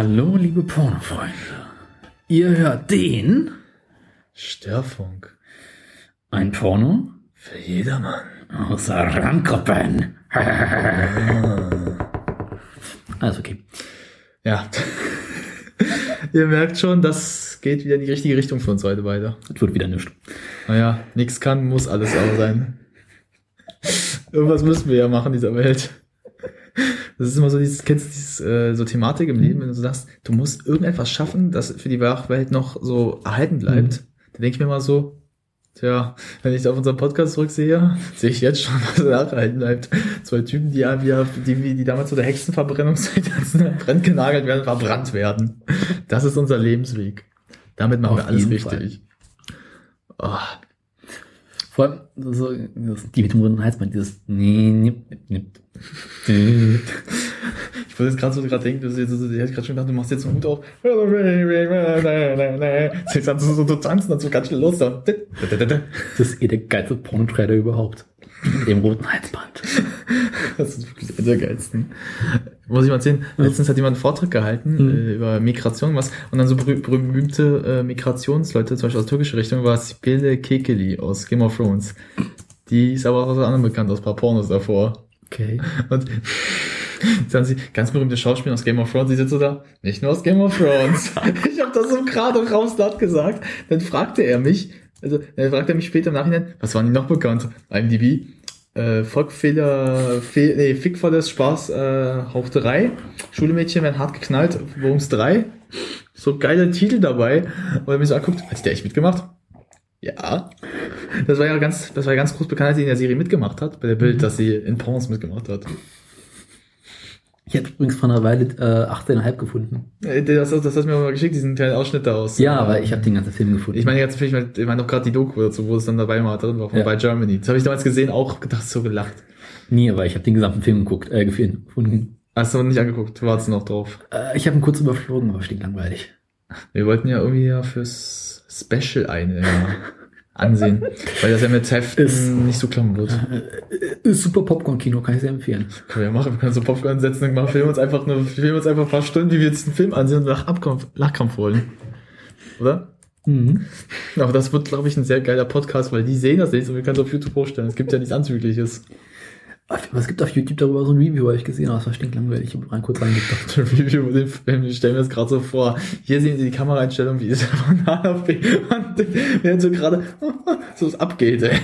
Hallo, liebe Pornofreunde. Ihr hört den Störfunk. ein Porno Für jedermann. aus Randgruppen. Alles okay. Ja. Ihr merkt schon, das geht wieder in die richtige Richtung für uns heute weiter. Das wird wieder nichts. Naja, nichts kann, muss alles aber sein. Irgendwas müssen wir ja machen in dieser Welt. Das ist immer so dieses, kennst du dieses, äh, so Thematik im Leben, wenn du so sagst, du musst irgendetwas schaffen, das für die Welt noch so erhalten bleibt. Da denke ich mir mal so, tja, wenn ich auf unseren Podcast zurücksehe, sehe ich jetzt schon, was erhalten bleibt. Zwei Typen, die die, die damals zu der Hexenverbrennungszeit brennt genagelt werden, verbrannt werden. Das ist unser Lebensweg. Damit machen Auf wir alles richtig. Oh, Vor allem so, das, die mit dem runden Halsband, dieses. Ich wollte jetzt gerade so gerade denken, du, du, du, ich hätte gerade schon gedacht, du machst jetzt einen Hut auf. Jetzt kannst du so, tanzen, ganz schnell los. Das ist eh der geilste Pornotrailer überhaupt. Dem roten Halsband. Das ist wirklich einer der geilsten. Muss ich mal erzählen, letztens hat jemand einen Vortrag gehalten Mhm. äh, über Migration was und dann so berüh berühmte äh, Migrationsleute, zum Beispiel aus türkischer Richtung, war Sibele Kekeli aus Game of Thrones. Die ist aber auch aus anderen bekannt, aus ein paar Pornos davor. Okay. Und sagen sie, ganz berühmte Schauspieler aus Game of Thrones, die sitzt so da, nicht nur aus Game of Thrones. ich habe das so gerade rauslaut gesagt. Dann fragte er mich, also dann fragte er mich später im Nachhinein, was waren die noch bekannt? IMDb, äh, Folgfehler, Fe nee, Fickvolles Spaß, äh, Hauchterei, Schulemädchen werden hart geknallt, Worms 3. So geile Titel dabei. Und er mich so anguckt, hat da echt mitgemacht? Ja. Das war ja ganz, das war ja ganz groß bekannt, als sie in der Serie mitgemacht hat, bei der Bild, dass sie in Pornos mitgemacht hat. Ich habe übrigens vor einer Weile äh, 18,5 gefunden. Äh, Das, das hast du mir mal geschickt, diesen kleinen Ausschnitt da aus. Ja, äh, aber ich habe den ganzen Film gefunden. Ich meine jetzt natürlich, ich meine doch gerade die Doku dazu, wo es dann dabei mal drin war, von Ja. bei Germany. Das habe ich damals gesehen, auch gedacht, so gelacht. Nie, aber ich habe den gesamten Film geguckt, äh, gefunden. Hast du noch nicht angeguckt, du wartest noch drauf. Äh, ich habe ihn kurz überflogen, aber stinklangweilig. Wir wollten ja irgendwie ja fürs Special eine ja, ansehen, weil das ja mit Heften Ist- nicht so klappen wird. Äh, Ist super Popcorn-Kino, kann ich sehr empfehlen. Können wir ja machen, wir können so Popcorn setzen und machen, filmen uns einfach nur, filmen uns einfach ein paar Stunden, wie wir jetzt einen Film ansehen und nach Abkampf, Lachkampf holen. Oder? Mhm. Aber das wird, glaube ich, ein sehr geiler Podcast, weil die sehen das nicht und wir können es auf YouTube vorstellen. Es gibt ja nichts Anzügliches. Es gibt auf YouTube darüber so ein Review, habe ich gesehen, aber es war stinklanglangweilig. Ich habe rein kurz reingedacht. Der Review den Film, ich stelle mir das gerade so vor. Hier sehen Sie die Kameraeinstellung, wie es von A nach B und während so gerade so es abgeht, ey.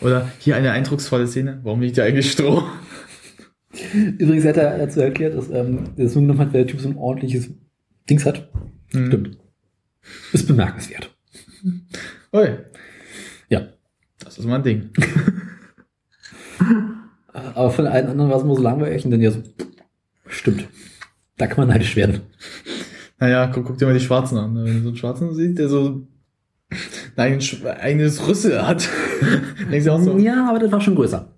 Oder hier eine eindrucksvolle Szene. Warum liegt hier eigentlich Stroh? Übrigens hat er dazu erklärt, dass ähm, der so genommen hat, weil der Typ so ein ordentliches Dings hat. Hm. Stimmt. Ist bemerkenswert. Ui, Ja. das ist mein Ding. Aber von allen anderen war es immer so langweilig und dann ja so, stimmt. Da kann man neidisch werden. Naja, guck, guck dir mal die Schwarzen an. Wenn du so einen Schwarzen siehst, der so ein eigenes Rüssel hat. Denkst du auch so, Ja, aber das war schon größer.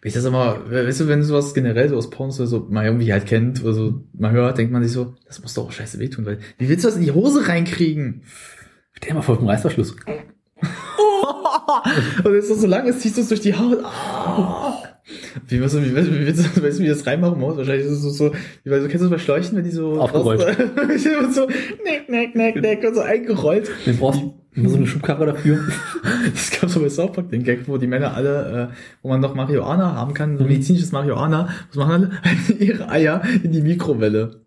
Wenn ich das immer, weißt du, wenn du sowas generell so aus Pornos oder so mal irgendwie halt kennt oder so mal hört, denkt man sich so, das muss doch auch scheiße wehtun, weil wie willst du das in die Hose reinkriegen? Stell dir mal vor, vom Reißverschluss. Und doch so lang ist, ziehst du es durch die Haut. Ah. Wie, weißt du, wie, weißt du, wie, du, weißt du, wie das reinmachen muss? Wahrscheinlich ist es so, so wie, weil du kennst du das bei Schläuchen, wenn die so Aufgerollt. und so neck, neck, neck, neck und so eingerollt. Dann brauchst du immer so eine Schubkarre dafür. Das gab so bei South Park den Gag, wo die Männer alle, äh, wo man noch Marihuana haben kann, so Mhm. medizinisches Marihuana, was machen alle? Ihre Eier in die Mikrowelle.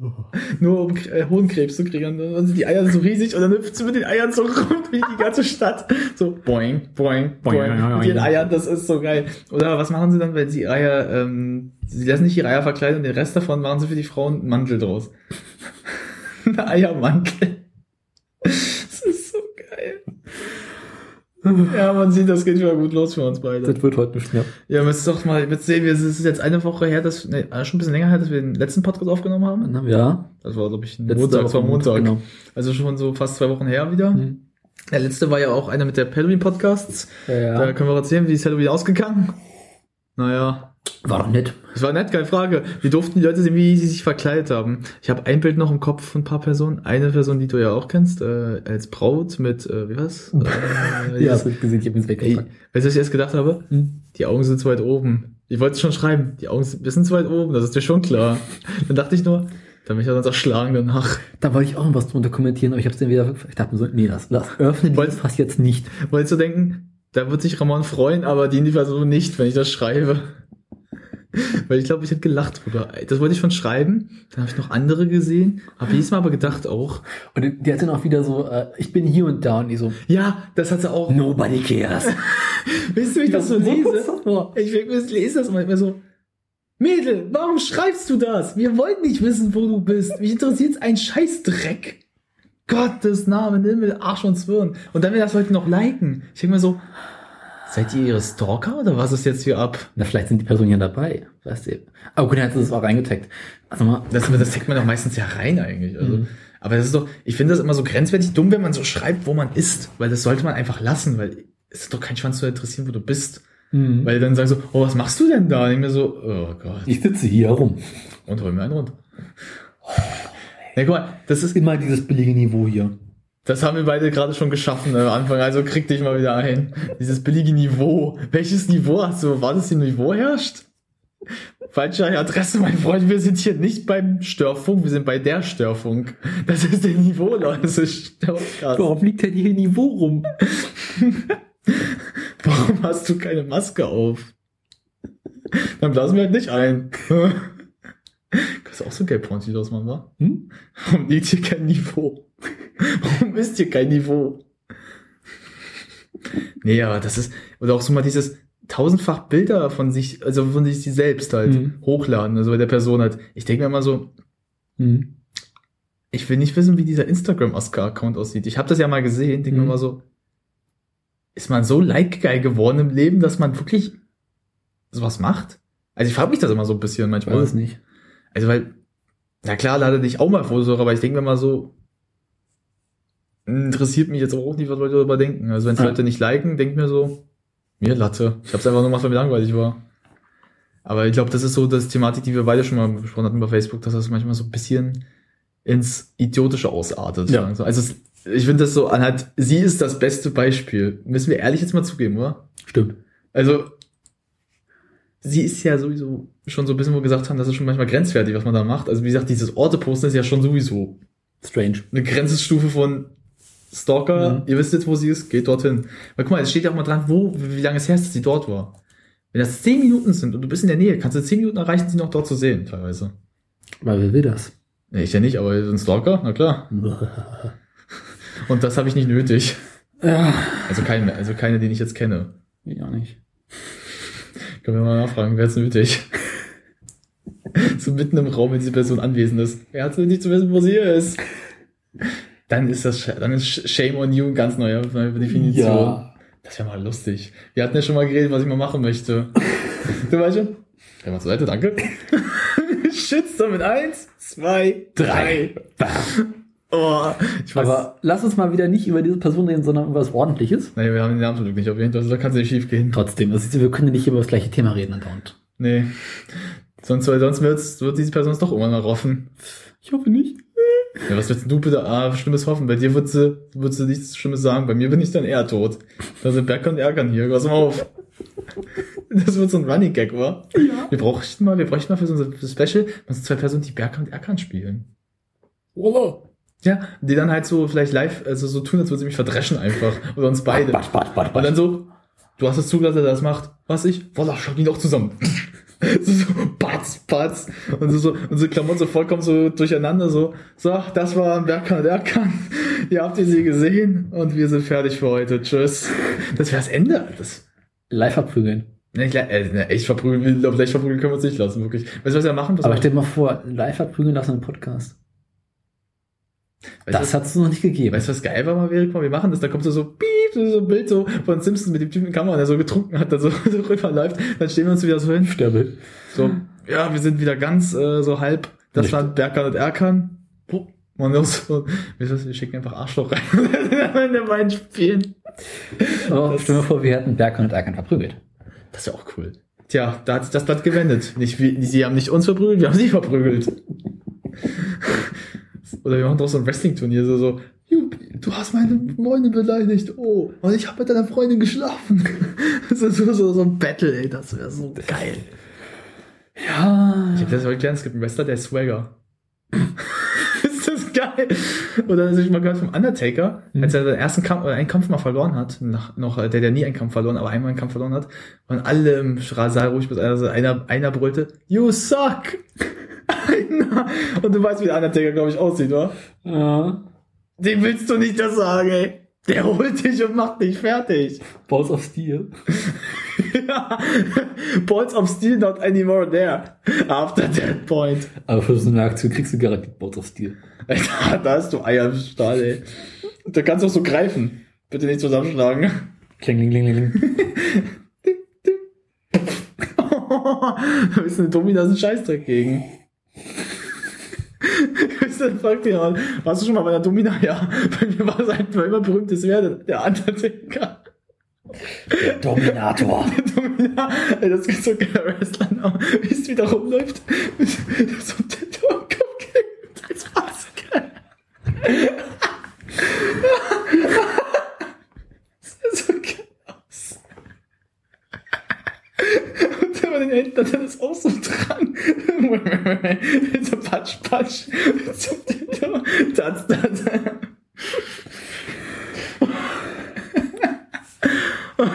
Nur um äh, Hohenkrebs zu kriegen. Und dann sind die Eier so riesig und dann hüpft sie mit den Eiern so rum wie die ganze Stadt. So boing, boing, boing. Boing. Mit ihren Eiern, das ist so geil. Oder was machen sie dann, wenn sie Eier, ähm, sie lassen nicht ihre Eier verkleiden und den Rest davon machen sie für die Frauen einen Mantel draus. Ein Eiermantel. Das ist so geil. Ja, man sieht, das geht wieder gut los für uns beide. Das wird heute nicht mehr. Ja, müsst doch mal jetzt sehen, wir, es ist jetzt eine Woche her, dass, nee, schon ein bisschen länger her, dass wir den letzten Podcast aufgenommen haben. Ja. Das war, glaube ich, Letzte Montag, das war Montag. Genau. Also schon so fast zwei Wochen her wieder. Mhm. Der letzte war ja auch einer mit der Halloween-Podcasts. Ja, Da können wir erzählen, wie ist Halloween ausgegangen? Naja, War doch nett. es war nett, keine Frage. Wir durften die Leute sehen, wie sie sich verkleidet haben. Ich habe ein Bild noch im Kopf von ein paar Personen. Eine Person, die du ja auch kennst, äh, als Braut mit, äh, wie was? Äh, Ja, das gesehen, ich hab ihn Ey, weggepackt. weißt du, was ich erst gedacht habe? Hm? Die Augen sind zu weit oben. Ich wollte es schon schreiben. Die Augen sind ein bisschen zu weit oben, das ist dir schon klar. Dann dachte ich nur, dann bin ich ja sonst erschlagen danach. Da wollte ich auch noch was drunter kommentieren, aber ich habe es dann wieder, ich dachte mir so, nee, das, das öffne dieses Fass jetzt nicht. Wolltest du denken, da wird sich Ramon freuen, aber die Person nicht, wenn ich das schreibe. Weil ich glaube, ich hätte gelacht drüber. Das wollte ich schon schreiben. Dann habe ich noch andere gesehen. Habe jedes Mal aber gedacht auch. Und die die hat dann auch wieder so, äh, ich bin hier und da und die so, Ja, das hat sie auch. nobody cares. Willst du, wie ich das so lese? Ich, ich lese das manchmal so. Mädel, warum schreibst du das? Wir wollen nicht wissen, wo du bist. Mich interessiert ein Scheißdreck. Gottes Namen, Himmel, Arsch und Zwirn. Und dann will das heute noch liken. Ich denke mir so, seid ihr ihre Stalker oder was ist jetzt hier ab? Na, vielleicht sind die Personen ja dabei, weißt du. Aber gut, dann hat sie das auch reingetaggt. Also mal, Das, das steckt man doch meistens ja rein eigentlich. Also, Mhm. Aber das ist doch, ich finde das immer so grenzwertig dumm, wenn man so schreibt, wo man ist. Weil das sollte man einfach lassen, weil es ist doch kein Schwanz zu interessieren, wo du bist. Mhm. Weil dann sagen so, oh, was machst du denn da? Und ich mir so, oh Gott. ich sitze hier herum. Und hol mir einen rund. Ja, guck mal, das ist, Immer dieses billige Niveau hier. Das haben wir beide gerade schon geschaffen am Anfang, also krieg dich mal wieder ein. Dieses billige Niveau. Welches Niveau hast du? War das die Niveau herrscht? Falsche Adresse, mein Freund. Wir sind hier nicht beim Störfunk, wir sind bei der Störfunk. Das ist der Niveau, Leute. Das ist Störfunk. Warum liegt denn hier Niveau rum? Warum hast du keine Maske auf? Dann blasen wir halt nicht ein. Das ist auch so das man war. Hm? Warum liegt hier kein Niveau? Warum ist hier kein Niveau? Nee, aber das ist, oder auch so mal dieses tausendfach Bilder von sich, also von sich selbst halt Mhm. hochladen, also bei der Person halt. Ich denke mir immer so, Mhm. ich will nicht wissen, wie dieser Instagram-Oscar-Account aussieht. Ich habe das ja mal gesehen, denke mir Mhm. mal so, ist man so like-geil geworden im Leben, dass man wirklich sowas macht? Also ich frage mich das immer so ein bisschen manchmal. weiß es nicht. Also weil, na klar, lade dich auch mal Fotos hoch, aber ich denke mir mal so, interessiert mich jetzt auch nicht, was Leute darüber denken. Also wenn es Ja. Leute nicht liken, denk mir so, mir Latte. Ich hab's einfach nur gemacht, weil mir langweilig war. Aber ich glaube, das ist so das Thematik, die wir beide schon mal besprochen hatten bei Facebook, dass das manchmal so ein bisschen ins Idiotische ausartet. Ja. Also es, ich finde das so anhand, sie ist das beste Beispiel. Müssen wir ehrlich jetzt mal zugeben, oder? Stimmt. Also, sie ist ja sowieso schon so ein bisschen, wo wir gesagt haben, das ist schon manchmal grenzwertig, was man da macht. Also, wie gesagt, dieses Orte-Posten ist ja schon sowieso Strange. eine Grenzstufe von Stalker. Mhm. Ihr wisst jetzt, wo sie ist, geht dorthin. Weil guck mal, es steht ja auch mal dran, wo, wie, lange es her ist, dass sie dort war. Wenn das zehn Minuten sind und du bist in der Nähe, kannst du zehn Minuten erreichen, sie noch dort zu sehen, teilweise. Weil wer will das? Nee, ich ja nicht, aber ein Stalker, na klar. Und das habe ich nicht nötig. ja. Also keine, also keine, den ich jetzt kenne. Ich auch nicht. Können wir mal nachfragen, wer hat's nötig? so mitten im Raum, wenn diese Person anwesend ist. Wer hat's nötig zu wissen, wo sie ist? Dann ist das, dann ist sh- Shame on you ein ganz neue Definition. Ja. Das wäre mal lustig. Wir hatten ja schon mal geredet, was ich mal machen möchte. du weißt schon? Ja, mal zur Seite, danke. Shitstorm mit eins, zwei, drei. Oh, ich weiß. Aber lass uns mal wieder nicht über diese Person reden, sondern über was Ordentliches. naja, wir haben den Namen zum Glück nicht erwähnt, also da kann es nicht schief gehen. Trotzdem, also wir können nicht über das gleiche Thema reden andauernd. Nee. Sonst, sonst wird's, wird diese Person es doch irgendwann mal roffen. Ich hoffe nicht. Ja, was willst denn du bitte ah, Schlimmes hoffen? Bei dir wird sie, wird sie nichts Schlimmes sagen. Bei mir bin ich dann eher tot. Da sind Berg und Ärgern hier. Pass mal auf. Das wird so ein Running Gag, wa? Ja. Wir bräuchten mal, wir bräuchten mal für so ein Special mal so zwei Personen, die Berg und Ärgern spielen. Voila. Ja, die dann halt so vielleicht live, also so tun, als würden sie mich verdreschen einfach. Oder uns beide. Batsch, batsch, batsch, Und dann so, du hast es zugelassen, dass er das macht. Was ich? Voila, schau die doch zusammen. So, so, patz, patz. Und so, so, unsere Klamotten so vollkommen so durcheinander, so, so, das war Berkan, Berkan. Ihr habt ihr sie gesehen und wir sind fertig für heute. Tschüss. Das wäre das Ende. Das, Live abprügeln. ne, ich, äh, echt verprügeln, ich glaube, leicht verprügeln können wir uns nicht lassen, wirklich. Weißt du, was wir machen? Pass Aber stell dir mal vor, live abprügeln lassen im Podcast. Weißt Das hat es noch nicht gegeben. Weißt du, was geil war mal, Erik? Wir machen das, da kommt so, so, piep, so, so ein Bild so von Simpsons mit dem Typen in Kamera, der so getrunken hat, der so, so rüberläuft. Dann stehen wir uns wieder so hin. Sterbe. So, ja, wir sind wieder ganz äh, so halb. Das Nicht. waren Berkan und Erkan. Oh, Man muss so, wir schicken einfach Arschloch rein in den beiden Spielen. Oh, stell dir mal vor, wir hätten Berkan und Erkan verprügelt. Das ist ja auch cool. Tja, da hat sich das Blatt gewendet. Nicht wie, sie haben nicht uns verprügelt, wir haben sie verprügelt. Oder wir machen doch so ein Wrestling-Turnier, so, so, du hast meine Freundin beleidigt, oh, und ich habe mit deiner Freundin geschlafen. Das ist so, so, so ein Battle, ey, das wäre so geil. Ja. Ich habe das heute gelernt, es gibt einen Wrestler, der ist Swagger. ist das geil? Dann habe ich mal gehört vom Undertaker, als er den ersten Kampf oder einen Kampf mal verloren hat, nach, noch, äh, der, der nie einen Kampf verloren, aber einmal einen Kampf verloren hat, und alle im Saal ruhig, bis einer, einer brüllte, You suck! Und du weißt, wie der Undertaker, glaube ich, aussieht, oder? ja. Dem willst du nicht das sagen, ey. Der holt dich und macht dich fertig. Balls of Steel. ja. Balls of Steel not anymore there. After that point. Aber für so eine Aktion kriegst du garantiert Balls of Steel. Alter, da hast du Eier im Stahl, ey. Da kannst du auch so greifen. Bitte nicht zusammenschlagen. Kling, da ist eine Domina ein Scheißdreck gegen. Dann fragt jemand, warst du schon mal bei der Domina? Ja, bei mir war es ein war immer berühmtes Werden, der Undertaker. Dominator. Der Domina, ey, das gibt so geile Wrestler, wie es wieder rumläuft. So am Kopf als Maske. Das sieht so geil aus. Und wenn man den Händen hat er das auch so dran. So Patsch, Patsch.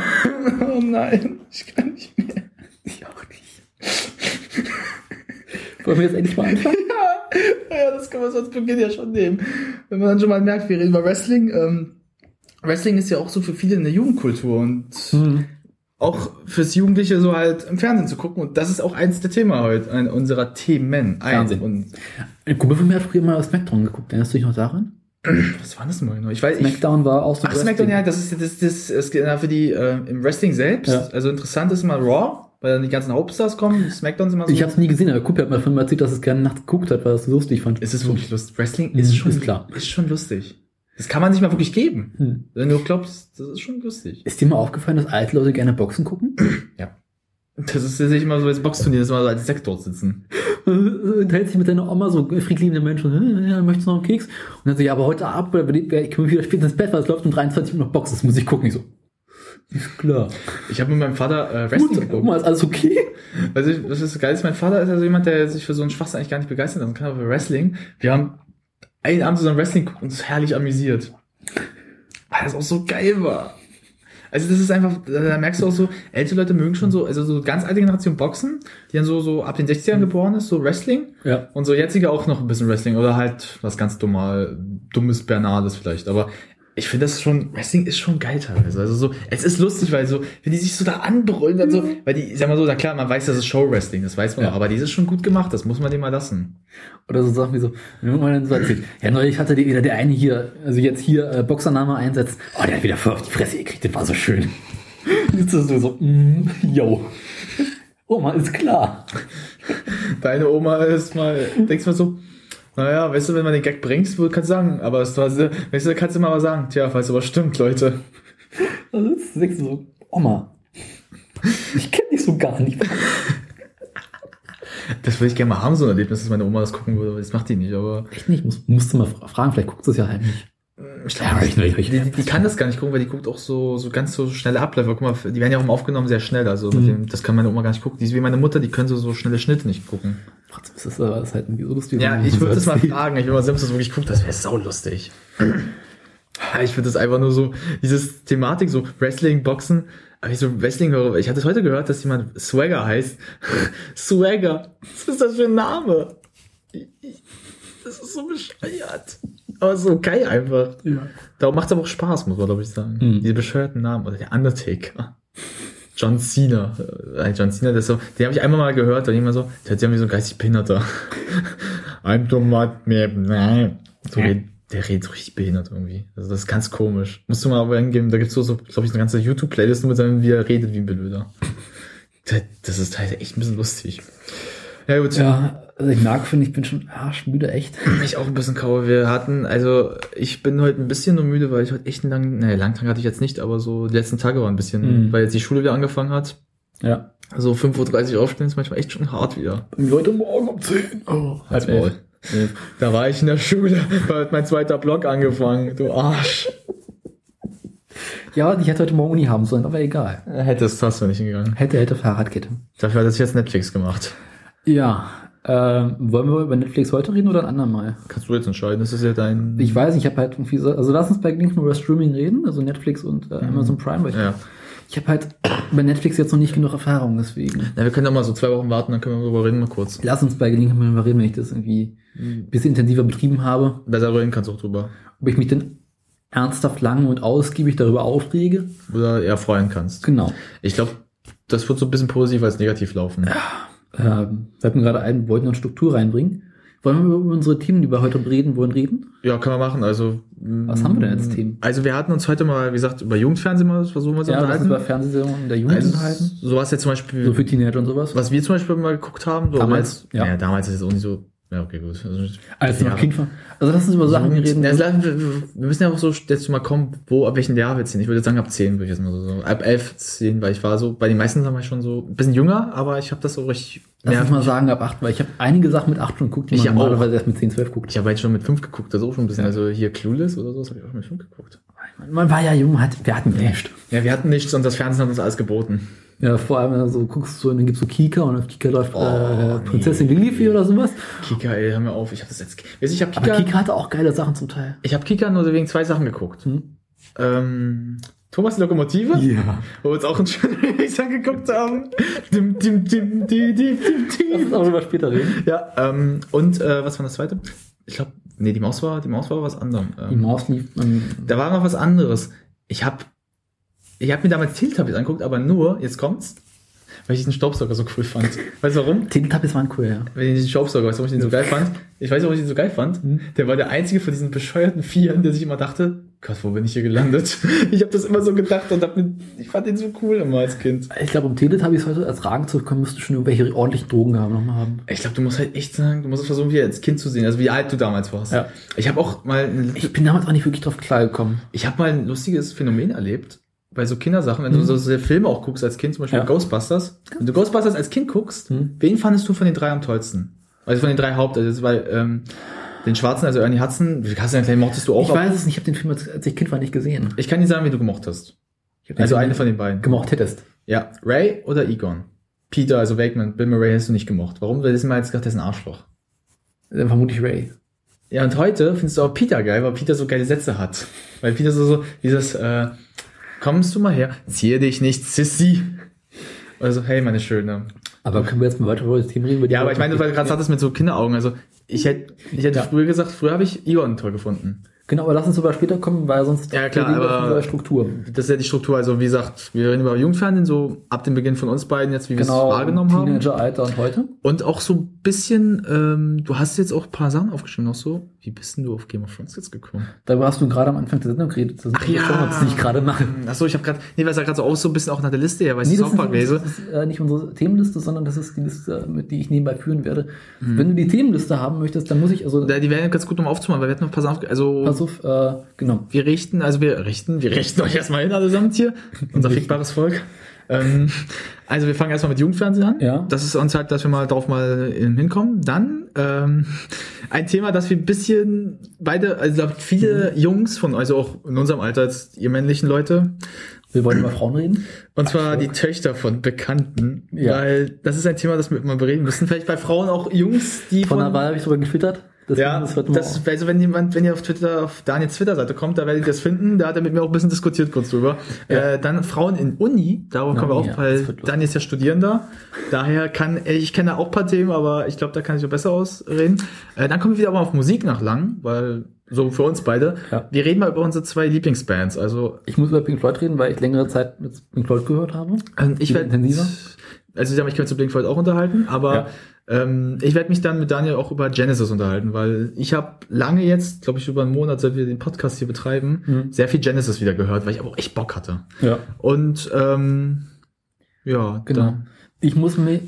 Oh nein, ich kann nicht mehr. Ich auch nicht. Wollen wir jetzt endlich mal anfangen? Ja, ja, das kann man sonst Beginn ja schon nehmen. Wenn man dann schon mal merkt, wir reden über Wrestling. Ähm, Wrestling ist ja auch so für viele eine Jugendkultur und Hm. Auch fürs Jugendliche so halt im Fernsehen zu gucken. Und das ist auch eins der Themen heute, ein unserer Themen. Ein. Fernsehen. Und Ein Kumpel von mir hat früher mal Smackdown geguckt. Erinnerst du dich noch daran? was war das mal genau? Ich weiß, ich, Smackdown war auch so Ach, Smackdown, ja, das ist das, das, das geht für die äh, im Wrestling selbst. Ja. Also interessant ist mal Raw, weil dann die ganzen Hauptstars kommen. Smackdown sind immer so. Ich habe es nie gesehen, aber Kumpel hat mir davon erzählt, dass es gerne nachts geguckt hat, weil er es so lustig fand. es ist wirklich lustig. Wrestling Mhm, ist schon ist klar. Ist schon lustig. Das kann man sich mal wirklich geben. Hm. Wenn du glaubst, das ist schon lustig. Ist dir mal aufgefallen, dass alte Leute gerne Boxen gucken? Das ist ja nicht immer so als Boxturnier, dass wir so als Sekt dort sitzen. Unterhält sich mit deiner Oma so friedliebende Menschen, "Äh, ja, möchtest du noch einen Keks? Und dann so, ja, aber heute Abend, ich komme wieder spät ins Bett, weil es läuft um 23 Uhr noch Boxen, das muss ich gucken. Ich so, ist klar. Ich habe mit meinem Vater äh, Wrestling Gut, geguckt. Oma, ist alles okay? Also, was ist geil ist, mein Vater ist also jemand, der sich für so einen Schwachsinn eigentlich gar nicht begeistert lassen kann, aber für Wrestling. Wir haben einen Abend zusammen Wrestling geguckt und uns herrlich amüsiert. Weil das auch so geil war. Also das ist einfach, da merkst du auch so, ältere Leute mögen schon so, also so ganz alte Generation Boxen, die dann so, so ab den 60ern geboren ist, so Wrestling. Ja. Und so jetzige auch noch ein bisschen Wrestling oder halt was ganz dummer, dummes Bernardes vielleicht. Aber ich finde das schon, Wrestling ist schon geil teilweise. Also so, es ist lustig, weil so, wenn die sich so da anbrüllen, dann so, weil die, sag mal so, na klar, man weiß, das ist Show-Wrestling, das weiß man Ja. auch, aber die ist schon gut gemacht, das muss man dem mal lassen. Oder so Sachen wie so, wenn man dann so erzählt, ja, neulich hatte die, wieder der eine hier, also jetzt hier äh, Boxername einsetzt, oh, der hat wieder voll auf die Fresse gekriegt, das war so schön. Jetzt ist du so, mm, yo. Oma, ist klar. Deine Oma ist mal, denkst mal so, naja, weißt du, wenn man den Gag bringst, kannst du sagen, aber es war, weißt du, kannst du mal was sagen. Tja, du, was stimmt, Leute. Also jetzt denkst du so, Oma, ich kenne dich so gar nicht. Das würde ich gerne mal haben, so ein Erlebnis, dass meine Oma das gucken würde, aber das macht die nicht, aber Echt nicht, muss, musst du mal fra- fragen, vielleicht guckst du es ja halt ich Ja, ich, ich, ich, Die, die, die kann das gar nicht gucken, weil die guckt auch so, so ganz so schnelle Abläufe. Guck mal, die werden ja auch immer aufgenommen sehr schnell. Also Mhm. dem, das kann meine Oma gar nicht gucken. Die ist wie meine Mutter, die können so, so schnelle Schnitte nicht gucken. Trotzdem ist das, aber das ist halt irgendwie so lustig. Ja, ich würde das mal fragen. Ich will mal sehen, ob das wirklich guckt. Das wäre sau lustig. Ja, Ich finde das einfach nur so, dieses Thematik, so Wrestling, Boxen. Aber ich so Wrestling höre, ich hatte es heute gehört, dass jemand Swagger heißt. Swagger. Was ist das für ein Name? Das ist so bescheuert. Aber so geil einfach. Ja. Darum macht es aber auch Spaß, muss man glaube ich sagen. Mhm. Diese bescheuerten Namen. Oder der Undertaker. John Cena. Äh, John Cena, das ist so, den habe ich einmal mal gehört, da jemand so, der hat ja wie so ein geistig Behinderter. I'm Tomat mir. Nein. So, Ja. redet- der redet so richtig behindert irgendwie. Also das ist ganz komisch. Musst du mal aber hingeben, da gibt's so, so glaube ich, eine ganze YouTube-Playlist nur mit seinem, wie er redet wie ein Blöder. Das- Das ist halt echt ein bisschen lustig. Ja gut, Ja, also ich merke, finde ich, bin schon arschmüde, echt. ich auch ein bisschen kauer. Wir hatten, also ich bin heute ein bisschen nur müde, weil ich heute echt einen langen, naja, langen Tag hatte ich jetzt nicht, aber so die letzten Tage waren ein bisschen, Mhm. weil jetzt die Schule wieder angefangen hat. Ja. Also 5.30 Uhr aufstehen ist manchmal echt schon hart wieder. Leute, morgen um 10. Oh, halb elf. Da war ich in der Schule, da hat mein zweiter Blog angefangen. Du Arsch. Ja, ich hätte heute morgen Uni haben sollen, aber egal. Hättest, hast du nicht hingegangen. Hätte, hätte Fahrradkette. Dafür hat das jetzt Netflix gemacht. Ja. Ähm, wollen wir über Netflix heute reden oder ein andermal? Kannst du jetzt entscheiden, das ist ja dein... Ich weiß nicht, ich habe halt irgendwie so, also lass uns bei nur über Streaming reden, also Netflix und äh, Amazon Prime, weil ich, Ja. ich habe halt bei Netflix jetzt noch nicht genug Erfahrung, deswegen. Na, wir können doch mal so zwei Wochen warten, dann können wir darüber reden, mal kurz. Lass uns bei Gelegenheit mal reden, wenn ich das irgendwie ein bisschen intensiver betrieben habe, Besser reden kannst du auch drüber. ob ich mich denn ernsthaft lang und ausgiebig darüber aufrege. Oder eher freuen kannst. Genau. Ich glaube, das wird so ein bisschen positiv als negativ laufen. Ähm, fällt mir gerade ein, wir wollten noch Struktur reinbringen. Wollen wir über unsere Themen, die wir heute reden wollen, reden? Ja, können wir machen. Also, Was haben wir denn als Themen? Also wir hatten uns heute mal, wie gesagt, über Jugendfernsehen mal versuchen wir zu Ja, unterhalten. über Fernsehsendungen der Jugend Also unterhalten. sowas jetzt zum Beispiel, So für Teenager und sowas. was wir zum Beispiel mal geguckt haben. So Damals, ja. ja. damals ist es auch nicht so. Ja, okay, gut. Also, Als ja. Kind war. Also lass uns über Sachen reden. Ja, also, wir wir müssen ja auch so jetzt mal kommen, wo, ab welchem Jahr wir ziehen. Ich würde sagen, ab 10 würde ich jetzt mal so, so. Ab 11, 10, weil ich war so, bei den meisten Sachen war ich schon so ein bisschen jünger, aber ich habe das so richtig. Lass uns mal sagen ab 8, weil ich habe einige Sachen mit 8 schon geguckt, die Ich man normalerweise erst mit 10, 12 guckt. ich habe jetzt schon mit 5 geguckt, das ist auch schon ein bisschen. Ja. Also hier Clueless oder so, das habe ich auch mit 5 geguckt. Man war ja jung, hat, wir hatten nicht. Ja, wir hatten nichts und das Fernsehen hat uns alles geboten. Ja, vor allem, wenn du so guckst, so, und dann gibt's so Kika und auf Kika läuft Oh, äh, nee. Prinzessin Lilifee oder sowas. Kika, ey, hör mir auf. Ich habe das jetzt. Weißt, du, ich habe Aber Kika, Kika hatte auch geile Sachen zum Teil. ich habe Kika nur wegen zwei Sachen geguckt. Hm? Ähm, Thomas die Lokomotive, Ja. wo wir uns auch einen schönen Remix angeguckt haben. Dim, dim, dim, dim, dim, dim, Lass uns darüber später reden. Ja, ähm, und äh, was war das zweite? Ich glaube, nee, die Maus war, die Maus war was anderem. Die Ähm, Maus lief. Ähm, da war noch was anderes. Ich habe ich hab mir damals Teletubbies angeguckt, aber nur, jetzt kommt's, weil ich den Staubsauger so cool fand. Weißt du warum? Teletubbies waren cool, ja. Wenn ich den Staubsauger, weißt du, warum ich den so geil fand? Ich weiß nicht, warum ich den so geil fand. Hm. Der war der einzige von diesen bescheuerten Vieren, der sich immer dachte, Gott, wo bin ich hier gelandet? Ich habe das immer so gedacht und hab ich fand den so cool immer als Kind. Ich glaube, um Teletubbies heute als Ragen zu kommen, müsstest du schon irgendwelche ordentlichen Drogen haben, nochmal haben. Ich glaube, du musst halt echt sagen, du musst es versuchen, wie als Kind zu sehen, also wie alt du damals warst. Ja. Ich habe auch mal, Ich bin damals auch nicht wirklich drauf klargekommen. ich habe mal ein lustiges Phänomen erlebt bei so Kindersachen, wenn du Mhm. so so Filme auch guckst als Kind, zum Beispiel Ja. Ghostbusters. Wenn du Ghostbusters als Kind guckst, Mhm. wen fandest du von den drei am tollsten? Also von den drei Haupt, also weil ähm, den Schwarzen, also Ernie Hudson, wie hast du den mochtest du auch? Ich weiß es nicht, ich habe den Film, als als ich Kind war, nicht gesehen. Ich kann dir sagen, wie du gemocht hast. Also Film eine von den beiden. gemocht hättest. Ja, Ray oder Egon? Peter, also Wakeman, Bill Murray hast du nicht gemocht. Warum? Weil das mal jetzt gesagt, der ist ein Arschloch. Dann vermutlich Ray. Ja, und heute findest du auch Peter geil, weil Peter so geile Sätze hat. Weil Peter so, so dieses, äh, kommst du mal her, ziehe dich nicht, Sissy. Also, hey, meine Schöne. Aber können wir jetzt mal weiter über das Thema reden? Ja, aber ich meine, weil du gerade sagtest mit so Kinderaugen, also ich hätte, ich hätte Ja. früher gesagt, früher habe ich Egon toll gefunden. Genau, aber lass uns über später kommen, weil sonst Ja, klar, wir aber- Struktur. Das ist ja die Struktur, also wie gesagt, wir reden über Jugendfernsehen, so ab dem Beginn von uns beiden jetzt, wie wir Genau, es wahrgenommen haben. Teenageralter und heute. Und auch so ein bisschen, ähm, du hast jetzt auch ein paar Sachen aufgeschrieben, noch so. Wie bist denn du auf Game of Thrones jetzt gekommen? Darüber hast du gerade am Anfang der Sendung geredet. Das Ach ja. Das ich gerade mache. Achso, ich habe gerade, nee, weil es ja gerade so auch so ein bisschen auch nach der Liste her, weil ich Nee, die das Park lese. das ist äh, nicht unsere Themenliste, sondern das ist die Liste, mit die ich nebenbei führen werde. Mhm. Wenn du die Themenliste haben möchtest, dann muss ich, also, Ja, Die wären ganz gut, um aufzumachen, weil wir hatten noch ein paar Sachen, also pass auf, äh, genau. wir richten, also wir richten, wir richten euch erstmal hin allesamt hier, unser fickbares Volk. Ähm, also wir fangen erstmal mit Jugendfernsehen an. Ja. Das ist uns halt, dass wir mal drauf mal ähm, hinkommen. Dann ähm, ein Thema, das wir ein bisschen beide, also glaube viele Mhm. Jungs von, also auch in unserem Alter, als ihr männlichen Leute, Wir wollen über Frauen reden. und zwar Ach, die Töchter von Bekannten, Ja. weil das ist ein Thema, das wir mal bereden müssen. Vielleicht bei Frauen auch Jungs, die Von der Wahl habe ich sogar getwittert. Deswegen ja, das das, auch. also wenn jemand, wenn ihr auf Twitter, auf Daniels Twitter-Seite kommt, da werdet ihr das finden. Da hat er mit mir auch ein bisschen diskutiert kurz drüber. Ja. Äh, dann Frauen in Uni, darüber Na, kommen wir auch, ja, das weil. Daniel ist ja Studierender. Daher kann, äh, ich kenne auch ein paar Themen, aber ich glaube, da kann ich auch besser ausreden. Äh, dann kommen wir wieder aber auf Musik nach lang, weil so für uns beide. Ja. Wir reden mal über unsere zwei Lieblingsbands. Also Ich muss über Pink Floyd reden, weil ich längere Zeit mit Pink Floyd gehört habe. ähm, ich werde intensiver? also ich sag mal, ich könnte zu Blink Floyd auch unterhalten, aber ähm, ich werde mich dann mit Daniel auch über Genesis unterhalten, weil ich habe lange jetzt, glaube ich, über einen Monat, seit wir den Podcast hier betreiben, Mhm. sehr viel Genesis wieder gehört, weil ich aber auch echt Bock hatte. Ja. Und ähm, ja, Genau. dann- Ich muss mich,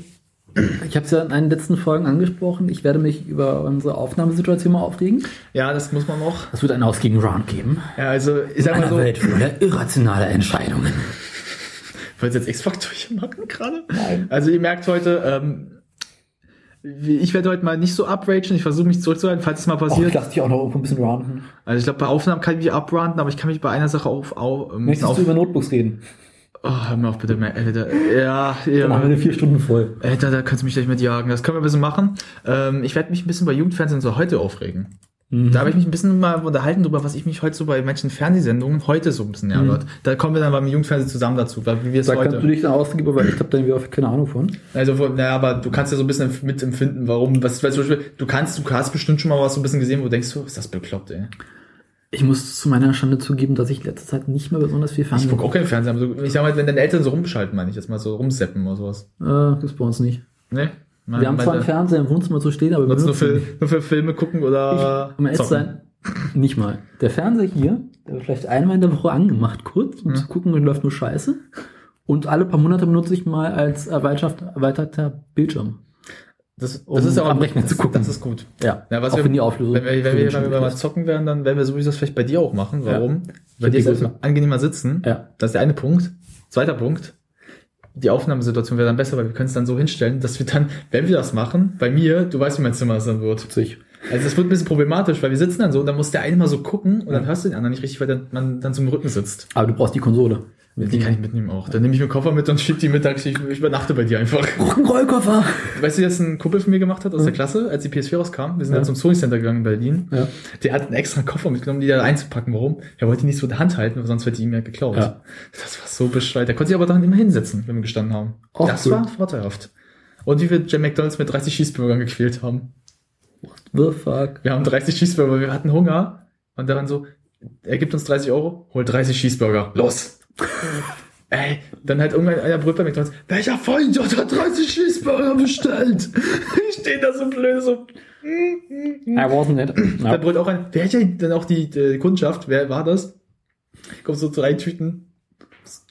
ich habe es ja in einen letzten Folgen angesprochen, ich werde mich über unsere Aufnahmesituation mal aufregen. ja, das muss man noch. Es wird einen Aus gegen Round geben. Ja, also ich sag In mal so, Welt voller irrationaler Entscheidungen. wollt ihr jetzt X-Factor hier machen gerade? Nein. Also ihr merkt heute, ähm, Ich werde heute mal nicht so upragen. Ich versuche mich zurückzuhalten, falls es mal Oh, ich passiert. lasse dich auch noch ein bisschen ranten. also ich glaube, bei Aufnahmen kann ich mich abranten, aber ich kann mich bei einer Sache auf, auf, ähm, Möchtest auf du über Notebooks reden? Oh, hör mir auf bitte, mehr, Alter. Ja, Dann haben wir ja. eine vier Stunden voll. Alter, da kannst du mich gleich mit jagen. Das können wir ein bisschen machen. Ähm, ich werde mich ein bisschen bei Jugendfernsehen so heute aufregen. Mhm. Da habe ich mich ein bisschen mal unterhalten drüber, was ich mich heute so bei manchen Fernsehsendungen heute so ein bisschen ärgert. Da kommen wir dann beim Jugendfernsehen zusammen dazu, weil wie wir es Da kannst heute. du dich dann ausgeben, weil ich habe da irgendwie auch keine Ahnung von. Also, naja, aber du kannst ja so ein bisschen mitempfinden, warum, was, weil zum Beispiel, du kannst, du hast bestimmt schon mal was so ein bisschen gesehen, wo du denkst, so, ist das bekloppt, ey. Ich muss zu meiner Schande zugeben, dass ich letzte Zeit nicht mehr besonders viel Ich Fernsehen gucke auch keinen aber so, ich sag mal, wenn deine Eltern so rumschalten, meine ich jetzt mal so rumseppen oder sowas. Äh, gibt's bei uns nicht. Ne? Wir haben zwar einen Fernseher im Wohnzimmer zu stehen, aber wir nur für, nur für Filme gucken oder. Um ehrlich zu sein, nicht mal. Der Fernseher hier, der wird vielleicht einmal in der Woche angemacht, kurz, um Ja. zu gucken, läuft nur Scheiße. Und alle paar Monate benutze ich mal als erweitert, erweiterter Bildschirm. Das, das um ist aber am Rechner zu gucken. Das ist gut. Ja, Ja, was auch wir- wenn die Auflösung. Wenn wir, wenn wir, wenn wir mal zocken werden, dann werden wir sowieso das vielleicht bei dir auch machen. Warum? Bei hab dir ist es angenehmer sitzen. Ja. Das ist der eine Punkt. Zweiter Punkt. Die Aufnahmesituation wäre dann besser, weil wir können es dann so hinstellen, dass wir dann, wenn wir das machen, bei mir, du weißt, wie mein Zimmer dann wird. Sich. Also es wird ein bisschen problematisch, weil wir sitzen dann so und dann muss der eine mal so gucken und dann hörst du den anderen nicht richtig, weil dann, man dann zum Rücken sitzt. Aber du brauchst die Konsole. Die kann ich mitnehmen auch. Dann nehme ich meinen Koffer mit und schieb die mittags, ich, ich übernachte bei dir einfach. Rock'n'Roll-Koffer! Weißt du, was ein Kumpel von mir gemacht hat aus der Klasse, als die PS4 rauskam? Wir sind Ja. dann zum Sony Center gegangen in Berlin. Ja. Der hat einen extra Koffer mitgenommen, die da einzupacken. Warum? Er wollte die nicht so in der Hand halten, weil sonst hätte die ihm ja geklaut. Ja. Das war so bescheuert. Der konnte sich aber daran immer hinsetzen, wenn wir gestanden haben. Auch das cool. war vorteilhaft. Und wie wir Jam McDonalds mit 30 Cheeseburgern gequält haben. The fuck? Wir haben 30 Cheeseburger, weil wir hatten Hunger. Und dann so, er gibt uns 30 Euro, holt 30 Cheeseburger. Los! Ey, dann halt irgendwann einer brüllt bei McDonalds, welcher Freund hat 30 Cheeseburger bestellt? Ich stehe da so blöd, so. I wasn't it. Da Ja. brüllt auch ein, wer hat ja dann auch die, die Kundschaft, wer war das? Kommt so drei Tüten.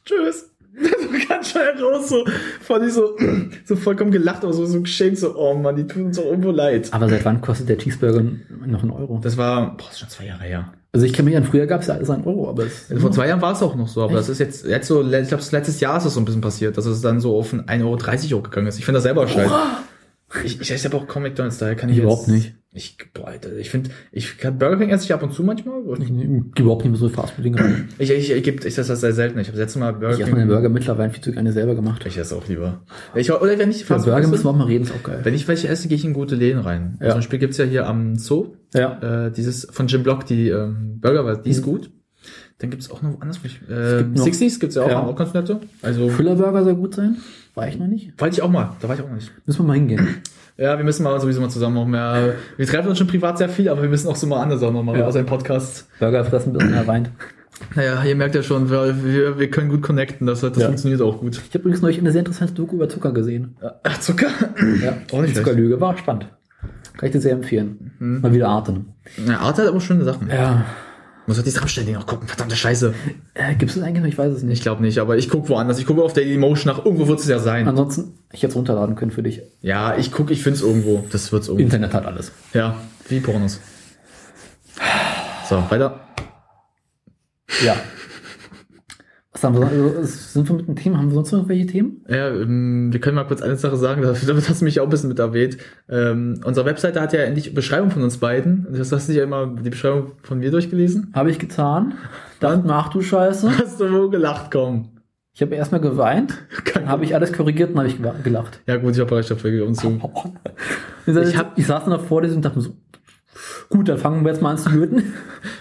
Tschüss. So ganz schnell raus, so, fand ich so, so vollkommen gelacht, aber so, so geschämt, so, oh Mann, die tun uns auch irgendwo leid. Aber seit wann kostet der Cheeseburger noch einen Euro? Das war, boah, das ist schon zwei Jahre her. Also ich kenne mich an, früher gab es ja alles einen Euro, aber es Also vor zwei Jahren war es auch noch so, aber Echt? das ist jetzt, jetzt so, ich glaube, letztes Jahr ist das so ein bisschen passiert, dass es dann so auf ein 1,30 Euro hochgegangen ist. Ich finde das selber scheiße. Ich, ich esse aber auch kaum McDonalds, daher kann ich Ich überhaupt jetzt, nicht. Ich, boah, Alter, ich finde, ich kann Burger King esse ich ab und zu manchmal. Ich, ich überhaupt nicht mehr so Fastfood-Dinge rein. Ich, ich, ich, ich esse das sehr selten. Ich habe letztes Mal Burger Ich esse meine Burger mittlerweile viel zu gerne selber gemacht. Ich esse auch lieber. Ich, oder wenn ich Fast Burger müssen wir auch mal reden, ist auch geil. wenn ich welche esse, gehe ich in gute Läden rein. Ja. Zum Beispiel gibt's ja hier am Zoo, Ja. äh, dieses von Jim Block, die ähm, Burger, die ist gut. Dann gibt's auch noch woanders. ich- Äh, gibt noch- 60s gibt's ja auch, Ja. auch ganz nette. Also, Füller Burger soll gut sein. War ich noch nicht. wollte ich auch mal. Da war ich auch noch nicht. Müssen wir mal hingehen. Ja, wir müssen mal sowieso mal zusammen noch mehr. Wir treffen uns schon privat sehr viel, aber wir müssen auch so mal andere Sachen noch machen, Ja. außer im Podcast. Burger fressen, bis er weint. Naja, ihr merkt ja schon, wir, wir, wir können gut connecten, das, das Ja. funktioniert auch gut. Ich habe übrigens neulich eine sehr interessante Doku über Zucker gesehen. Ach, Zucker? Ja, Auch nicht Zuckerlüge. War spannend. Kann ich dir sehr empfehlen. Mal wieder Arte. Ja, Arte hat aber schöne Sachen. Ja. Muss halt die Rammstein noch gucken, verdammte Scheiße. Äh, Gibt es das eigentlich noch? Ich weiß es Ich nicht. glaube nicht, aber ich gucke woanders. Ich gucke auf Daily Motion nach. Irgendwo wird es ja sein. Ansonsten, ich hätte es runterladen können für dich. Ja, ich gucke, ich finde es irgendwo. Das wird's irgendwo. Internet hat alles. Ja, wie Pornos. So, weiter. Ja. Was haben wir also, Sind wir mit dem Thema? Haben wir sonst noch irgendwelche Themen? Ja, ähm, wir können mal kurz eine Sache sagen, damit hast du mich auch ein bisschen mit erwähnt. Ähm, unsere Webseite hat ja endlich Beschreibung von uns beiden. Das hast du ja immer die Beschreibung von mir durchgelesen. Habe ich getan. Dachte mir, ach du Scheiße. Hast du wo gelacht, komm. Ich habe erstmal geweint, dann habe ich alles korrigiert und habe ich gelacht. Ja gut, ich habe Bereitschaft für uns zu. Ich, Ich hab- ich saß dann noch vor dir und dachte mir so, gut, dann fangen wir jetzt mal an zu löten.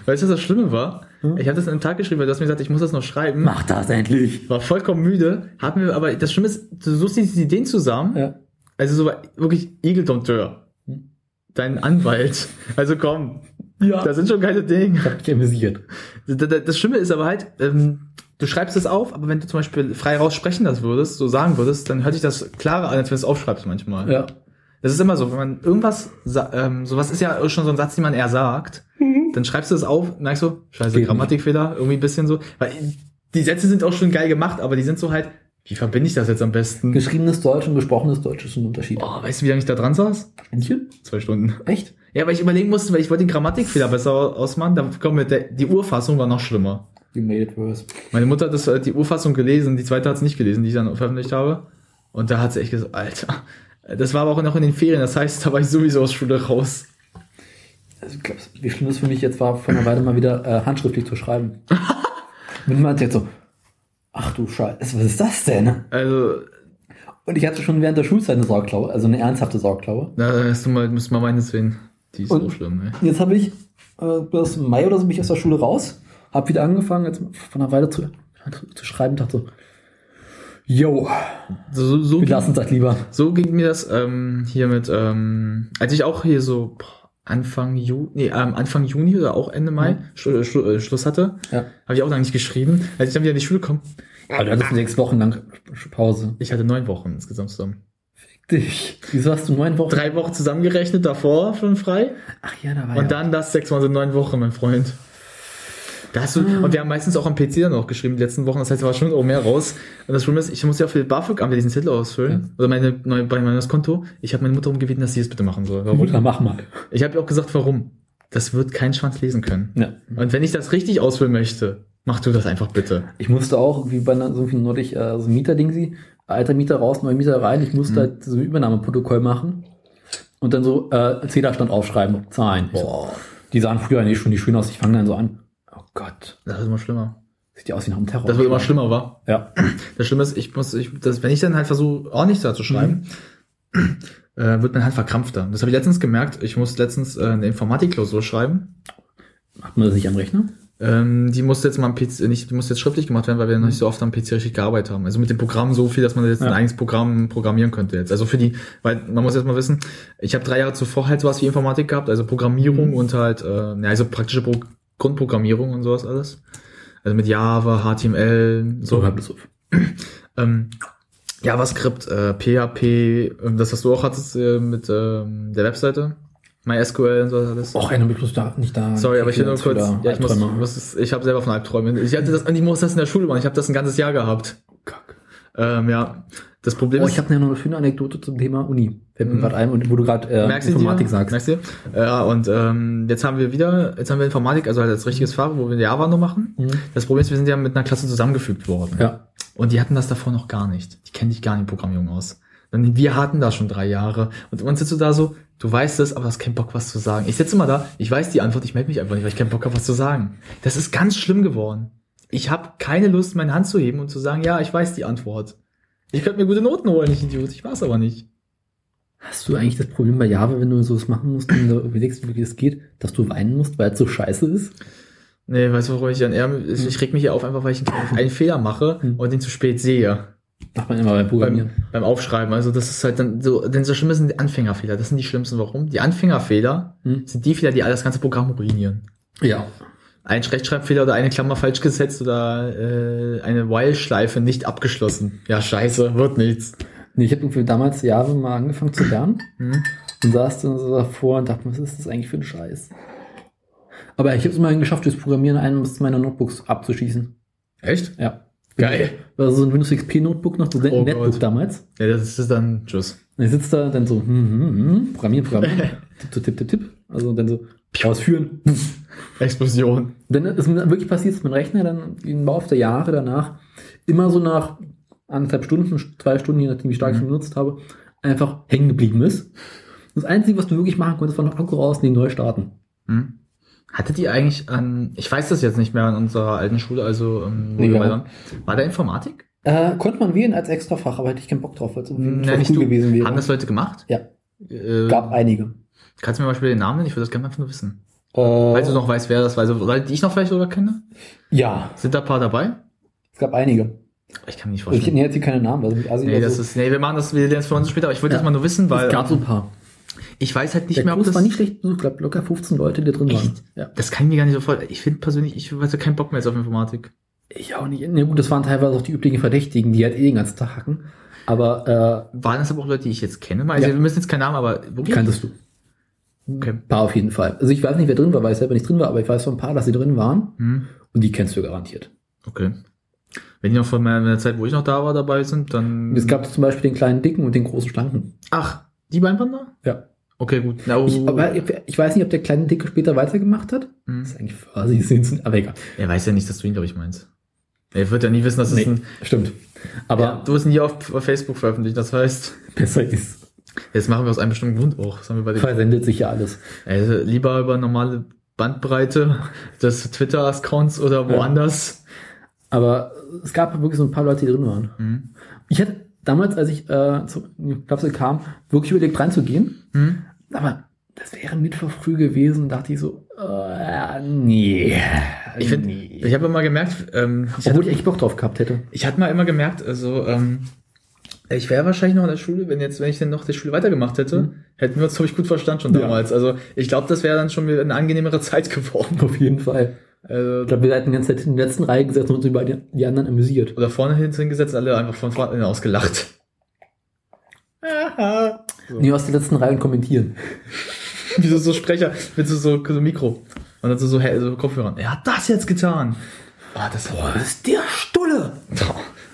Weißt du, was das Schlimme war? Ich habe das in einem Tag geschrieben, weil du hast mir gesagt, ich muss das noch schreiben. Mach das endlich. War vollkommen müde. Hatten wir, aber das Schlimme ist, du suchst diese Ideen zusammen. Ja. Also so wirklich Egeldompteur. Dein Anwalt. Also komm. Ja. Da sind schon geile Dinge. Ich habe mich amüsiert. Das, Schlimme ist aber halt, ähm, du schreibst es auf, aber wenn du zum Beispiel frei raus sprechen das würdest, so sagen würdest, dann hört sich das klarer an, als wenn du es aufschreibst manchmal. Ja. Das ist immer so, wenn man irgendwas, ähm, sowas ist ja schon so ein Satz, den man eher sagt, dann schreibst du es auf, merkst du, scheiße, Geht. Grammatikfehler, irgendwie ein bisschen so, weil die Sätze sind auch schon geil gemacht, aber die sind so halt, wie verbinde ich das jetzt am besten? Geschriebenes Deutsch und gesprochenes Deutsch ist ein Unterschied. Oh, weißt du, wie lange ich da dran saß? Stündchen? Zwei Stunden. Echt? Ja, weil ich überlegen musste, weil ich wollte den Grammatikfehler besser ausmachen, da mir der, die Urfassung war noch schlimmer. You made it worse. Meine Mutter hat das, äh, die Urfassung gelesen, die zweite hat es nicht gelesen, die ich dann veröffentlicht habe. Und da hat sie echt gesagt, Alter, Das war aber auch noch in den Ferien, das heißt, da war ich sowieso aus Schule raus. Also, ich glaube, wie schlimm es für mich jetzt war, vor einer Weile mal wieder äh, handschriftlich zu schreiben. Wenn man jetzt so, ach du Scheiße, was ist das denn? Also, Und ich hatte schon während der Schulzeit eine Sorgklaue, also eine ernsthafte Sorgklaue. da hast du mal, müssen wir meines sehen. Die ist so Und- schlimm, ey. Jetzt habe ich äh, bis Mai oder so bin ich aus der Schule raus, habe wieder angefangen, jetzt von einer Weile zu, zu schreiben, dachte so, yo, So, so, wir lassen das lieber. so ging mir das ähm, hier mit, ähm, als ich auch hier so boah, Anfang Juni, nee, ähm, Anfang Juni oder auch Ende Mai Mhm. Schlu Schlu äh, Schluss hatte, Ja. habe ich auch lange nicht geschrieben. Als ich dann wieder in die Schule komme, Aber du hattest sechs Wochen lang Pause. ich hatte neun Wochen insgesamt zusammen. Dich. Wieso hast du neun Wochen? Drei Wochen zusammengerechnet davor schon frei. Ach ja, da war Und ja. dann das sechs Mal sind neun Wochen, mein Freund. Da hast du, und wir haben meistens auch am PC dann auch geschrieben, die letzten Wochen, das heißt, da war schon auch mehr raus. Und das Schlimme ist, ich muss ja für BAföG-Amt diesen Zettel ausfüllen. Oder meine, neue, bei meinem neues Konto. Ich habe meine Mutter darum gebeten, dass sie es bitte machen soll. Warum? Mutter, mach mal. Ich habe ihr auch gesagt, warum. Das wird kein Schwanz lesen können. Ja. Und wenn ich das richtig ausfüllen möchte, mach du das einfach bitte. Ich musste auch, wie bei einer, so viel neulich, äh, so ein Mieterding sie, alter Mieter raus, neuer Mieter rein. Ich musste halt so ein Übernahmeprotokoll machen und dann so äh, Zählerstand aufschreiben, Zahlen. Boah, die sahen früher nicht schon die schön aus. Ich fange dann so an. Oh Gott, das ist immer schlimmer. sieht ja aus wie nach einem Terror. Das wird immer schlimmer, wa? Ja. Das Schlimme ist, ich muss, ich, das, wenn ich dann halt versuche, ordentlich da zu schreiben, äh, wird man halt verkrampfter. Das habe ich letztens gemerkt. Ich muss letztens äh, eine Informatikklausur schreiben. Macht man das nicht am Rechner? Ähm, die musste jetzt mal am PC, nicht, die musste jetzt schriftlich gemacht werden, weil wir noch nicht so oft am PC richtig gearbeitet haben. Also mit dem Programm so viel, dass man jetzt Ja. ein eigenes Programm programmieren könnte jetzt. Also für die, weil man muss jetzt mal wissen, ich habe drei Jahre zuvor halt sowas wie Informatik gehabt, also Programmierung Mhm. und halt, äh, ja, also praktische Pro Grundprogrammierung und sowas alles. Also mit Java, HTML, so. Hör bloß auf. ähm, JavaScript, äh, PHP, ähm, das, was du auch hattest äh, mit ähm, der Webseite, MySQL und so alles. Och, mich bloß da, nicht da. Sorry, aber ich will nur kurz, ja, ich muss, ich habe selber von Albträumen. Ich hatte das, ich muss das in der Schule machen. Ich habe das ein ganzes Jahr gehabt. Kack. Ähm, ja, das Problem Oh, ist, ich habe noch eine schöne Anekdote zum Thema Uni. Fällt mir Mhm. gerade ein, und wo du gerade äh, merkst Informatik dir? sagst. Merkst du? Ja, und ähm, jetzt haben wir wieder, jetzt haben wir Informatik, also halt als richtiges Fach, wo wir Java nur machen. Mhm. Das Problem ist, wir sind ja mit einer Klasse zusammengefügt worden. Ja. Und die hatten das davor noch gar nicht. Die kennen sich gar nicht in Programmierung aus. Denn wir hatten das schon drei Jahre. Und uns sitzt du da so, du weißt es, aber du hast keinen Bock, was zu sagen. Ich sitze immer da, ich weiß die Antwort, ich melde mich einfach nicht, weil ich keinen Bock habe, was zu sagen. Das ist ganz schlimm geworden. Ich habe keine Lust, meine Hand zu heben und zu sagen, ja, ich weiß die Antwort. Ich könnte mir gute Noten holen, ich Idiot. Ich weiß aber nicht. Hast du eigentlich das Problem bei Java, wenn du sowas machen musst und du überlegst, wie das geht, dass du weinen musst, weil es so scheiße ist? Nee, weißt du, warum ich an eher, ich, ich reg mich hier auf, einfach weil ich einen, Fehler mache Hm. und den zu spät sehe. Macht man immer beim Programmieren. beim, beim Aufschreiben. Also das ist halt dann so, denn so schlimm sind die Anfängerfehler. Das sind die schlimmsten. Warum? Die Anfängerfehler Hm. sind die Fehler, die all das ganze Programm ruinieren. Ja. Ein Rechtschreibfehler oder eine Klammer falsch gesetzt oder äh, eine While-Schleife nicht abgeschlossen. Ja, scheiße, wird nichts. Nee, ich habe irgendwie damals Java mal angefangen zu lernen Hm? und saß dann so davor und dachte, was ist das eigentlich für ein Scheiß? Aber ich habe es immerhin geschafft, durchs Programmieren eines meiner Notebooks abzuschießen. Echt? Ja. Geil. War so ein Windows XP Notebook noch, so ein Oh Netbook Gott. damals. Ja, das ist dann Tschüss. Und ich sitze da dann so, hm, hm, hm, programmieren, programmieren, tipp, tipp, tipp, tipp. Also dann so, ausführen. Explosion. Ist mir wirklich passiert, dass mein Rechner dann im Laufe der Jahre danach immer so nach anderthalb Stunden, zwei Stunden, je nachdem wie stark ich ihn benutzt habe, einfach hängen geblieben ist. Das Einzige, was du wirklich machen konntest, war noch Akku rausnehmen, neu starten. Hm? Hattet ihr eigentlich an, ich weiß das jetzt nicht mehr an unserer alten Schule, also ähm, Nee, ja. waren. War da Informatik? Äh, konnte man wählen als Extrafach, aber hätte ich keinen Bock drauf, weil es irgendwie nicht cool du. gewesen wäre. Haben das Leute gemacht? ja, Äh, gab einige. Kannst du mir mal später den Namen nennen? Ich würde das gerne einfach nur wissen. Äh, Weißt du noch weißt, wer das war? Also, Leute, die ich noch vielleicht sogar kenne? Ja, Sind da ein paar dabei? es gab einige. Ich kann mir nicht Also ich vorstellen. nenne jetzt hier keine Namen, weil mit Asi Nee, das so. ist, nee, wir machen das, wir lernen es für uns später, aber ich wollte Ja. das mal nur wissen, weil es gab so ein paar. ich weiß halt nicht Der mehr, ob Kurs das, war nicht schlecht besucht, ich glaube locker 15 Leute, die drin waren. Ja. das kann ich mir gar nicht so vorstellen. Ich finde persönlich, ich weiß keinen Bock mehr jetzt auf Informatik. Ich auch nicht. Na gut, das waren teilweise auch die üblichen Verdächtigen, die halt eh den ganzen Tag hacken. Aber Waren das aber auch Leute, die ich jetzt kenne? Also, Ja. wir müssen jetzt keinen Namen, aber äh, wirklich? kanntest du. Okay. Ein paar auf jeden Fall. Also ich weiß nicht, wer drin war, weil ich selber nicht drin war, aber ich weiß von ein paar, dass sie drin waren. Hm, Und die kennst du garantiert. okay. Wenn die noch von meiner Zeit, wo ich noch da war, dabei sind, dann. Es gab zum Beispiel den kleinen Dicken und den großen Schlanken. Ach, die beiden waren da? Ja. Okay, gut. Na, oh, Ich, aber ich, weiß nicht, ob der kleine Dicke später weitergemacht hat. hm. Das ist eigentlich quasi sind, aber egal. Er weiß ja nicht, dass du ihn, glaube ich, meinst. Er wird ja nie wissen, dass es Nee, ein. stimmt. Aber Ja, du hast nie auf, auf Facebook veröffentlicht, das heißt. besser ist. Jetzt machen wir aus einem bestimmten Grund auch. Das haben wir bei den Versendet sich ja alles. Also lieber über normale Bandbreite des Twitter-Accounts oder woanders. Aber es gab wirklich so ein paar Leute, die drin waren. Mhm. Ich hatte damals, als ich äh, zur Klapse kam, wirklich überlegt reinzugehen. Mhm. Aber das wäre Mittwoch früh gewesen, dachte ich so, äh, nee. Ich finde, nee. ich habe immer gemerkt, ähm, ich, Obwohl hatte, ich echt Bock drauf gehabt hätte. ich hatte mal immer gemerkt, also ähm, ich wäre wahrscheinlich noch in der Schule, wenn jetzt, wenn ich denn noch die Schule weitergemacht hätte, hätten wir uns, glaube ich, gut verstanden schon Ja. damals. Also ich glaube, das wäre dann schon wieder eine angenehmere Zeit geworden. Auf jeden Fall. Also, Ich glaube, wir hätten die ganze Zeit in der letzten Reihe gesessen und uns über die, die anderen amüsiert. oder vorne hingesetzt, alle einfach von vorne aus gelacht. So. Nee, aus der letzten Reihe und kommentieren. Wie so, so Sprecher mit so, so, so Mikro. Und dann so, so, so Kopfhörern. Er hat das jetzt getan. Ah, das, Das ist der Stulle!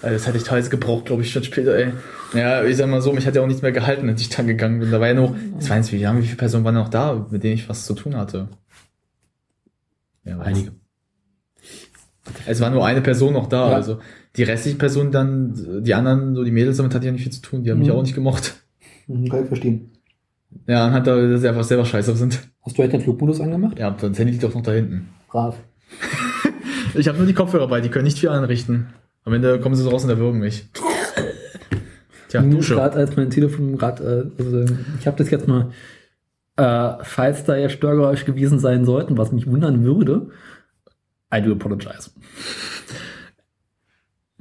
Alter, das hätte ich teils gebraucht, glaube ich, schon später, ey. Ja, ich sag mal so, mich hat ja auch nichts mehr gehalten, als ich dann gegangen bin. Da war ja noch, ich weiß nicht, wie, wie viele Personen waren noch da, mit denen ich was zu tun hatte? Ja, Einige. Es war nur eine Person noch da, Ja. also die restlichen Personen dann, die anderen, so die Mädels, damit hatte ich ja nicht viel zu tun, die haben mich Mhm. auch nicht gemocht. Hm, Kann ich verstehen. Ja, anhand da, dass sie einfach selber scheiße sind. Hast du halt den Flugmodus angemacht? Ja, das Handy liegt doch noch da hinten. Brav. Ich habe nur die Kopfhörer bei, die können nicht viel anrichten. Am Ende kommen sie so raus und erwürgen mich. Tja, Dusche. Gerade als mein Telefon gerade, äh, also ich habe das jetzt mal, äh, falls da jetzt Störgeräusche gewesen sein sollten, was mich wundern würde, I do apologize.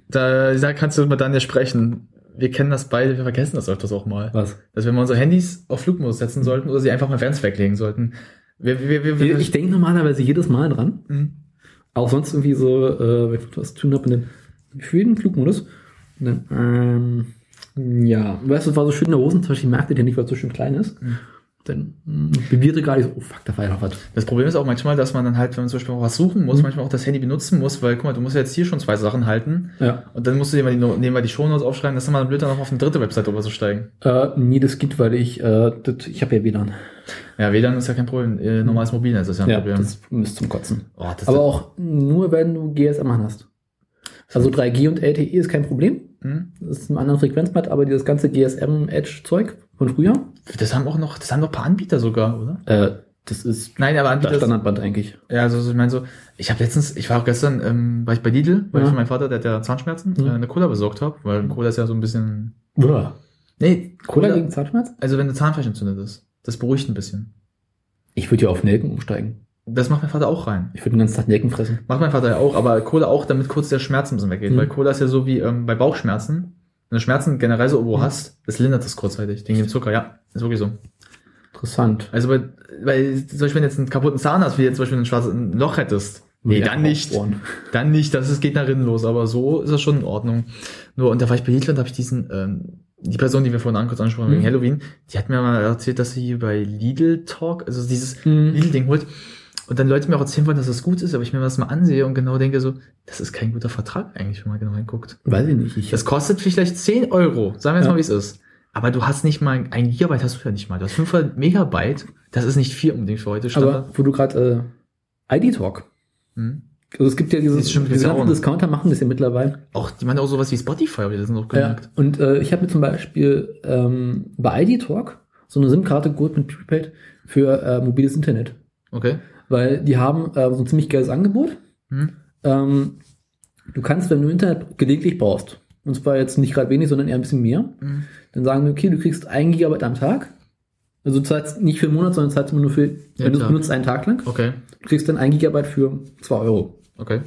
Da, da kannst du mit Daniel sprechen. Wir kennen das beide, wir vergessen das öfters auch mal. Was? Dass wir mal unsere Handys auf Flugmodus setzen sollten oder sie einfach mal ganz weglegen sollten. Wir, wir, wir, wir, Ich denke normalerweise jedes Mal dran. Mhm. Auch sonst irgendwie so, äh, wenn ich was tun habe, in dem für den Flugmodus. Und dann, ähm, ja, weißt du, es war so schön in der Hosentasche, ich merkte den nicht, weil es so schön klein ist. Mhm. Dann mh, bewirte gerade so, oh fuck, da war ja noch was. Das Problem ist auch manchmal, dass man dann halt, wenn man zum Beispiel auch was suchen muss, Mhm. manchmal auch das Handy benutzen muss, weil guck mal, du musst ja jetzt hier schon zwei Sachen halten Ja. und dann musst du dir mal die, nebenbei die Shownotes aufschreiben, das ist immer blöd, dann noch auf eine dritte Website drüber zu steigen. Äh, nee, das geht, weil ich, äh, das, ich habe ja WLAN. Ja, WLAN ist ja kein Problem. Äh, normales Mobilnetz ist ja ein Ja, Problem. das ist zum Kotzen. oh, Aber auch nur, wenn du GSM hast. Also 3G und LTE ist kein Problem. Hm? Das ist ein anderer Frequenzband, aber dieses ganze GSM-Edge-Zeug von früher, Das haben auch noch, das haben doch ein paar Anbieter sogar, oder? äh, das ist Nein, aber das Anbieter. Standardband eigentlich. Ja, also ich meine so, ich habe letztens, ich war auch gestern, ähm, war ich bei Lidl, weil Ja. ich meinen Vater, der hat ja Zahnschmerzen, Mhm. äh, eine Cola besorgt habe, weil Cola ist ja so ein bisschen. Uah. Nee, Cola gegen Zahnschmerz? Also wenn der Zahnfleisch entzündet ist. Das beruhigt ein bisschen. Ich würde ja auf Nelken umsteigen. Das macht mein Vater auch rein. Ich würde den ganzen Tag Nelken fressen. Macht mein Vater ja auch, aber Cola auch, damit kurz der Schmerz ein bisschen weggeht. Mhm. Weil Cola ist ja so wie ähm, bei Bauchschmerzen. Wenn du Schmerzen generell so irgendwo Mhm. hast, das lindert das kurzzeitig. Wegen dem Zucker, ja. Ist wirklich so. Interessant. Also bei, weil, zum Beispiel, wenn du jetzt einen kaputten Zahn hast, wie jetzt zum Beispiel ein schwarzes Loch hättest. Nee, Ja, dann nicht. aufbohren. Dann nicht, das ist, geht nach innen los, aber so ist das schon in Ordnung. Nur, und da war ich bei Lidl und habe ich diesen, ähm, die Person, die wir vorhin kurz angesprochen haben, Mhm. wegen Halloween, die hat mir mal erzählt, dass sie bei Lidl Talk, also dieses Mhm. Lidl-Ding holt, und dann Leute mir auch erzählen wollen, dass das gut ist, aber ich mir das mal ansehe und genau denke so, das ist kein guter Vertrag eigentlich, wenn man genau hinguckt. Weiß ich nicht. Ich Das kostet vielleicht 10 Euro, sagen wir jetzt Ja. mal, wie es ist. Aber du hast nicht mal, ein Gigabyte hast du ja nicht mal, du hast 500 Megabyte, das ist nicht viel unbedingt für heute aber wo du gerade äh, ID-Talk. Hm. Also es gibt ja dieses, diese ganzen noch. Discounter machen das ja mittlerweile. Auch, die meinen auch sowas wie Spotify, aber das sind auch Ja, gemerkt. und äh, ich habe mir zum Beispiel ähm, bei ID Talk so eine SIM-Karte geholt mit Prepaid für äh, mobiles Internet. Okay. Weil die haben äh, so ein ziemlich geiles Angebot. Hm. Ähm, du kannst, wenn du Internet gelegentlich brauchst, und zwar jetzt nicht gerade wenig, sondern eher ein bisschen mehr, Hm. dann sagen wir, okay, du kriegst ein Gigabyte am Tag. Also du zahlst nicht für einen Monat, sondern zahlst immer nur für, wenn du es benutzt, einen Tag lang. Okay. Du kriegst dann ein Gigabyte für zwei Euro. Okay.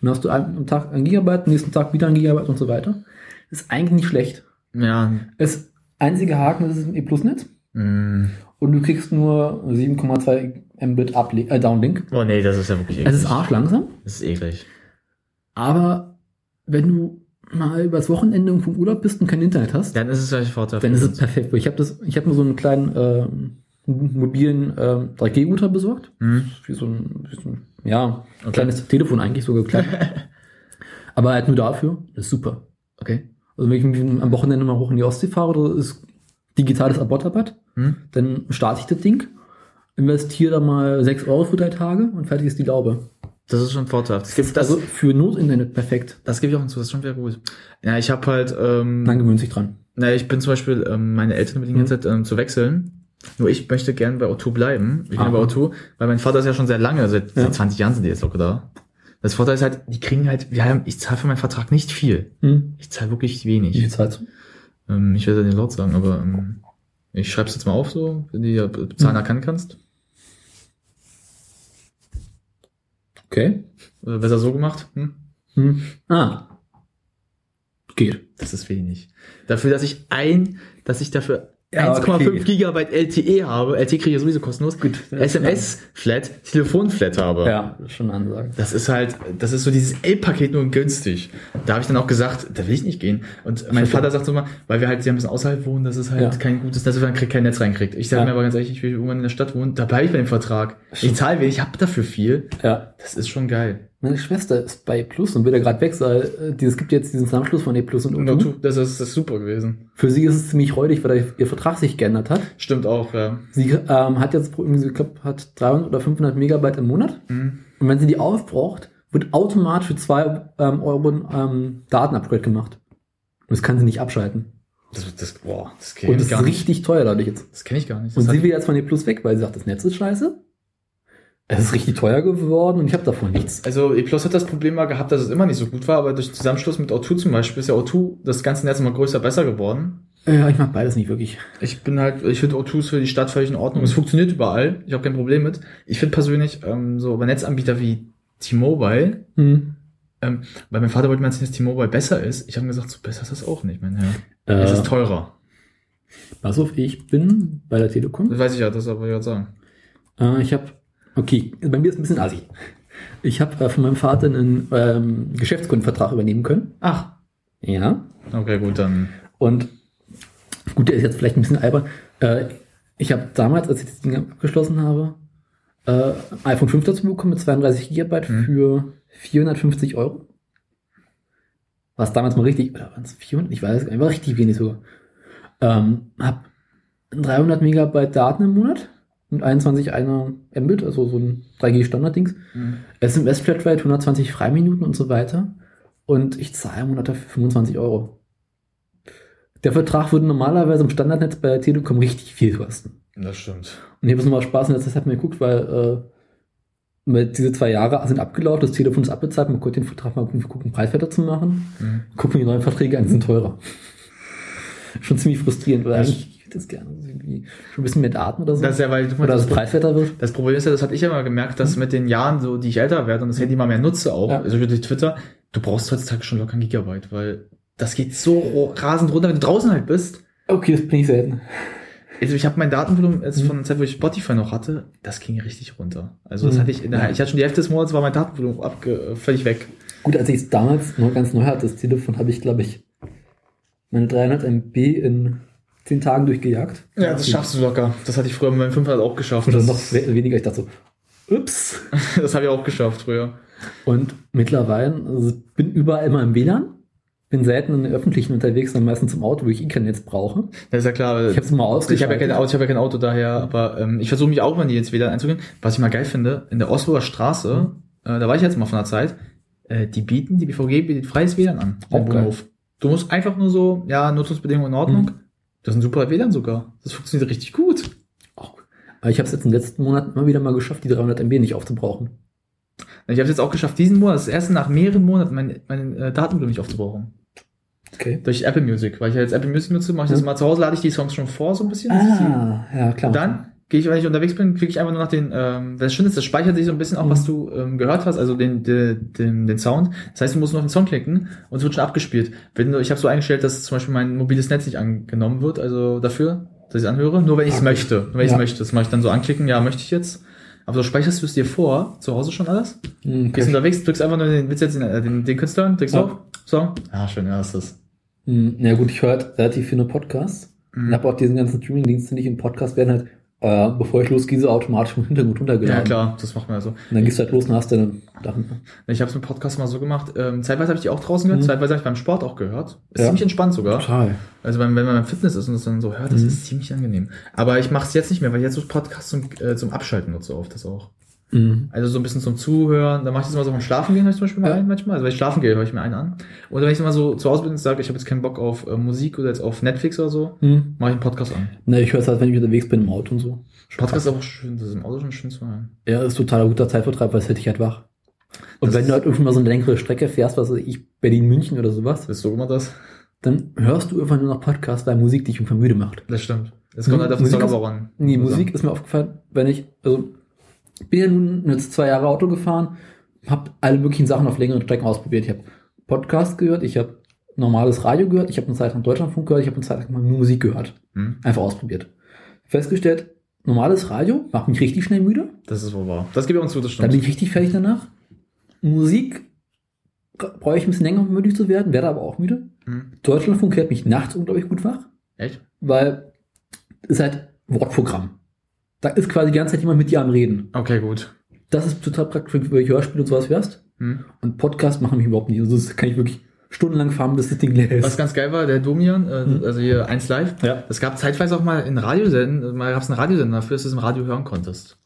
Dann hast du am Tag ein Gigabyte, nächsten Tag wieder ein Gigabyte und so weiter. Ist eigentlich nicht schlecht. Ja. Das einzige Haken ist, es ist ein E-Plus-Netz. Hm. Und du kriegst nur 7,2 Mbit Uplink, äh, Downlink. Oh nee, das ist ja wirklich eklig. Es ist arschlangsam. Das ist eklig. Aber wenn du mal übers Wochenende im Urlaub bist und kein Internet hast, Dann ist es vielleicht Vorteil. dann ist es perfekt. Ich habe das, ich habe mir so einen kleinen äh, mobilen äh, 3G-Router besorgt. Hm. Wie so ein, wie so ein ja, Okay. kleines Telefon eigentlich sogar klein. Aber halt nur dafür. Das ist super. Okay. Also wenn ich am Wochenende mal hoch in die Ostsee fahre oder ist digitales Abbottabad, Hm. dann starte ich das Ding, investiere da mal 6 Euro für drei Tage und fertig ist die Laube. Das ist schon vorteilhaft. Das Das ist also für Notinternet perfekt. das gebe ich auch hinzu, das ist schon sehr gut. Ja, ich habe halt, ähm, Man gewöhnt sich dran. Naja, ich bin zum Beispiel, ähm, meine Eltern überlegen Mhm. ganze Zeit ähm, zu wechseln. Nur ich möchte gern bei O2 bleiben. Ich bin Aha. bei O2, weil mein Vater ist ja schon sehr lange, seit, Ja. seit 20 Jahren sind die jetzt locker da. Das Vorteil ist halt, die kriegen halt, wir haben, ich zahle für meinen Vertrag nicht viel. Hm. Ich zahle wirklich Wie wenig. viel zahlst du? Ähm, ich werde den laut sagen, aber ähm, ich schreib's jetzt mal auf so, wenn du die äh, Zahlen Mhm. erkennen kannst. Okay. Besser so gemacht. Hm? Hm. Ah. Geht. Das ist wenig. Dafür, dass ich ein, dass ich dafür Ja, 1,5 okay. Gigabyte LTE habe, LTE kriege ich sowieso kostenlos, Gut. SMS-Flat, Telefon-Flat habe. Ja, das ist schon Ansage. Das ist halt, das ist so dieses L-Paket nur günstig. Da habe ich dann auch gesagt, da will ich nicht gehen. Und mein. Vater sagt so mal, weil wir halt ja ein bisschen außerhalb wohnen, das ist halt Ja. kein gutes wenn man kein Netz reinkriegt. Ich sage Ja. mir aber ganz ehrlich, ich will irgendwann in der Stadt wohnen, da bleibe ich bei dem Vertrag. Ich zahle wenig, ich habe dafür viel. Ja. Das ist schon geil. Meine Schwester ist bei Plus und will da gerade weg, weil äh, es gibt jetzt diesen Zusammenschluss von E Plus und Und O2. O2, das ist, das ist super gewesen. Für sie ist es ziemlich räudig, weil ihr Vertrag sich geändert hat. Stimmt auch, ja. Sie ähm, hat jetzt, ich glaube, hat 300 oder 500 Megabyte im Monat. Mhm. Und wenn sie die aufbraucht, wird automatisch für 2 ähm, Euro ein ähm, Datenupgrade gemacht. Und das kann sie nicht abschalten. Das, das, boah, das kenne Und das ist nicht. richtig teuer dadurch jetzt. Das kenne ich gar nicht. Und Das sie hat, will jetzt von E Plus weg, weil sie sagt, das Netz ist scheiße. Es ist richtig teuer geworden und ich habe davon nichts. also E Plus hat das Problem mal gehabt, dass es immer nicht so gut war, aber durch Zusammenschluss mit O2 zum Beispiel ist ja O2 das ganze Netz immer größer, besser geworden. Ja, ich mag beides nicht wirklich. Ich bin halt, ich finde O2 ist für die Stadt völlig in Ordnung. Es funktioniert überall. Ich habe kein Problem mit. Ich finde persönlich ähm, so bei Netzanbieter wie T-Mobile, Hm. ähm, weil mein Vater wollte mir erzählen, dass T-Mobile besser ist. Ich habe mir gesagt, so besser ist das auch nicht, mein Herr. Äh, Es ist teurer. pass auf, ich bin bei der Telekom. Das weiß ich ja, das aber ja sagen. Äh, ich habe, okay, bei mir ist ein bisschen assi. Ich habe äh, von meinem Vater einen ähm, Geschäftskundenvertrag übernehmen können. Ach, Ja. okay, gut, dann. Und gut, der ist jetzt vielleicht ein bisschen albern. Äh, ich habe damals, als ich das Ding abgeschlossen habe, äh, iPhone 5 dazu bekommen mit 32 Gigabyte Mhm. für 450 Euro. Was damals mal richtig, oder waren es 400? Ich weiß es gar nicht, war richtig wenig sogar. Ähm, hab 300 Megabyte Daten im Monat mit 21 einer Mbit, also so ein 3G Standard-Dings. Mhm. SMS Flatrate, 120 Freiminuten und so weiter. Und ich zahle im Monat dafür 25 Euro. Der Vertrag würde normalerweise im Standardnetz bei der Telekom richtig viel kosten. Das stimmt. Und ich habe es nochmal Spaß in letzter Zeit mal geguckt, weil äh, diese zwei Jahre sind abgelaufen, das Telefon ist abbezahlt, man konnte den Vertrag mal gucken, Preiswerter zu machen. Mhm. Gucken die neuen Verträge an, die sind teurer. Schon ziemlich frustrierend, weil eigentlich ich hätte es gerne irgendwie schon ein bisschen mehr Daten oder so. Das ist ja, weil du oder das, preiswerter wird. das Problem ist ja, das hatte ich ja mal gemerkt, dass mit den Jahren, so die ich älter werde und das Handy mal mehr nutze auch, Ja. also durch Twitter, du brauchst heutzutage schon locker ein Gigabyte, weil das geht so rasend runter, wenn du draußen halt bist. Okay, das bin ich selten. Also ich habe mein Datenvolumen jetzt Mhm. von der Zeit, wo ich Spotify noch hatte, das ging richtig runter. Also das Mhm. hatte ich in der, Ja. ich hatte schon die Hälfte des Monats war mein Datenvolumen abge, völlig weg. Gut, als ich es damals noch ganz neu hatte, das Telefon, habe ich, glaube ich, meine 300 MB in 10 Tagen durchgejagt. Ja, das schaffst du locker. Das hatte ich früher mit meinem 500 auch geschafft. Oder noch we- weniger. Ich dachte so, ups. das habe ich auch geschafft früher. Und mittlerweile, also ich bin überall immer im WLAN. Bin selten in den Öffentlichen unterwegs, dann meistens im Auto, wo ich eh Netz brauche. Das ist ja klar. Ich habe es mal Ich habe ja ausgeschaltet. kein Auto, ich habe ja kein Auto daher, aber ähm, ich versuche mich auch, wenn die jetzt wieder einzugehen. Was ich mal geil finde, in der Osloer Straße, äh, da war ich jetzt mal von der Zeit, äh, die bieten, die BVG bietet freies WLAN an. Auch. Bahnhof. Du musst einfach nur so, ja, Nutzungsbedingungen in Ordnung. Mhm. Das ist ein super WLAN sogar. Das funktioniert richtig gut. Gut. Aber ich habe es jetzt den letzten Monaten immer wieder mal geschafft, die 300 MB nicht aufzubrauchen. Ich habe es jetzt auch geschafft, diesen Monat, das erste nach mehreren Monaten, mein, mein äh, Datenvolumen nicht aufzubrauchen. Okay. Durch Apple Music. Weil ich ja jetzt Apple Music nutze, mache ich das Mhm. mal zu Hause, lade ich die Songs schon vor, so ein bisschen. Ah, ja, klar. Und dann gehe ich, wenn ich unterwegs bin, klicke ich einfach nur nach den, ähm, das Schöne ist, das speichert sich so ein bisschen auch, Mhm. was du ähm, gehört hast, also den, den, den, den Sound. Das heißt, du musst nur auf den Song klicken und es wird schon abgespielt. Wenn du, ich habe so eingestellt, dass zum Beispiel mein mobiles Netz nicht angenommen wird, also dafür, dass ich es anhöre, nur wenn ich es Okay. möchte. Nur wenn ich es Ja. möchte. Das mache ich dann so anklicken, ja, möchte ich jetzt. Aber so speicherst du es dir vor, zu Hause schon alles? Hm, Gehst unterwegs, drückst einfach nur den, willst jetzt den, äh, den, den Künstler, drückst Ja. auf, Song. Ja, schön, ja, ist das. Hm, Ja gut, ich höre halt relativ viele Podcasts. Mhm. Und habe auch diesen ganzen Streaming-Dienste nicht in Podcasts werden halt, äh, bevor ich losgehe, so automatisch im Hintergrund runtergeladen. Ja, klar, das macht man ja so. Und dann gehst du halt los und hast deine Sachen. Ich habe es mit Podcast mal so gemacht. Ähm, zeitweise habe ich die auch draußen gehört, Mhm. zeitweise habe ich beim Sport auch gehört. Ist Ja. ziemlich entspannt sogar. Total. Also wenn, wenn man beim Fitness ist und es dann so hört, das Mhm. ist ziemlich angenehm. Aber ich mache es jetzt nicht mehr, weil ich jetzt so Podcasts zum, äh, zum Abschalten nutze oft das auch. Mhm. Also so ein bisschen zum Zuhören. Da mache ich das mal so vom Schlafen gehen, ich zum Beispiel mal Ja. ein manchmal. Also wenn ich schlafen gehe, höre ich mir einen an. Oder wenn ich mal so zu Hause bin und sage, ich habe jetzt keinen Bock auf äh, Musik oder jetzt auf Netflix oder so, Mhm. mache ich einen Podcast an. Ne, ich höre es halt, wenn ich unterwegs bin im Auto und so. Podcast ist auch schön, das ist im Auto schon schön zu hören. Ja, ist totaler guter Zeitvertreib, weil es hält dich halt wach. Und Das wenn ist- du halt irgendwann mal so eine längere Strecke fährst, was weiß ich, Berlin, München oder sowas, Bist du immer das? dann hörst du einfach nur noch Podcast, weil Musik dich irgendwann müde macht. Das stimmt. Das kommt halt auf den Musik Song ist- aber auch an. Nee, ich Musik ist mir aufgefallen, wenn ich, also, bin ja nun jetzt zwei Jahre Auto gefahren, habe alle möglichen Sachen auf längeren Strecken ausprobiert. Ich habe Podcast gehört, ich habe normales Radio gehört, ich habe eine Zeit lang Deutschlandfunk gehört, ich habe eine Zeit lang nur Musik gehört. sagen. Hm? Einfach ausprobiert. Festgestellt, normales Radio macht mich richtig schnell müde. Das ist wohl wahr. Das gebe ich uns zu, das Dann bin ich richtig fertig danach. Musik brauche ich ein bisschen länger, um müde zu werden, werde aber auch müde. Hm? Deutschlandfunk hält mich nachts unglaublich gut wach, Echt? weil ist halt Wortprogramm. Da ist quasi die ganze Zeit jemand mit dir am Reden. Okay, gut. Das ist total praktisch, wenn du Hörspiel und sowas hörst. Hm? Und Podcast machen mich überhaupt nicht. Also das kann ich wirklich stundenlang fahren, bis das Ding leer ist. Was ganz geil war, der Domian, äh, Hm. also hier 1 Live, Ja. es gab zeitweise auch mal in Radiosenden, mal gab es einen Radiosender dafür, dass du es im Radio hören konntest.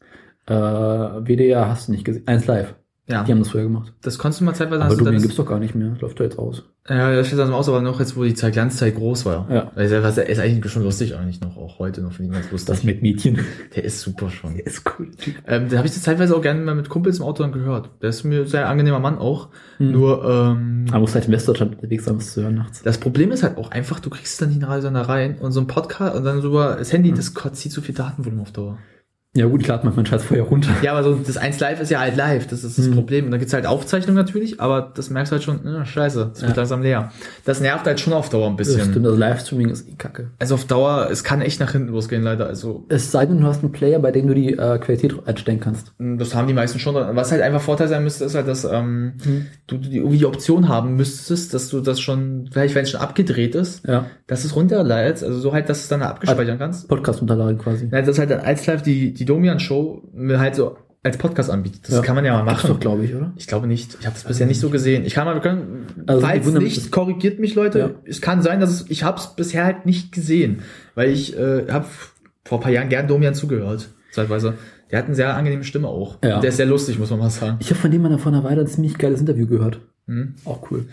Äh, WDR hast du nicht gesehen. Eins live. Ja, Die haben das früher gemacht. das konntest du mal zeitweise Aber Domian gibt's doch gar nicht mehr. Läuft doch jetzt aus. Ja, das steht dann aus, aber noch jetzt, wo die Zeit, Glanzzeit groß war. Ja. Also, was ist eigentlich schon lustig eigentlich noch, auch heute noch, finde ich ganz lustig. Das mit Mädchen. der ist super schon. ist cool. Ähm, da habe ich das zeitweise auch gerne mal mit Kumpels im Auto dann gehört. Der ist mir ein sehr angenehmer Mann auch. Hm. Nur, ähm, Man muss halt in Westdeutschland unterwegs sein, es zu hören nachts. das Problem ist halt auch einfach, du kriegst dann die Radiosender rein und so ein Podcast und dann so über das Handy, das zieht zu viel Datenvolumen auf Dauer. Ja gut, klar, man scheiß vorher runter. Ja, aber so das 1 Live ist ja halt live, das ist das Hm. Problem. Und dann gibt's halt Aufzeichnungen natürlich, aber das merkst du halt schon, äh, scheiße, es wird Ja. langsam leer. Das nervt halt schon auf Dauer ein Das bisschen. stimmt, also Livestreaming ist eh kacke. Also auf Dauer, es kann echt nach hinten losgehen, leider. Also Es sei denn, du hast einen Player, bei dem du die äh, Qualität einstellen kannst. das haben die meisten schon. Was halt einfach Vorteil sein müsste, ist halt, dass ähm, du die, irgendwie die Option haben müsstest, dass du das schon, vielleicht wenn es schon abgedreht ist, Ja. dass es runterlädst, also so halt, dass du es dann abgespeichert kannst. Podcast-Unterlagen quasi. Ja, das halt dann als live die, die Domian-Show mir halt so als Podcast anbietet. Das Ja. kann man ja mal machen. doch, glaube ich, oder? Ich glaube nicht. Ich habe das bisher nicht so gesehen. Ich kann mal, wir können, Also, falls die nicht, korrigiert mich, Leute. Ja. Es kann sein, dass es, ich habe es bisher halt nicht gesehen, weil ich äh, habe vor ein paar Jahren gern Domian zugehört, zeitweise. Der hat eine sehr angenehme Stimme auch. Ja. Und der ist sehr lustig, muss man mal sagen. Ich habe von dem mal vor einer Weile ein ziemlich geiles Interview gehört. Hm. Auch cool.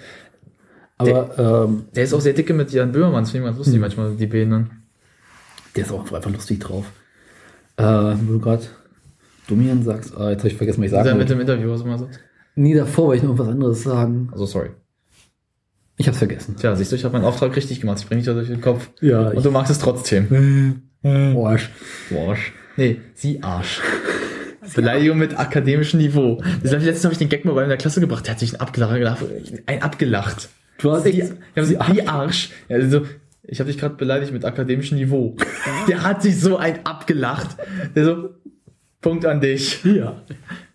Aber ähm, Der ist auch sehr dicke mit Jan Böhmermann, das finde ich ganz lustig Hm. manchmal, die Beine. der ist auch einfach lustig drauf. Äh, wo du gerade Domian sagst, ah, jetzt habe ich vergessen, was ich sagen Mit wollte. dem Interview, was immer sagt. Nee, davor wollte ich noch was anderes sagen. Also sorry. Ich hab's vergessen. Tja, siehst du, ich habe meinen Auftrag richtig gemacht. Ich bringe dich da durch den Kopf. Ja, Und du magst es trotzdem. Arsch. Du Arsch. Nee, sie Arsch. Beleidigung mit akademischem Niveau. Das hab ich letztens habe ich den Gag mal bei in der Klasse gebracht. Der hat sich ein abgelacht. Ein abgelacht. Du hast Sie, sie, wie Arsch. Ja, also, ich habe dich gerade beleidigt mit akademischem Niveau. Der hat sich so ein abgelacht. Der so, Punkt an dich. ja.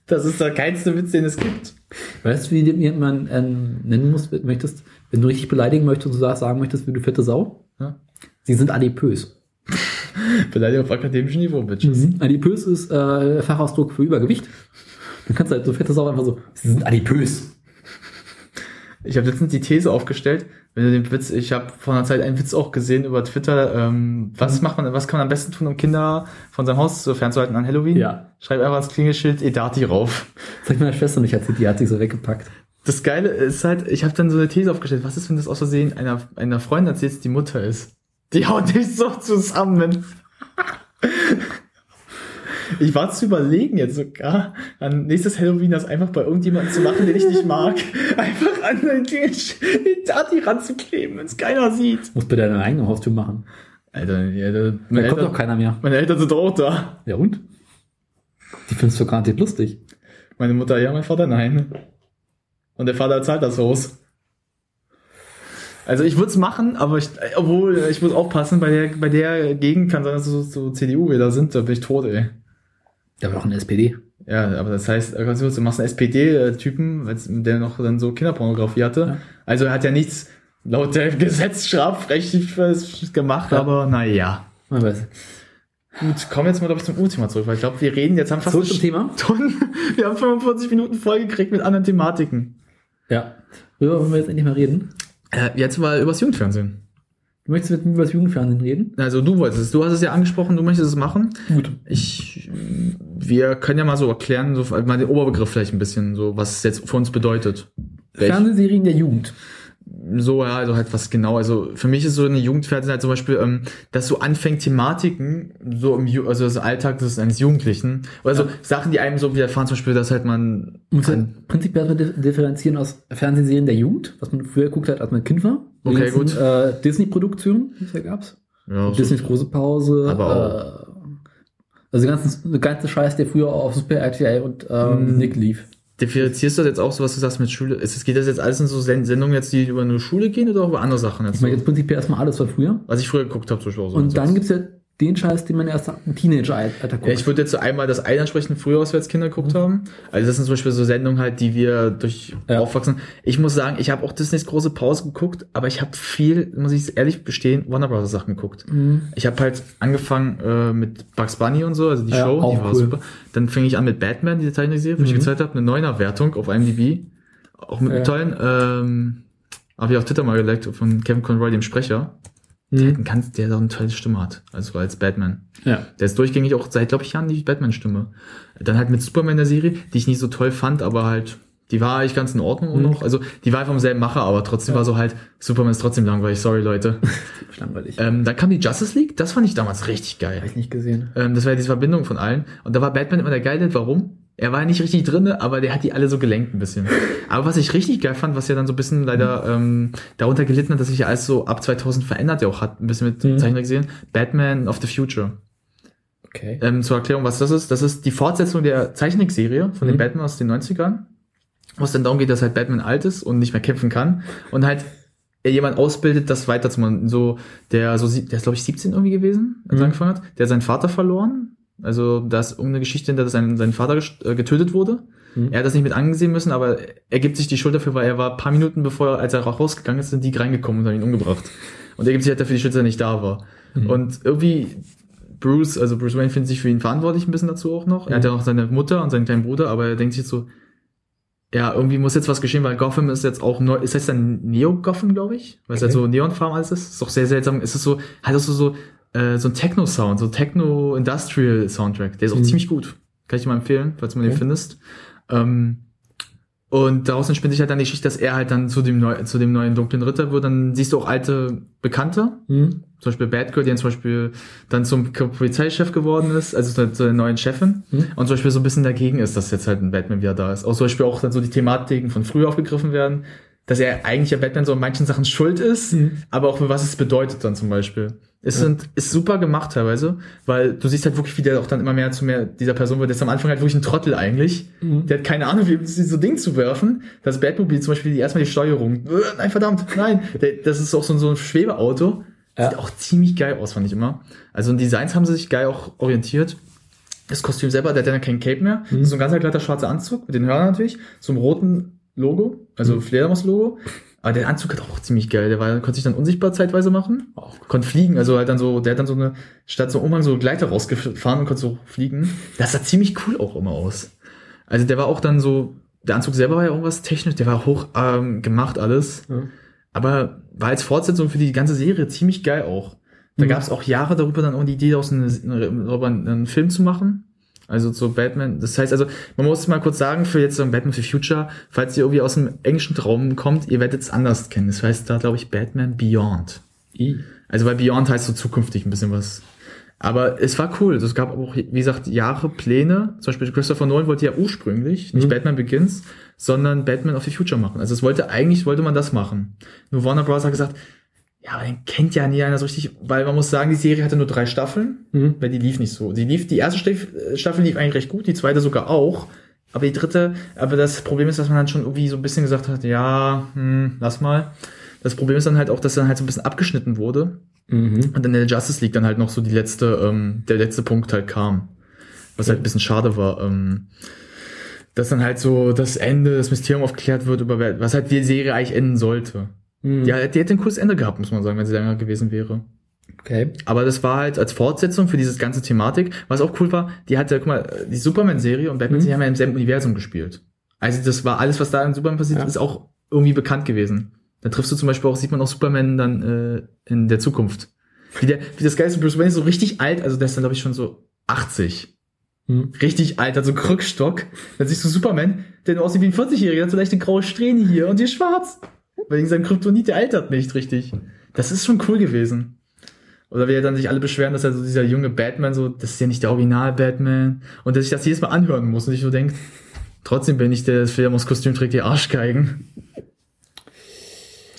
Das ist der geilste Witz, den es gibt. Weißt du, wie du man ähm, nennen musst, möchtest, wenn du richtig beleidigen möchtest und du sagen möchtest, wie du fette Sau? Ja? Sie sind adipös. Beleidigung auf akademischem Niveau, Bitches. Adipös ist äh, Fachausdruck für Übergewicht. Dann kannst du halt so fette Sau einfach so, sie sind adipös. Ich habe letztens die These aufgestellt, wenn du den Witz, ich habe vor einer Zeit einen Witz auch gesehen über Twitter, ähm, was macht man, was kann man am besten tun, um Kinder von seinem Haus fernzuhalten an Halloween? Ja. Schreib einfach ans Klingelschild Edati rauf. Das ich meiner Schwester nicht erzählt, die hat sich so weggepackt. Das Geile ist halt, ich habe dann so eine These aufgestellt, was ist, wenn das aus Versehen einer, einer Freundin erzählt, die Mutter ist? Die haut dich so zusammen. Ich war zu überlegen jetzt sogar, an nächstes Halloween das einfach bei irgendjemandem zu machen, den ich nicht mag. Einfach an den Dati ranzukleben, wenn es keiner sieht. Muss bitte deine eigene Haustür machen. Alter, ja, da, meine, kommt doch Eltern, keiner mehr. meine Eltern sind auch da. Ja und? Die findest du garantiert lustig. Meine Mutter ja, mein Vater nein. Und der Vater zahlt das Haus. Also ich würde es machen, aber ich, obwohl ich muss aufpassen, bei der, bei der Gegend kann sein, dass so, so CDU-Wähler sind, da bin ich tot, ey. Der war doch eine SPD. Ja, aber das heißt, ganz kurz, du machst einen SPD-Typen, der noch dann so Kinderpornografie hatte. Ja. Also er hat ja nichts laut dem Gesetz strafrechtlich gemacht, Ja. aber naja. Man weiß. Gut, kommen wir jetzt mal, glaube ich, zum U-Thema zurück, weil ich glaube, wir reden jetzt haben fast Zurück zum Thema. Stunde. Wir haben 45 Minuten vollgekriegt mit anderen Thematiken. Ja. Worüber wollen wir jetzt endlich mal reden? Äh, jetzt mal übers Jugendfernsehen. Du möchtest mit mir über das Jugendfernsehen reden? Also du wolltest es, du hast es ja angesprochen, du möchtest es machen. Gut. Ich, wir können ja mal so erklären, so mal den Oberbegriff vielleicht ein bisschen, so was es jetzt für uns bedeutet. Fernsehserien der Jugend. So, ja, also halt was genau. Also für mich ist so eine Jugendfernsehen halt zum Beispiel, ähm, dass so anfängt Thematiken, so im Ju also das Alltag des eines Jugendlichen. Oder so Sachen, die einem so widerfahren, zum Beispiel, dass halt man Muss man prinzipiell differenzieren aus Fernsehserien der Jugend, was man früher geguckt hat, als man Kind war. Die Okay, ganzen, gut. Äh, Disney-Produktionen, die es da gab's. ja, so, Disneys große Pause. Aber Äh, also der ganze, ganze Scheiß, der früher auf Super RTL und ähm, Mhm. Nick lief. Differenzierst du das jetzt auch so, was du sagst mit Schule? Ist, es- geht das jetzt alles in so Sen- Sendungen jetzt, die über eine Schule gehen oder auch über andere Sachen jetzt? Ich meine jetzt prinzipiell erstmal alles von früher. Was ich früher geguckt habe, zum Beispiel auch so. Und dann so. gibt's ja den Scheiß, den man erst im Teenager-Alter guckt. Ja, ich würde jetzt so einmal das eine ansprechen, früher, was wir als Kinder geguckt haben. Also das sind zum Beispiel so Sendungen halt, die wir durch Ja. aufwachsen. Ich muss sagen, ich habe auch Disneys große Pause geguckt, aber ich habe viel, muss ich ehrlich bestehen, Warner Bros. Sachen geguckt. Mhm. Ich habe halt angefangen äh, mit Bugs Bunny und so, also die Ja, Show, die war cool. super. Dann fing ich an mit Batman, diese Zeichentrickserie, wo ich Mhm. gezahlt habe, eine neuner Wertung auf IMDb. Auch mit einem Ja. tollen, ähm, habe ich auf Twitter mal geliked, von Kevin Conroy, dem Sprecher. Mhm. Ein ganz, der auch eine tolle Stimme hat, also als Batman. Ja. Der ist durchgängig auch seit, glaube ich, Jahren die Batman-Stimme. Dann halt mit Superman der Serie, die ich nicht so toll fand, aber halt, die war eigentlich ganz in Ordnung Mhm. noch. Also, die war vom selben Macher, aber trotzdem war so halt, Superman ist trotzdem langweilig, sorry Leute. Langweilig. ähm, dann kam die Justice League, das fand ich damals richtig geil. Hab ich nicht gesehen. Ähm, das war ja diese Verbindung von allen. Und da war Batman immer der Geile. Warum? Er war ja nicht richtig drinne, aber der hat die alle so gelenkt ein bisschen. Aber was ich richtig geil fand, was ja dann so ein bisschen leider ähm, darunter gelitten hat, dass sich ja alles so ab 2000 verändert ja auch hat, ein bisschen mit Mhm. Zeichentrick gesehen. Batman of the Future. Okay. Ähm, zur Erklärung, was das ist. Das ist die Fortsetzung der Zeichentrickserie von Mhm. den Batman aus den 90ern. Wo es dann darum geht, dass halt Batman alt ist und nicht mehr kämpfen kann. Und halt jemand ausbildet, das weiterzumachen. So, der, so, der ist glaube ich 17 irgendwie gewesen, als er Mhm. angefangen hat. Der hat seinen Vater verloren. Also, da ist irgendeine Geschichte hinter, dass sein, sein Vater äh, getötet wurde. Mhm. Er hat das nicht mit angesehen müssen, aber er gibt sich die Schuld dafür, weil er war ein paar Minuten bevor, als er rausgegangen ist, sind die reingekommen und haben ihn umgebracht. Und er gibt sich halt dafür die Schuld, dass er nicht da war. Mhm. Und irgendwie Bruce, also Bruce Wayne findet sich für ihn verantwortlich ein bisschen dazu auch noch. Er hat ja noch seine Mutter und seinen kleinen Bruder, aber er denkt sich so, ja, irgendwie muss jetzt was geschehen, weil Gotham ist jetzt auch neu, ist jetzt dann Neo-Gotham, glaube ich, weil es Okay. halt so neonfarben alles ist. Ist doch sehr seltsam. Ist es so, hat es so, so, äh, so ein Techno-Sound, so Techno-Industrial-Soundtrack. Der ist auch Mhm. ziemlich gut. Kann ich dir mal empfehlen, falls du mal den Okay. findest. Ähm, und daraus entspinnt sich halt dann die Geschichte, dass er halt dann zu dem, neu, zu dem neuen dunklen Ritter wird. Dann siehst du auch alte Bekannte, Mhm. zum Beispiel Batgirl, die dann zum Beispiel dann zum Polizeichef geworden ist, also zu, zu der neuen Chefin. Mhm. Und zum Beispiel so ein bisschen dagegen ist, dass jetzt halt ein Batman wieder da ist. Auch zum Beispiel auch dann so die Thematiken von früher aufgegriffen werden, dass er eigentlich ja Batman so in manchen Sachen schuld ist, Mhm. aber auch für was es bedeutet dann zum Beispiel. Es sind, ist super gemacht teilweise, weil du siehst halt wirklich, wie der auch dann immer mehr zu mehr dieser Person wird. Der ist am Anfang halt wirklich ein Trottel eigentlich. Mhm. Der hat keine Ahnung, wie so Ding zu werfen. Das Batmobil zum Beispiel, die erstmal die Steuerung. Äh, Nein, verdammt, nein. Das ist auch so, ein- so ein Schwebeauto. Ja. Sieht auch ziemlich geil aus, fand ich immer. Also in Designs haben sie sich geil auch orientiert. Das Kostüm selber, der hat ja kein Cape mehr. Mhm. Das ist so ein ganz glatter schwarzer Anzug mit den Hörnern natürlich. So einem roten Logo, also Mhm. Fledermaus-Logo. Aber der Anzug hat auch ziemlich geil. Der war, konnte sich dann unsichtbar zeitweise machen. Konnte fliegen, also halt dann so, der hat dann so eine, statt so einem Umhang so Gleiter rausgefahren und konnte so fliegen. Das sah ziemlich cool auch immer aus. Also der war auch dann so, der Anzug selber war ja irgendwas technisch, der war hoch ähm, gemacht alles. Ja. Aber war als Fortsetzung für die ganze Serie ziemlich geil auch. Da Mhm. gab es auch Jahre darüber dann auch die Idee, aus eine, darüber einen Film zu machen. Also so Batman. Das heißt also, man muss mal kurz sagen, für jetzt so ein Batman for Future, falls ihr irgendwie aus dem englischen Traum kommt, ihr werdet es anders kennen. Das heißt da, glaube ich, Batman Beyond. I. Also weil Beyond heißt so zukünftig ein bisschen was. Aber es war cool. Es gab auch, wie gesagt, Jahre Pläne. Zum Beispiel Christopher Nolan wollte ja ursprünglich nicht Mhm. Batman Begins, sondern Batman of the Future machen. Also es wollte, eigentlich wollte man das machen. Nur Warner Bros. hat gesagt, ja, aber den kennt ja nie einer so richtig, weil man muss sagen, die Serie hatte nur drei Staffeln, Mhm. weil die lief nicht so. Die lief, die erste Staff- Staffel lief eigentlich recht gut, die zweite sogar auch. Aber die dritte, aber das Problem ist, dass man dann schon irgendwie so ein bisschen gesagt hat, ja, hm, lass mal. Das Problem ist dann halt auch, dass dann halt so ein bisschen abgeschnitten wurde. Mhm. Und dann in der Justice League dann halt noch so die letzte, ähm, der letzte Punkt halt kam. Was halt ein bisschen schade war. Ähm, dass dann halt so das Ende, das Mysterium aufgeklärt wird, über was halt die Serie eigentlich enden sollte. Mhm. Ja, die hätte ein cooles Ende gehabt, muss man sagen, wenn sie länger gewesen wäre. Okay. Aber das war halt als Fortsetzung für dieses ganze Thematik. Was auch cool war, die hatte, guck mal, die Superman-Serie und Batman, Mhm. die haben ja im selben Universum gespielt. Also das war alles, was da in Superman passiert, Ja. ist auch irgendwie bekannt gewesen. Dann triffst du zum Beispiel auch, sieht man auch Superman dann äh, in der Zukunft. Wie, der, wie das geilste Bruce Wayne ist so richtig alt, also der ist dann, glaube ich, schon so 80. Hm. Richtig alt, hat so einen Krückstock. Dann siehst du Superman, der nur aussieht wie ein 40-Jähriger, hat so leichte graue Strähne hier und hier schwarz. Wegen seinem Kryptonit, der altert nicht richtig. Das ist schon cool gewesen. Oder wie er dann sich alle beschweren, dass er so dieser junge Batman so, das ist ja nicht der Original-Batman. Und dass ich das jedes Mal anhören muss und ich so denkt, trotzdem bin ich der, das Fledermaus-Kostüm trägt die Arschgeigen.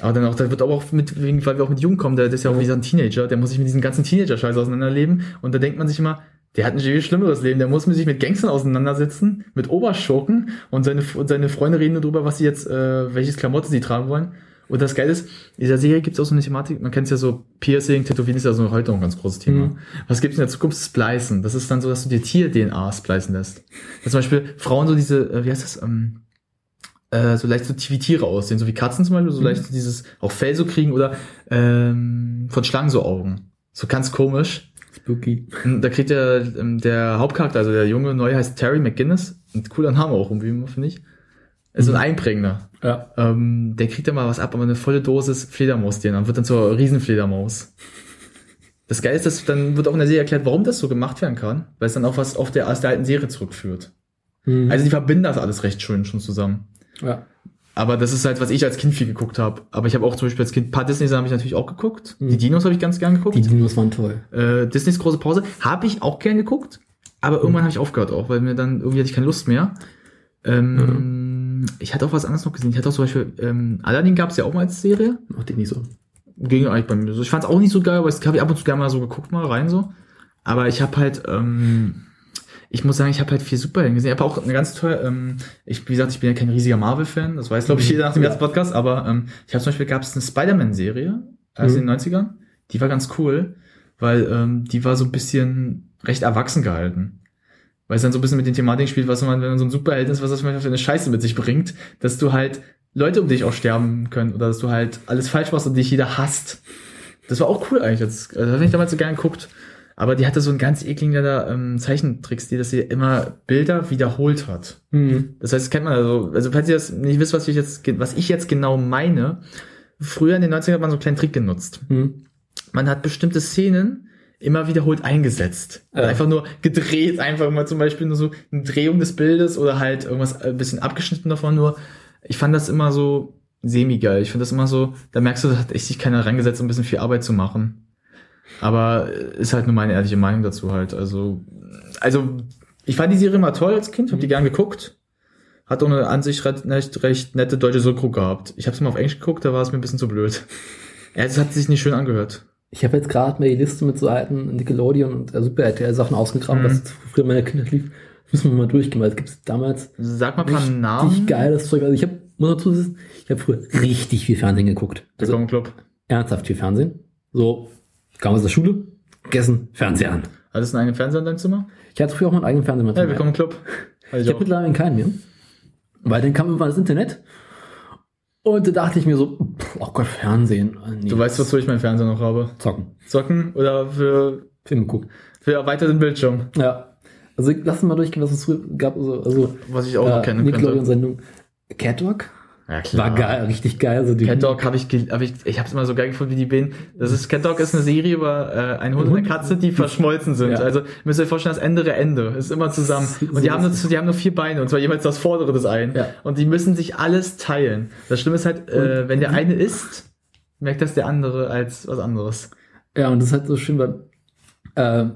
Aber dann auch, da wird auch mit, weil wir auch mit Jung kommen, der, der ist ja auch wie so ein Teenager, der muss sich mit diesem ganzen Teenager-Scheiß auseinanderleben. Und da denkt man sich immer, der hat ein viel schlimmeres Leben, der muss sich mit Gangstern auseinandersetzen, mit Oberschurken und seine, und seine Freunde reden nur drüber, was sie jetzt, äh, welches Klamotte sie tragen wollen. Und das Geile ist, in dieser Serie gibt es auch so eine Thematik, man kennt es ja so, Piercing, Tätowieren ist ja so heute auch ein ganz großes Thema. Mhm. Was gibt es in der Zukunft? Splicen. Das ist dann so, dass du dir Tier-DNA splicen lässt. Dass zum Beispiel Frauen so diese, äh, wie heißt das, ähm, äh, so leicht so wie Tiere aussehen, so wie Katzen zum Beispiel, so Mhm. leicht so dieses auch Fell so kriegen oder ähm, von Schlangen so Augen. So ganz komisch. Spooky. Da kriegt der, ähm, der Hauptcharakter, also der junge Neue heißt Terry McGinnis. Ein cooler Name auch irgendwie, finde ich. Ist so ein Einprägner. Ja. Ähm, der kriegt dann mal was ab, aber eine volle Dosis Fledermaus-DNA und wird dann zur Riesenfledermaus. Das Geile ist, dass dann wird auch in der Serie erklärt, warum das so gemacht werden kann, weil es dann auch was auf der, aus der alten Serie zurückführt. Mhm. Also die verbinden das alles recht schön schon zusammen. ja. Aber das ist halt, was ich als Kind viel geguckt habe. Aber ich habe auch zum Beispiel als Kind ein paar Disney-Sachen habe ich natürlich auch geguckt. Mhm. Die Dinos habe ich ganz gern geguckt. Die Dinos waren toll. Äh, Disneys große Pause habe ich auch gern geguckt, aber irgendwann habe ich aufgehört auch, weil mir dann irgendwie hatte ich keine Lust mehr. Ähm, Ich hatte auch was anderes noch gesehen. Ich hatte auch zum Beispiel ähm, Aladdin gab es ja auch mal als Serie. Macht die nicht so. Ging eigentlich bei mir so. Ich fand es auch nicht so geil, aber das habe ich ab und zu gerne mal so geguckt mal rein so. Aber ich habe halt, ähm, ich muss sagen, ich habe halt viel Superhelden gesehen. Ich habe auch eine ganz tolle, ähm, ich, wie gesagt, ich bin ja kein riesiger Marvel-Fan, das weiß, glaube ich, jeder nach dem ganzen Podcast, aber ähm, ich habe zum Beispiel, gab es eine Spider-Man-Serie aus Mhm. den 90ern, die war ganz cool, weil ähm, die war so ein bisschen recht erwachsen gehalten. Weil es dann so ein bisschen mit den Thematiken spielt, was man, wenn man so ein Superheld ist, was das manchmal für eine Scheiße mit sich bringt, dass du halt Leute um dich auch sterben können oder dass du halt alles falsch machst und dich jeder hasst. Das war auch cool eigentlich. Das, also, das habe ich damals so gern geguckt. Aber die hatte so einen ganz ekligen da, ähm, Zeichentrickstil, dass sie immer Bilder wiederholt hat. Mhm. Das heißt, das kennt man also, also falls ihr das nicht wisst, was ich jetzt, was ich jetzt genau meine, früher in den 90ern hat man so einen kleinen Trick genutzt. Mhm. Man hat bestimmte Szenen immer wiederholt eingesetzt. Ja. Einfach nur gedreht, einfach mal zum Beispiel nur so eine Drehung des Bildes oder halt irgendwas ein bisschen abgeschnitten davon nur. Ich fand das immer so semi-geil. Ich finde das immer so, da merkst du, da hat echt sich keiner reingesetzt, um ein bisschen viel Arbeit zu machen. Aber ist halt nur meine ehrliche Meinung dazu halt. Also, also ich fand die Serie mal toll als Kind, hab die gern geguckt. Hat auch eine an sich recht, recht, nette deutsche Synchro gehabt. Ich habe es mal auf Englisch geguckt, da war es mir ein bisschen zu blöd. Es hat sich nicht schön angehört. Ich habe jetzt gerade mal die Liste mit so alten Nickelodeon und äh, Super RTL Sachen ausgegraben, Mhm. was früher in meiner Kindheit lief. Das müssen wir mal durchgehen, weil es gibt damals Sag mal ein paar richtig Namen. geiles Zeug. Also ich habe, muss dazu sagen, ich habe früher richtig viel Fernsehen geguckt. Also Willkommen Club. ernsthaft viel Fernsehen. So, kam aus der Schule, gegessen, Fernseher an. Hattest du einen eigenen Fernseher in deinem Zimmer? Ich hatte früher auch meinen eigenen Fernseher mit Hey, willkommen im Club. Also Ich habe mittlerweile keinen mehr. Weil dann kam irgendwann das Internet. Und da dachte ich mir so, pff, oh Gott, Fernsehen. äh, nee, Du weißt, wozu ich meinen Fernseher noch habe. Zocken. Zocken oder für, Filme gucken. für erweiterten Bildschirm. Ja. Also lass uns mal durchgehen, was es früher gab. Also, also Was ich auch noch kennen könnte. Nickelodeon-Sendung. Cat Dog Ja, war geil, richtig geil. Die Cat Dog habe ich, hab ich, ich habe es immer so geil gefunden wie die Bienen. Das ist Cat Dog ist eine Serie über äh, einen Hund und eine Katze, die verschmolzen sind. Ja. Also ihr müsst euch vorstellen, das Ende Ende ist immer zusammen. Und die haben nur, die haben nur vier Beine und zwar jeweils das vordere des einen. Ja. Und die müssen sich alles teilen. Das Schlimme ist halt, äh, wenn der eine isst, merkt das der andere als was anderes. Ja, und das ist halt so schön, weil äh,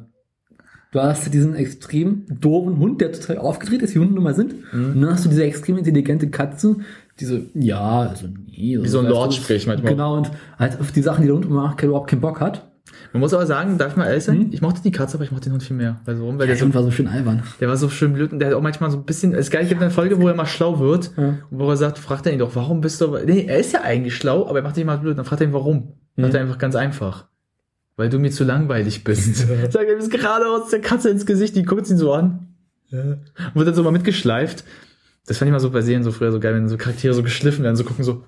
du hast diesen extrem doofen Hund, der total aufgedreht ist, wie Hunde nun mal sind. Mhm. Und dann hast du diese extrem intelligente Katze, diese, ja, also nee. Wie so ein weißt Lord du, spricht manchmal. Genau, und halt auf die Sachen, die der Hund macht, überhaupt keinen Bock hat. Man muss aber sagen, darf ich mal ehrlich sein, Mhm. ich mochte die Katze, aber ich mochte den Hund viel mehr. Weil so, weil der Der so Hund war so schön albern. Der war so schön blöd und der hat auch manchmal so ein bisschen. Es gibt eine Folge, wo er mal schlau wird Ja. und wo er sagt, fragt er ihn doch, warum bist du. Nee, er ist ja eigentlich schlau, aber er macht sich mal blöd. Dann fragt er ihn, warum. Sagt Mhm. er einfach ganz einfach. Weil du mir zu langweilig bist. Sagt er, bist gerade aus der Katze ins Gesicht, die guckt ihn so an. Und wird dann so mal mitgeschleift. Das fand ich mal so bei Serien so früher so geil, wenn so Charaktere so geschliffen werden, so gucken so.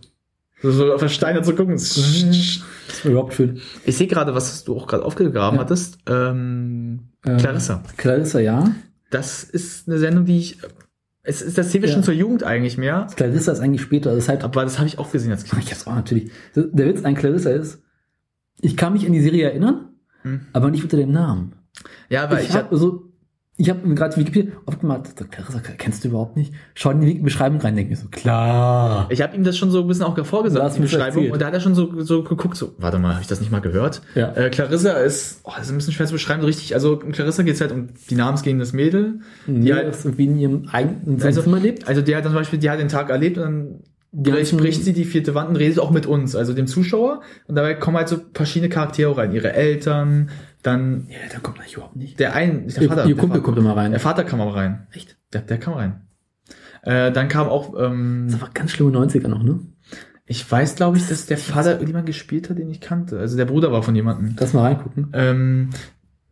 So, so auf versteinert zu gucken. Das war überhaupt schön. Ich sehe gerade, was du auch gerade aufgegraben Ja. hattest. Ähm, Ähm, Clarissa. Clarissa, ja. Das ist eine Sendung, die ich Es ist das zählt ja. schon zur Jugend eigentlich mehr. Clarissa ist eigentlich später. Das ist halt, Aber das habe ich auch gesehen als Kind. ich hab's auch natürlich. Der Witz an Clarissa ist, ich kann mich an die Serie erinnern, Hm. aber nicht unter dem Namen. Ja, aber ich ich, habe also, ich habe mir gerade Wikipedia aufgemacht. Clarissa kennst du überhaupt nicht? Schau in die Beschreibung rein, denke mir so klar. ich habe ihm das schon so ein bisschen auch vorgesagt, die Beschreibung. Und da hat er schon so, so geguckt, so, warte mal, habe ich das nicht mal gehört? Ja. Äh, Clarissa ist, oh, das ist ein bisschen schwer zu beschreiben, so richtig, also in Clarissa geht es halt um die namensgehendes Mädel. Die halt- halt irgendwie in ihrem eigenen Also- Zimmer lebt. Also die hat zum Beispiel, die hat den Tag erlebt und dann ganzen- bricht sie die vierte Wand und redet auch mit uns, also dem Zuschauer. Und dabei kommen halt so verschiedene Charaktere rein. Ihre Eltern, dann Ja, da kommt eigentlich überhaupt nicht. der ein, der Vater. ihr der Kumpel Vater. kommt immer rein. Der Vater kam auch rein. Echt? Der, der kam rein. Äh, dann kam auch, ähm, Das war ganz schlimme 90er noch, ne? ich weiß, glaube ich, dass der Vater irgendjemand gespielt hat, den ich kannte. Also der Bruder war von jemandem. Lass mal reingucken. Ähm,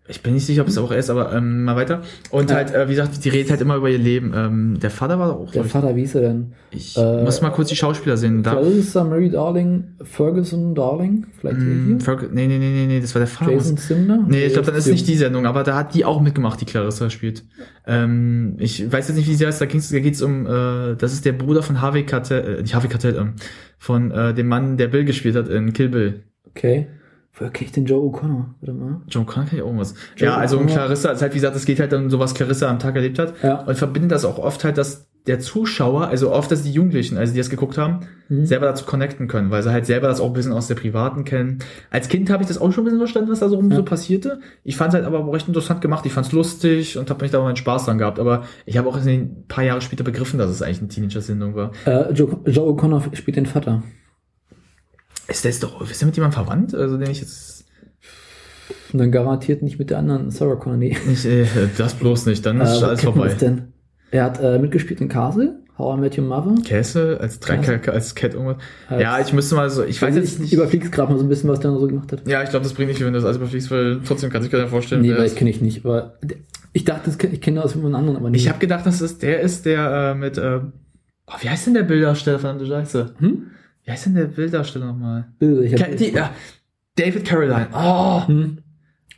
ich bin nicht sicher, ob es auch er ist, aber ähm, mal weiter. Und Ja. halt, äh, wie gesagt, die redet halt immer über ihr Leben. Ähm, der Vater war auch, Der Vater, wie hieß er denn? ich äh, muss mal kurz die Schauspieler sehen. Da, Clarissa Mary Darling, Ferguson Darling, vielleicht Mm. Ferg- nee, nee, nee, nee, nee, das war der Vater. Jason Cinder. Nee, ich glaube, dann ist nicht die Sendung, aber da hat die auch mitgemacht, die Clarissa spielt. Ähm, ich weiß jetzt nicht, wie sie heißt, da ging's, da geht's um, äh, das ist der Bruder von Harvey Keitel, äh, nicht Harvey Keitel, ähm, von äh, dem Mann, der Bill gespielt hat in Kill Bill. Okay. Woher kenne ich den Joe O'Connor? Warte mal. John Connor kann ich auch irgendwas. Joe ja, also um O'Connor. Clarissa, also halt, wie gesagt, es geht halt um so, was Clarissa am Tag erlebt hat. Ja. Und verbindet das auch oft halt, dass der Zuschauer, also oft, dass die Jugendlichen, also die das geguckt haben, Mhm. selber dazu connecten können, weil sie halt selber das auch ein bisschen aus der Privaten kennen. Als Kind habe ich das auch schon ein bisschen verstanden, was da so rum Ja. so passierte. Ich fand es halt aber recht interessant gemacht. Ich fand es lustig und habe mich da auch meinen Spaß dran gehabt. Aber ich habe auch ein paar Jahre später begriffen, dass es eigentlich eine Teenager-Sendung war. Äh, Joe, Joe O'Connor spielt den Vater. Ist der ist doch, ist der mit jemandem verwandt? Also den ich jetzt Und dann garantiert nicht mit der anderen Sarah Connor. Nee. nicht, äh, das bloß nicht, dann ist Äh, alles vorbei. denn? Er hat äh, mitgespielt in Castle, How I Met Your Mother. Castle als Castle. als Cat irgendwas. Als- ja, ich müsste mal so, ich weiß jetzt nicht. überfliegst gerade mal so ein bisschen, was der so gemacht hat. Ja, ich glaube, das bringt nicht viel, wenn du das alles überfliegst, weil trotzdem kann sich keiner vorstellen. Nee, weil ich kenne ich nicht. Aber der- ich dachte, ich kenne das von einem anderen, aber nicht. Ich habe gedacht, dass es der ist, der äh, mit, äh, oh, wie heißt denn der Bildarsteller, verdammte Scheiße? hm? Wie heißt denn der Bildarsteller nochmal? Ich hab- die, ja, David Caroline. Oh, Hm?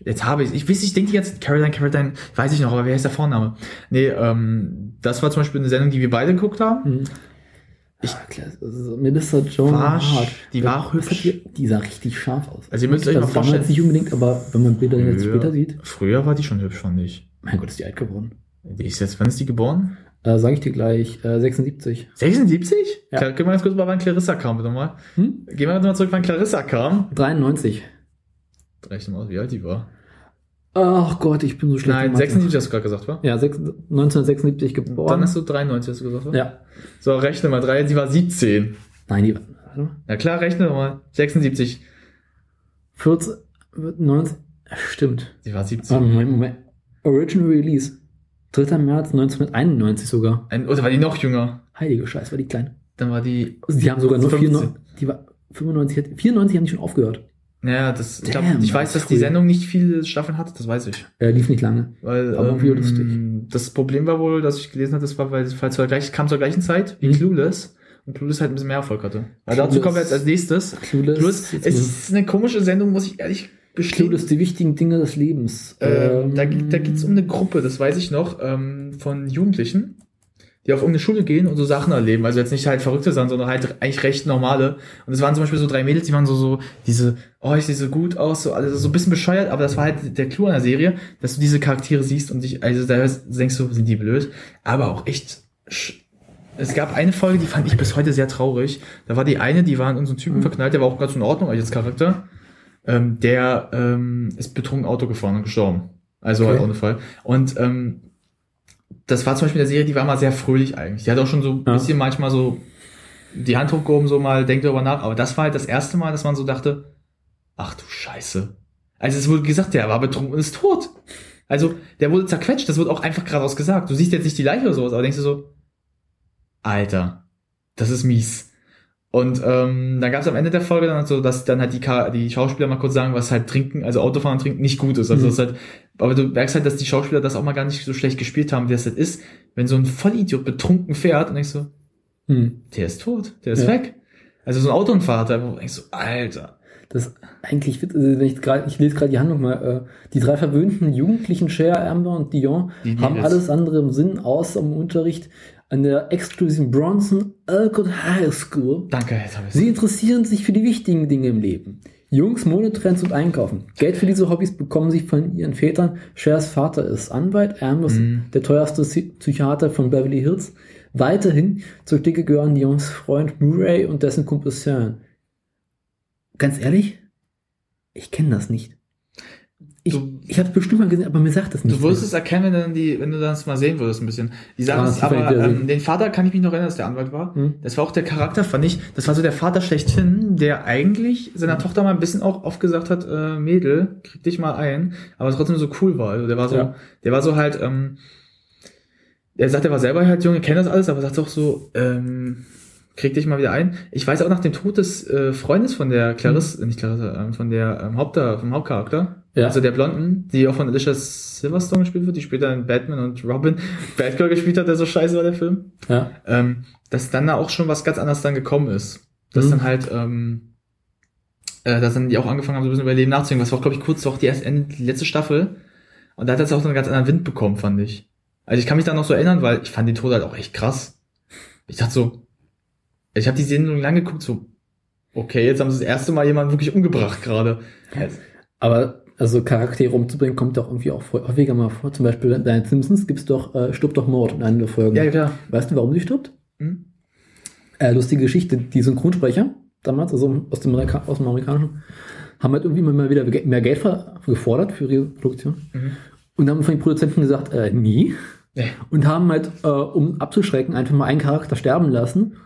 jetzt habe ich Ich weiß, ich denke jetzt, Caroline, Caroline, weiß ich noch, aber wie heißt der Vorname? Nee, ähm, das war zum Beispiel eine Sendung, die wir beide geguckt haben. Hm. Ich, klar, also Melissa Joan War Hart. die war hat hübsch. Die, die sah richtig scharf aus. Also ihr müsst euch mal damals vorstellen- nicht unbedingt, aber wenn man Bilder jetzt später sieht, Früher war die schon hübsch, fand ich. mein Gott, ist die alt geworden. Die ist jetzt, wann ist die geboren? Äh, Sage ich dir gleich, äh, 76. 76? Ja. Können wir ganz kurz mal, wann Clarissa kam, bitte mal? Hm? Gehen wir mal zurück, wann Clarissa kam. 93. Rechne mal aus, wie alt die war. Ach Gott, ich bin so schlecht. in Nein, Mathe. 76 hast du gerade gesagt, wa? Ja, sechs- 1976 geboren. Dann hast du 93, hast du gesagt, wa? ja. So, rechne mal, drei, sie war 17. Nein, die war. Warte mal. Na klar, rechne mal. 76. 14, 19. ja, Stimmt. Sie war 17. Ah, Moment, Moment. Original Release. 3. März 1991 sogar. Ein, oder war die noch jünger? Heilige Scheiß, war die klein. Dann war die. Also die haben sogar nur 15. 94. Die war 95, hat- 94 haben die schon aufgehört. Naja, das, ich, glaub, Damn, ich weiß, das dass die. Sendung nicht viele Staffeln hatte, das weiß ich. Äh, lief nicht lange. Weil, Aber wie lustig. ähm, das Problem war wohl, dass ich gelesen habe, das war, weil es zur gleich, kam zur gleichen Zeit wie Mhm. Clueless. Und Clueless halt ein bisschen mehr Erfolg hatte. Aber dazu kommen wir jetzt als nächstes. Clueless. Clueless, es ist eine komische Sendung, muss ich ehrlich gestehen. Clueless, die wichtigen Dinge des Lebens. Ähm, da, Ähm, da geht es um eine Gruppe, das weiß ich noch, ähm, von Jugendlichen, die auf irgendeine Schule gehen und so Sachen erleben. Also jetzt nicht halt verrückte Sachen, sondern halt eigentlich recht normale. Und es waren zum Beispiel so drei Mädels, die waren so, so, diese, oh, ich sehe so gut aus, so alles so ein bisschen bescheuert, aber das war halt der Clou an der Serie, dass du diese Charaktere siehst und dich, also da denkst du, sind die blöd, aber auch echt, sch- es gab eine Folge, die fand ich bis heute sehr traurig. Da war die eine, die war in unseren Typen Mhm. verknallt, der war auch ganz in Ordnung als Charakter. Ähm, der ähm, ist betrunken Auto gefahren und gestorben. Also Okay. halt ohne Fall. Und ähm, das war zum Beispiel in der Serie, die war mal sehr fröhlich eigentlich. Die hat auch schon so ein Ja. bisschen manchmal so die Hand hochgehoben, so mal, denkt darüber nach. Aber das war halt das erste Mal, dass man so dachte, ach du Scheiße. Also es wurde gesagt, der war betrunken und ist tot. Also der wurde zerquetscht, das wird auch einfach geradeaus gesagt. Du siehst jetzt nicht die Leiche oder sowas, aber denkst du so, Alter, das ist mies. Und ähm, dann gab es am Ende der Folge dann halt so, dass dann halt die, Ka die Schauspieler mal kurz sagen, was halt trinken, also Autofahren trinken nicht gut ist. Also Mhm. das halt, aber du merkst halt, dass die Schauspieler das auch mal gar nicht so schlecht gespielt haben, wie das halt ist, wenn so ein Vollidiot betrunken fährt und denkst so, Hm. der ist tot, der ist Ja. weg. Also so ein Autounfall, wo du denkst so, Alter. Das eigentlich, also wenn ich, grad, ich lese gerade die Handlung mal. Äh, die drei verwöhnten Jugendlichen Cher, Amber und Dion Die haben alles andere im Sinn, außer im Unterricht an der exklusiven Bronson Alcott High School. Danke, jetzt habe ich Sie interessieren sich für die wichtigen Dinge im Leben. Jungs, Modetrends und Einkaufen. Geld für diese Hobbys bekommen sie von ihren Vätern. Shers Vater ist Anwalt, Ambrose, der teuerste Psy- Psychiater von Beverly Hills. Weiterhin zur Clique gehören Jungs Freund Murray und dessen Kumpel Cern. Ganz ehrlich, ich kenne das nicht. Ich, Du- ich habe es bestimmt mal gesehen, aber mir sagt das nicht. Du würdest es erkennen, wenn du, dann die, wenn du das mal sehen würdest, ein bisschen. Die Sache Ah, ich aber, ähm, den Vater kann ich mich noch erinnern, dass der Anwalt war. Hm. Das war auch der Charakter, fand ich. Das war so der Vater schlechthin, der eigentlich seiner Tochter mal ein bisschen auch oft gesagt hat, äh, Mädel, krieg dich mal ein, aber trotzdem so cool war. Also der war so, Ja. der war so halt, ähm, er sagt, er war selber halt jung, kennt das alles, aber sagt auch so, ähm, krieg dich mal wieder ein. Ich weiß auch nach dem Tod des äh, Freundes von der Clarisse, nicht Clarisse, ähm, von der ähm, Haupt vom Hauptcharakter, Ja. also der Blonden, die auch von Alicia Silverstone gespielt wird, die später in Batman und Robin Batgirl gespielt hat, der so scheiße war, der Film. Ja. Ähm, dass dann da auch schon was ganz anderes dann gekommen ist. Dass Mhm. dann halt, ähm, äh, dass dann die auch angefangen haben, so ein bisschen über Leben nachzudenken. Was war, glaube ich, kurz auch die, erste, die letzte Staffel. Und da hat das auch so einen ganz anderen Wind bekommen, fand ich. Also ich kann mich da noch so erinnern, weil ich fand den Tod halt auch echt krass. Ich dachte so, ich habe die Sendung lang geguckt, so, okay, jetzt haben sie das erste Mal jemanden wirklich umgebracht gerade. Aber also Charaktere umzubringen kommt doch irgendwie auch häufiger mal vor. Zum Beispiel bei den Simpsons gibt's doch äh, stirbt doch Mord in einer der Folgen. Ja, klar. Weißt du, warum sie stirbt? Hm? Äh, lustige Geschichte. Die Synchronsprecher damals, also aus dem, Amerika aus dem Amerikanischen, haben halt irgendwie mal wieder mehr Geld gefordert für ihre Produktion. Mhm. Und haben von den Produzenten gesagt, äh, nie. Ja. Und haben halt, äh, um abzuschrecken, einfach mal einen Charakter sterben lassen,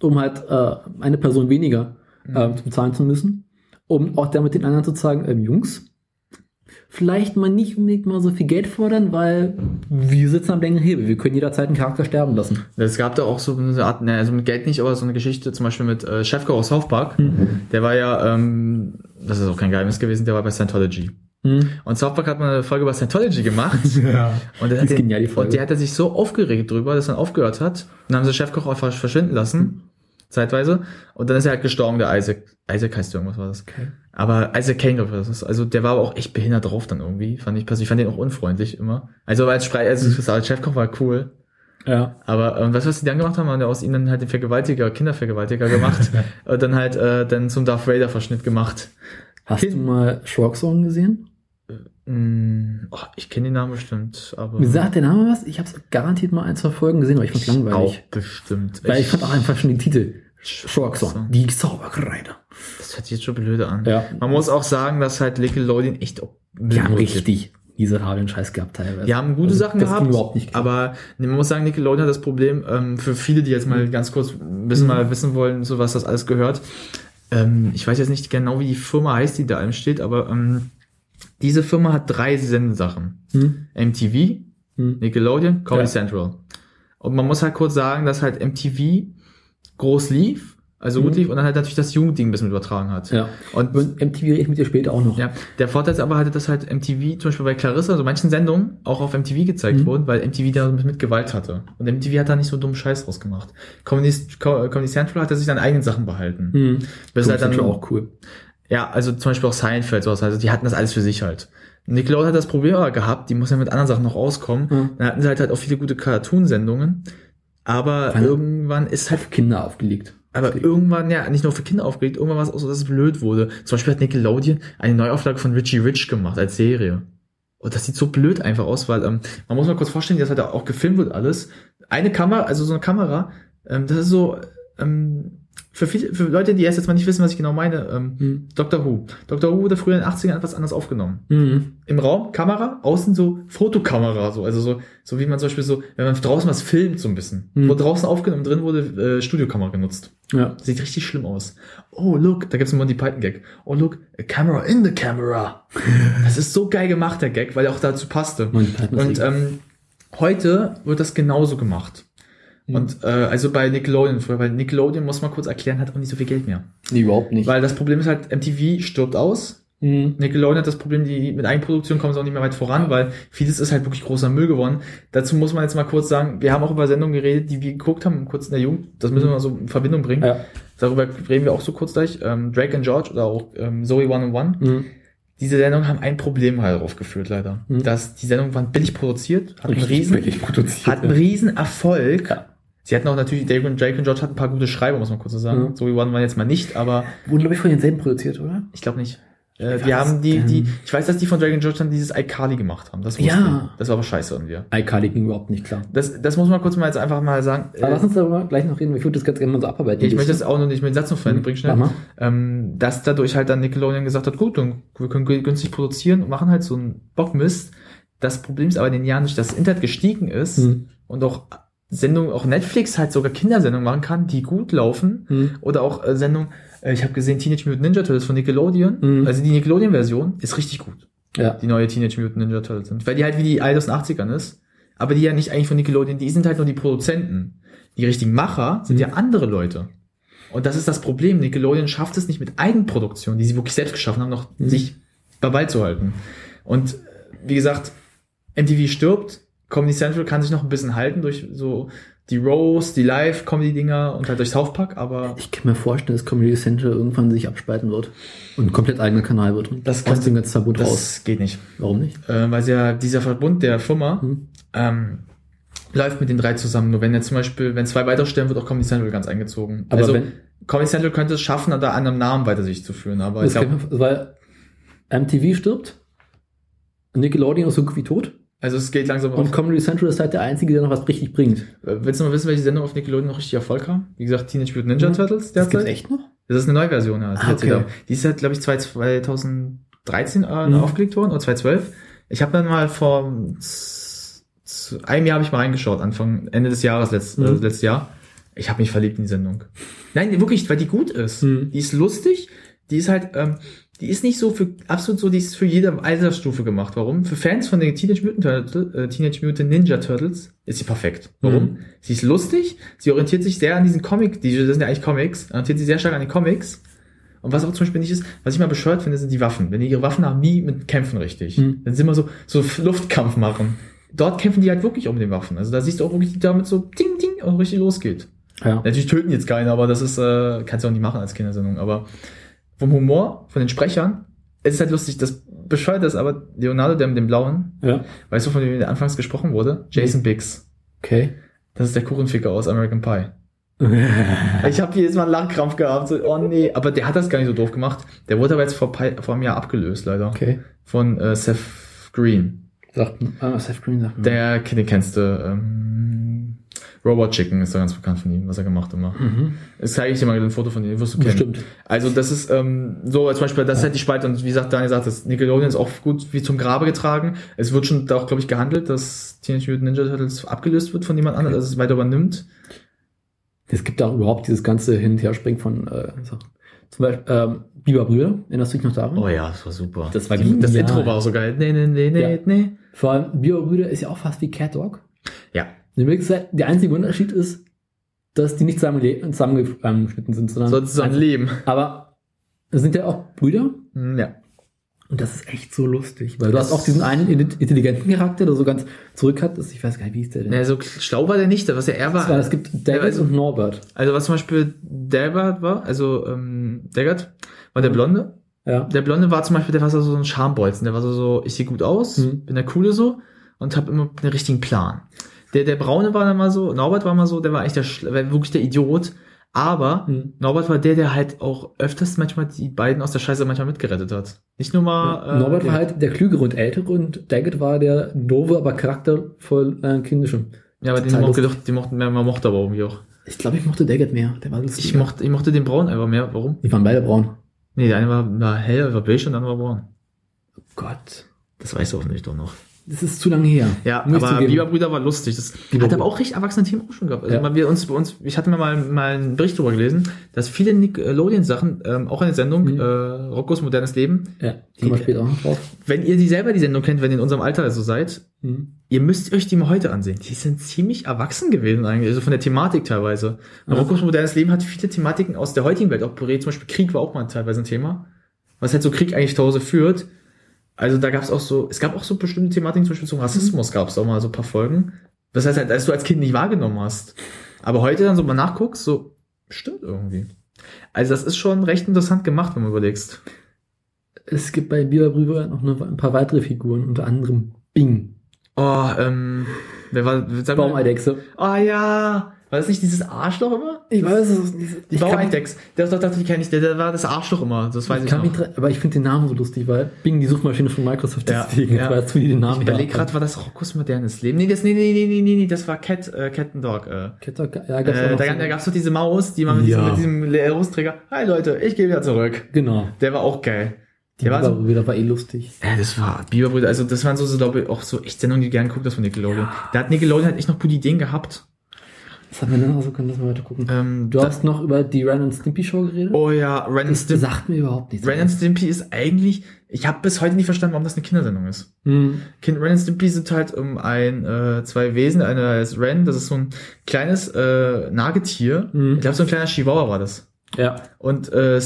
um halt äh, eine Person weniger äh, Mhm. zu bezahlen zu müssen. Um auch damit den anderen zu sagen, ähm, Jungs, vielleicht mal nicht unbedingt mal so viel Geld fordern, weil wir sitzen am längeren Hebel. Wir können jederzeit einen Charakter sterben lassen. Es gab da auch so eine Art, ne, also mit Geld nicht, aber so eine Geschichte zum Beispiel mit äh, Chefkoch aus South Park. Mhm. Der war ja, ähm, das ist auch kein Geheimnis gewesen, der war bei Scientology. Hm. Und South Park hat mal eine Folge über Scientology gemacht. Ja. Und, der hat den, und die hat er sich so aufgeregt drüber, dass er dann aufgehört hat. Und dann haben sie Chefkoch einfach verschwinden lassen. Zeitweise. Und dann ist er halt gestorben, der Isaac. Isaac heißt irgendwas war das. Okay. Aber Isaac Kane, glaub ich, das also der war aber auch echt behindert drauf dann irgendwie. Fand ich persönlich, ich fand den auch unfreundlich immer. Also als Sprei, also als Chefkoch war cool. Ja. Aber ähm, was, was die dann gemacht haben, haben die aus dann halt den Vergewaltiger, Kindervergewaltiger gemacht. und dann halt äh, dann zum Darth Vader Verschnitt gemacht. Hast du mal Shrek Song gesehen? Mm, oh, ich kenne den Namen bestimmt, aber Mir sagt der Name was? Ich habe garantiert mal ein, zwei Folgen gesehen, aber ich fand's langweilig. auch bestimmt. Weil ich fand auch einfach schon den Titel. Song. Die Zauberkleider. das hört sich jetzt schon blöde an. Ja. Man muss auch sagen, dass halt Nickelodeon echt auch Die haben richtig diese Haben Scheiß gehabt teilweise. Die haben gute Also, Sachen das gehabt, überhaupt nicht. aber nee, man muss sagen, Nickelodeon hat das Problem, ähm, für viele, die jetzt mal ganz kurz wissen, Mhm. mal wissen wollen, so was das alles gehört. Ähm, ich weiß jetzt nicht genau, wie die Firma heißt, die da einem steht, aber ähm, diese Firma hat drei Sendesachen. Hm? MTV, Hm? Nickelodeon, Comedy Ja. Central. Und man muss halt kurz sagen, dass halt MTV groß lief, also gut Mhm. lief, und dann halt natürlich das Jugendding ein bisschen übertragen hat. Ja. Und Und MTV rede ich mit dir später auch noch. ja, der Vorteil ist aber halt, dass halt MTV, zum Beispiel bei Clarissa, also manchen Sendungen auch auf MTV gezeigt Mhm. wurden, weil MTV da mit, Gewalt hatte. Und MTV hat da nicht so dummen Scheiß draus gemacht. Comedy, Co- Comedy Central hat er sich dann eigenen Sachen behalten. Hm. Bis halt dann, auch cool. Ja, also zum Beispiel auch Seinfeld, sowas, also die hatten das alles für sich halt. Nickelodeon hat das Problem aber gehabt, die muss ja mit anderen Sachen noch auskommen. Mhm. Dann hatten sie halt, halt auch viele gute Cartoon-Sendungen. Aber Wann- irgendwann ist halt Auf Kinder aufgelegt. aber irgendwann, ja, nicht nur für Kinder aufgelegt, irgendwann war es auch so, dass es blöd wurde. Zum Beispiel hat Nickelodeon eine Neuauflage von Richie Rich gemacht als Serie. Und das sieht so blöd einfach aus, weil ähm, man muss mal kurz vorstellen, dass halt auch gefilmt wird alles. Eine Kamera, also so eine Kamera, ähm, das ist so, ähm, für, viele, für Leute, die erst jetzt mal nicht wissen, was ich genau meine, ähm, Hm. Doctor Who. Doctor Who wurde früher in den 80ern etwas anders aufgenommen. Hm. Im Raum, Kamera, außen so Fotokamera, so, also so, so wie man zum Beispiel so, wenn man draußen was filmt, so ein bisschen. Mhm. Wurde draußen aufgenommen, drin wurde äh, Studiokamera genutzt. Ja. Sieht richtig schlimm aus. Oh, look, da gibt's einen Monty Python Gag. Oh, look, a camera in the camera. Das ist so geil gemacht, der Gag, weil er auch dazu passte. Und ähm, heute wird das genauso gemacht. Und äh, also bei Nickelodeon, früher, weil Nickelodeon, muss man kurz erklären, hat auch nicht so viel Geld mehr. Nee, überhaupt nicht. Weil das Problem ist halt, MTV stirbt aus. Hm. Nickelodeon hat das Problem, die mit Eigenproduktion kommen sie auch nicht mehr weit voran, weil vieles ist halt wirklich großer Müll geworden. Dazu muss man jetzt mal kurz sagen, wir haben auch über Sendungen geredet, die wir geguckt haben, kurz in der Jugend. Das müssen wir mal so in Verbindung bringen. Ja. Darüber reden wir auch so kurz gleich. Ähm, Drake and George oder auch ähm, Zoe One on One. Hm. Diese Sendungen haben ein Problem halt aufgeführt, leider. Mhm. Dass die Sendungen waren billig produziert, hatten einen riesen, billig produziert. hatten einen riesen Erfolg. Ja. Sie hatten auch natürlich, Drake und, Drake und George hatten ein paar gute Schreiber, muss man kurz so sagen. Mhm. So wie One war jetzt mal nicht, aber Wurden, glaube ich, von denselben produziert, oder? ich glaube nicht. Äh, die haben die, die, denn? ich weiß, dass die von Drake und George dann dieses iCarly gemacht haben. Das Ja. ich. Das war aber scheiße irgendwie. iCarly ging überhaupt nicht klar. Das, das muss man kurz mal jetzt einfach mal sagen. Aber Äh, lass uns darüber gleich noch reden, ich würde das ganz gerne mal so abarbeiten. ich möchte das auch noch nicht mit Satz noch fertig bringen, schnell. Mach mal. ähm, dass dadurch halt dann Nickelodeon gesagt hat, gut, dann wir können günstig produzieren und machen halt so einen Bockmist. Das Problem ist aber in den Jahren nicht, dass das Internet gestiegen ist Hm. und auch Sendungen, auch Netflix halt sogar Kindersendungen machen kann, die gut laufen. Hm. Oder auch äh, Sendungen, äh, ich habe gesehen Teenage Mutant Ninja Turtles von Nickelodeon. Mhm. Also die Nickelodeon-Version ist richtig gut. Ja. Die neue Teenage Mutant Ninja Turtles sind. Weil die halt wie die Alte aus den 80ern ist. Aber die ja nicht eigentlich von Nickelodeon, die sind halt nur die Produzenten. Die richtigen Macher sind Mhm. ja andere Leute. Und das ist das Problem. Nickelodeon schafft es nicht mit Eigenproduktion, die sie wirklich selbst geschaffen haben, noch Mhm. sich dabei zu halten. Und äh, wie gesagt, MTV stirbt, Comedy Central kann sich noch ein bisschen halten durch so die Rose, die Live-Comedy-Dinger und halt durch South Park, aber Ich kann mir vorstellen, dass Comedy Central irgendwann sich abspalten wird und ein komplett eigener Kanal wird. Und Das könnte- dem ganzen Verbund raus. das geht nicht. Warum nicht? Äh, weil ja dieser Verbund der Firma Hm. ähm, läuft mit den drei zusammen. Nur wenn jetzt zum Beispiel, wenn zwei weiterstellen, wird auch Comedy Central ganz eingezogen. Aber also wenn- Comedy Central könnte es schaffen, da an einem Namen weiter sich zu führen. Aber Das ich glaub, kann, weil MTV stirbt, Nickelodeon ist so gut wie tot also es geht langsam und auf. Comedy Central ist halt der Einzige, der noch was richtig bringt. Äh, Willst du mal wissen, welche Sendung auf Nickelodeon noch richtig Erfolg haben? Wie gesagt, Teenage Mutant Ninja Mhm. Turtles Das gibt's derzeit. echt noch? Das ist eine neue Version, ja. die Ah, okay. Die ist halt, glaube ich, 2013 äh, Mhm. aufgelegt worden oder 2012. Ich habe dann mal vor einem Jahr habe ich mal reingeschaut, Anfang, Ende des Jahres, letzt, Mhm. äh, letztes Jahr. Ich habe mich verliebt in die Sendung. Nein, wirklich, weil die gut ist. Mhm. Die ist lustig, die ist halt, ähm, die ist nicht so für, absolut so, die ist für jede Altersstufe gemacht. Warum? Für Fans von den Teenage Mutant, Turtles, äh, Teenage Mutant Ninja Turtles ist sie perfekt. Warum? Mhm. Sie ist lustig, sie orientiert sich sehr an diesen Comic, die das sind ja eigentlich Comics, orientiert sich sehr stark an den Comics. Und was auch zum Beispiel nicht ist, was ich mal bescheuert finde, sind die Waffen. Wenn die ihre Waffen haben, nie mit kämpfen richtig. Mhm. Dann sind immer so, so Luftkampf machen. Dort kämpfen die halt wirklich um den Waffen. Also da siehst du auch wirklich, die damit so ding, ding und richtig losgeht. Ja. Natürlich töten jetzt keiner, aber das ist, äh, kannst du auch nicht machen als Kindersendung. Aber vom Humor, von den Sprechern, es ist halt lustig, das bescheuert ist, aber Leonardo, der mit dem Blauen, Ja. weißt du, von dem der anfangs gesprochen wurde? Jason Biggs. Okay. Das ist der Kuchenficker aus American Pie. Ich habe jedes Mal einen Lachkrampf gehabt. So, oh nee, aber der hat das gar nicht so doof gemacht. Der wurde aber jetzt vor, vor einem Jahr abgelöst, leider. okay. Von äh, Seth Green. Sagt, ah, Seth Green sagt mir. Der, den kennst du. Ähm, Robot Chicken ist da ganz bekannt von ihm, was er gemacht immer. Mhm. Das zeige ich dir mal ein Foto von ihm, wirst du kennen. Bestimmt. Also das ist ähm, so, als Beispiel, das ist halt die Spalte und wie gesagt, Daniel sagt, das Nickelodeon ist auch gut wie zum Grabe getragen. Es wird schon da auch, glaube ich, gehandelt, dass Teenage Mutant Ninja Turtles abgelöst wird von jemand anderem, dass es weiter übernimmt. Es gibt auch überhaupt dieses ganze Hin- und Herspringen von äh, Sachen. Zum Beispiel ähm, Biber Brüder, erinnerst du dich noch daran? Oh ja, das war super. Das war das. Intro war auch so geil. Nee, nee, nee, nee, Ja. nee. Vor allem, Biber Brüder ist ja auch fast wie Cat Dog. Ja. In Wirklichkeit, der einzige Unterschied ist, dass die nicht zusammenge- zusammengeschnitten sind, sondern. So ist ein Leben. Aber es sind ja auch Brüder Hm, Ja. und das ist echt so lustig, weil du hast auch diesen einen intelligenten Charakter, der so ganz zurück hat, ich weiß gar nicht, wie hieß der denn? Nee, so schlau war der nicht, was ja er war, war. es gibt David war- und Norbert. Also was zum Beispiel Daggett war, also ähm, Daggett war der Blonde. Ja. Der Blonde war zum Beispiel, der war so so ein Schambolzen. Der war so, so ich sehe gut aus, Mhm. bin der Coole so und habe immer einen richtigen Plan. Der, der Braune war dann mal so, Norbert war mal so, der war eigentlich der, war wirklich der Idiot. Aber Mhm. Norbert war der, der halt auch öfters manchmal die beiden aus der Scheiße manchmal mitgerettet hat. Nicht nur mal. äh, Norbert war halt der Klügere und Ältere und Daggett war der doofe, aber charaktervoll äh, Kindische. Ja, aber den mochte, doch, den mochte, man mochte aber irgendwie auch. Ich glaube, ich mochte Daggett mehr. Der war lustig. Ich mochte, ich mochte den Braun einfach mehr. Warum? Die waren beide braun. Nee, der eine war, war hell, der war beige und der andere war braun. Gott. Das weißt du hoffentlich doch noch. Das ist zu lange her. Ja, Muss aber. Biberbrüder war lustig. Das Biber- hat aber auch recht erwachsene Themen auch schon gehabt. Also Ja. wir uns bei uns, ich hatte mir mal, mal einen Bericht darüber gelesen, dass viele Nickelodeon-Sachen, ähm, auch eine Sendung, Mhm. äh, Roccos modernes Leben, Ja, kommen wir später auch noch drauf. wenn ihr die selber die Sendung kennt, wenn ihr in unserem Alter so seid, Mhm. ihr müsst euch die mal heute ansehen. Die sind ziemlich erwachsen gewesen eigentlich, also von der Thematik teilweise. Ja. Roccos modernes Leben hat viele Thematiken aus der heutigen Welt auch berät. Zum Beispiel Krieg war auch mal teilweise ein Thema. Was halt so Krieg eigentlich zu Hause führt. Also da gab es auch so, es gab auch so bestimmte Thematiken, zum Beispiel zum Rassismus gab es auch mal so ein paar Folgen. Das heißt halt, als du als Kind nicht wahrgenommen hast. Aber heute dann so mal nachguckst, so, stimmt irgendwie. Also das ist schon recht interessant gemacht, wenn man überlegst. Es gibt bei Biberbrüder noch eine, ein paar weitere Figuren, unter anderem Bing. Oh, ähm, wer war, sag Baumeidechse. Oh ja, War das nicht dieses Arschloch immer? Ich weiß es nicht. Die Baueindex. Der, kenne ich. Der, der war das Arschloch immer. Das weiß Ich ich, kann noch. mich dran, aber ich finde den Namen so lustig, weil Bing die Suchmaschine von Microsoft, Ja, deswegen ja. weißt du, wie die den Namen Ich überlege gerade, war das Roccos modernes Leben? Nee, das, nee, nee, nee, nee, nee, nee, das war Cat, äh, Cat and Dog. Äh. Ketter, ja, gab's Äh, da, so- da gab's doch diese Maus, die man mit, Ja. diesem, mit diesem Hosträger. Hi Leute, ich gehe wieder zurück. Genau. Der war auch geil. Die Der war so, war eh lustig. ja, das war Biberbrüder. Also das waren so, so glaube ich, auch so echt Sendungen, die gern geguckt hast von Nickelodeon. Da hat Nickelodeon halt echt noch gute Ideen gehabt. Was haben wir denn noch so können, lass mal weiter gucken. Ähm, Du hast noch über die Ren and Stimpy Show geredet? oh ja, Ren and das Stimpy. sagt mir überhaupt nichts. Ren and Stimpy ist eigentlich, ich habe bis heute nicht verstanden, warum das eine Kindersendung ist. Hm. Kind Ren and Stimpy sind halt um ein, äh, zwei Wesen. Einer heißt Ren, das ist so ein kleines äh, Nagetier. Mhm. Ich glaube, so ein kleiner Chihuahua war das. Ja. Und äh,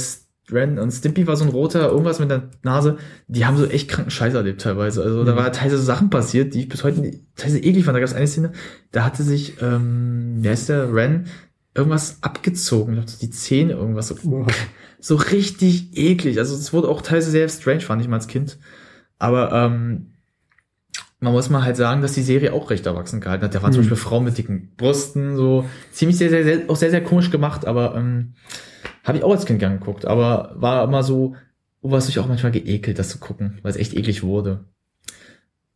Ren und Stimpy war so ein roter, irgendwas mit der Nase. Die haben so echt kranken Scheiß erlebt teilweise. Also da Mhm. war teilweise Sachen passiert, die ich bis heute nicht- teilweise eklig fand. Da gab es eine Szene, da hatte sich, ähm, wer ist der, Ren, irgendwas abgezogen. Ich glaube, die Zähne, irgendwas so so richtig eklig. Also es wurde auch teilweise sehr strange, fand ich mal als Kind. Aber ähm, man muss mal halt sagen, dass die Serie auch recht erwachsen gehalten hat. Da waren zum Mhm. Beispiel Frauen mit dicken Brüsten, so ziemlich sehr, sehr, sehr, auch sehr, sehr komisch gemacht, aber ähm, habe ich auch als Kind gern geguckt. Aber war immer so, du dich auch manchmal geekelt, das zu gucken, weil es echt eklig wurde.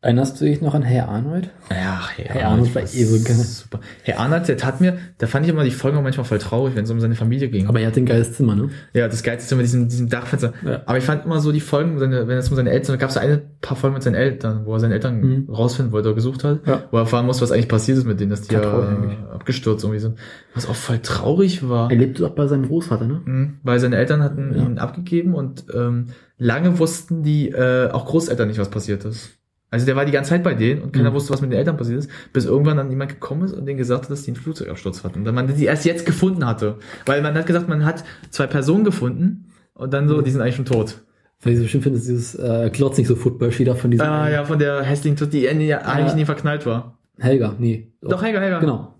Erinnerst du dich noch an Herr Arnold? Ja, Herr, Herr Arnold war eh so geil. super. Herr Arnold, der tat mir, da fand ich immer die Folgen auch manchmal voll traurig, wenn es um seine Familie ging. Aber er hat ein geiles Zimmer, ne? Ja, das Geilste ist mit diesem, diesem Dachfenster. Ja. Aber ich fand immer so die Folgen, seine, wenn es um seine Eltern, da gab es eine paar Folgen mit seinen Eltern, wo er seine Eltern Mhm. rausfinden wollte oder gesucht hat, Ja. wo er erfahren muss, was eigentlich passiert ist mit denen, dass die ja eigentlich. abgestürzt irgendwie sind. Was auch voll traurig war. Er lebte doch bei seinem Großvater, ne? Mhm, Weil seine Eltern hatten Ja. ihn abgegeben und ähm, lange wussten die äh, auch Großeltern nicht, was passiert ist. Also der war die ganze Zeit bei denen und keiner Mhm. wusste, was mit den Eltern passiert ist, bis irgendwann dann jemand gekommen ist und denen gesagt hat, dass die einen Flugzeugabsturz hatten. Und dann man die erst jetzt gefunden hatte. Weil man hat gesagt, man hat zwei Personen gefunden und dann so, die sind eigentlich schon tot. Weil ich so schön finde, ist dieses äh, Glotz nicht so Football-Schieder von diesem Ah ja, von der hässlichen Tut, die ja eigentlich nie verknallt war. Helga, nee. Doch, Helga, Helga. Genau.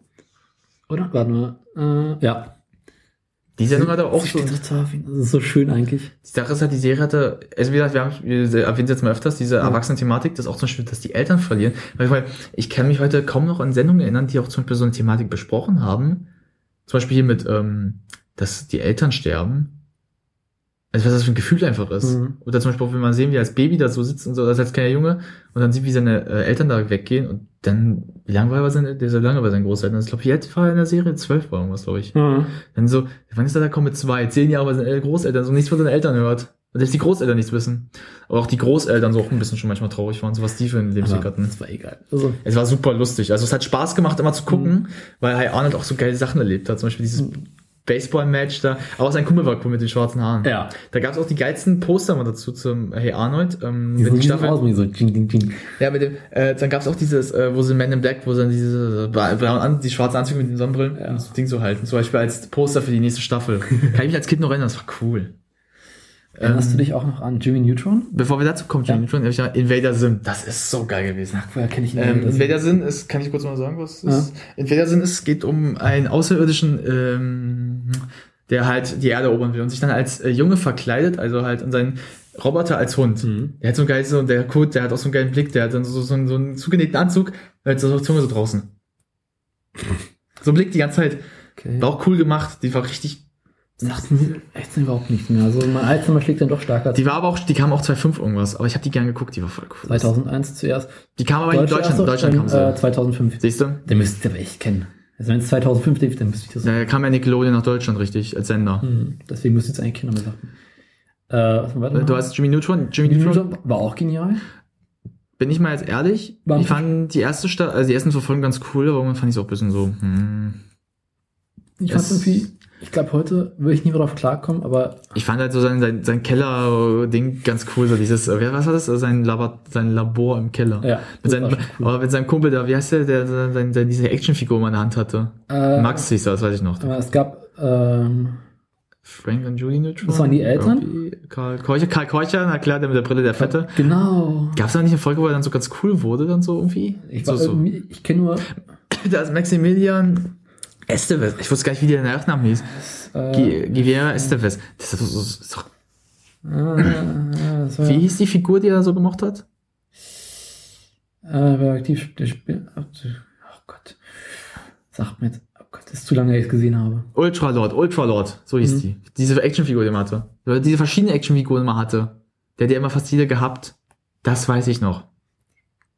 Oder? Warte mal. Äh, ja. Die Sendung hatte auch so. Das ist so schön eigentlich. Die Sache ist halt, die Serie hatte, also wie gesagt, wir haben, wir erwähnen es jetzt mal öfters, diese Erwachsenen-Thematik, das ist auch zum Beispiel, dass die Eltern verlieren. Weil, weil ich kann mich heute kaum noch an Sendungen erinnern, die auch zum Beispiel so eine Thematik besprochen haben. Zum Beispiel hier mit, ähm, dass die Eltern sterben. Also was das für ein Gefühl einfach ist. Mhm. Oder zum Beispiel, auch, wenn man sehen, wie er als Baby da so sitzt und so, als als kleiner Junge, und dann sieht, wie seine äh, Eltern da weggehen und dann, wie lange war er bei seinen, der ja lange bei seinen Großeltern? Ich glaube, wie alt war er in der Serie? Zwölf war irgendwas, glaube ich. Mhm. Dann so, wann ist er da gekommen mit zwei, zehn Jahre bei seinen Großeltern, so nichts von seinen Eltern hört. Und selbst die Großeltern nichts wissen. Aber auch die Großeltern so auch ein bisschen schon manchmal traurig waren, so was die für einen Lebensweg hatten. das war egal. Also, Es war super lustig. Also es hat Spaß gemacht, immer zu gucken, Mhm. weil Arnold auch so geile Sachen erlebt hat. Zum Beispiel dieses Baseball-Match da. Aber auch sein Kumpel war cool mit den schwarzen Haaren. ja. Da gab es auch die geilsten Poster mal dazu zum Hey Arnold. Ähm, Die sind Staffeln. aus, wie so, ding, ding, ding. Ja, mit dem, äh, dann gab's auch dieses, äh, wo sie Men in Black, wo sie dann diese, äh, An- die schwarzen Anzüge mit den Sonnenbrillen Ja. und das Ding so halten. Zum Beispiel als Poster für die nächste Staffel. Kann ich mich als Kind noch erinnern, das war cool. Erinnerst du dich auch noch an Jimmy Neutron? Bevor wir dazu kommen, Ja. Jimmy Neutron, hab ich ja Invader Sim. Das ist so geil gewesen. Woher kenne ich ihn Ähm, Invader Sim ist, kann ich kurz mal sagen, was es ist? Invader Sim ist, es geht um einen Außerirdischen, ähm, der halt die Erde erobern will und sich dann als äh, Junge verkleidet, also halt in seinen Roboter als Hund. Mhm. Der hat so einen geilen, so, der Code, der hat auch so einen geilen Blick, der hat dann so, so, einen- so einen zugenähten Anzug, halt so Zunge so draußen. So ein Blick die ganze Zeit. Okay. War auch cool gemacht, die war richtig, Sagt mir echt überhaupt nichts mehr. Also mein Alzheimer schlägt dann doch stärker. die war aber auch, die kam auch 2005 irgendwas, aber ich habe die gern geguckt, die war voll cool. 2001 zuerst. Die kam aber in Deutschland, erst, Deutschland kam sie. äh, 2005. Siehst du? Den müsst ihr aber echt kennen. Also wenn es 2005 lief, dann müsste ich das. Da kam ja Nickelodeon nach Deutschland richtig, als Sender. Hm, deswegen müsste ich es eigentlich kennen, aber sagen. Äh, was weiter? Du hast Jimmy Neutron, Jimmy Jimmy Neutron, Neutron war auch genial. bin ich mal jetzt ehrlich, War ich fand die erste Stadt, also die ersten zwei Folgen ganz cool, aber irgendwann fand ich es auch ein bisschen so, hm. Ich fand Es- irgendwie, ich glaube, heute würde ich nie mehr drauf klarkommen, aber Ich fand halt so sein, sein, sein Keller-Ding ganz cool, so dieses, äh, was war das? Sein Labor, sein Labor im Keller. ja. Mit seinem, cool. aber mit seinem Kumpel da, wie heißt der, der, der, der, diese Actionfigur mal in der Hand hatte? Äh, Max hieß das weiß ich noch. es gab, ähm, Frank und Julie Neutron? Das waren die Eltern? Irgendwie Karl Korcher, Karl Korcher, na klar, der mit der Brille, der Fette. genau. Gab es da nicht eine Folge, wo er dann so ganz cool wurde, dann so irgendwie? Ich, so, so. irgendwie- ich kenne nur, Da ist Maximilian Esteves. Ich wusste gar nicht, wie der Nachname hieß. äh, Guillermo Esteves. Das ist, so- so- war, wie hieß die Figur, die er so gemacht hat? äh, wer aktiv der Spiel, oh Gott. Sagt mir jetzt, oh Gott, das ist zu lange, dass ich es gesehen habe. Ultralord, Ultralord, so hieß Mhm. die. Diese Actionfigur, die man hatte. Diese verschiedenen Actionfiguren, die man hatte. Der hat ja immer fast jede gehabt. Das weiß ich noch.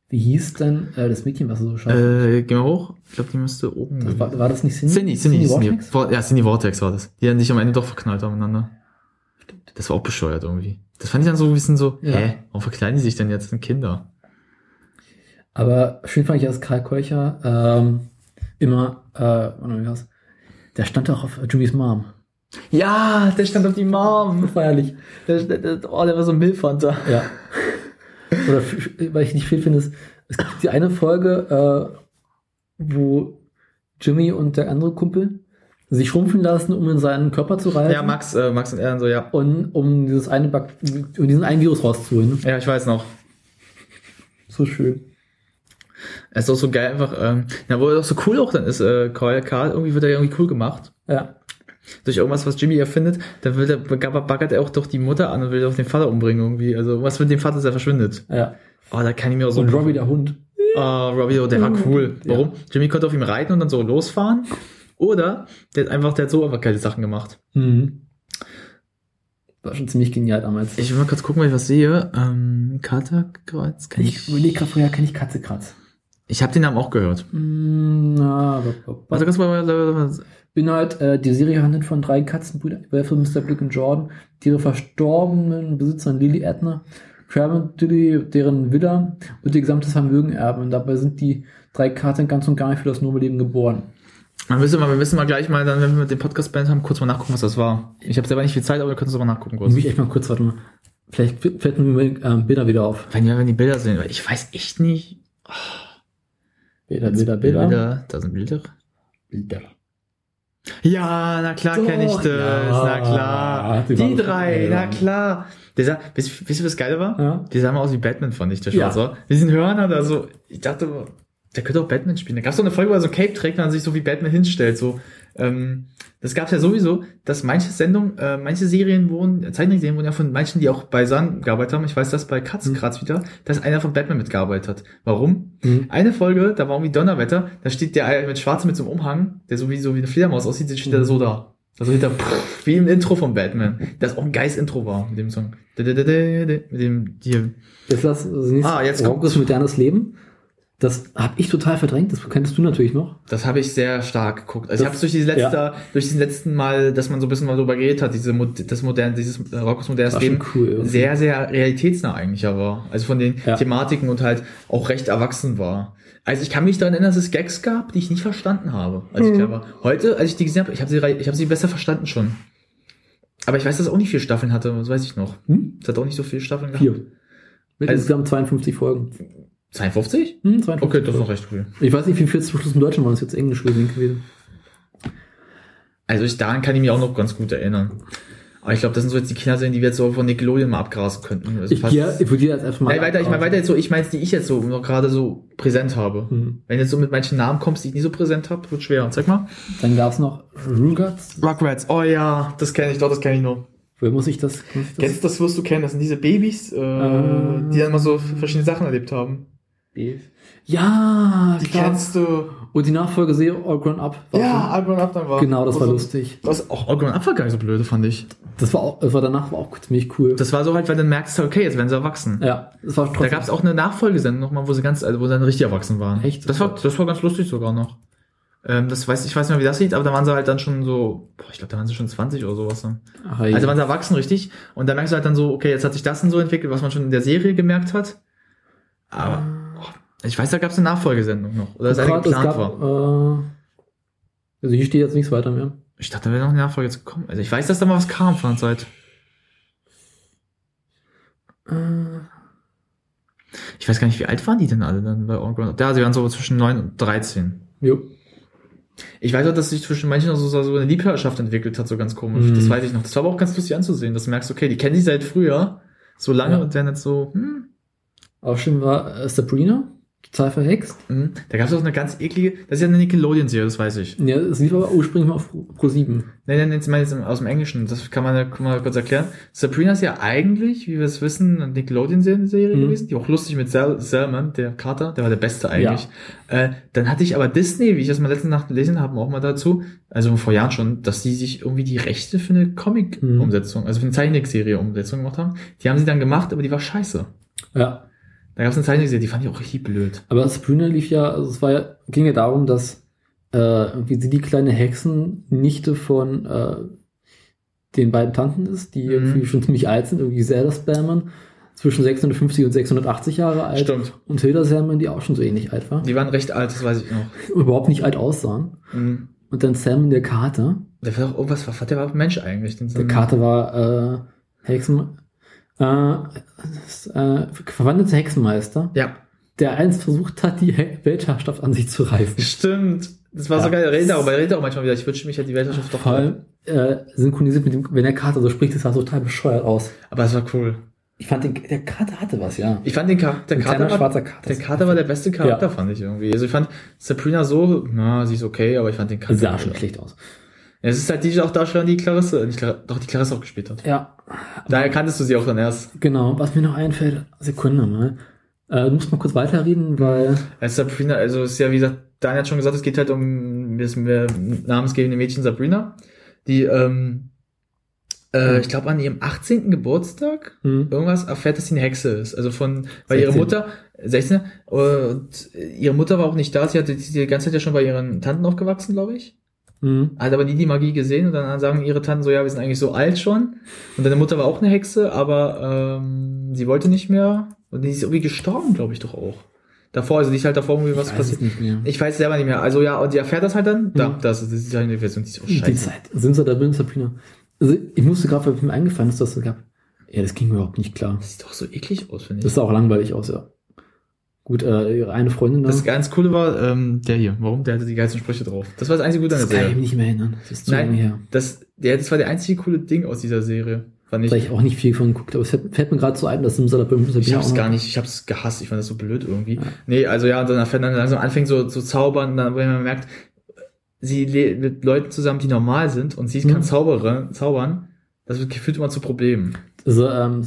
Wie hieß denn äh, das Mädchen, was er so schaut? Äh, gehen wir hoch? Ich glaube, die müsste oben. das war, war das nicht Cindy? Cindy, Cindy, Cindy. Vortex? Vor- Ja, Cindy Vortex war das. Die dann sich am Ende doch verknallt haben miteinander. Das war auch bescheuert irgendwie. Das fand ich dann so ein bisschen so, Ja. hä, warum verkleiden die sich denn jetzt? Sind Kinder. Aber schön fand ich, dass Karl Keucher ähm, immer, äh, warte, wie war's? der stand doch auf Jimmys Mom. Ja, der stand auf die Mom. Feierlich. Der, der, der, oh, der war so ein Milfhunter. Ja. Oder weil ich nicht viel finde, ist, es gibt die eine Folge, äh, wo Jimmy und der andere Kumpel sich schrumpfen lassen, um in seinen Körper zu reisen. Ja, Max, äh, Max und er so, ja. Und um dieses eine Bak um diesen einen Virus rauszuholen. Ja, ich weiß noch. So schön. Es ist auch so geil einfach, ähm, na, wo er doch so cool auch dann ist, äh, Karl, Karl, irgendwie wird er irgendwie cool gemacht. Ja. Durch irgendwas, was Jimmy erfindet, da will der, baggert er auch doch die Mutter an und will auch den Vater umbringen irgendwie. Also, was mit dem Vater, der verschwindet. Ja. Oh, da kann ich mir auch so. Und Robbie der Hund. Oh, Robbie, oh, der war cool. Ja. Warum? Jimmy konnte auf ihm reiten und dann so losfahren. Oder der hat einfach, der hat so einfach geile Sachen gemacht. Mhm. War schon ziemlich genial damals. Ich will mal kurz gucken, wenn ich was sehe. Ähm, Katerkreuz, kenn Ich ich. überlege gerade vorher, kenne ich Katze Kratz. Ich habe den Namen auch gehört. Mm, na, aber, Warte, ganz mal. Inhalt, äh, die Serie handelt von drei Katzenbrüdern, Belford, Mr. Blick und Jordan, die ihre verstorbenen Besitzern Lily Edna, Crab und Dilly, deren Villa und ihr gesamtes Vermögen erben. Und dabei sind die drei Katzen ganz und gar nicht für das normale Leben geboren. Man müssen mal, wir müssen mal gleich mal, dann, wenn wir mit dem Podcast beendet haben, kurz mal nachgucken, was das war. Ich habe selber nicht viel Zeit, aber wir können es aber nachgucken kurz. Muss ich echt mal kurz, warte mal. Vielleicht fällt mir ähm, Bilder wieder auf. Wenn wir wenn die Bilder sehen, weil ich weiß echt nicht. Bilder, Bilder, Bilder. Da sind Bilder. Bilder. Ja, na klar kenne ich das. ja. Na klar. Die Die, waren- drei, ja. na klar. Der sah, wisst, wisst ihr, was geil war? Ja. Die sah mal aus wie Batman, fand ich, der Ja. Schwarze. Wir sind Hörner da so. Ich dachte, der könnte auch Batman spielen. Da gab es doch eine Folge, wo er so ein Cape trägt und dann sich so wie Batman hinstellt. So, ähm, das gab es ja sowieso, dass manche Sendungen, äh, manche Serien wurden, Zeichentrickserien wurden ja von manchen, die auch bei Sun gearbeitet haben. Ich weiß das bei Katzenkratz wieder, dass einer von Batman mitgearbeitet hat. Warum? Mhm. Eine Folge, da war irgendwie Donnerwetter, da steht der mit Schwarze mit so einem Umhang, der so wie, so wie eine Fledermaus aussieht, der steht da so da. Also hinter, pff, wie im Intro von Batman. Das auch ein geiles Intro war, mit dem Song. Mit dem, die, Jetzt lass das nächste. Ah, jetzt kommt- Rockos modernes Leben. Das habe ich total verdrängt. Das kennst du natürlich noch. das habe ich sehr stark geguckt. Also Das- ich habe es durch dieses letzte, ja. durch diesen letzten Mal, dass man so ein bisschen mal drüber geredet hat, diese, Mod- das moderne, dieses Rockos modernes Leben, cool irgendwie. sehr, sehr realitätsnah eigentlich ja war. Also von den Ja. Thematiken und halt auch recht erwachsen war. Also ich kann mich daran erinnern, dass es Gags gab, die ich nicht verstanden habe, als Mhm. ich war. Heute, als ich die gesehen habe, ich habe sie, ich habe sie besser verstanden schon. Aber ich weiß, dass es auch nicht vier Staffeln hatte, das weiß ich noch. Hm? Es hat auch nicht so viele Staffeln gehabt. Vier. Mit Also- insgesamt 52 Folgen. 52? Hm, 52 Okay, das ist noch recht cool. Ich weiß nicht, wie viel zum Schluss im Deutschen waren. Das ist jetzt Englisch gewesen. Also ich, daran kann ich mich auch noch ganz gut erinnern. Aber ich glaube, das sind so jetzt die Kinderserien, die wir jetzt so von Nickelodeon mal abgrasen könnten. Also Ich, gehe, ich würde jetzt einfach mal. Nein, weiter, ich meine weiter jetzt so, ich meine die ich jetzt so noch gerade so präsent habe. Hm. Wenn du jetzt so mit manchen Namen kommst, die ich nie so präsent habe, wird schwer. Zeig mal. Dann gab es noch Rugrats. Rugrats, oh ja, das kenne ich doch, das kenne ich noch. Woher muss ich das? Muss ich das? Kennst das wirst du kennen, das sind diese Babys, äh, Ähm. die dann mal so verschiedene Sachen erlebt haben. Ja, Die klar. kennst du. Und die Nachfolgeserie All Grown Up. war Ja, All Grown Up dann war. Genau, das war Also, lustig. Das, auch All Grown Up war gar nicht so blöde, fand ich. Das war auch, das war danach war auch ziemlich cool. Das war so halt, weil dann merkst du, okay, jetzt werden sie erwachsen. ja, das war Da trotzdem. gab es auch eine Nachfolgesendung nochmal, wo sie ganz, also wo sie dann richtig erwachsen waren. Echt? Das war, das war ganz lustig sogar noch. Ähm, das weiß, ich weiß nicht mehr, wie das sieht, aber da waren sie halt dann schon so, boah, ich glaube, da waren sie schon 20 oder sowas. Ne? Ach. Also waren sie erwachsen, richtig. Und da merkst du halt dann so, okay, jetzt hat sich das dann so entwickelt, was man schon in der Serie gemerkt hat. Aber boah, ich weiß, da gab es eine Nachfolgesendung noch. Oder dass eine geplant gab, war. äh, also hier steht jetzt nichts weiter mehr. Ich dachte, da wäre noch eine Nachfolge jetzt gekommen. Also ich weiß, dass da mal was kam von der Zeit. Äh, Ich weiß gar nicht, wie alt waren die denn alle dann bei All Grown Up? Ja, sie waren so zwischen 9 und 13. jo. Ich weiß auch, dass sich zwischen manchen auch so, so eine Liebhaberschaft entwickelt hat, so ganz komisch. Mhm. Das weiß ich noch. Das war aber auch ganz lustig anzusehen, dass du merkst, okay, die kennen sich seit früher so lange Ja. und werden jetzt so, hm, Auch schön war äh, Sabrina. Total verhext. Mhm. Da gab es auch eine ganz eklige, das ist ja eine Nickelodeon-Serie, das weiß ich. Ja, es lief aber ursprünglich mal auf Pro 7. Nein, nein, jetzt mal jetzt aus dem Englischen, das kann man ja kann man kurz erklären. Sabrina ist ja eigentlich, wie wir es wissen, eine Nickelodeon-Serie Mhm. gewesen, die auch lustig mit Sal Salman, der Carter, der war der Beste eigentlich. Äh, dann hatte ich aber Disney, wie ich das mal letzte Nacht gelesen habe, auch mal dazu, also vor Jahren schon, dass die sich irgendwie die Rechte für eine Comic-Umsetzung, also für eine Zeichentrickserie-Umsetzung gemacht haben. Die haben sie dann gemacht, aber die war scheiße. Ja. Da gab es eine Zeichentrickserie, die fand ich auch richtig blöd. Aber Sabrina lief ja, also es war ja, ging ja darum, dass äh, irgendwie sie die kleine Hexennichte von äh, den beiden Tanten ist, die Mhm. irgendwie schon ziemlich alt sind, irgendwie Zelda Spellman, zwischen 650 und 680 Jahre alt. Stimmt. Und Hilda Salmon, die auch schon so ähnlich alt war. Die waren recht alt, das weiß ich noch. Und überhaupt nicht alt aussahen. Mhm. Und dann Salmon der Kater. Der war auch irgendwas, was war der war ein Mensch eigentlich? Den Der Kater war äh, Hexen, äh, äh, verwandelte Hexenmeister, Ja, der einst versucht hat, die He Weltherrschaft an sich zu reißen. stimmt. Das war so Ja. geil. Er redet darüber, er redet auch manchmal wieder. Ich wünsche mich halt die Weltherrschaft doch allem äh, synchronisiert mit dem, wenn der Kater so spricht, das sah total bescheuert aus. Aber es war cool. Ich fand den, der Kater hatte was, ja. Ich fand den Charakter, der Kater war, schwarzer Kater. der Kater war der beste Charakter, Ja. fand ich irgendwie. Also ich fand Sabrina so, na, sie ist okay, aber ich fand den Kater. sah schon schlecht aus. Ja, es ist halt die auch Darstellerin, die Clarisse, nicht Clar doch die Clarisse auch gespielt hat. Ja, Daher kanntest du sie auch dann erst. genau. Was mir noch einfällt, Sekunde mal. Äh, du musst mal kurz weiterreden, weil Als Sabrina, also es ist ja, wie gesagt, Daniel hat schon gesagt, es geht halt um das äh, namensgebende Mädchen Sabrina, die, ähm, äh, ich glaube, an ihrem 18. Geburtstag hm, irgendwas erfährt, dass sie eine Hexe ist. Also von, weil ihre 16. Mutter, 16, und ihre Mutter war auch nicht da, sie hatte die ganze Zeit ja schon bei ihren Tanten aufgewachsen, glaube ich. Hm, Hat aber nie die Magie gesehen und dann sagen ihre Tanten so, ja, wir sind eigentlich so alt schon. Und deine Mutter war auch eine Hexe, aber ähm, sie wollte nicht mehr. Und die ist irgendwie gestorben, glaube ich doch auch. Davor, also die ist halt davor irgendwie was ich weiß es passiert. nicht mehr. Ich weiß selber nicht mehr. Also ja, und die erfährt das halt dann. Da, Mhm. das, das ist eine Version, die ist so Die scheiße. Zeit. Sind sie da drin, Sabrina? Also, ich musste gerade, weil mir eingefallen ist, dass es gab. Ja, das ging mir überhaupt nicht klar. Das sieht doch so eklig aus, finde ich. Das sah auch langweilig aus, ja. Gut, äh, ihre eine Freundin da. Das ganz coole war, ähm, der hier. Warum? Der hatte die geilsten Sprüche drauf. Das war das einzige Gute an das der kann ich Serie. mich nicht mehr erinnern. Das ist zu Nein. lange her. Das, der, das war der einzige coole Ding aus dieser Serie. Fand ich. Da ich auch nicht viel von geguckt, aber es fällt, fällt mir gerade so ein, dass Simsalabim Ich hab's gar nicht, ich hab's gehasst, ich fand das so blöd irgendwie. Ja. Nee, also ja, und dann wenn dann langsam anfängt so zu zaubern, dann, wenn man merkt, sie lebt mit Leuten zusammen, die normal sind und sie Mhm. kann Zauberer, zaubern, das wird gefühlt immer zu Problemen. Also, ähm,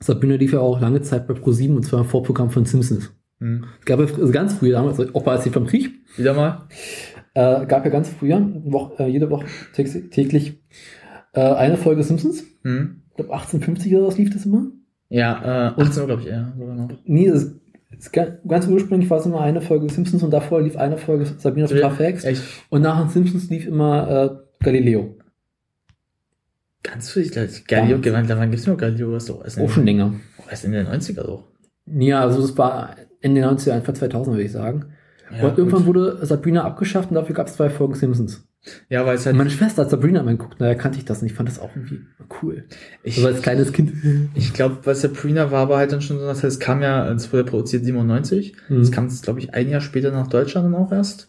Sabrina lief ja auch lange Zeit bei Pro7 und zwar im Vorprogramm von Simpsons. Hm. Es gab ja also ganz früher, damals, auch bei Erzählt vom Krieg, Wieder mal? äh, gab ja ganz früher, Woche, äh, jede Woche täglich, äh, eine Folge Simpsons. Hm. Ich glaube 1850 oder was lief das immer. Ja, äh, 18 Uhr, glaube ich, ja, noch. Nee, es, es, ga- ganz ursprünglich war es immer eine Folge Simpsons und davor lief eine Folge Sabrina total verhext. Echt? Und nach den Simpsons lief immer äh, Galileo. Ganz viel, Galileo, Damals. wann, wann gibt's noch Galileo? Was doch erst Auch schon länger. erst in den 90er doch. Ja, also das war Ende der 90er, Anfang 2000 würde ich sagen. Ja, und irgendwann gut. wurde Sabrina abgeschafft und dafür gab es zwei Folgen Simpsons. ja, weil es halt, meine Schwester hat Sabrina mal geguckt, daher kannte ich das und ich fand das auch irgendwie cool. ich, Also als kleines Kind. Ich glaube, bei Sabrina war aber halt dann schon so, das heißt, es kam ja, es wurde produziert 97. Mhm. Es kam, glaube ich, ein Jahr später nach Deutschland dann auch erst.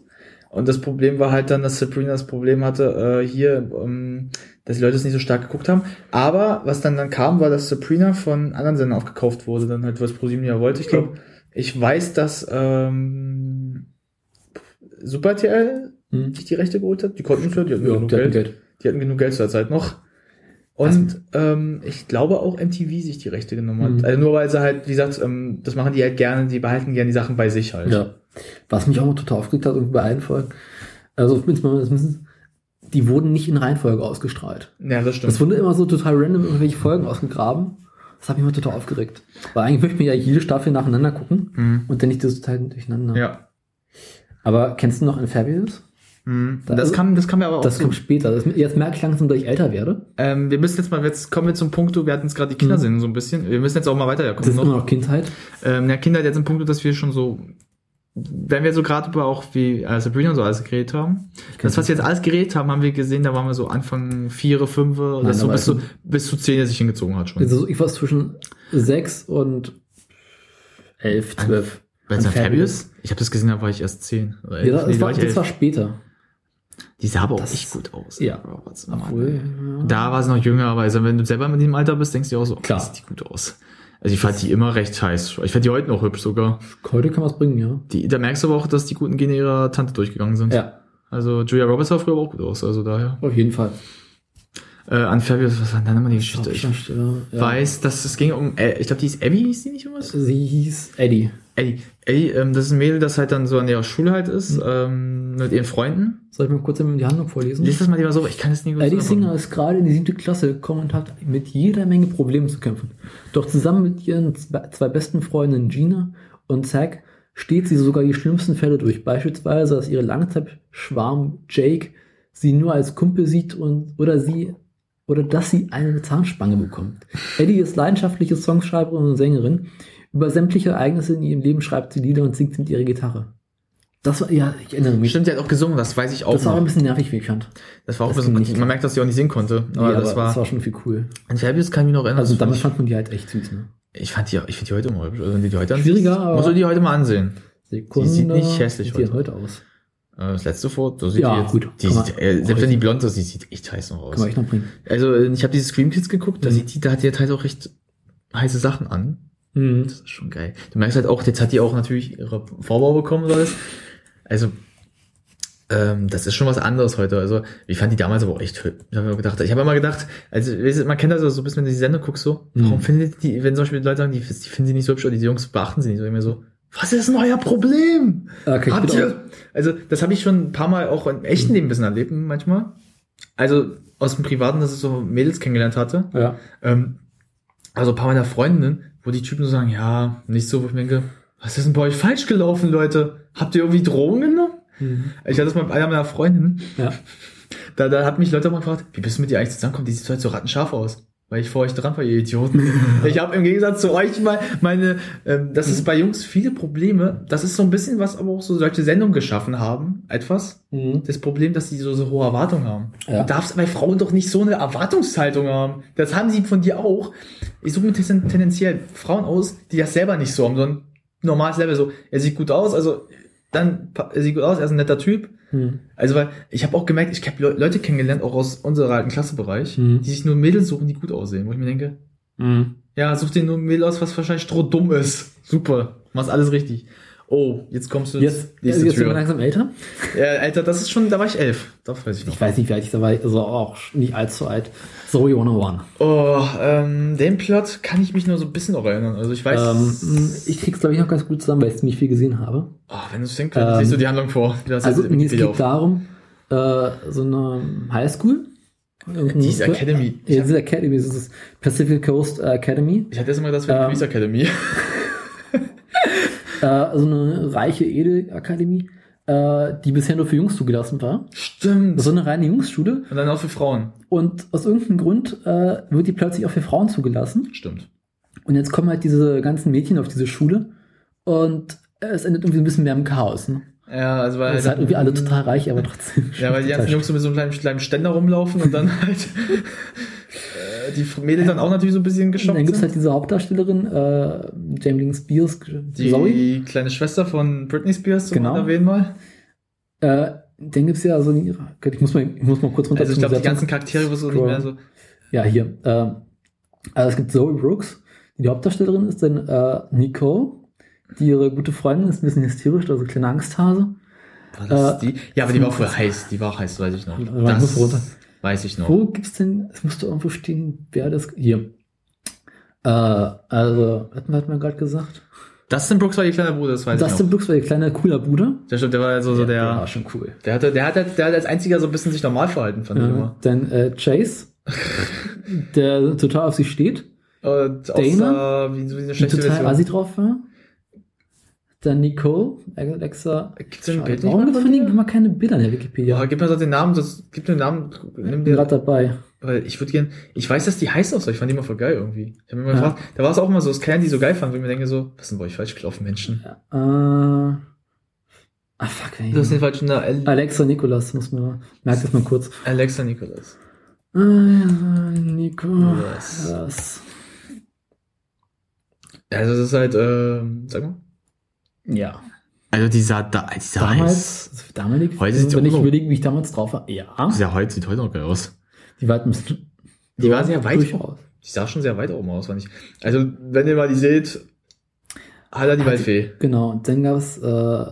Und das Problem war halt dann, dass Sabrina das Problem hatte, äh, hier, ähm, dass die Leute es nicht so stark geguckt haben. Aber was dann dann kam, war, dass Sabrina von anderen Sendern aufgekauft wurde, dann halt, was ProSieben ja wollte. Ich glaube, ich weiß, dass ähm, Super RTL Hm. sich die Rechte geholt hat. Die konnten schon, die hatten Ja, genug die hatten Geld. Geld. Die hatten genug Geld zur Zeit noch. Und ähm, ich glaube auch MTV sich die Rechte genommen hat. Mhm. Also nur weil sie halt, wie gesagt, ähm, das machen die halt gerne, die behalten gerne die Sachen bei sich halt. Ja. Was mich auch total aufgeregt hat, irgendwie bei allen Folgen, also zumindest die wurden nicht in Reihenfolge ausgestrahlt. ja das stimmt. Es wurden immer so total random irgendwelche Folgen ausgegraben. Das hat mich immer total aufgeregt. Weil eigentlich möchte ich mir ja jede Staffel nacheinander gucken Mhm. und dann nicht das total durcheinander. Ja. Aber kennst du noch Infabulous? Mhm. Da- Das kam, das kam ja aber auch. Das kommt später. Das, jetzt merke ich langsam, dass ich älter werde. ähm, wir müssen jetzt mal, jetzt kommen wir zum Punkt, wir hatten jetzt gerade die Kindersendung so ein bisschen. Wir müssen jetzt auch mal Das weiterkommen. ist Noch. immer noch Kindheit. Ähm, Kinder hat jetzt einen Punkt, dass wir schon so, wenn wir so gerade über auch wie äh, Sabrina und so alles geredet haben. Das, was wir jetzt alles geredet haben, haben wir gesehen, da waren wir so Anfang vier, fünf, das so bis zu, also- bis zu zehn, der sich hingezogen hat schon. Also ich war zwischen sechs und elf, zwölf. Bei Unfabulous? Fabulous? Ich habe das gesehen, da war ich erst zehn. Oder Ja, elf. Nee, das, da war, das war später. Die sah aber auch das- echt gut aus. ja. Roberts. Obwohl, ja. Da war sie noch jünger, aber also wenn du selber mit dem Alter bist, denkst du dir auch so, Klar. sieht die gut aus. Also ich fand die immer recht heiß. Ich fand die heute noch hübsch sogar. Heute kann man es bringen, ja. Die, da merkst du aber auch, dass die guten Gene ihrer Tante durchgegangen sind. Ja, Also Julia Roberts sah früher aber auch gut aus, also daher. auf jeden Fall. Äh, an Fabius, was war denn immer die Geschichte? Ich ja. weiß, dass es ging um, äh, ich glaube, die ist Abby, hieß die nicht irgendwas? Sie hieß Eddie. Eddie. Eddie, ähm, das ist ein Mädel, das halt dann so an der Schule halt ist, Mhm. ähm, mit ihren Freunden. Soll ich mal kurz die Handlung vorlesen? Lies das mal lieber so, ich kann es nicht gut Eddie. Singer ist gerade in die siebte Klasse gekommen und hat mit jeder Menge Probleme zu kämpfen. Doch zusammen mit ihren zwe- zwei besten Freundinnen Gina und Zack steht sie sogar die schlimmsten Fälle durch. Beispielsweise, dass ihre Langzeitschwarm Jake sie nur als Kumpel sieht und oder sie oder dass sie eine Zahnspange bekommt. Eddie ist leidenschaftliche Songschreiberin und Sängerin. Über sämtliche Ereignisse in ihrem Leben schreibt sie Lieder und singt sie mit ihrer Gitarre. Das war, ja, ich erinnere mich. Stimmt, der hat auch gesungen, das weiß ich auch Das war auch ein bisschen nervig, wie ich fand. Das war auch ein das bisschen, ging nicht. man merkt, dass sie auch nicht singen konnte. Aber, Nee, das, war, das war schon viel cool. an Fabius kann ich mich noch erinnern. Also damals fand man die halt echt süß, ne? ich, fand die, ich finde die heute immer hübsch. Also die, die heute Schwieriger, aber- musst du die heute mal ansehen. Sekunde. sieht nicht hässlich sieht die heute. heute aus? Äh, Das letzte Foto, so sieht Ja, die jetzt, gut. Die Kann sieht, man- äh, selbst wenn die blond ist, die sieht echt heiß noch aus. Können wir echt noch bringen. Also äh, ich habe diese Scream Kids geguckt, da Mhm. sieht die, da hat die halt auch recht heiße Sachen an. Mhm. Das ist schon geil. Du merkst halt auch, jetzt hat die auch natürlich ihre Vorbau bekommen und alles. Also, ähm, das ist schon was anderes heute. Also, ich fand die damals aber auch echt hübsch. Ich habe gedacht, ich habe immer gedacht, also, man kennt das so, so ein bisschen, wenn du die Sendung guckst, so, warum Mhm. findet die, wenn zum Beispiel Leute sagen, die, die finden sie nicht so hübsch oder die Jungs beachten sie nicht so, immer so, was ist denn euer Problem? Okay, ich Habt ihr? Also, das habe ich schon ein paar Mal auch im echten Leben ein bisschen erlebt, manchmal. Also, aus dem Privaten, dass ich so Mädels kennengelernt hatte. Ja. Ähm, also ein paar meiner Freundinnen, wo die Typen so sagen, ja, nicht so, wo ich mir denke, was ist denn bei euch falsch gelaufen, Leute? Habt ihr irgendwie Drogen genommen? Mhm. Ich hatte das mal mit einer meiner Freundinnen, Ja. da, da hat mich Leute mal gefragt, wie bist du mit dir eigentlich zusammengekommen? Die sieht halt so rattenscharf aus. Weil ich vor euch dran war, ihr Idioten. ich habe im Gegensatz zu euch mal meine, ähm, das ist bei Jungs viele Probleme. Das ist so ein bisschen, was aber auch so solche Sendungen geschaffen haben. Etwas. Mhm. Das Problem, dass die so, so hohe Erwartungen haben. Ja. Du darfst bei Frauen doch nicht so eine Erwartungshaltung haben. Das haben sie von dir auch. Ich suche mir ten- tendenziell Frauen aus, die das selber nicht so haben, sondern normales Level. So, er sieht gut aus, also dann, er sieht gut aus, er ist ein netter Typ. Mhm. Also, weil ich habe auch gemerkt, ich habe Le Leute kennengelernt, auch aus unserer alten Klassebereich, Mhm. die sich nur Mädels suchen, die gut aussehen. Wo ich mir denke, Mhm. ja, such dir nur ein Mädel aus, was wahrscheinlich strohdumm ist. Super, machst alles richtig. Oh, jetzt kommst du Jetzt, nächste jetzt sind wir langsam älter. Ja, Alter, das ist schon, da war ich elf. Das weiß ich noch. Ich weiß nicht, wie alt ich da war, also auch nicht allzu alt. Zoe 101. Oh, ähm, den Plot kann ich mich nur so ein bisschen noch erinnern. Also ich weiß, Ähm, ich krieg's, glaube ich, noch ganz gut zusammen, weil ich ziemlich viel gesehen habe. oh, wenn du es denkst, ähm, liest du die Handlung vor. Das Also, es geht darum, äh, so eine Highschool. Diese Academy. Ja, diese Academy, das ist Pacific Coast Academy. Ich hatte erst mal gedacht, das wäre Ähm, Police Academy. Äh, also eine reiche Edelakademie, äh, die bisher nur für Jungs zugelassen war. Stimmt. So eine reine Jungsschule. Und dann auch für Frauen. Und aus irgendeinem Grund äh, wird die plötzlich auch für Frauen zugelassen. Stimmt. Und jetzt kommen halt diese ganzen Mädchen auf diese Schule und es endet irgendwie ein bisschen mehr im Chaos. Ne? Ja, also weil sind halt irgendwie alle total reich, aber trotzdem. Ja, weil die ganzen Jungs so mit so einem kleinen, kleinen Ständer rumlaufen und dann halt äh, die Mädels dann auch natürlich so ein bisschen Und geschockt dann gibt es halt diese Hauptdarstellerin, äh, Jamie Spears, die Zoe. kleine Schwester von Britney Spears, zum Genau. erwähnen mal. Äh, dann gibt es ja so, ich muss mal, ich muss mal kurz runter Also ich glaube, die ganzen Charaktere du nicht mehr so. Ja, hier. Äh, also es gibt Zoe Brooks, die die Hauptdarstellerin ist, dann äh, Nicole, die ihre gute Freundin ist, ein bisschen hysterisch, also kleine Angsthase. War das Äh, die? Ja, aber die war voll heiß. Die war heiß, weiß ich noch. Muss runter. Weiß ich noch. Wo gibt's denn, es müsste irgendwo stehen, wer das, hier. Äh, also, hatten wir, hatten wir gerade gesagt. Dustin Brooks war ihr kleiner Bruder, das weiß ich Dustin. Brooks war ihr kleiner, cooler Bruder. Der stimmt, der war also so der der, war schon cool. der hatte, der hat, der hat als einziger so ein bisschen sich normal verhalten, fand ich Äh, immer. dann äh, Chase, der total auf sie steht, Und Dana? außer, wie, so wie eine die schlechte total Version. assi drauf war. Dann Nicole, Alexa. Gibt's denn ein Bild Warum mal gibt von es dir? immer keine Bilder in der Wikipedia? Ja, gib mir doch den Namen, das, gib mir den Namen, nimm Ich bin gerade dabei. weil ich würde gern, ich weiß, dass die heiß aussah, ich fand die immer voll geil irgendwie. Ich habe mir immer Ja. gefragt, da war es auch immer so, dass keiner die so geil fand, wo ich mir denke so, was denn bei euch falsch gelaufen, Menschen? Äh, ah, fuck. ey. Du hast den falschen Namen, Al- Alexa Nikolas, muss man, merkt das mal kurz. Alexa Nicholas. Ah, Nikolas. Ja, Also das ist halt, ähm, sag mal. Ja. Also die sah, da, die sah Damals, das damalig, Heute sieht sie wenn ich überlege, wie ich damals drauf war, ja. Ja, heute sieht heute noch geil aus. Die war halt Die war sehr weit, durchaus. Die sah schon sehr weit oben aus, fand ich. Also, wenn ihr mal die seht, hat er die Waldfee. Genau, und dann gab es äh,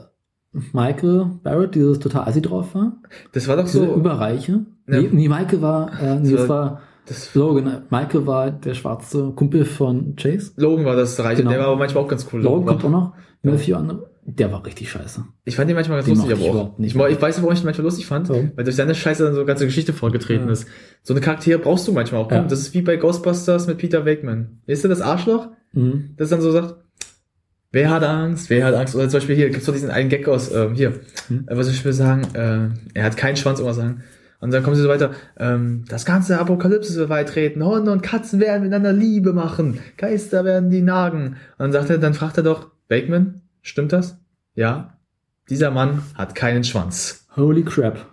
Michael Barrett, dieses total assi drauf war. Das war doch Diese so. Überreiche. Ja. Nee, nee, Michael war, äh, nee, Das das war Das, Logan. Michael war der schwarze Kumpel von Chase. Logan war das Reiche, Genau. der war aber manchmal auch ganz cool. Logan kommt war. auch noch. Matthew andere. Der war richtig scheiße. Ich fand den manchmal ganz Den lustig, aber auch. überhaupt nicht. Ich, ich weiß, warum ich ihn manchmal lustig fand, Warum? weil durch seine Scheiße dann so eine ganze Geschichte vorgetreten Ja. ist. So eine Charaktere brauchst du manchmal auch. Ja. Das ist wie bei Ghostbusters mit Peter Wakeman. Weißt du das Arschloch? Mhm. Das dann so sagt, wer hat Angst, wer hat Angst? Oder zum Beispiel hier, gibt's doch diesen einen Gag aus, ähm, hier, Hm. äh, was ich will sagen, äh, er hat keinen Schwanz, irgendwas sagen. Und dann kommen sie so weiter, ähm, das ganze Apokalypse wird beitreten, Hunde und Katzen werden miteinander Liebe machen, Geister werden die nagen. Und dann sagt er, dann fragt er doch, Bakeman, stimmt das? Ja. Dieser Mann hat keinen Schwanz. Holy crap.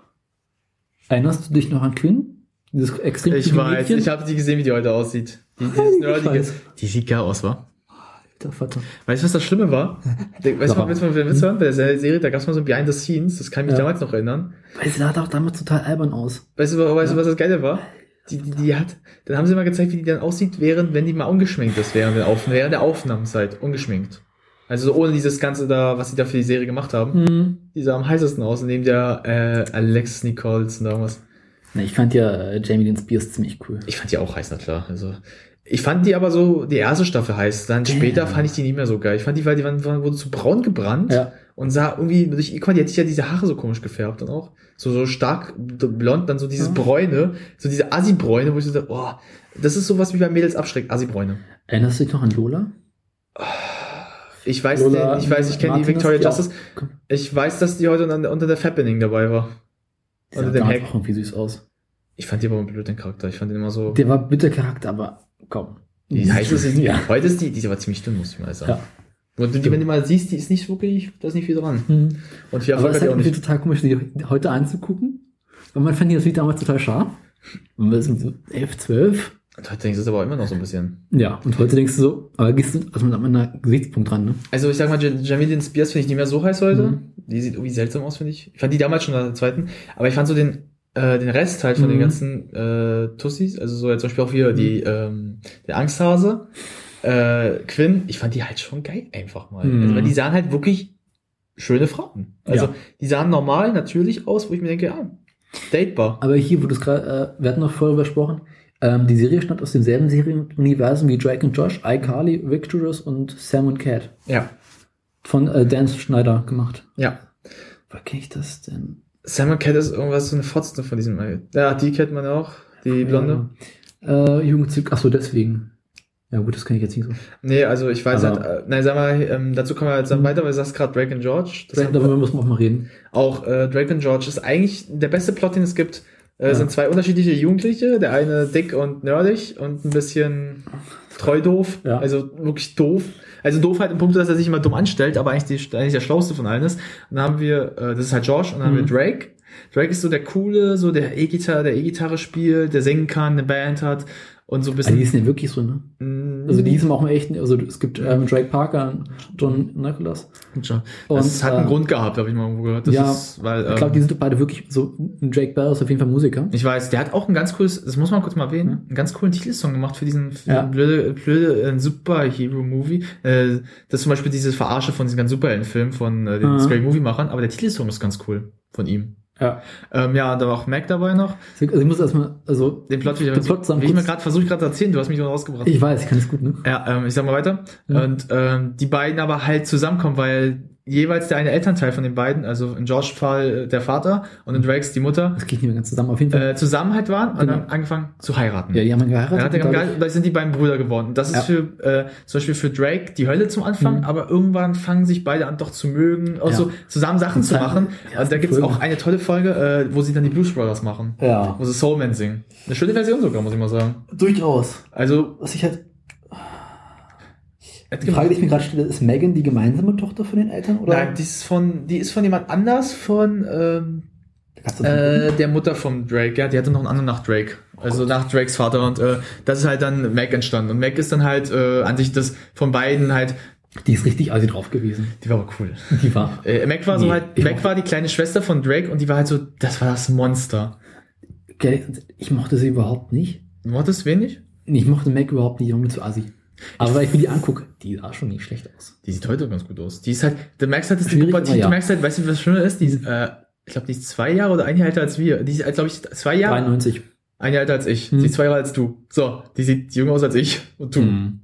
Erinnerst du dich noch an Quinn? Dieses extrem Ich weiß, Mädchen? ich habe die gesehen, wie die heute aussieht. Die, Scheiße. die sieht geil aus, wa? Alter Vater. Weißt du, was das Schlimme war? Weißt du, Warum? willst du mal den Witz hören? Bei der Serie, da gab es mal so ein Behind the Scenes, das kann ich mich Ja. damals noch erinnern. Weil sie sah doch damals total albern aus. Weißt du, weißt du, was das Geile war? Die, die, die hat, dann haben sie mal gezeigt, wie die dann aussieht, während, wenn die mal ungeschminkt ist, während der, Auf, während der Aufnahmezeit, ungeschminkt. Also so ohne dieses Ganze da, was sie da für die Serie gemacht haben. Mhm. Die sah am heißesten aus, neben der äh, Alexis Nichols und irgendwas. Na, ich fand ja äh, Jamie Lynn Spears ziemlich cool. Ich fand die auch heiß, na klar. Also, ich fand die aber so, die erste Staffel heiß. Dann später Ja. fand ich die nicht mehr so geil. Ich fand die, weil die waren, waren, wurde zu braun gebrannt Ja. und sah irgendwie, durch, guck mal, die hat sich ja diese Haare so komisch gefärbt dann auch. So, so stark blond, dann so dieses Ja. Bräune, so diese Assi-Bräune, wo ich so dachte, oh, das ist sowas wie bei Mädels abschreckt, Assi-Bräune. Erinnerst du dich noch an Lola? Ich weiß, Lola den, ich weiß, ich kenne die Victoria die auch- Justice. Ich weiß, dass die heute unter, der Fappening dabei war. Sah Unter dem Hack. auch irgendwie süß aus. Ich fand die aber blöd, den Charakter. Ich fand den immer so. Der war bitter Charakter, aber komm. Die heißt es ja. Heute ist die, die ist aber ziemlich dünn, muss ich mal sagen. Ja. Und die, wenn du mal siehst, die ist nicht wirklich, da ist nicht viel dran. Mhm. Und viel Aber Erfolg es hat ist die auch nicht. total komisch, die heute anzugucken. Weil man fand die natürlich damals total scharf. Und wir sind so 11, 12. Und heute denkst du es aber auch immer noch so ein bisschen. Ja, und heute denkst du so, aber gehst du also mit einem Gesichtspunkt dran, ne? Also ich sag mal, Jamilin Spears finde ich nicht mehr so heiß heute. Mhm. Die sieht irgendwie seltsam aus, finde ich. Ich fand die damals schon der zweiten. Aber ich fand so den, äh, den Rest halt von den Mhm. ganzen äh, Tussis, also so jetzt zum Beispiel auch hier die, ähm, der Angsthase, äh, Quinn, ich fand die halt schon geil einfach mal. Mhm. Also, weil die sahen halt wirklich schöne Frauen. Also Ja. die sahen normal, natürlich aus, wo ich mir denke, ja, datebar. Aber hier, wo du es gerade, äh, wir hatten noch vorher besprochen, ähm, die Serie stammt aus demselben Serienuniversum wie Drake und Josh, iCarly, Victorious und Sam und Cat. Ja, Von äh, Dan Schneider gemacht. ja. Woher kenne ich das denn? Simon Cat ist irgendwas so eine Fotze von diesem. Ja, die kennt man auch. Die Blonde. Ja. Äh, Jugendzug, achso, deswegen. Ja gut, das kenne ich jetzt nicht so. Nee, also ich weiß Aber- halt, äh, nein, sag mal, ähm, dazu kommen wir jetzt dann Mhm. weiter, weil du sagst gerade Drake und George. Das Drake, darüber müssen wir auch mal reden. auch äh, Drake und George ist eigentlich der beste Plot, den es gibt. Äh, sind zwei unterschiedliche Jugendliche, der eine dick und nerdig und ein bisschen treu doof, Ja. also wirklich doof. Also doof halt im Punkt, dass er sich immer dumm anstellt, aber eigentlich, die, eigentlich der schlauste von allen ist. Und dann haben wir, äh, das ist halt George und dann haben wir Mhm. Drake. Drake ist so der coole, so der E-Gitarre, der E-Gitarre spielt, der singen kann, eine Band hat und so ein Also die bisschen. sind ja wirklich so, ne? Mm, Also die hießen auch im echten, also es gibt ähm, Drake Parker und John Nicholas. Schon. Und, das hat einen äh, Grund gehabt, habe ich mal irgendwo gehört. Das ja, ist, weil, Ich ähm, glaube, die sind beide wirklich so, Drake Bell ist auf jeden Fall Musiker. Ich weiß, der hat auch ein ganz cooles, das muss man kurz mal erwähnen, einen ganz coolen Titelsong gemacht für diesen, für Ja. blöde, blöde äh, Superhero-Movie. Äh, das ist zum Beispiel dieses Verarsche von diesen ganzen Superheldenfilmen von äh, den Mhm. Scary Movie-Machern, aber der Titelsong ist ganz cool von ihm. Ja. Ähm, ja, da war auch Mac dabei noch. Also ich muss erstmal, also Den Plot, wie Den Plot wie ich mir gerade versucht gerade erzählen, du hast mich noch rausgebracht. ich weiß, ich kann es gut, ne? Ja, ähm, ich sag mal weiter. Ja. Und ähm, die beiden aber halt zusammenkommen, weil jeweils der eine Elternteil von den beiden, also in George Fall äh, der Vater und in Drakes die Mutter, Das geht nicht mehr ganz zusammen. Auf jeden Fall. äh, zusammen halt waren und Genau. dann angefangen zu heiraten. ja, die haben dann geheiratet. Ja, haben geil- da sind die beiden Brüder geworden. Das ist Ja. für äh, zum Beispiel für Drake die Hölle zum Anfang, Mhm. aber irgendwann fangen sich beide an doch zu mögen, auch Ja. so zusammen Sachen zu dann- machen. und da gibt's Folgen. auch eine tolle Folge, äh, wo sie dann die Blues Brothers machen. ja, Wo sie Soulman singen. Eine schöne Version sogar, muss ich mal sagen. durchaus. Also, Was ich halt, die Frage, die ich mir gerade stelle, ist Megan die gemeinsame Tochter von den Eltern? Oder? Nein, die ist von, die ist von jemand anders, von ähm, äh, der Mutter von Drake. Ja, die hatte noch einen anderen nach Drake. Also nach Drakes Vater. Und äh, das ist halt dann Mac entstanden. Und Mac ist dann halt äh, an sich das von beiden halt, Die ist richtig assi drauf gewesen. die war aber cool. Die war. Äh, Mac war so Nee, halt, ich Mac war die kleine Schwester von Drake und die war halt so, das war das Monster. Gell, Ich mochte sie überhaupt nicht. Du mochtest wenig? Ich mochte Mac überhaupt nicht, die war mir zu assi. Aber wenn ich mir die angucke, die sah schon nicht schlecht aus. Die sieht heute ganz gut aus. Die ist halt, du merkst halt, dass die Schwierig, Pubertät, ja. du merkst halt, weißt du, was schöner ist? Die ist, äh, ich glaube, die ist zwei Jahre oder ein Jahr älter als wir. Die ist, glaube ich, zwei Jahre, 93. ein Jahr älter als ich. Hm. Sie ist zwei Jahre als du. So, die sieht jünger aus als ich und du. Mhm.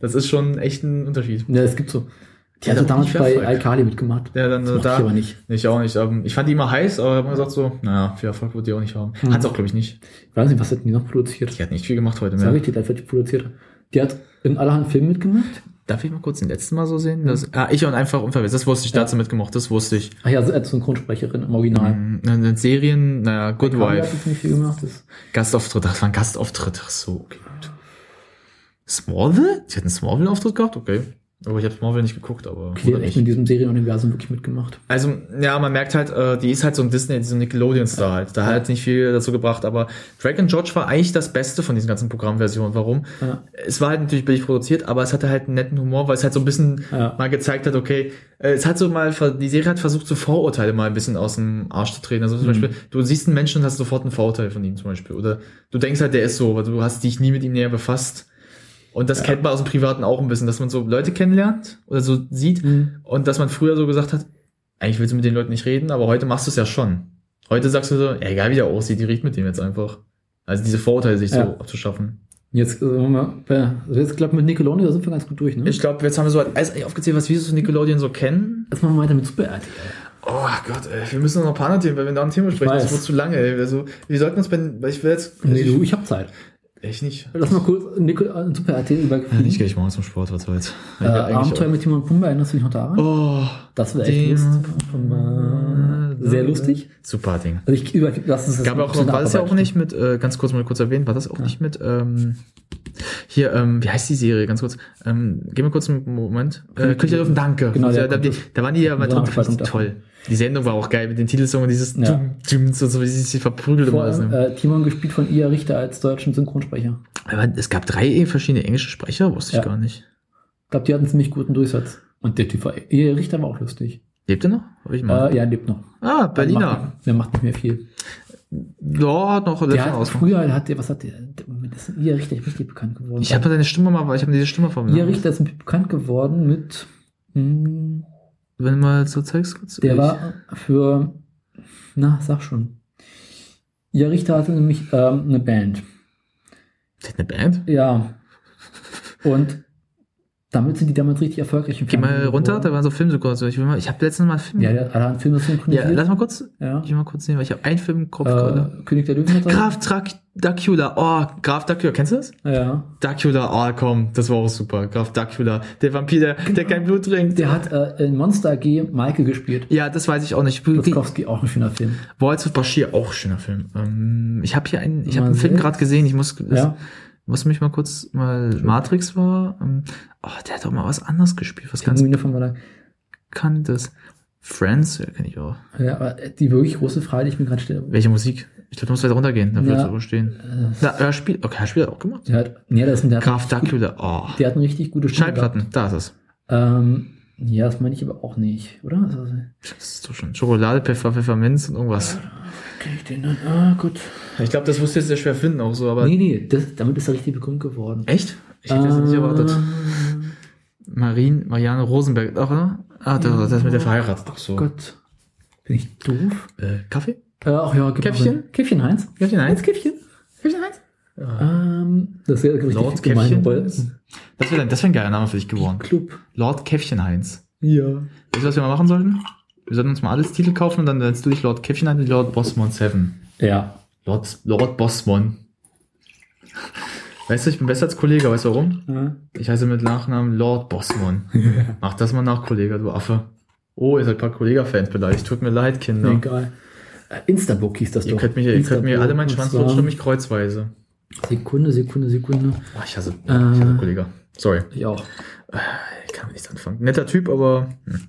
Das ist schon echt ein Unterschied. Ja, es gibt so. Die Die hat auch damals bei iCarly mitgemacht. Ja, dann Das mochte ich da. aber nicht. Ich auch nicht. Ähm, ich fand die immer heiß, aber mir gesagt so, naja, viel Erfolg wird die auch nicht haben. Hm. Hat's auch, glaube ich, nicht. Ich weiß nicht, was hat die noch produziert? Die hat nicht viel gemacht heute Sag mehr. ich dir, das wird die produziert. Hat. Die hat in allerhand Filmen mitgemacht. Darf ich mal kurz den letzten Mal so sehen? Das, ah, ich und einfach unverwirrt. Das wusste ich, Ja. dazu mitgemacht, das wusste ich. Ach ja, als Synchronsprecherin im Original. Mhm. In den Serien, naja, Good hat Wife. die ziemlich viel gemacht. Das Gastauftritt, das war ein Gastauftritt. Ach so, okay. Smallville? Sie hat einen Smallville-Auftritt gehabt? Okay. Aber ich habe Smallville nicht geguckt, aber. okay, echt nicht. in diesem Serienuniversum wirklich mitgemacht. Also, ja, man merkt halt, äh, die ist halt so ein Disney, so ein Nickelodeon-Star halt. Da hat nicht viel dazu gebracht, aber Drake and George war eigentlich das Beste von diesen ganzen Programmversionen. Warum? Ja. Es war halt natürlich billig produziert, aber es hatte halt einen netten Humor, weil es halt so ein bisschen Ja. mal gezeigt hat, okay, äh, es hat so mal, die Serie hat versucht, so Vorurteile mal ein bisschen aus dem Arsch zu treten. Also zum Mhm. Beispiel, du siehst einen Menschen und hast sofort ein Vorurteil von ihm zum Beispiel. Oder du denkst halt, der ist so, aber du hast dich nie mit ihm näher befasst. Und das Ja. kennt man aus dem Privaten auch ein bisschen, dass man so Leute kennenlernt oder so sieht Mhm. und dass man früher so gesagt hat, eigentlich willst du mit den Leuten nicht reden, aber heute machst du es ja schon. Heute sagst du so, ja, egal wie der aussieht, die riecht mit dem jetzt einfach. Also diese Vorurteile sich Ja. so abzuschaffen. Jetzt, äh, wir, bei- also jetzt glaube mit Nickelodeon, da sind wir ganz gut durch, ne? Ich glaube, jetzt haben wir so alles aufgezählt, was wir so Nickelodeon so kennen. Jetzt machen wir weiter mit Super RTL. Oh Gott, ey, wir müssen noch ein paar Themen, weil wir da ein Thema sprechen, das wird zu lange, ey. Also, wir sollten uns weil ich will jetzt, Nee, ich, du, ich hab Zeit. Echt nicht. Lass mal kurz Nickel, äh, Super RTL übergehen. Ich gehe ich morgen zum Sport, was soll's. Äh, Abenteuer auch. mit Timon und Pumba, erinnerst du dich noch daran? Oh, das war echt lustig. Pumba. Sehr lustig. Super Ding. Also ich über, lass uns das Gab auch, war das ja auch nicht mit, äh, ganz kurz mal kurz erwähnt, war das auch nicht mit, ähm, hier, ähm, wie heißt die Serie, ganz kurz, ähm, gib mir kurz einen Moment, äh, der Löwen, danke. Genau, da, der da, die, das- da waren die ja mal eine fand ich toll. Die Sendung war auch geil, mit den Titelsong und dieses Ja. Dum, so, so wie sie sich verprügelt immer Vor allem, Ne? äh, Timon gespielt von Ia Richter als deutschen Synchronsprecher. Aber es gab drei verschiedene englische Sprecher, wusste ich Ja. gar nicht. Ich glaube, die hatten einen ziemlich guten Durchsatz. Und der Typ war, Ia Richter war auch lustig. Lebt er noch? Hab ich mal. Äh, ja, lebt noch. ah, Der Berliner. macht, der macht nicht mehr viel. Ja, hat noch Der hat früher, hat der, was hat der, der ist Ia Richter richtig bekannt geworden. Ich habe seine Stimme mal, ich habe diese Stimme von Ia Richter ist bekannt geworden mit, hm, Wenn du mal so zeigst kurz. der war für, na, sag schon. Ia Richter hatte nämlich ähm, eine Band. Der hat eine Band? Ja. Und damit sind die damals richtig erfolgreich. im Geh mal runter, da geworden. waren so Filmsynchronisation. Ich will mal, ich habe letztens mal einen Film. Ja, der hat einen Film ja, synchronisiert. lass mal kurz, Ja. ich will mal kurz sehen, weil ich habe einen Film im Kopf gerade. Äh, König der Löwen hat. Graf Drac Dracula, oh, Graf Dracula, kennst du das? Ja. Dracula, oh komm, das war auch super. Graf Dracula, der Vampir, der, der kein Blut trinkt. Der hat äh, in Monster AG Michael gespielt. ja, das weiß ich auch nicht. Lutzkowski, auch ein schöner Film. Waltz of Bashir, auch schöner Film. Ähm, ich habe hier einen, ich habe einen Film gerade gesehen, ich muss, Ja. Muss mich mal kurz mal, Matrix war, ähm, oh, der hat auch mal was anderes gespielt, was ganz von Maler. bekanntes. Friends, ja, kenne ich auch. Ja, aber die wirklich große Frage, die ich mir gerade stelle. Welche Musik? Ich glaube, du musst weiter runtergehen, dann Ja. würdest du überstehen. Äh, Na, er spielt, okay, er spielt auch gemacht. der hat, nee, das ist ein, der, hat, Graf Dracula, oh. der hat eine richtig gute Stimme. Schallplatten, da ist es. Ähm, ja, das meine ich aber auch nicht, oder? Das ist doch schon Schokolade, Pfeffer, Pfefferminz und irgendwas. Kenn ich den dann? Ah, gut. Ich glaube, das musst du jetzt sehr schwer finden auch so, aber. Nee, nee, das, damit ist er richtig berühmt geworden. Echt? Ich hätte das nicht erwartet. Ähm, Marien, Marianne Rosenberg, ach, oder? Ah, da, das ist mit der verheiratet. Ach so. Gott. Bin ich doof? Äh, Kaffee? Äh, ach ja, gib Käffchen? Käffchen Heinz? Käffchen Heinz? Käffchen? Käffchen Heinz? Ähm, das wäre richtig Lord gemein, Käffchen? Das wäre das wär ein geiler Name für dich geworden. Club. Lord Käffchen Heinz. Ja. Weißt du, was wir mal machen sollten? Wir sollten uns mal alles Titel kaufen und dann nennst du dich Lord Käffchen und Lord Bossmon 7. Ja. Lord, Lord Bossmon. Weißt du, ich bin besser als Kollege, weißt du warum? ja. Ich heiße mit Nachnamen Lord Bossmon. Mach das mal nach, Kollege, du Affe. Oh, ihr seid ein paar Kollega-Fans beleidigt. Tut mir leid, Kinder. Egal. Äh, Instabook hieß das Ihr doch. könnt, mich, ihr könnt mir alle meinen Schwanz lutschen und mich kreuzweise. Sekunde, Sekunde, Sekunde. Oh, ich hasse, ich hasse Äh. Kollege. Sorry. Ich auch. Ich kann nichts anfangen. Netter Typ, aber. Hm.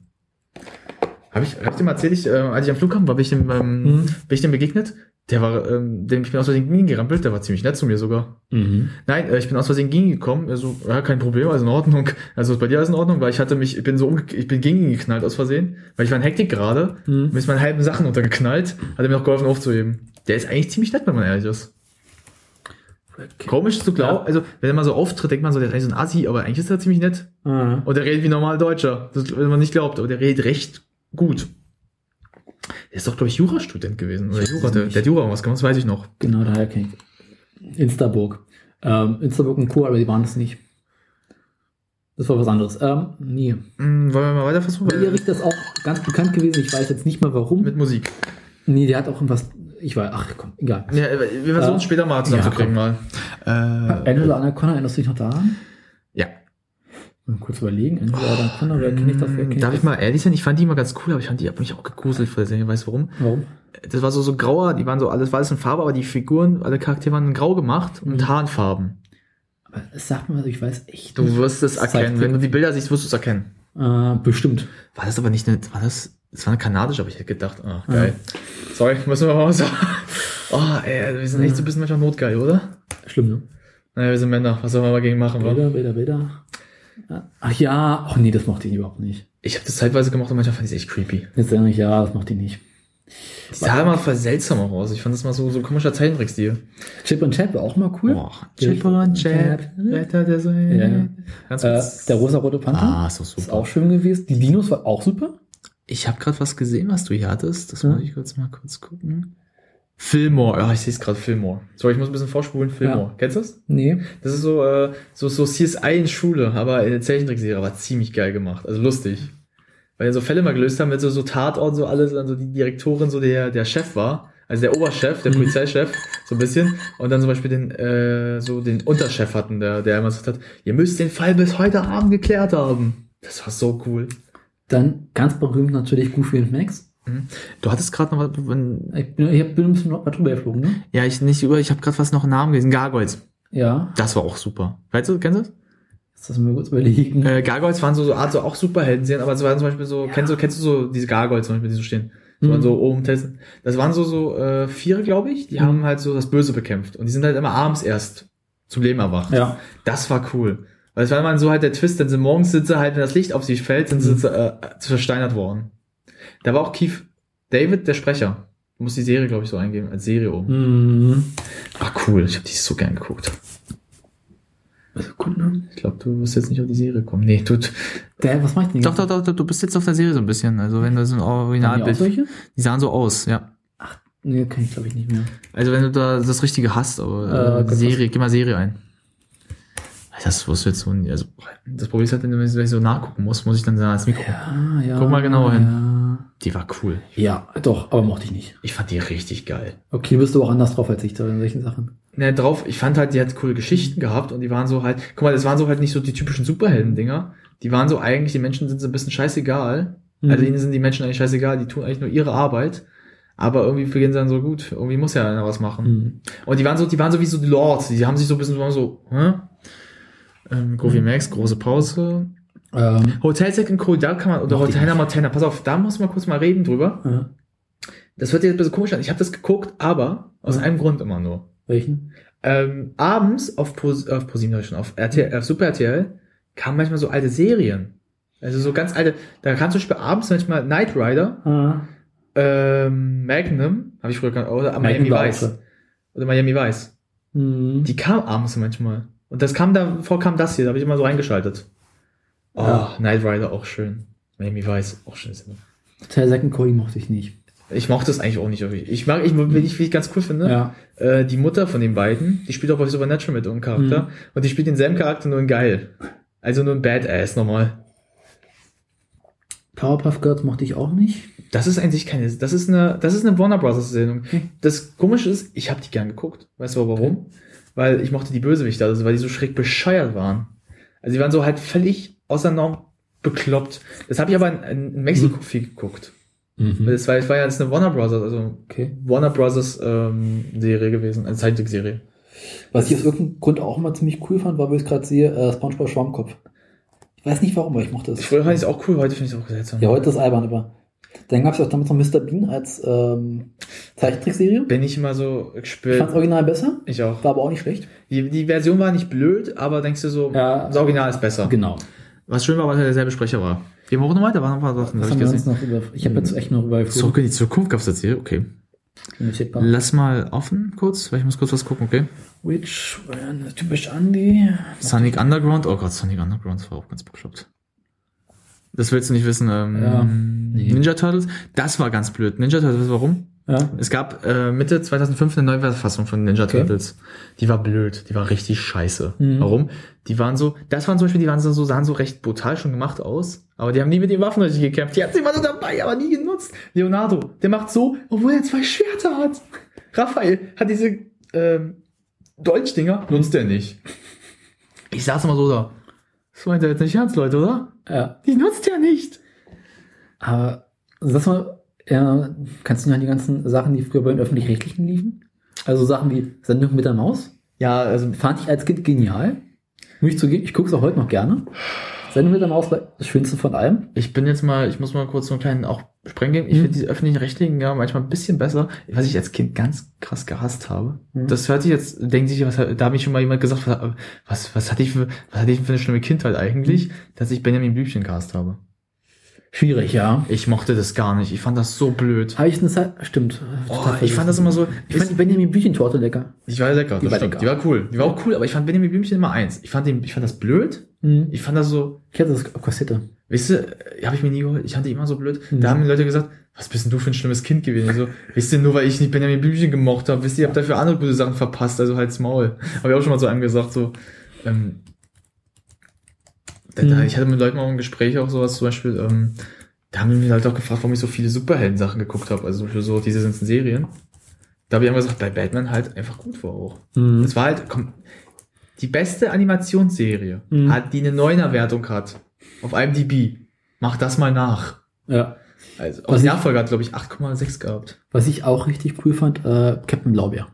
Habe ich, hab ich dem erzählt, ich, äh, als ich am Flughafen war, bin ich dem, ähm, Mhm. bin ich dem begegnet? Der war, ähm, dem ich bin aus Versehen gegen ihn gerampelt, der war ziemlich nett zu mir sogar. Mhm. Nein, äh, ich bin aus Versehen gegen ihn gekommen, also, ja, kein Problem, also in Ordnung. Also bei dir ist in Ordnung, weil ich hatte mich, ich bin so umge ich bin gegen ihn geknallt aus Versehen, weil ich war in Hektik gerade, Mhm. mir ist meine halben Sachen untergeknallt, hat er mir noch geholfen aufzuheben. Der ist eigentlich ziemlich nett, wenn man ehrlich ist. Komisch zu glauben. Ja. Also, wenn er mal so auftritt, denkt man so, der ist eigentlich so ein Assi, aber eigentlich ist er ziemlich nett. Ah. Und der redet wie normal Deutscher. Das, wenn man nicht glaubt, aber der redet recht gut. Der ist doch, glaube ich, Jurastudent gewesen. Oder Jura, der, der hat Jura was gemacht, das weiß ich noch. Genau, daher kenne ich. Instaburg. Ähm, Instaburg und Co., aber die waren das nicht. Das war was anderes. Ähm, nee. Hm, wollen wir mal weiter versuchen? Erich das auch ganz bekannt gewesen. Ich weiß jetzt nicht mal warum. Mit Musik. nee, der hat auch irgendwas. Ich weiß, ach komm, egal. Ja, wir versuchen es Ja. später mal zusammenzukriegen Ja, mal. Äh, Angela Anaconda, erinnerst du dich noch daran? Ja. Mal kurz überlegen. Angela Anaconda, wer kenne ich das? Wer Darf ich mal ehrlich sein? Ich fand die immer ganz cool, aber ich fand die hab mich auch gegruselt vor der Serie. Weißt du warum? Warum? Das war so, so grauer, die waren so alles, war alles in Farbe, aber die Figuren, alle Charaktere waren in grau gemacht und Mhm. Haarfarben. Aber es sagt mir was, ich weiß echt Du wirst es erkennen. Wenn du die Bilder siehst, wirst du es erkennen. Äh, bestimmt. War das aber nicht eine, war das, das war eine kanadische, aber ich hätte gedacht, ah, geil. Sorry, müssen wir mal sagen. Oh, ey, wir sind echt so ein bisschen manchmal notgeil, oder? Schlimm, ne? Naja, wir sind Männer, was soll man mal gegen machen, wa? Bilder, Bilder, Bilder. Ach ja, ach nee, das mochte ich überhaupt nicht. Ich habe das zeitweise gemacht und manchmal fand ich es echt creepy. Jetzt erinnere ich, ja, das mochte ich nicht. Die sah immer voll seltsam auch aus. Ich fand das mal so, so komischer Zeichentrickstil. Chip und Chap war auch mal cool. Boah, Chip und Chap, Retter der Sonne. Ja. Ganz Äh, der rosa-rote Panther Ah, ist ist super. auch schön gewesen. Die Dinos war auch super. Ich habe gerade was gesehen, was du hier hattest. Das Ja. muss ich kurz mal kurz gucken. Fillmore. Ja, ich sehe es gerade, Fillmore. Sorry, ich muss ein bisschen vorspulen. Fillmore. Kennst du das? Nee. Das ist so, äh, so, so CSI in Schule, aber in der Zeichentrickserie war ziemlich geil gemacht. Also lustig. Weil die so Fälle mal gelöst haben mit so, so Tatort, so alles, also die Direktorin so der, der Chef war. Also der Oberchef, der Mhm. Polizeichef, so ein bisschen. Und dann zum Beispiel den, äh, so den Unterchef hatten, der, der immer gesagt hat, ihr müsst den Fall bis heute Abend geklärt haben. Das war so cool. Dann ganz berühmt natürlich Goofy und Max. Du hattest gerade noch was, Ich bin, ich bin ein bisschen noch mal drüber geflogen, ne? ja, ich nicht über, ich habe gerade was noch einen Namen gelesen. Gargoyles. Ja. Das war auch super. Weißt du, kennst du das? Jetzt lassen wir kurz überlegen. Äh, Gargoyles waren so, so Art so auch Superhelden sehen, aber es waren zum Beispiel so, kennst du, kennst du so diese Gargoyles zum Beispiel, die so stehen? So, Mhm. so oben testen. Das waren so, so, äh, vier, glaube ich, die Mhm. haben halt so das Böse bekämpft. Und die sind halt immer abends erst zum Leben erwacht. Ja. Das war cool. Weil es war immer so halt der Twist, wenn sie morgens sie halt, wenn das Licht auf sie fällt, sind Mhm. sie äh, versteinert worden. Da war auch Keith David, der Sprecher. Du musst die Serie, glaube ich, so eingeben, als Serie oben. Mhm. Ah, cool. Ich habe die so gern geguckt. Also gut, ne? Ich glaube, du wirst jetzt nicht auf die Serie kommen. Nee, du, Der, was macht denn die Doch, doch, doch, doch, du bist jetzt auf der Serie so ein bisschen. Also wenn das ein Waren die auch Originalbild. solche? Die sahen so aus, ja. Nee, kann ich glaube ich nicht mehr. Also wenn du da das Richtige hast, aber Äh, äh, Serie, geh mal Serie ein. Das wirst du jetzt so, also das Problem ist halt, wenn du so nachgucken musst, muss ich dann sagen, als Mikro. Ja, ja. Guck mal genauer hin. Die war cool. ja, doch, aber mochte ich nicht. Ich fand die richtig geil. Okay, bist du auch anders drauf als ich da in solchen Sachen. Ne, drauf, ich fand halt, die hat coole Geschichten gehabt und die waren so halt, guck mal, das waren so halt nicht so die typischen Superhelden-Dinger. Die waren so eigentlich, die Menschen sind so ein bisschen scheißegal. Mhm. Also ihnen sind die Menschen eigentlich scheißegal, die tun eigentlich nur ihre Arbeit. Aber irgendwie beginnen sie dann so gut, irgendwie muss ja einer was machen. Mhm. Und die waren so, die waren so wie so die Lords, die haben sich so ein bisschen so, so hä? Ähm, Goofy Max, große Pause. Ähm, Hotel Second Cold, da kann man, oder Hotel. Montana, pass auf, da muss man kurz mal reden drüber. äh, Das wird jetzt ein bisschen komisch an. Ich habe das geguckt, aber aus Mhm. einem Grund immer nur. welchen? Ähm, abends auf Pro, auf ProSieben sag ich schon, auf RTL, auf Super RTL kamen manchmal so alte Serien. Also so ganz alte, da kam zum Beispiel abends manchmal Knight Rider, Ah, ähm, Magnum, habe ich früher genannt, oder Miami war auch Vice. Oder Miami Vice. Mhm. Die kam abends manchmal. Und das kam davor kam das hier, da habe ich immer so eingeschaltet. Oh, Ja. Knight Rider auch schön. Miami Vice auch schön. Hotel Second Cody mochte ich nicht. Ich mochte das eigentlich auch nicht. Ich mag, ich, wie ich, wie ich ganz cool finde, Ja. äh, die Mutter von den beiden, die spielt auch bei Supernatural mit irgendeinem Charakter. Mhm. Und die spielt denselben Charakter nur in geil. Also nur ein Badass nochmal. Powerpuff Girls mochte ich auch nicht. Das ist eigentlich keine, das ist eine, das ist eine Warner Bros. Sendung. Hm. Das Komische ist, ich habe die gern geguckt. Weißt du warum? Weil ich mochte die Bösewichter, also weil die so schräg bescheuert waren. Also die waren so halt völlig außer Norm bekloppt. Das habe ich aber in, in Mexiko viel geguckt. Mhm. Das war, das war ja jetzt eine Warner Bros. also Okay. Warner Bros. Ähm, Serie gewesen, eine Zeichentrickserie. Was ich aus irgendeinem Grund auch immer ziemlich cool fand, war, wo ich gerade sehe, äh, SpongeBob Schwammkopf. Ich weiß nicht warum, aber ich mochte das. Früher fand ich es auch cool, heute finde ich es auch seltsam. Ja, heute ist albern, aber dann gab es auch damals noch Mr. Bean als ähm, Zeichentrickserie. Bin ich immer so Ich gespielt. fand's original besser, Ich auch. war aber auch nicht schlecht. Die, die Version war nicht blöd, aber denkst du so, Ja. das Original ist besser. Genau. Was schön war, weil er derselbe Sprecher war. Gehen wir auch noch weiter, waren noch ein paar Sachen, Was hab haben ich wir uns gesehen. noch über, ich habe jetzt echt noch über Zurück in die Zukunft gab's das hier, okay. Lass mal offen kurz, weil ich muss kurz was gucken, okay? Which one? Typisch Andy. Sonic Underground, oh Gott, Sonic Underground, das war auch ganz bekloppt. Das willst du nicht wissen. Ähm, Ja, nee. Ninja Turtles, das war ganz blöd. Ninja Turtles, weißt du warum? Ja. Es gab äh, Mitte 2005 eine Neuverfassung von Ninja Okay. Turtles. Die war blöd, die war richtig scheiße. Mhm. Warum? Die waren so, das waren zum Beispiel, die waren so, sahen so recht brutal schon gemacht aus, aber die haben nie mit den Waffen richtig gekämpft. Die hatten sie immer so dabei, aber nie genutzt. Leonardo, der macht so, obwohl er zwei Schwerter hat. Raphael hat diese ähm, Dolchdinger, nutzt er nicht. Ich saß immer so da. Das meint er jetzt nicht ernst, Leute, oder? Ja. Die nutzt er nicht. Aber sag mal, ja, kannst du noch an die ganzen Sachen, die früher bei den Öffentlich-Rechtlichen liefen? Also Sachen wie Sendung mit der Maus? Ja, also Fand ich als Kind genial. Muss ich zugeben, ich gucke es auch heute noch gerne. Sendung mit der Maus war das Schönste von allem. Ich bin jetzt mal, ich muss mal kurz so einen kleinen auch sprengen geben. Ich Mhm. finde diese öffentlichen Rechtlichen ja manchmal ein bisschen besser. Was ich als Kind ganz krass gehasst habe. Mhm. Das hört sich jetzt, denkt sich, was, da habe ich schon mal jemand gesagt, was, was, was hatte ich für, was hatte ich für eine schlimme Kindheit eigentlich, Mhm. dass ich Benjamin Blümchen cast habe. Schwierig, ja. Ich mochte das gar nicht. Ich fand das so blöd. Habe ich eine Zeit, stimmt. Oh, ich fand das immer so, Ich fand die Benjamin Büchentorte lecker. die war lecker, Die das war stimmt. lecker. Die war cool. Die war auch cool, aber ich fand Benjamin Blümchen immer eins. Ich fand den, ich fand das blöd. Mhm. Ich fand das so, Ich hatte das auf Kassette. Weißt du, habe ich mir nie geholt. Ich fand die immer so blöd. Mhm. Da haben die Leute gesagt, was bist denn du für ein schlimmes Kind gewesen? Ich so, wisst ihr, nur weil ich nicht Benjamin Blümchen gemocht habe, wisst ihr, ihr habt dafür andere gute Sachen verpasst, also halt's Maul. Habe ich auch schon mal zu einem gesagt, so, ähm, da, da, ich hatte mit Leuten auch ein Gespräch auch sowas, zum Beispiel, ähm, da haben die mich halt auch gefragt, warum ich so viele Superhelden-Sachen geguckt habe, also für so diese ganzen Serien. Da habe ich immer gesagt, bei Batman halt einfach gut war auch. Mhm. Das war halt, komm, die beste Animationsserie, Mhm. hat, die eine Neuner-Wertung hat, auf IMDb. Mach das mal nach. Ja. Also, Was die ich- Nachfolger hat, glaube ich, 8,6 gehabt. Was ich auch richtig cool fand, äh, Captain Blaubeer.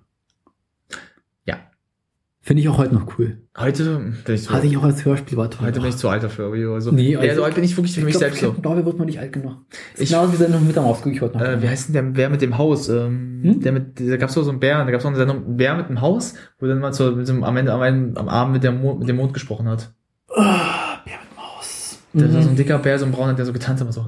Finde ich auch heute noch cool. Heute bin ich zu, Hatte ich auch als Hörspiel war toll. heute bin ich zu alt dafür. Also, Nee, also- also heute bin ich wirklich für ich mich glaub, selbst so. Captain Blaubeer wird man nicht alt genug. Ich- Ich genau wie Sendung mit der Maus gucke ich heute noch. Äh, wie heißt denn der, wer mit dem Haus? Ähm, Hm? der mit, da gab's so einen Bär, da gab's noch eine Sendung, Bär mit dem Haus, wo dann mal so, mit dem, am Ende, am, Ende- am Abend mit, der Mond, mit dem Mond gesprochen hat. Ah, Bär mit Maus. Der war so Mhm. ein dicker Bär, so ein brauner, der so getanzt hat, aber so.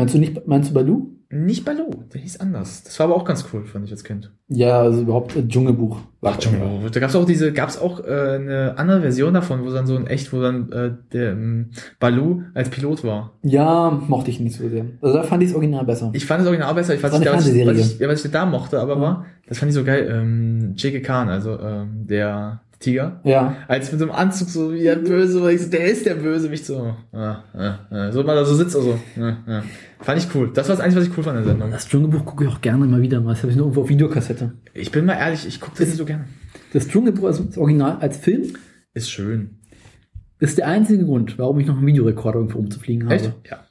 Meinst du nicht, meinst du Baloo? Nicht Baloo, der hieß anders. Das war aber auch ganz cool, fand ich als Kind. Ja, also überhaupt äh, Dschungelbuch. War Dschungelbuch. Da gab's auch diese, gab's auch äh, eine andere Version davon, wo dann so ein echt, wo dann äh, der ähm, Baloo als Pilot war. Ja, mochte ich nicht so sehr. Also da fand ich das Original besser. Ich fand das Original besser. Ich, was, War ich, eine da, was, ich, was, ich, ja, was ich da mochte, aber Mhm. war, das fand ich so geil. Ähm, Jake Khan, also ähm, der Tiger, ja. als mit so einem Anzug so wie der Böse, weil ich so, der ist der Bösewicht so. Ah, ah, ah. So mal da so sitzt also. Ah, ah. Fand ich cool. Das war das Einzige, was ich cool fand in der Sendung. Das Dschungelbuch gucke ich auch gerne mal wieder mal. Das habe ich nur irgendwo auf Videokassette. Ich bin mal ehrlich, ich gucke das nicht so gerne. Das Dschungelbuch, also das Original als Film, Ist schön. Ist der einzige Grund, warum ich noch einen Videorekorder irgendwo rumzufliegen habe. Echt? Ja.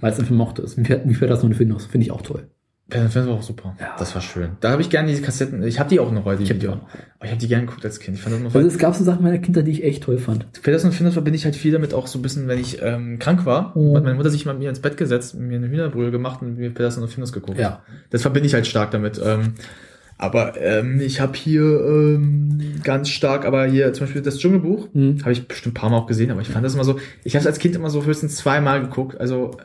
Weil es einfach mochte. Wie wie fährt das nur eine Findus? Finde ich auch toll. Ja, das war auch super. Ja. Das war schön. Da habe ich gerne diese Kassetten. Ich habe die auch noch heute. Ich Die hab die auch. Aber ich habe die gerne geguckt als Kind. Ich fand das noch Also es gab so Sachen meiner Kindheit, die ich echt toll fand. Peterson und Findus verbinde ich halt viel damit auch so ein bisschen, wenn ich ähm, krank war, Mhm. hat meine Mutter sich mal mit mir ins Bett gesetzt, mir eine Hühnerbrühe gemacht und mir Peterson und Findus geguckt. Ja. Das verbinde ich halt stark damit. Ähm, aber ähm, ich habe hier ähm, ganz stark, aber hier zum Beispiel das Dschungelbuch, Mhm. habe ich bestimmt ein paar Mal auch gesehen, aber ich fand das immer so, ich habe es als Kind immer so höchstens zweimal geguckt, also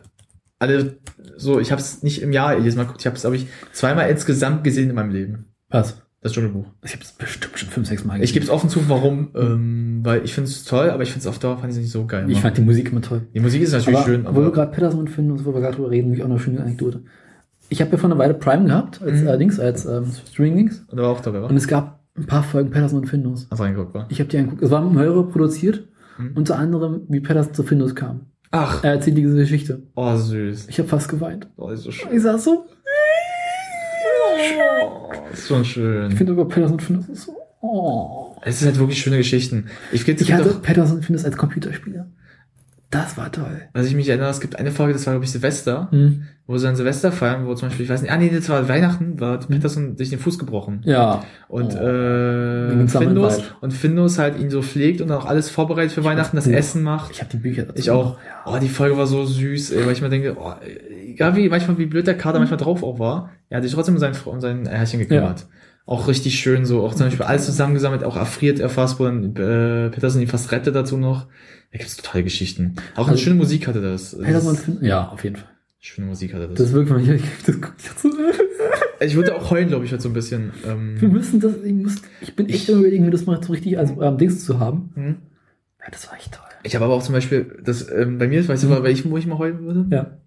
alle so, ich habe es nicht im Jahr jedes Mal geguckt, ich habe es, glaube ich, zweimal insgesamt gesehen in meinem Leben. Was? Das Dschungelbuch. Ich habe es bestimmt schon fünf, sechs Mal Ich gebe es offen zu, warum, ähm, weil ich finde es toll, aber ich finde es auf Dauer fand ich nicht so geil. Ich immer. fand die Musik immer toll. Die Musik ist natürlich aber, schön, wo wir aber gerade Peterson und Findus, wo wir gerade drüber reden, ich auch noch eine schöne Anekdote. Ich habe ja vor einer Weile Prime gehabt, als Mhm. äh, Dings, als ähm, Streaming-Dings. und da war auch dabei, war? Und es gab ein paar Folgen Peterson und Findus. Hast reingeguckt, war? Ich habe die angeguckt. Es war mehrere produziert, Mhm. unter anderem, wie Peterson zu Findus kam. Ach, Er erzählt diese Geschichte. oh süß. Ich habe fast geweint. Oh, ist so schön. Ich saß so, Oh, ist so schön. ich finde über Peterson und Findus ist so, oh. Es ist halt wirklich schöne Geschichten. Ich finde, es Ich hatte auch, Peterson und Findus als Computerspieler. Das war toll. was ich mich erinnere, es gibt eine Folge, das war, glaube ich, Silvester, Hm. wo sie an Silvester feiern, wo zum Beispiel, ich weiß nicht, ah nee, das war Weihnachten, war Peterson sich den Fuß gebrochen. Ja. Und Oh. äh, Findus und Findus halt ihn so pflegt und auch alles vorbereitet für Weihnachten, das Buch. Essen macht. Ich habe die Bücher dazu. Ich auch. Ja. Oh, die Folge war so süß, ey, weil ich mir denke, oh, egal wie, manchmal wie blöd der Kater manchmal drauf auch war, er hat sich trotzdem um sein, um sein Herrchen gekümmert. Auch richtig schön so, auch zum Beispiel alles zusammengesammelt, auch erfriert er dann äh, Peterson ihn fast rettet dazu noch. Da gibt's tolle Geschichten. Auch eine Also- schöne Musik hatte das. Peterson das. Ja, auf jeden Fall. Schöne Musik hatte das. Das ist wirklich, ich, das ich würde auch heulen, glaube ich, heute so ein bisschen. Ähm, Wir müssen das, ich, muss, ich bin echt am überlegen, mir das mal so richtig als ähm, Dings zu haben. hm? Ja, das war echt toll. Ich habe aber auch zum Beispiel, das, ähm, bei mir, weißt du, Mhm. bei ich, wo ich mal heulen würde? Ja.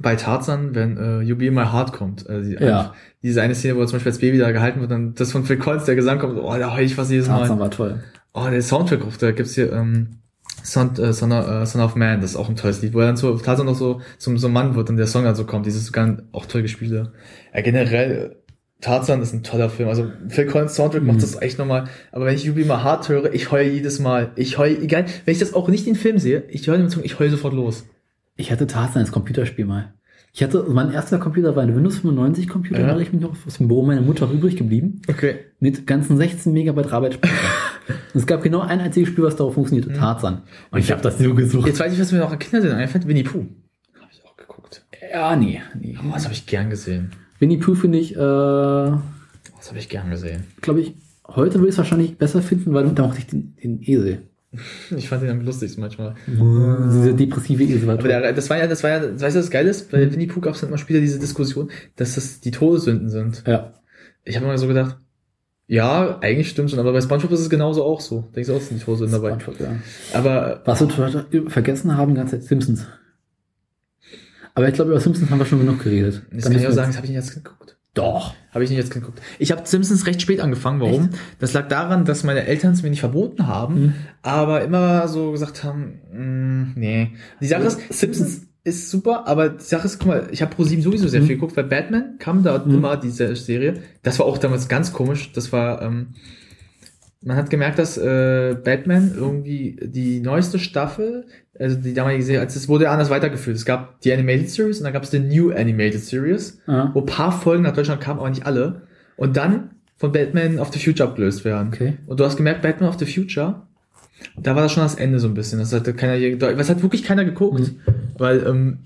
Bei Tarzan, wenn äh, You Be My Heart kommt. Also die, Ja. Diese eine Szene, wo zum Beispiel als Baby da gehalten wird, dann das von Phil Collins, der Gesang kommt, oh, da heul ich fast jedes Mal. Tarzan war toll. Oh, der Soundtrack, da gibt's hier ähm, Son, äh, Son, of- äh, Son of Man, das ist auch ein tolles Lied, wo er dann so Tarzan noch so zum so Mann wird und der Song dann so kommt, dieses sogar auch toll gespielt. Ja, generell, Tarzan ist ein toller Film. Also Phil Collins Soundtrack Mhm. macht das echt nochmal. Aber wenn ich You Be My Heart höre, ich heule jedes Mal. Ich heule, egal, wenn ich das auch nicht den Film sehe, ich höre den Song, ich heule sofort los. Ich hatte Tarzan als Computerspiel mal. Ich hatte, mein erster Computer war ein Windows 95 Computer, Ja. da ich mich noch aus dem Büro meiner Mutter übrig geblieben. Okay. Mit ganzen 16 Megabyte Arbeitsspeicher. Es gab genau ein einziges Spiel, was darauf funktionierte, Tarzan. Und ich habe das so gesucht. Jetzt weiß ich, was mir noch an Kindersendung einfällt. Winnie Pooh. Habe ich auch geguckt. Ja, nee. nee. Oh, das habe ich gern gesehen. Winnie Pooh finde ich, äh, glaube Das habe ich gern gesehen. ich, heute würde ich es wahrscheinlich besser finden, weil da mochte ich den, den Esel. Ich fand den am lustigsten manchmal. Diese depressive Esel Aber der, das war ja, das war ja, weißt du, was geil ist? Bei Winnie Pooh gab es dann immer später diese Diskussion, dass das die Todessünden sind. Ja. Ich habe immer so gedacht, ja, eigentlich stimmt schon, aber bei SpongeBob ist es genauso auch so. Denkst du auch, sind die Todessünden dabei. SpongeBob, ja. Aber Was wir vergessen haben, ganze Zeit Simpsons. Aber ich glaube, über Simpsons haben wir schon genug geredet. das Dann kann ich auch sagen, das habe ich nicht jetzt geguckt. Doch. Habe ich nicht jetzt geguckt. Ich habe Simpsons recht spät angefangen. Warum? Das lag daran, dass meine Eltern es mir nicht verboten haben, Mhm. aber immer so gesagt haben, mm, nee. Die Sache ist, Simpsons ist super, aber die Sache ist, guck mal, ich habe pro 7 sowieso sehr Mhm. viel geguckt, weil Batman kam da Mhm. immer diese Serie. Das war auch damals ganz komisch. Das war, ähm, man hat gemerkt, dass äh, Batman irgendwie die neueste Staffel, also die damalige Serie, als es wurde anders weitergeführt. Es gab die Animated Series und dann gab es die New Animated Series Ah, wo ein paar Folgen nach Deutschland kamen, aber nicht alle. Und dann von Batman of the Future abgelöst werden. okay. Und du hast gemerkt, Batman of the Future, da war das schon das Ende so ein bisschen. Das hatte keiner hier, was hat wirklich keiner geguckt, Mhm. weil ähm,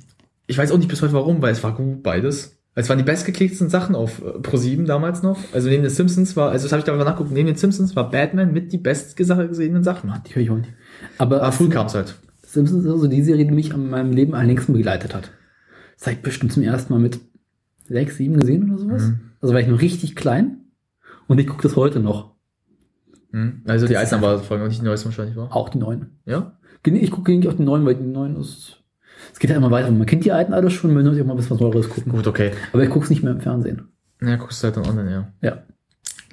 ich weiß auch nicht bis heute warum, weil es war gut beides. Es waren die bestgeklicktesten Sachen auf äh, Pro7 damals noch. Also neben den Simpsons war, also das habe ich da mal nachgucken, neben den Simpsons war Batman mit die bestgesehenen Sachen. Die höre ich auch nicht. Aber Aber früh kam es halt. Simpsons ist also die Serie, die mich an meinem Leben am längsten begleitet hat. Das habe ich bestimmt zum ersten Mal mit sechs, sieben gesehen oder sowas. Mhm. Also war ich noch richtig klein. Und ich gucke das heute noch. Hm? Also die ist Eisenbahn-Folge und nicht die neueste wahrscheinlich war. Auch die neuen. Ja? Ich gucke nicht auf die neuen, weil die neuen ist. Es geht ja immer weiter. Man kennt die alten alle schon, man muss auch mal ein bisschen was Neues gucken. Gut, okay. Aber ich gucke es nicht mehr im Fernsehen. Ja, guckst du halt dann online, ja. Ja.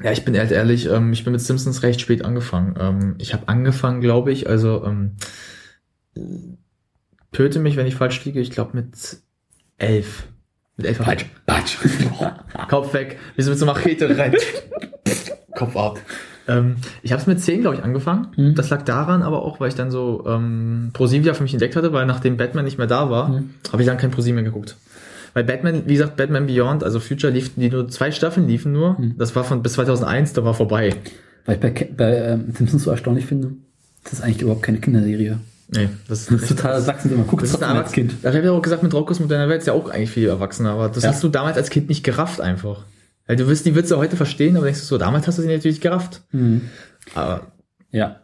Ja, ich bin halt ehrlich, ähm, ich bin mit Simpsons recht spät angefangen. Ähm, ich habe angefangen, glaube ich, also ähm, töte mich, wenn ich falsch liege, ich glaube mit elf. Mit elf. Falsch. Falsch. Kopf weg. Wir sind mit so einer Machete rein. Kopf ab. Ähm, ich habe es mit 10, glaube ich, angefangen. Mhm. Das lag daran aber auch, weil ich dann so ähm, ProSieben wieder für mich entdeckt hatte, weil nachdem Batman nicht mehr da war, Mhm. habe ich dann kein ProSieben mehr geguckt. Weil Batman, wie gesagt, Batman Beyond, also Future lief, die nur zwei Staffeln liefen nur. Mhm. Das war von bis 2001, da war vorbei. Weil ich bei, bei ähm, Simpsons so erstaunlich finde, das ist eigentlich überhaupt keine Kinderserie. Nee, das Das ist total erwachsen, immer guckt Das ist ein als Kind. Da habe ich auch gesagt, mit Rockos moderner Welt ist ja auch eigentlich viel erwachsener, aber das Ja. hast du damals als Kind nicht gerafft einfach. Weil du wirst die Witze heute verstehen, aber denkst du so, damals hast du sie natürlich gerafft. Mhm. Aber, Ja.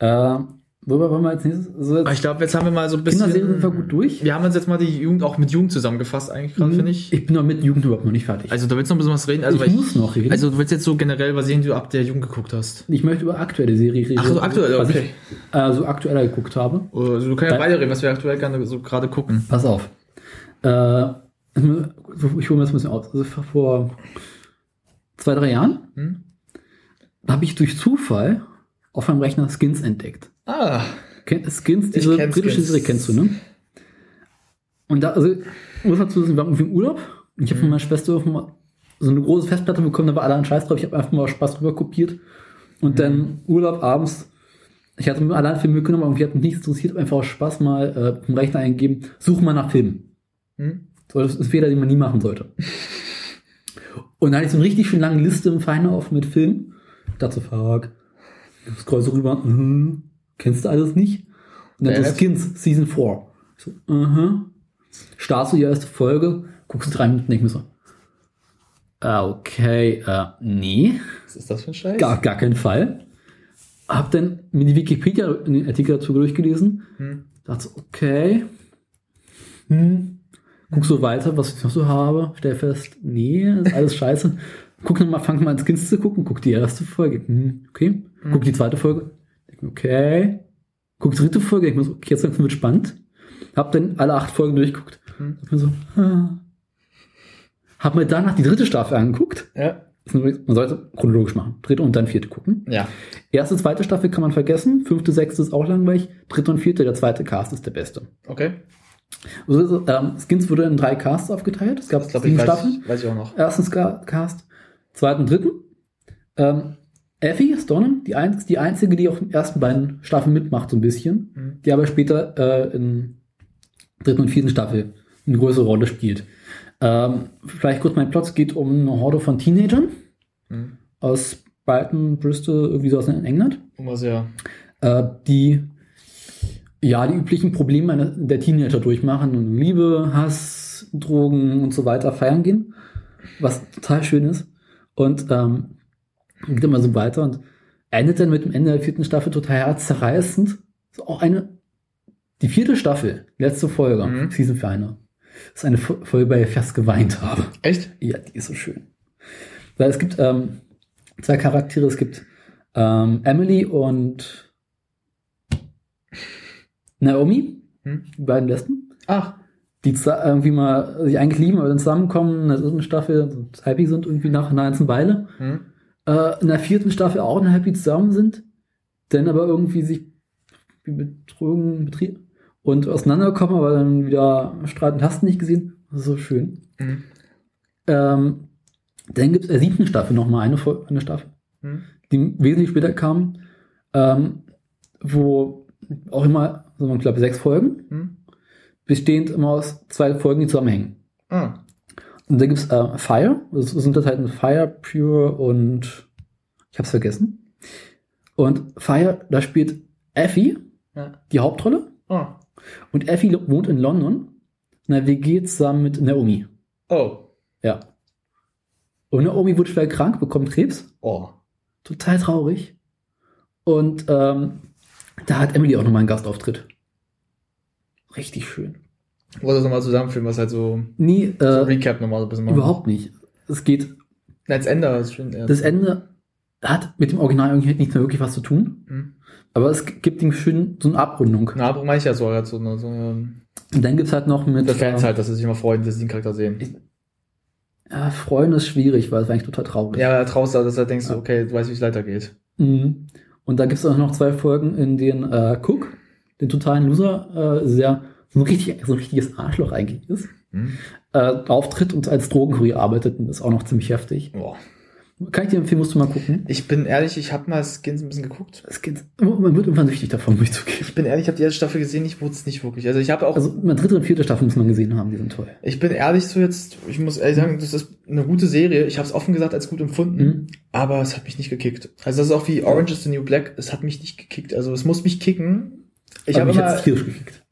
Äh, worüber wollen wir jetzt nächstes? Also aber ich glaube, jetzt haben wir mal so ein bisschen. Kinderserien sind wir gut durch. Wir haben uns jetzt mal die Jugend auch mit Jugend zusammengefasst, eigentlich gerade, finde ich. Ich bin noch mit Jugend überhaupt noch nicht fertig. Also da willst du noch ein bisschen was reden. Also, ich weil muss noch reden. also du willst jetzt so generell was sehen, die du ab der Jugend geguckt hast. ich möchte über aktuelle Serie reden. Ach so, aktuell, was okay. ich äh, so aktueller geguckt habe. Also, du kannst ja Bei- beide reden, was wir aktuell gerne so gerade gucken. Pass auf. Äh, ich hole mir das ein bisschen aus. Also vor zwei, drei Jahren Hm? habe ich durch Zufall auf meinem Rechner Skins entdeckt. Ah, Skins, diese britische. Serie kennst du, ne? Und da, also, muss dazu sagen, wir waren irgendwie im Urlaub und ich habe Mhm. von meiner Schwester so eine große Festplatte bekommen, da war allein Scheiß drauf, ich habe einfach mal Spaß drüber kopiert und Mhm. dann Urlaub abends, ich hatte mir allein Filme mitgenommen, aber mich hat mich nichts interessiert, einfach aus Spaß mal äh, im Rechner eingegeben, such mal nach Filmen. hm? So, das ist ein Fehler, den man nie machen sollte. Und dann hatte ich so eine richtig schön lange Liste im Feiner auf mit Filmen. Ich dachte so, fuck. Ich scroll so rüber, mhm. kennst du alles nicht? Und dann so Skins, Season 4. Ich so, aha. Startst du die erste Folge, guckst du drei Minuten, denk mir so, ah, okay, äh, nee, Was ist das für ein Scheiß? gar, gar keinen Fall. Hab dann mir die Wikipedia, den Artikel dazu durchgelesen, Hm. dachte so, okay, hm, Guck so weiter, was ich noch so habe. Stell fest, nee, ist alles scheiße. Guck nochmal, fang mal ins Skins zu gucken. Guck die erste Folge. Hm, okay. Guck die zweite Folge. Okay. Guck die dritte Folge. Ich muss, okay, jetzt wird spannend. Hab dann alle acht Folgen durchgeguckt. Hm. Hab mir so, ah. Hab mir danach die dritte Staffel angeguckt. Ja. Man sollte chronologisch machen. Dritte und dann vierte gucken. Ja. Erste, zweite Staffel kann man vergessen. Fünfte, sechste ist auch langweilig. Dritte und vierte, der zweite Cast ist der beste. Okay. Also, ähm, Skins wurde in drei Casts aufgeteilt. Es gab Das ich, sieben weiß, Staffeln. weiß ich auch noch. Ersten Ska Cast, zweiten, dritten. Ähm, Effie Stonen, die, ein, die einzige, die auch in den ersten beiden Staffeln mitmacht, so ein bisschen. Mhm. Die aber später äh, in dritten und vierten Staffel eine größere Rolle spielt. Ähm, vielleicht kurz mein Plot. Es geht um eine Horde von Teenagern Mhm. aus Brighton, Bristol, irgendwie so aus in England. Was ja. äh, die ja die üblichen Probleme der Teenager durchmachen und Liebe, Hass, Drogen und so weiter feiern gehen, was total schön ist. Und ähm, geht immer so weiter und endet dann mit dem Ende der vierten Staffel total herzzerreißend. So auch eine, die vierte Staffel, letzte Folge, Mhm. Season für eine. ist eine Fo- Folge, bei der ich fast geweint habe. Echt? Ja, die ist so schön. Weil es gibt ähm, zwei Charaktere. Es gibt ähm, Emily und Naomi, Hm? die beiden Lesben, Ach. die irgendwie mal sich eigentlich lieben, aber dann zusammenkommen in der dritten Staffel happy sind irgendwie nach einer ganzen Weile. Hm? Äh, in der vierten Staffel auch noch happy zusammen sind, dann aber irgendwie sich betrogen, betrieben und auseinanderkommen, aber dann wieder Streit und hast nicht gesehen. Das ist so schön. Hm? Ähm, dann gibt es in der siebten Staffel nochmal eine, eine Staffel, Hm? die wesentlich später kam, ähm, wo auch immer, also ich glaube sechs Folgen, Hm? bestehend immer aus zwei Folgen, die zusammenhängen. Ah. Und dann gibt es äh, Fire, das sind das halt Fire, Pure und ich hab's vergessen. Und Fire, da spielt Effie Ja. die Hauptrolle Ah. und Effie wohnt in London in einer WG zusammen mit Naomi. Oh. Ja. Und Naomi wird schwer krank, bekommt Krebs. Oh. Total traurig. Und ähm, da hat Emily auch nochmal einen Gastauftritt. Richtig schön. Wollte das nochmal zusammenführen, was halt so, Nie, so äh, Recap nochmal so ein bisschen machen. überhaupt nicht. Es geht, Nein, das Ende ist schön. Ja. das Ende hat mit dem Original irgendwie nicht mehr wirklich was zu tun. Hm? Aber es gibt ihm schön so eine Abrundung. Na, aber meine ich ja so, halt so eine, so eine Und dann gibt's halt noch mit der Fans äh, halt, dass sie sich immer freuen, dass sie den Charakter sehen. ja, Freunde ist schwierig, weil es war eigentlich total traurig. Ja, traust du, dass du denkst, Ja. okay, du weißt, wie es weitergeht. Mhm. Und da gibt es auch noch zwei Folgen, in denen äh, Cook, den totalen Loser, äh, sehr so ein, richtig, so ein richtiges Arschloch eigentlich ist, Hm? äh, auftritt und als Drogenkurier arbeitet und das ist auch noch ziemlich heftig. Boah. Kann ich dir empfehlen, musst du mal gucken. Ich bin ehrlich, ich habe mal Skins ein bisschen geguckt. Geht, man wird irgendwann süchtig davon, durchzugehen. Ich bin ehrlich, ich habe die erste Staffel gesehen, ich wurde es nicht wirklich. Also ich habe auch, Also, meine dritte und vierte Staffel muss man gesehen haben, die sind toll. ich bin ehrlich so jetzt, ich muss ehrlich sagen, das ist eine gute Serie. Ich habe es offen gesagt als gut empfunden, Mhm. aber es hat mich nicht gekickt. Also das ist auch wie Orange is the New Black, es hat mich nicht gekickt. Also es muss mich kicken. Ich habe immer,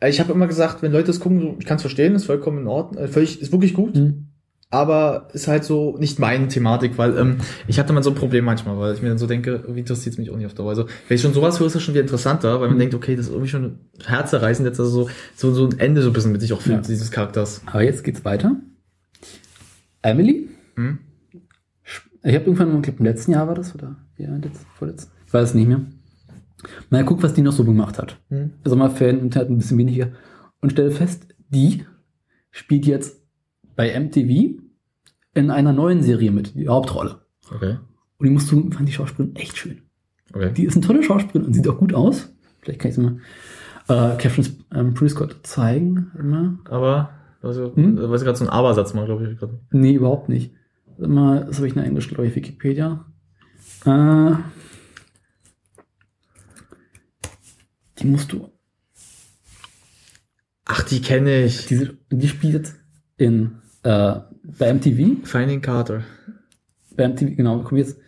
ich habe immer gesagt, wenn Leute das gucken, so, ich kann es verstehen, ist vollkommen in Ordnung, äh, völlig, ist wirklich gut. Mhm. Aber ist halt so nicht meine Thematik, weil ähm, ich hatte mal so ein Problem manchmal, weil ich mir dann so denke, irgendwie interessiert es mich auch nicht auf Dauer. Also wenn ich schon sowas höre, ist das schon wieder interessanter, weil man Mhm. denkt, okay, das ist irgendwie schon herzerreißend jetzt, also so, so, so ein Ende so ein bisschen mit sich auch findet, Ja. dieses Charakters. Aber jetzt geht's weiter. Emily, Hm? Ich habe irgendwann, ich glaube, im letzten Jahr war das, oder? Ja, letzt, vorletzt. Ich weiß es nicht mehr. Mal guck, was die noch so gemacht hat. Hm? Sommerfan und hat ein bisschen weniger. Und stelle fest, die spielt jetzt bei MTV in einer neuen Serie mit, die Hauptrolle. Okay. Und die musst du, fand die Schauspielerin echt schön. Okay. Die ist eine tolle Schauspielerin und sieht auch gut aus. Vielleicht kann ich sie mal äh, Catherine ähm, Prescott zeigen. Mal. aber, also, Hm? weiß gerade so ein Aber-Satz mal, glaube ich. gerade. Nee, überhaupt nicht. Mal, das habe ich in der Englisch, glaube ich, Wikipedia. Äh, die musst du. Ach, die kenne ich. Diese, die spielt jetzt in äh, bei MTV. Finding Carter. Bei MTV, genau, kommt jetzt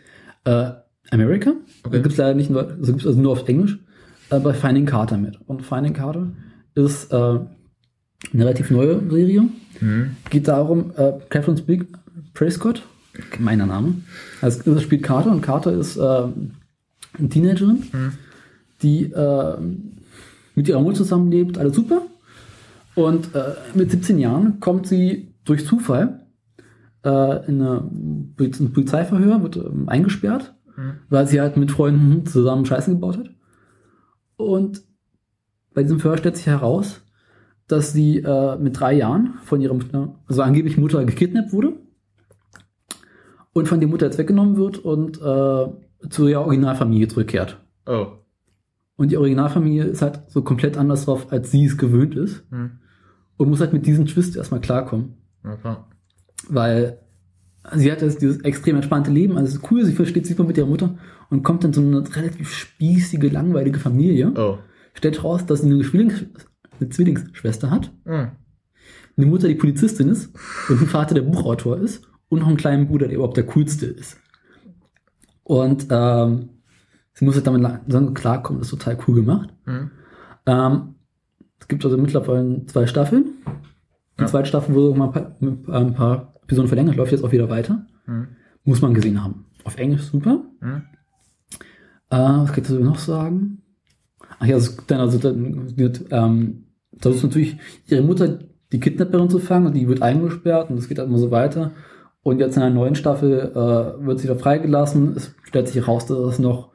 äh, America. Okay. Gibt es leider nicht, nur- also gibt's also nur auf Englisch. Äh, bei Finding Carter mit. Und Finding Carter ist äh, eine relativ neue Serie. Hm? geht darum, äh, Catherine Speak, Prescott, gemeiner Name, also es spielt Carter und Carter ist äh, eine Teenagerin, Mhm. die äh, mit ihrer Mutter zusammenlebt, alles super. Und äh, mit 17 Jahren kommt sie durch Zufall äh, in, eine, in ein Polizeiverhör, wird ähm, eingesperrt, Mhm. weil sie halt mit Freunden zusammen Scheiße gebaut hat. Und bei diesem Verhör stellt sich heraus, dass sie äh, mit drei Jahren von ihrer Mutter, also angeblich Mutter gekidnappt wurde und von der Mutter jetzt weggenommen wird und äh, zu ihrer Originalfamilie zurückkehrt. Oh. Und die Originalfamilie ist halt so komplett anders drauf, als sie es gewöhnt ist Hm. und muss halt mit diesem Twist erstmal klarkommen. Klar. Weil sie hat jetzt dieses extrem entspannte Leben, also es ist cool, sie versteht sich mit ihrer Mutter und kommt in so eine relativ spießige, langweilige Familie. Oh. Stellt raus, dass sie eine, Zwillings eine Zwillingsschwester hat, Hm. eine Mutter, die Polizistin ist und ein Vater, der Buchautor ist und noch einen kleinen Bruder, der überhaupt der coolste ist. Und ähm, sie muss halt damit klarkommen, das ist total cool gemacht. Hm. Ähm, es gibt also mittlerweile zwei Staffeln. Die Ja. zweite Staffel wurde mal ein paar, mit ein paar Episoden verlängert, läuft jetzt auch wieder weiter. Hm. Muss man gesehen haben. Auf Englisch super. Hm. Äh, was kann ich dazu noch sagen? Ach ja, es gibt dann also dann wird, ähm, das ist natürlich ihre Mutter, die Kidnapperin zu fangen und die wird eingesperrt und es geht halt immer so weiter. Und jetzt in einer neuen Staffel äh, wird sie wieder freigelassen. Es stellt sich heraus, dass es noch,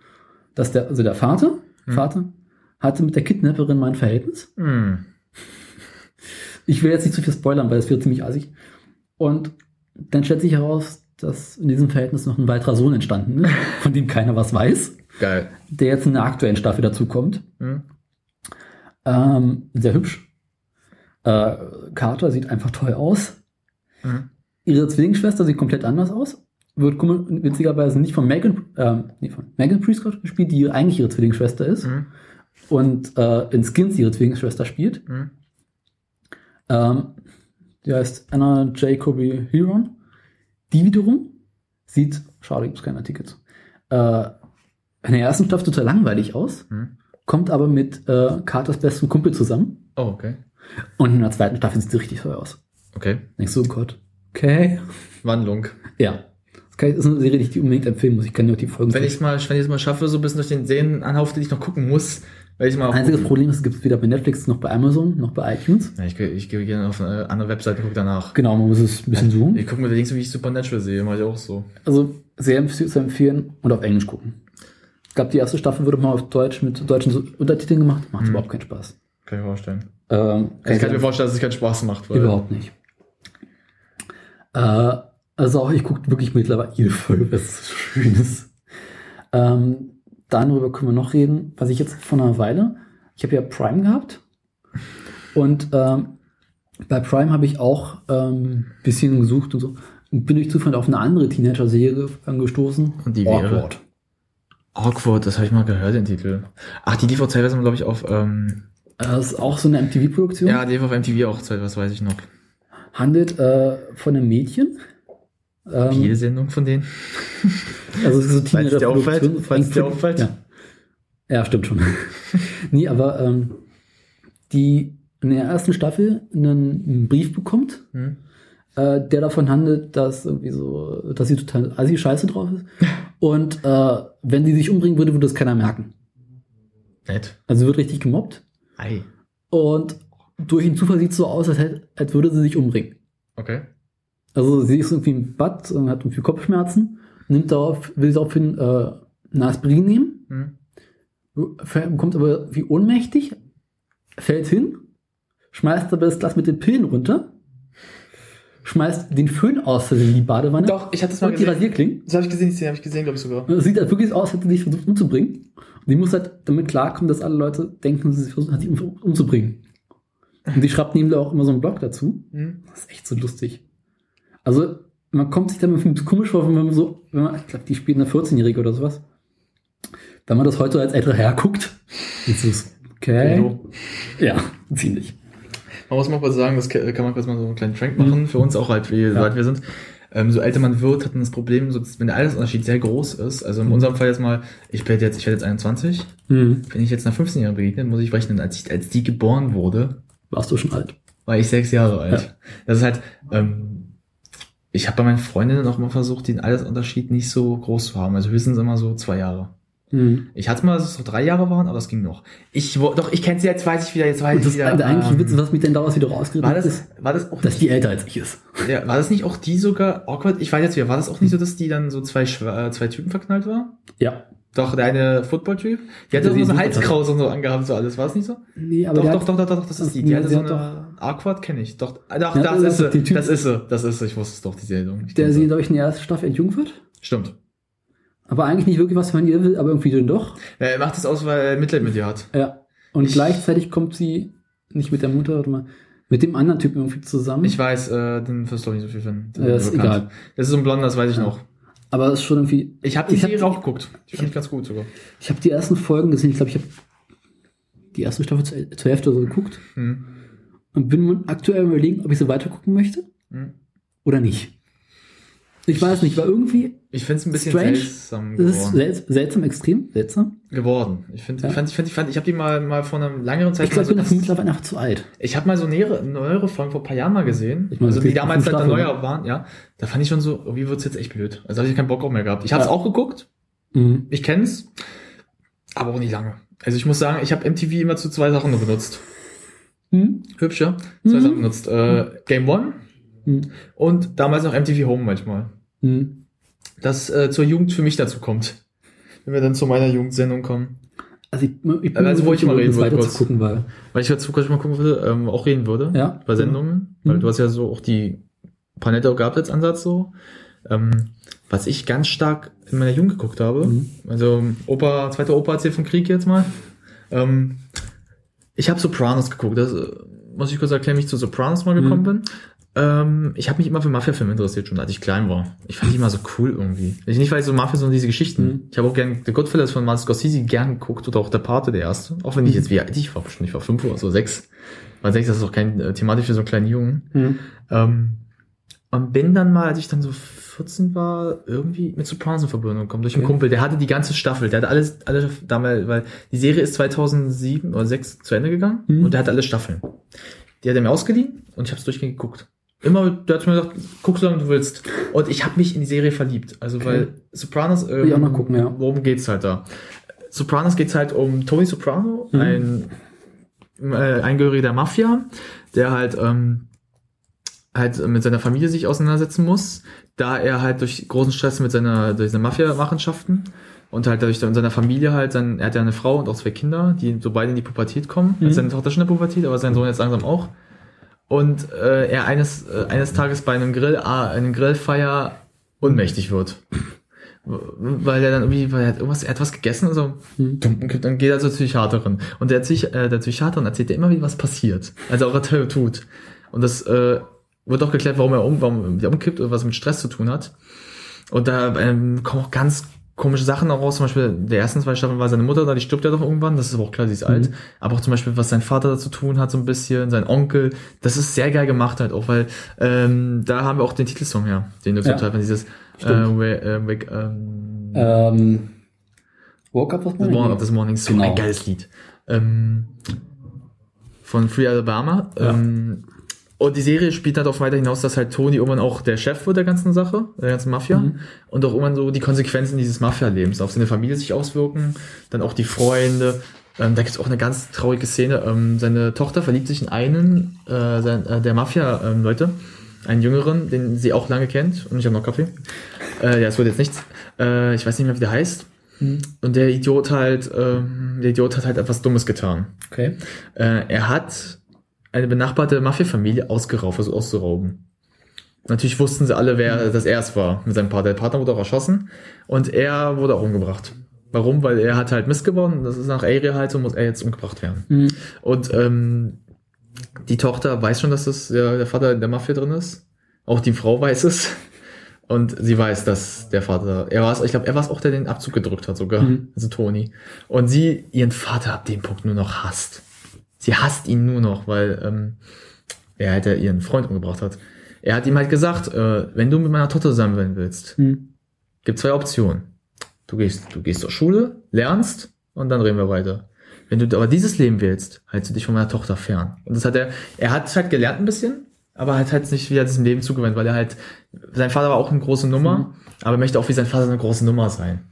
dass der, also der Vater, Hm. Vater, hatte mit der Kidnapperin mal ein Verhältnis. Hm. Ich will jetzt nicht zu viel spoilern, weil es wird ziemlich assig. Und dann stellt sich heraus, dass in diesem Verhältnis noch ein weiterer Sohn entstanden ist, von dem keiner was weiß, Geil. der jetzt in der aktuellen Staffel dazu kommt. Hm. Ähm, sehr hübsch. Äh, Carter sieht einfach toll aus. Hm. Ihre Zwillingsschwester sieht komplett anders aus. Wird witzigerweise nicht von Megan, ähm, nee, von Megan Prescott gespielt, die eigentlich ihre Zwillingsschwester ist. Hm. Und äh, in Skins ihre Zwillingsschwester spielt. Hm. Ähm, die heißt Anna Jacoby Heron. Die wiederum sieht, schade, gibt es keine zu, äh, in der ersten Staffel total langweilig aus, Hm. kommt aber mit äh, Carters besten Kumpel zusammen. Oh, okay. Und in der zweiten Staffel sieht sie richtig toll aus. Okay. Denkst du, oh Gott, okay. Wandlung. Ja. Das kann ich- das ist eine Serie, die ich unbedingt empfehlen muss. Ich kann dir auch die Folgen. Wenn ich mal, wenn ich es mal schaffe, so ein bisschen durch den Serienanlauf, den ich noch gucken muss, werde ich mal Einziges gucken. Problem ist, es gibt es weder bei Netflix noch bei Amazon noch bei iTunes. Ja, ich, gehe- ich gehe gerne auf eine andere Webseite und gucke danach. Genau, man muss es ein bisschen suchen. Ich gucke mir allerdings, wie ich Supernatural sehe, mache ich auch so. Also sehr zu empfehlen und auf Englisch gucken. Ich glaube, die erste Staffel wurde mal auf Deutsch mit deutschen Untertiteln gemacht. Macht Hm. überhaupt keinen Spaß. Kann ich mir vorstellen. Ähm, Ich kann mir vorstellen, dass es keinen Spaß macht. Überhaupt nicht. Äh, also auch ich gucke wirklich mittlerweile jede Folge, was so schön ist. Ähm, darüber können wir noch reden, was ich jetzt vor einer Weile, ich habe ja Prime gehabt und ähm, bei Prime habe ich auch ein ähm, bisschen gesucht und so und bin durch Zufall auf eine andere Teenager-Serie gestoßen. Und die wäre? Awkward. Awkward, das habe ich mal gehört, den Titel. Ach, die lief auch teilweise, glaube ich, auf, ähm, Das ist auch so eine MTV-Produktion. ja, die lief auf MTV auch teilweise, weiß ich noch. Handelt äh, von einem Mädchen. Ähm, Jede Sendung von denen. Also so dir auffällt, Teenager-Produktion. falls dir auffällt. Ja. ja, stimmt schon. nee, aber ähm, die in der ersten Staffel einen, einen Brief bekommt, Hm? äh, der davon handelt, dass irgendwie so, dass sie total assi scheiße drauf ist. Und äh, wenn sie sich umbringen würde, würde das keiner merken. Nett. Also sie wird richtig gemobbt. Ei. Und durch den Zufall sieht es so aus, als, hätte- als würde sie sich umbringen. Okay. Also sie ist irgendwie im Bad und hat irgendwie Kopfschmerzen, nimmt darauf, will daraufhin äh, eine Aspirin nehmen, Hm? fällt- bekommt aber wie ohnmächtig, fällt hin, schmeißt aber das Glas mit den Pillen runter, schmeißt den Föhn aus in die Badewanne Doch, ich hatte das mal und die gesehen. Rasierklingen. Das habe ich gesehen, die habe ich gesehen, glaube ich sogar. Und Es sieht halt wirklich aus, als hätte sie sich versucht umzubringen. Und die muss halt damit klarkommen, dass alle Leute denken, sie versucht hat, sich um, umzubringen. Und die schreibt neben auch immer so einen Blog dazu. Hm? Das ist echt so lustig. Also, man kommt sich dann irgendwie komisch vor, wenn man so, wenn man, ich glaube, die spielt eine 14-Jährige oder sowas. Wenn man das heute als älterer Herr guckt, ist es okay. Pedo. Ja, ziemlich. Man muss mal kurz sagen, das kann man kurz mal so einen kleinen Trank machen, für uns auch halt, wie so alt wir sind. Ähm, so älter man wird, hat man das Problem, so, wenn der Altersunterschied sehr groß ist, also in unserem Fall jetzt mal, ich werde jetzt, ich werde jetzt 21, Hm. wenn ich jetzt nach 15 Jahren begegnet, muss ich rechnen, als, ich, als die geboren wurde, Warst du schon alt? war ich sechs Jahre alt. Ja. Das ist halt, ähm, ich habe bei meinen Freundinnen auch immer versucht, den Altersunterschied nicht so groß zu haben, also höchstens immer so zwei Jahre. Mhm. Ich hatte mal, dass es noch drei Jahre waren, aber es ging noch. Ich, doch, ich kenne sie jetzt, weiß ich wieder, jetzt weiß Und ich das wieder. der eigentliche ähm, Witz, was mich denn daraus wieder rausgeritten war das, ist, war das auch dass die älter als ich ist. Ja, war das nicht auch die sogar awkward? Ich weiß jetzt wieder, war das auch nicht so, dass die dann so zwei, äh, zwei Typen verknallt war? Ja. Doch, der eine Football-Typ? Die hatte so nicht Halskraus und so angehabt, so alles, war es nicht so? Nee, aber Doch, doch, doch, doch, doch, doch, das ist die. Die hatte so eine Awkward kenne ich. Doch, äh, doch, das das ist sie. Das ist sie. Das ist sie. Ich wusste es doch, die Sendung. Der denke sie, so. glaube ich, in der ersten Staffel entjungfert. Stimmt. Aber eigentlich nicht wirklich was von ihr will, aber irgendwie dann doch. Er macht das aus, weil er Mitleid mit ihr hat. Ja. Und Ich- gleichzeitig kommt sie nicht mit der Mutter, warte mal, mit dem anderen Typen irgendwie zusammen. Ich weiß, äh, den wirst du nicht so viel finden. Ja, ist egal. Das ist so ein Blonder, das weiß ich noch. Aber es ist schon irgendwie. Ich habe die Ich Serie auch geguckt. Die fand ich ganz gut sogar. Ich habe die ersten Folgen gesehen. Ich glaube, ich habe die erste Staffel zur, zur Hälfte oder so geguckt Hm. und bin aktuell überlegen, ob ich so weiter gucken möchte Hm. oder nicht. Ich weiß nicht, weil irgendwie Ich finde es ein bisschen Strange. seltsam das ist geworden. sel seltsam, extrem seltsam. geworden. Ich finde, Ja. ich fand, ich fand, ich fand, ich habe die mal, mal vor einer längeren Zeit Ich glaube, so, dafür mittlerweile einfach zu alt. ich habe mal so nähere, neuere Folgen vor ein paar Jahren mal gesehen, Ich meine, also es die damals halt dann neuer waren, ja. Da fand ich schon so, irgendwie wird's jetzt echt blöd. Also habe ich keinen Bock auch mehr gehabt. Ich habe es Ja. auch geguckt, Mhm. ich kenn's, aber auch nicht lange. Also ich muss sagen, ich habe MTV immer zu zwei Sachen nur benutzt. Mhm. Hübsch, ja? Zwei Mhm. Sachen benutzt. Äh, Game One Mhm. und damals noch MTV Home manchmal. Mhm. Das äh, zur Jugend für mich dazu kommt. Wenn wir dann zu meiner Jugendsendung kommen. Also ich, ich bin Also, wo ich mal reden weiter kurz. gucken, weil Weil ich dazu kurz mal gucken würde, ähm, auch reden würde. ja. bei Sendungen, weil Mhm. du hast ja so auch die Panetta gab als Ansatz so. Ähm, was ich ganz stark in meiner Jugend geguckt habe, Mhm. also Opa, zweiter Opa erzählt vom Krieg jetzt mal. Ähm, ich habe Sopranos geguckt, das äh, muss ich kurz erklären, wie ich zu Sopranos mal gekommen Mhm. bin. Ähm, ich habe mich immer für Mafia-Filme interessiert, schon als ich klein war. Ich fand die immer so cool irgendwie. Ich nicht, weil ich so Mafia, sondern diese Geschichten. Mhm. Ich habe auch gern The Goodfellas von Martin Scorsese gern geguckt oder auch Der Pate, der erste. Auch wenn ich Mhm. jetzt wie alt ich war, bestimmt ich war fünf oder so, sechs. Man denkt, das ist auch kein äh, thematisch für so einen kleinen Jungen. Mhm. Ähm, und bin dann mal, als ich dann so 14 war, irgendwie mit Sopranos in Verbindung gekommen durch einen Okay. Kumpel. Der hatte die ganze Staffel. Der hatte alles, alle damals, weil die Serie ist 2007 oder 6 zu Ende gegangen Mhm. und der hat alle Staffeln. Die hat er mir ausgeliehen und ich habe es durchgehend geguckt. Immer, der hat mir gesagt, guck so lange du willst. Und ich habe mich in die Serie verliebt. Also Okay. weil Sopranos, ähm, auch noch gucken, ja. worum geht's halt da? Sopranos geht's halt um Tony Soprano, Mhm. ein äh, Eingehöriger der Mafia, der halt ähm, halt mit seiner Familie sich auseinandersetzen muss, da er halt durch großen Stress mit seiner durch seine Mafia-Machenschaften und halt dadurch in seiner Familie halt sein, er hat ja eine Frau und auch zwei Kinder, die so beide in die Pubertät kommen. Mhm. Also seine Tochter schon in der Pubertät, aber sein Sohn jetzt langsam auch. Und äh, er eines äh, eines Tages bei einem Grill, ah, einem Grillfeier ohnmächtig wird. Weil er dann irgendwie, weil er hat irgendwas, er hat was gegessen und so, und dann geht er zur Psychiaterin. Und der, Psych äh, der Psychiaterin erzählt dir immer, wie was passiert. Also auch er tut. Und das äh, wird auch geklärt, warum er um, warum er umkippt oder was mit Stress zu tun hat. Und da ähm, kommen auch ganz komische Sachen auch raus. Zum Beispiel der ersten zwei Staffeln war seine Mutter da, die stirbt ja doch irgendwann. Das ist aber auch klar, sie ist alt. Aber auch zum Beispiel, was sein Vater dazu tun hat, so ein bisschen, sein Onkel. Das ist sehr geil gemacht halt auch, weil ähm, da haben wir auch den Titelsong her, den du Ja. total dieses äh, Stimmt. wake, äh, wake, ähm, Ähm, Woke Up The Morning of This Morning, so Genau. ein geiles Lied. Ähm, von Free Alabama. Ja. Ähm, und die Serie spielt halt auch weiter hinaus, dass halt Tony irgendwann auch der Chef wird der ganzen Sache, der ganzen Mafia. Mhm. Und auch irgendwann so die Konsequenzen dieses Mafia-Lebens auf seine Familie sich auswirken. Dann auch die Freunde. Ähm, da gibt's auch eine ganz traurige Szene. Ähm, seine Tochter verliebt sich in einen äh, sein, äh, der Mafia-Leute, einen Jüngeren, den sie auch lange kennt. Und ich habe noch Kaffee. Äh, ja, es wird jetzt nichts. Äh, ich weiß nicht mehr, wie der heißt. Mhm. Und der Idiot halt, ähm, der Idiot hat halt etwas Dummes getan. Okay. Äh, er hat eine benachbarte Mafia-Familie ausgeraubt, versucht auszurauben. Natürlich wussten sie alle, wer das erst war mit seinem Partner. Der Partner wurde auch erschossen und er wurde auch umgebracht. Warum? Weil er hat halt Mist gewonnen. Das ist nach Area halt so, muss er jetzt umgebracht werden. Mhm. Und ähm, die Tochter weiß schon, dass das der, der Vater in der Mafia drin ist. Auch die Frau weiß es. Und sie weiß, dass der Vater, er war es, ich glaube, er war es auch, der den Abzug gedrückt hat sogar. Mhm. Also Toni. Und sie ihren Vater ab dem Punkt nur noch hasst. Sie hasst ihn nur noch, weil ähm, er halt ja ihren Freund umgebracht hat. Er hat ihm halt gesagt, äh, wenn du mit meiner Tochter zusammen sein willst, Mhm. gibt zwei Optionen. Du gehst, du gehst zur Schule, lernst und dann reden wir weiter. Wenn du aber dieses Leben wählst, hältst du dich von meiner Tochter fern. Und das hat er, er hat halt gelernt ein bisschen, aber hat halt nicht wieder diesem Leben zugewendet, weil er halt, sein Vater war auch eine große Nummer, Mhm. aber er möchte auch wie sein Vater eine große Nummer sein.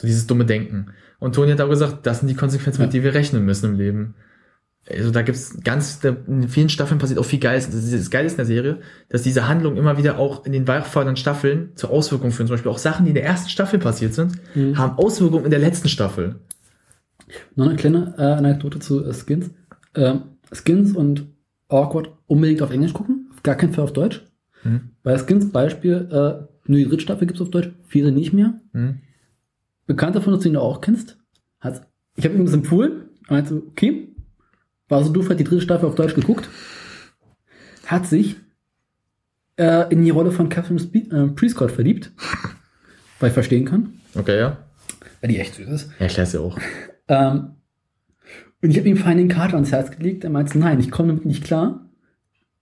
So dieses dumme Denken. Und Toni hat auch gesagt, das sind die Konsequenzen, mit Ja. denen wir rechnen müssen im Leben. Also da gibt's ganz, da, in vielen Staffeln passiert auch viel Geiles. Das, ist, das Geile ist in der Serie, dass diese Handlung immer wieder auch in den weiterfolgenden Staffeln zu Auswirkungen führen. Zum Beispiel auch Sachen, die in der ersten Staffel passiert sind, Mhm. haben Auswirkungen in der letzten Staffel. Noch eine kleine äh, Anekdote zu äh, Skins. Ähm, Skins und Awkward unbedingt auf Englisch gucken, auf gar keinen Fall auf Deutsch. Hm? Bei Skins Beispiel, äh, nur die dritte Staffel gibt's auf Deutsch, viele nicht mehr. Hm? Bekannter von uns, den du auch kennst, hat, ich habe ihm das empfohlen, er meinte, okay, war so doof, hat die dritte Staffel auf Deutsch geguckt, hat sich äh, in die Rolle von Catherine Spe äh, Prescott verliebt, weil ich verstehen kann, Okay, ja. weil die echt süß ist. Ja, ich ja auch. Ähm, und ich habe ihm Finding Carter ans Herz gelegt. Er meinte, nein, ich komme damit nicht klar,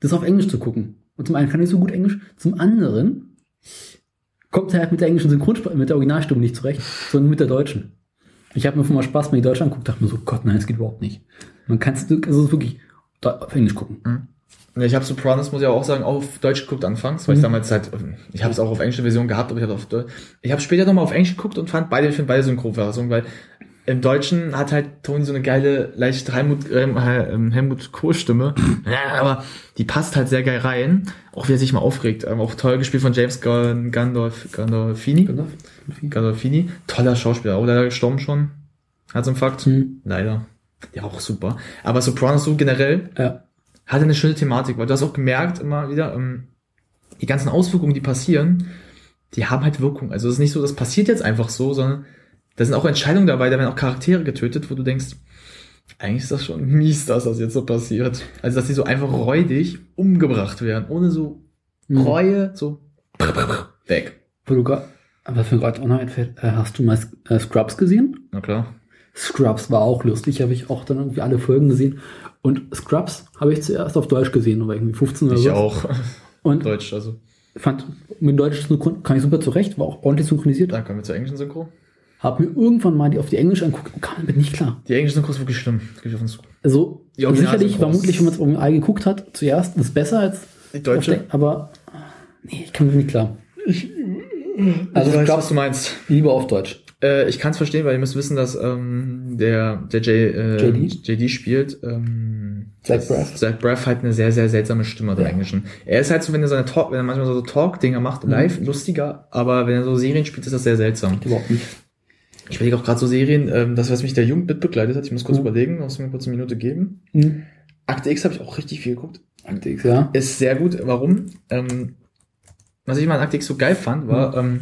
das auf Englisch zu gucken. Und zum einen kann ich so gut Englisch, zum anderen kommt er halt mit der englischen Synchronsprache, mit der Originalstimme nicht zurecht, sondern mit der deutschen. Ich habe mir vorhin mal Spaß mit die Deutsch angeguckt, dachte mir so, Gott, nein, das geht überhaupt nicht. Man kann es also wirklich da- auf Englisch gucken. Ja, Ich habe Sopranos, muss ich auch sagen, auf Deutsch geguckt anfangs, weil ich Mhm. damals halt, ich habe es auch auf englische Version gehabt, aber ich habe auf Deu- ich habe später nochmal auf Englisch geguckt und fand beide, ich finde beide Synchronversionen, weil im Deutschen hat halt Toni so eine geile, leicht Helmut, ähm, ähm, Helmut Kohl-Stimme, ja, aber die passt halt sehr geil rein, auch wie er sich mal aufregt, ähm, auch toll gespielt von James Gandolf, Gandolfini, Gandolfini, toller Schauspieler, auch leider gestorben schon, Herzinfarkt, Hm. leider, ja auch super, aber Sopranos so generell, Ja. hatte eine schöne Thematik, weil du hast auch gemerkt immer wieder, ähm, die ganzen Auswirkungen, die passieren, die haben halt Wirkung. Also es ist nicht so, das passiert jetzt einfach so, sondern da sind auch Entscheidungen dabei, da werden auch Charaktere getötet, wo du denkst, eigentlich ist das schon mies, dass das jetzt so passiert. Also dass die so einfach räudig umgebracht werden, ohne so Hm. Reue, so weg. Wo du was mir gerade auch noch einfällt, äh, hast du mal äh, Scrubs gesehen? Na klar. Scrubs war auch lustig, habe ich auch dann irgendwie alle Folgen gesehen. Und Scrubs habe ich zuerst auf Deutsch gesehen, aber irgendwie 15 oder Ich so. auch. Und Deutsch, also. fand mit deutsch Synchron kann ich super zurecht, war auch ordentlich synchronisiert. Dann kommen wir zur englischen Synchro. Hab mir irgendwann mal die auf die Englisch anguckt und kam damit nicht klar. Die englische Synchro ist wirklich schlimm. Gib ich auf uns zu. Also sicherlich, vermutlich, wenn man es original geguckt hat, zuerst ist es besser als Die deutsche. der- aber nee, ich kann mir nicht klar. Also ich weiß, was Scrubs du meinst. lieber auf Deutsch. Äh, ich kann es verstehen, weil ihr müsst wissen, dass ähm, der, der J, äh, JD? JD spielt. Ähm, Zach Braff. Zach Braff hat eine sehr, sehr seltsame Stimme im Ja. Englischen. Er ist halt so, wenn er seine Talk, wenn er manchmal so Talk-Dinger macht, Mhm. live, lustiger, aber wenn er so Serien spielt, ist das sehr seltsam. Überhaupt nicht. Ich überlege auch gerade so Serien, ähm, das, was mich der Jugend mitbegleitet hat, ich muss kurz Mhm. überlegen, muss mir kurz eine Minute geben. Hm. Akte X habe ich auch richtig viel geguckt. Akte X, ja. Ist sehr gut. Warum? Ähm, was ich mal an Akte X so geil fand, war, ähm,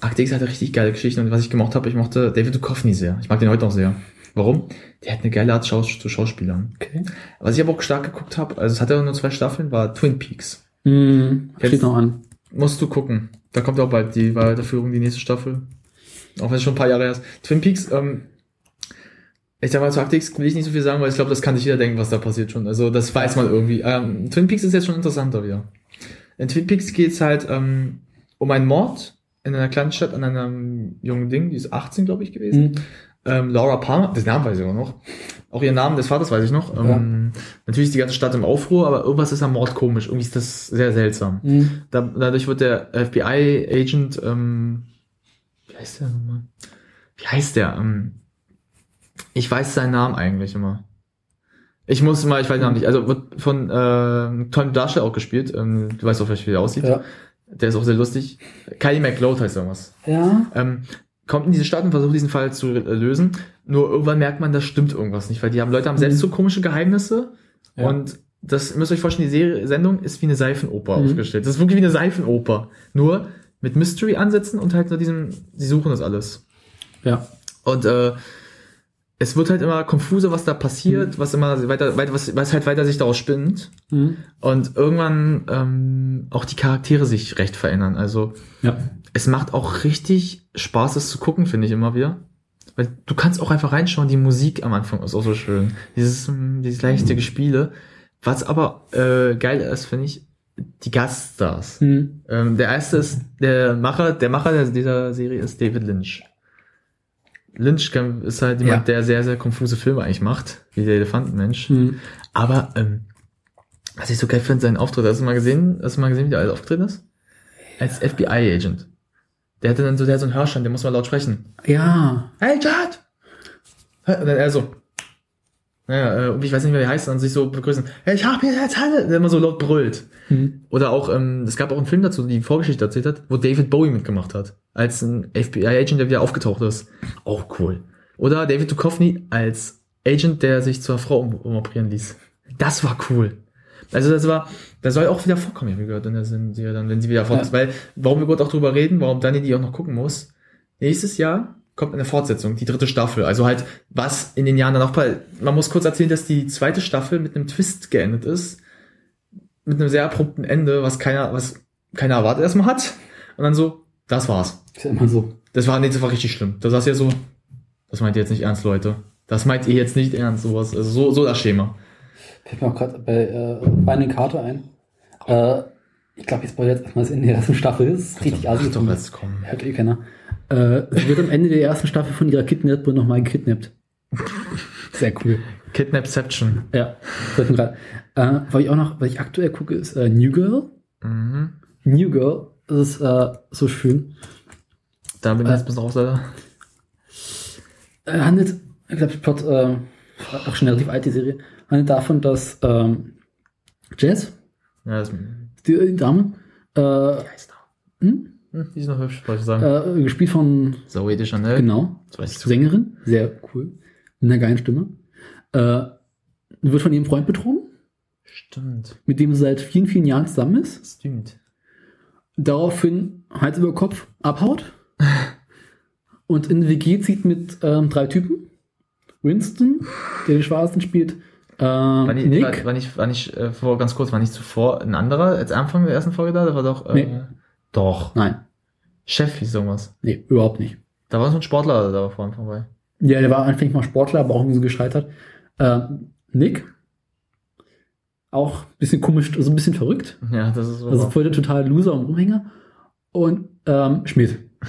Akte X hatte richtig geile Geschichten und was ich gemocht habe, ich mochte David Duchovny sehr. Ich mag den heute noch sehr. Warum? Der hat eine geile Art Schaus zu Schauspielern. Okay. Was ich aber auch stark geguckt habe, also es hatte nur zwei Staffeln, war Twin Peaks. Hm. Kennst- Steht noch an. Musst du gucken. Da kommt auch bald die Weiterführung, die nächste Staffel. Auch wenn es schon ein paar Jahre her ist. Twin Peaks, ähm, ich sag mal, zu Akte X will ich nicht so viel sagen, weil ich glaube, das kann sich jeder denken, was da passiert schon. Also das weiß man irgendwie. Ähm, Twin Peaks ist jetzt schon interessanter wieder. In Twin Peaks geht's halt ähm, um einen Mord in einer kleinen Stadt an einem jungen Ding, die ist 18, glaube ich, gewesen. Hm. Ähm, Laura Palmer, das Namen weiß ich auch noch. Auch ihren Namen des Vaters weiß ich noch. Ähm, natürlich ist die ganze Stadt im Aufruhr, aber irgendwas ist am Mord komisch. Irgendwie ist das sehr seltsam. Hm. Da, dadurch wird der FBI-Agent, ähm, heißt der nochmal? Wie heißt der? Ähm, ich weiß seinen Namen eigentlich immer. Ich muss mal, ich weiß den Namen nicht. Also wird von ähm, Tom Darshall auch gespielt. Ähm, du weißt auch vielleicht, wie der aussieht. Ja. Der ist auch sehr lustig. Kylie McLeod heißt irgendwas. Ja. Ähm, kommt in diese Stadt und versucht diesen Fall zu äh, lösen. Nur irgendwann merkt man, da stimmt irgendwas nicht, weil die haben Leute haben selbst Mhm. so komische Geheimnisse Ja. und das müsst ihr euch vorstellen, die Serie, Sendung ist wie eine Seifenoper Mhm. aufgestellt. Das ist wirklich wie eine Seifenoper. Nur mit Mystery-Ansätzen und halt nur diesem, sie suchen das alles. Ja. Und äh, es wird halt immer konfuser, was da passiert, was immer weiter, weiter was, was halt weiter sich daraus spinnt. Hm. Und irgendwann ähm, auch die Charaktere sich recht verändern. Also Ja. es macht auch richtig Spaß, es zu gucken, finde ich immer wieder. Weil du kannst auch einfach reinschauen, die Musik am Anfang ist auch so schön. Dieses, ähm, dieses leichte Gespiele. Was aber äh, geil ist, finde ich, die Gaststars. Hm. Ähm, der erste ist der Macher, der Macher dieser Serie ist David Lynch. Lynch ist halt jemand, Ja. der sehr, sehr konfuse Filme eigentlich macht, wie der Elefantenmensch. Hm. Aber ähm, was ich so geil finde, seinen Auftritt, hast du mal gesehen, hast du mal gesehen, wie der alles aufgetreten ist? Als FBI-Agent. Der hatte dann so, der hat so einen Hörstand, der muss mal laut sprechen. Ja. Hey, Chad! Und dann er so, naja, äh, ich weiß nicht mehr, wie er heißt, und sich so begrüßen, hey, ich hab hier jetzt Halle, der immer so laut brüllt. Hm. Oder auch, ähm, es gab auch einen Film dazu, die die Vorgeschichte erzählt hat, wo David Bowie mitgemacht hat. Als ein FBI-Agent, der wieder aufgetaucht ist. Auch cool. Oder David Duchovny als Agent, der sich zur Frau um, umoperieren ließ. Das war cool. Also das war, das soll auch wieder vorkommen, wie gehört in der Serie dann, wenn sie wieder fort Ja. Weil, warum wir gut auch drüber reden, warum Dani die auch noch gucken muss. Nächstes Jahr kommt eine Fortsetzung, die dritte Staffel. Also halt, was in den Jahren danach, man muss kurz erzählen, dass die zweite Staffel mit einem Twist geendet ist. Mit einem sehr abrupten Ende, was keiner, was keiner erwartet erstmal hat. Und dann so, das war's. Ist ja immer so. Das war, nee, das war richtig schlimm. Da saß ja so, das meint ihr jetzt nicht ernst, Leute. Das meint ihr jetzt nicht ernst, sowas. Also so, so das Schema. Fällt mir auch gerade bei äh, Finding Carter ein. Äh, ich glaube, ich spoilere jetzt erstmal das Ende der ersten Staffel. Das ist richtig assi. Doch, jetzt kommen. Hört eh keiner. Äh, sie wird am Ende der ersten Staffel von ihrer Kidnapperin nochmal gekidnappt. Sehr cool. Kidnapception. Ja. Äh, was ich auch noch, was ich aktuell gucke, ist äh, New Girl. Mhm. New Girl. Das ist äh, so schön. Da bin ich jetzt ein bisschen raus, leider. äh, handelt, ich glaube, Plot, äh, auch schon relativ alt, die Serie, handelt davon, dass ähm, Jess, Ja, das, die, die Dame, äh, heißt hm? Hm, die ist noch hübsch, wollte ich sagen. äh, gespielt von, Zoe de Chanel. genau, Das weiß ich Sängerin, sehr cool, mit einer geilen Stimme, äh, wird von ihrem Freund betrogen, Stimmt. mit dem sie seit vielen, vielen Jahren zusammen ist, Stimmt. daraufhin Hals über Kopf abhaut und in die WG zieht mit ähm, drei Typen, Winston, der den Schwarzen spielt, ähm, War nicht, Nick, war, war nicht, war nicht äh, vor, ganz kurz, war nicht zuvor ein anderer als Anfang der ersten Folge da? Da war doch, äh, Nee. Doch. nein, Chef hieß irgendwas. nee, überhaupt nicht. Da war so ein Sportler da war vorhin vorbei. Ja, der war anfänglich mal Sportler, aber auch irgendwie so gescheitert. Ähm, Nick, auch ein bisschen komisch, also ein bisschen verrückt. Ja, das ist so. Also voll der totale Loser und Rumhänger. Und ähm, Schmidt.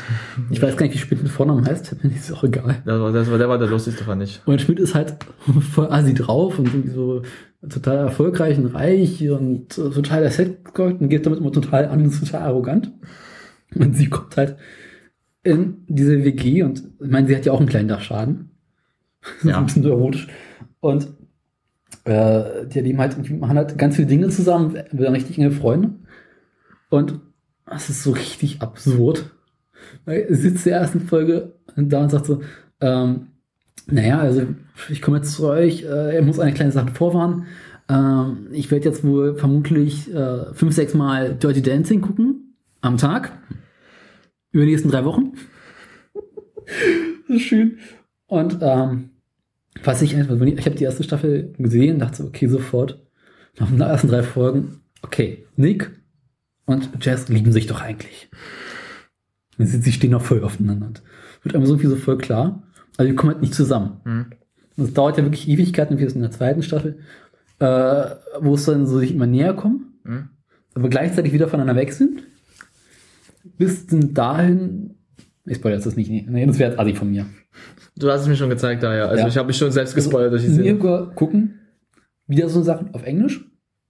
Ich weiß gar nicht, wie Schmidt mit Vornamen heißt, mir ist auch egal. das war, das war, der war der lustigste, fand ich. Und Schmidt ist halt voll assi drauf und irgendwie so total erfolgreich und reich und äh, total der Set-Gold und geht damit immer total an und total arrogant. Und sie kommt halt in diese WG und ich meine, sie hat ja auch einen kleinen Dachschaden. Ja. ein bisschen erotisch. Und äh, die leben halt, machen halt ganz viele Dinge zusammen, werden richtig enge Freunde. Und das ist so richtig absurd. Weil sie sitzt in der ersten Folge da und sagt so, ähm, naja, also ich komme jetzt zu euch, äh, er muss eine kleine Sache vorwarnen. Ähm, ich werde jetzt wohl vermutlich äh, fünf, sechs Mal Dirty Dancing gucken am Tag. Über die nächsten drei Wochen. das ist schön. Und ähm, was ich einfach, ich habe die erste Staffel gesehen, dachte so, okay, sofort. Nach den ersten drei Folgen, okay, Nick und Jess lieben sich doch eigentlich. Sie, stehen doch voll aufeinander. Wird einem so irgendwie so voll klar. Aber die kommen halt nicht zusammen. Mhm. Und es dauert ja wirklich Ewigkeiten, wie es in der zweiten Staffel, äh, wo es dann so sich immer näher kommen, Mhm. aber gleichzeitig wieder voneinander weg sind. Bis denn dahin, ich spoilere jetzt das nicht, nee, das wäre jetzt Adi von mir. Du hast es mir schon gezeigt, da ja. Also Ja. ich habe mich schon selbst gespoilert durch die Serie. Wir gucken wieder so Sachen auf Englisch.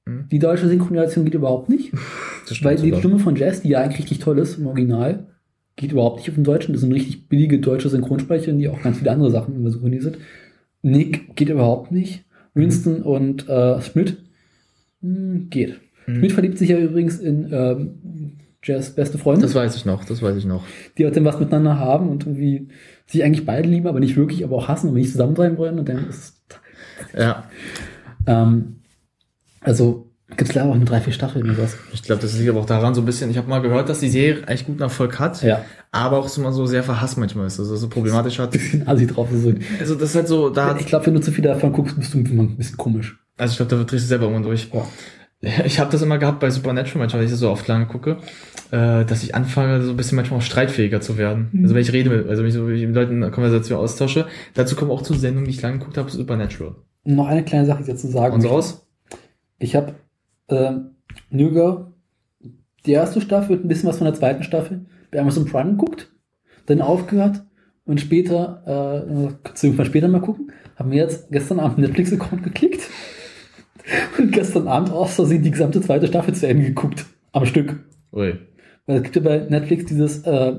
Mhm. Die deutsche Synchronisation geht überhaupt nicht. Weil die. Stimme von Jazz, die ja eigentlich richtig toll ist im Original, geht überhaupt nicht auf den Deutschen. Das sind richtig billige deutsche Synchronsprecher, die auch ganz viele andere Sachen immer synchronisiert. Nick geht überhaupt nicht. Winston und äh, Schmidt hm, geht. Mhm. Schmidt verliebt sich ja übrigens in ähm, Jazz beste Freundin, Das weiß ich noch, das weiß ich noch. die halt dann was miteinander haben und irgendwie sich eigentlich beide lieben, aber nicht wirklich, aber auch hassen und nicht zusammen sein wollen. Und dann ist Ja. ähm, also gibt es leider auch nur drei, vier Staffeln oder was. Ich glaube, das liegt aber auch daran so ein bisschen. Ich habe mal gehört, dass die Serie echt guten Erfolg hat, Ja, aber auch so mal so sehr verhasst manchmal ist. Also so problematisch hat. bisschen assi drauf. Also, Also das ist halt so, da ich glaube, wenn du zu viel davon guckst, bist du immer ein bisschen komisch. Also ich glaube, da drehst du selber irgendwann durch. Ja. Ich habe das immer gehabt bei Supernatural manchmal, wenn ich das so oft lange gucke, äh, dass ich anfange, so ein bisschen manchmal auch streitfähiger zu werden. Mhm. Also wenn ich rede, mit, also wenn ich so wenn ich mit Leuten eine Konversation austausche. Dazu kommen auch zu Sendungen, die ich lange geguckt habe, Supernatural. Noch eine kleine Sache jetzt zu sagen. Und so raus? Ich habe ähm, New Girl, die erste Staffel ein bisschen was von der zweiten Staffel bei Amazon Prime geguckt, dann aufgehört und später, äh, kannst du später mal gucken, haben mir jetzt gestern Abend Netflix-Account geklickt und gestern Abend aus Versehen die gesamte zweite Staffel zu Ende geguckt. Am Stück. Ui. Weil es gibt ja bei Netflix dieses äh,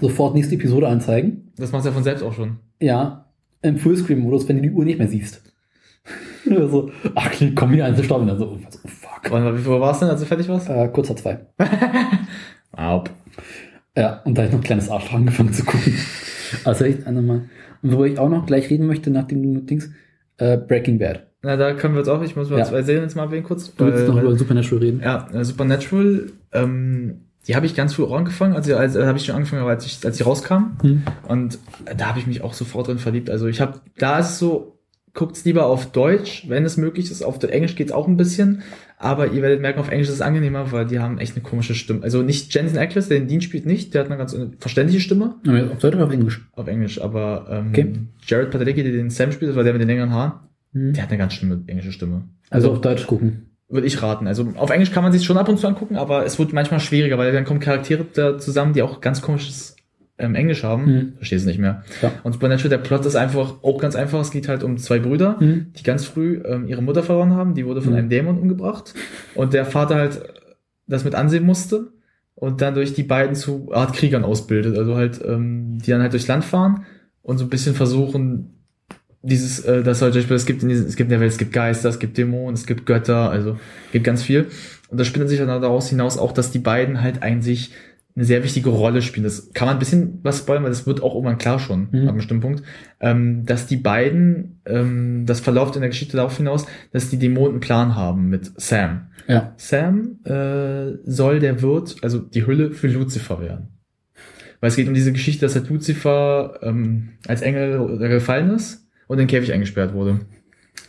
sofort nächste Episode anzeigen. Das macht ja von selbst auch schon. Ja, im Fullscreen-Modus, wenn du die Uhr nicht mehr siehst. so, ach, komm hier an zu stoppen. Also, oh, fuck. Und wie viel war es denn, als du fertig warst? Äh, kurzer zwei. Aup. Ja, und da habe ich noch ein kleines Arschloch angefangen zu gucken. Also echt einmal. Und worüber ich auch noch gleich reden möchte, nachdem du mit Dings, äh, Breaking Bad. Na, da können wir jetzt auch, ich muss mal Ja. zwei Serien jetzt mal erwähnen kurz. Du willst weil- noch über Supernatural reden? Ja, äh, Supernatural, ähm, die habe ich ganz früh auch angefangen, also, also habe ich schon angefangen, aber als ich, als sie rauskam. Hm. Und da habe ich mich auch sofort drin verliebt. Also ich habe, da ist so, guckt's lieber auf Deutsch, wenn es möglich ist. Auf Englisch geht's auch ein bisschen, aber ihr werdet merken, auf Englisch ist es angenehmer, weil die haben echt eine komische Stimme. Also nicht Jensen Ackles, der den Dean spielt nicht, der hat eine ganz verständliche Stimme Ja, Auf Deutsch oder auf Englisch? auf Englisch, aber ähm, Okay. Jared Padalecki, der den Sam spielt, das war der mit den längeren Haaren, Hm. der hat eine ganz schlimme englische Stimme. Also auf Deutsch gucken. Würde ich raten. Also auf Englisch kann man sich schon ab und zu angucken, aber es wird manchmal schwieriger, weil dann kommen Charaktere da zusammen, die auch ganz komisches ähm, Englisch haben. Mhm. Verstehst es nicht mehr. Ja. Und Supernatural, der Plot ist einfach auch ganz einfach. Es geht halt um zwei Brüder, Hm. die ganz früh ähm, ihre Mutter verloren haben. Die wurde von Mhm. einem Dämon umgebracht. Und der Vater halt das mit ansehen musste und dann durch die beiden zu Art Kriegern ausbildet. Also halt, ähm, die dann halt durchs Land fahren und so ein bisschen versuchen, dieses, äh, das halt, es gibt in diesem, es gibt in der Welt, es gibt Geister, es gibt Dämonen, es gibt Götter, also gibt ganz viel. Und das spinnt sich dann daraus hinaus auch, dass die beiden halt eigentlich eine sehr wichtige Rolle spielen. Das kann man ein bisschen was spoilern, weil das wird auch irgendwann klar schon, Mhm. ab einem bestimmten Punkt, ähm, dass die beiden, ähm, das verläuft in der Geschichte darauf hinaus, dass die Dämonen einen Plan haben mit Sam. Ja. Sam äh, soll der Wirt, also die Hülle für Lucifer werden. Weil es geht um diese Geschichte, dass halt Lucifer ähm, als Engel gefallen ist und in den Käfig eingesperrt wurde.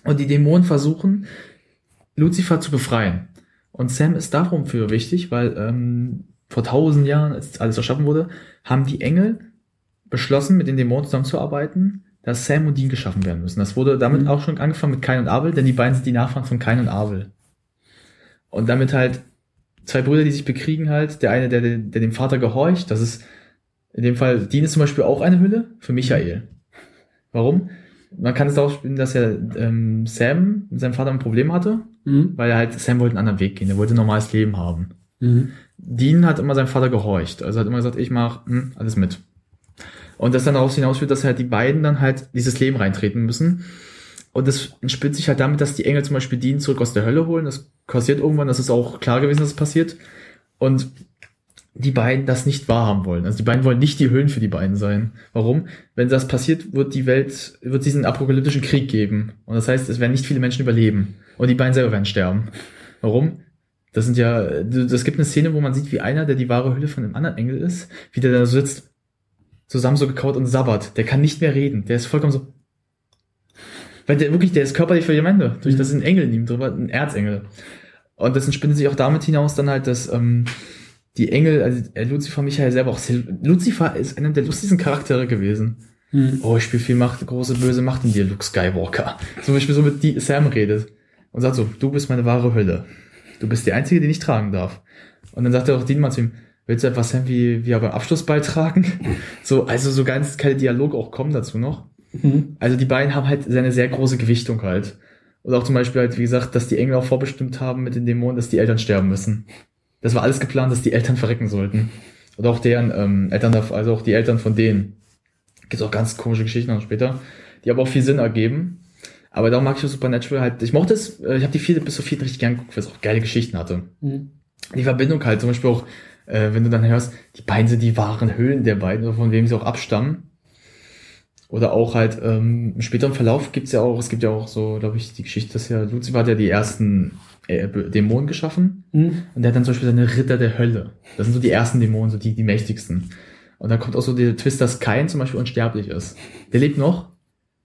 Und die Dämonen versuchen, Lucifer zu befreien. Und Sam ist darum für wichtig, weil ähm, vor tausend Jahren, als alles erschaffen wurde, haben die Engel beschlossen, mit den Dämonen zusammenzuarbeiten, dass Sam und Dean geschaffen werden müssen. Das wurde damit Mhm. auch schon angefangen mit Kain und Abel, denn die beiden sind die Nachfahren von Kain und Abel. Und damit halt zwei Brüder, die sich bekriegen halt, der eine, der, der, der dem Vater gehorcht, das ist in dem Fall, Dean ist zum Beispiel auch eine Hülle für Michael. Warum? Man kann es darauf spielen, dass er ähm, Sam mit seinem Vater ein Problem hatte, Mhm. weil er halt, Sam wollte einen anderen Weg gehen, er wollte ein normales Leben haben. Mhm. Dean hat immer seinem Vater gehorcht, also hat immer gesagt, ich mach hm, alles mit. Und das dann daraus hinausführt, dass halt die beiden dann halt dieses Leben reintreten müssen. Und das entspinnt sich halt damit, dass die Engel zum Beispiel Dean zurück aus der Hölle holen. Das passiert irgendwann, das ist auch klar gewesen, dass es passiert. Und die beiden das nicht wahrhaben wollen. Also die beiden wollen nicht die Höhlen für die beiden sein. Warum? Wenn das passiert, wird die Welt, wird es diesen apokalyptischen Krieg geben. Und das heißt, es werden nicht viele Menschen überleben. Und die beiden selber werden sterben. Warum? Das sind ja, das gibt eine Szene, wo man sieht, wie einer, der die wahre Hülle von einem anderen Engel ist, wie der da so sitzt, zusammen so gekaut und sabbert. Der kann nicht mehr reden. Der ist vollkommen so. Weil der wirklich, der ist körperlich für Ende. Durch Mhm. das ist ein Engel in ihm drüber, ein Erzengel. Und das entspinnt sich auch damit hinaus dann halt, dass ähm, die Engel, also äh, Lucifer Michael selber auch, Lucifer ist einer der lustigsten Charaktere gewesen. Mhm. Oh, ich spiele viel Macht, große böse Macht in dir, Luke Skywalker. Zum Beispiel so mit die Sam redet und sagt so, du bist meine wahre Hölle. Du bist die Einzige, die ich tragen darf. Und dann sagt er auch Dean mal zu ihm, willst du etwas Sam wie, wie er beim Abschluss beitragen? So, also so ganz keine Dialog auch kommen dazu noch. Mhm. Also die beiden haben halt eine sehr große Gewichtung halt. Und auch zum Beispiel halt, wie gesagt, dass die Engel auch vorbestimmt haben mit den Dämonen, dass die Eltern sterben müssen. Das war alles geplant, dass die Eltern verrecken sollten. Und auch deren ähm, Eltern, darf- also auch die Eltern von denen. Gibt auch ganz komische Geschichten noch später, die aber auch viel Sinn ergeben. Aber darum mag ich auch Supernatural halt. Ich mochte es, äh, ich habe die vierte bis zur vierten richtig gern geguckt, weil es auch geile Geschichten hatte. Mhm. Die Verbindung halt, zum Beispiel auch, äh, wenn du dann hörst, die beiden sind die wahren Höhlen der beiden, von wem sie auch abstammen. Oder auch halt, ähm, im späteren Verlauf gibt's ja auch, es gibt ja auch so, glaube ich, die Geschichte, dass ja Lucifer hat ja die ersten äh, Dämonen geschaffen. Mhm. Und der hat dann zum Beispiel seine Ritter der Hölle. Das sind so die ersten Dämonen, so die, die mächtigsten. Und dann kommt auch so der Twist, dass Kain zum Beispiel unsterblich ist. Der lebt noch.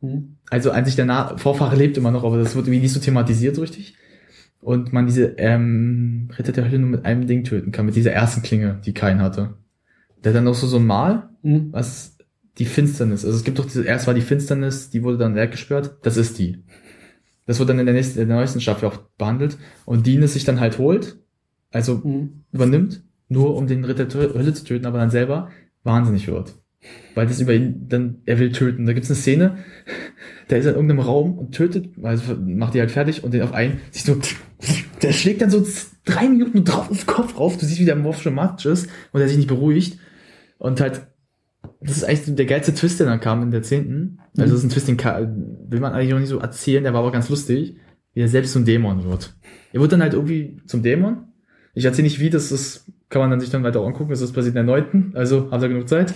Mhm. Also an sich der Na Vorfahre lebt immer noch, aber das wird irgendwie nicht so thematisiert so richtig. Und man diese ähm, Ritter der Hölle nur mit einem Ding töten kann, mit dieser ersten Klinge, die Kain hatte. Der hat dann noch so so ein Mal, Mhm. was die Finsternis. Also es gibt doch diese, erst war die Finsternis, die wurde dann weggesperrt. Das ist die. Das wird dann in der nächsten, in der neuesten Staffel auch behandelt. Und die es sich dann halt holt, also Mhm. übernimmt, nur um den Ritter der Hölle zu töten, aber dann selber wahnsinnig wird. Weil das über ihn dann, er will töten. Da gibt's eine Szene, da ist in irgendeinem Raum und tötet, also macht die halt fertig und den auf einen, siehst du, der schlägt dann so drei Minuten drauf auf den Kopf rauf, du siehst, wie der Morph schon matsch ist und er sich nicht beruhigt und halt das ist eigentlich der geilste Twist, der dann kam in der zehnten. Also das ist ein Twist, den will man eigentlich noch nicht so erzählen, der war aber ganz lustig, wie er selbst zum Dämon wird. Er wird dann halt irgendwie zum Dämon. Ich erzähle nicht wie, das ist, kann man dann sich dann weiter angucken, das ist passiert in der neunten, also habt ihr genug Zeit.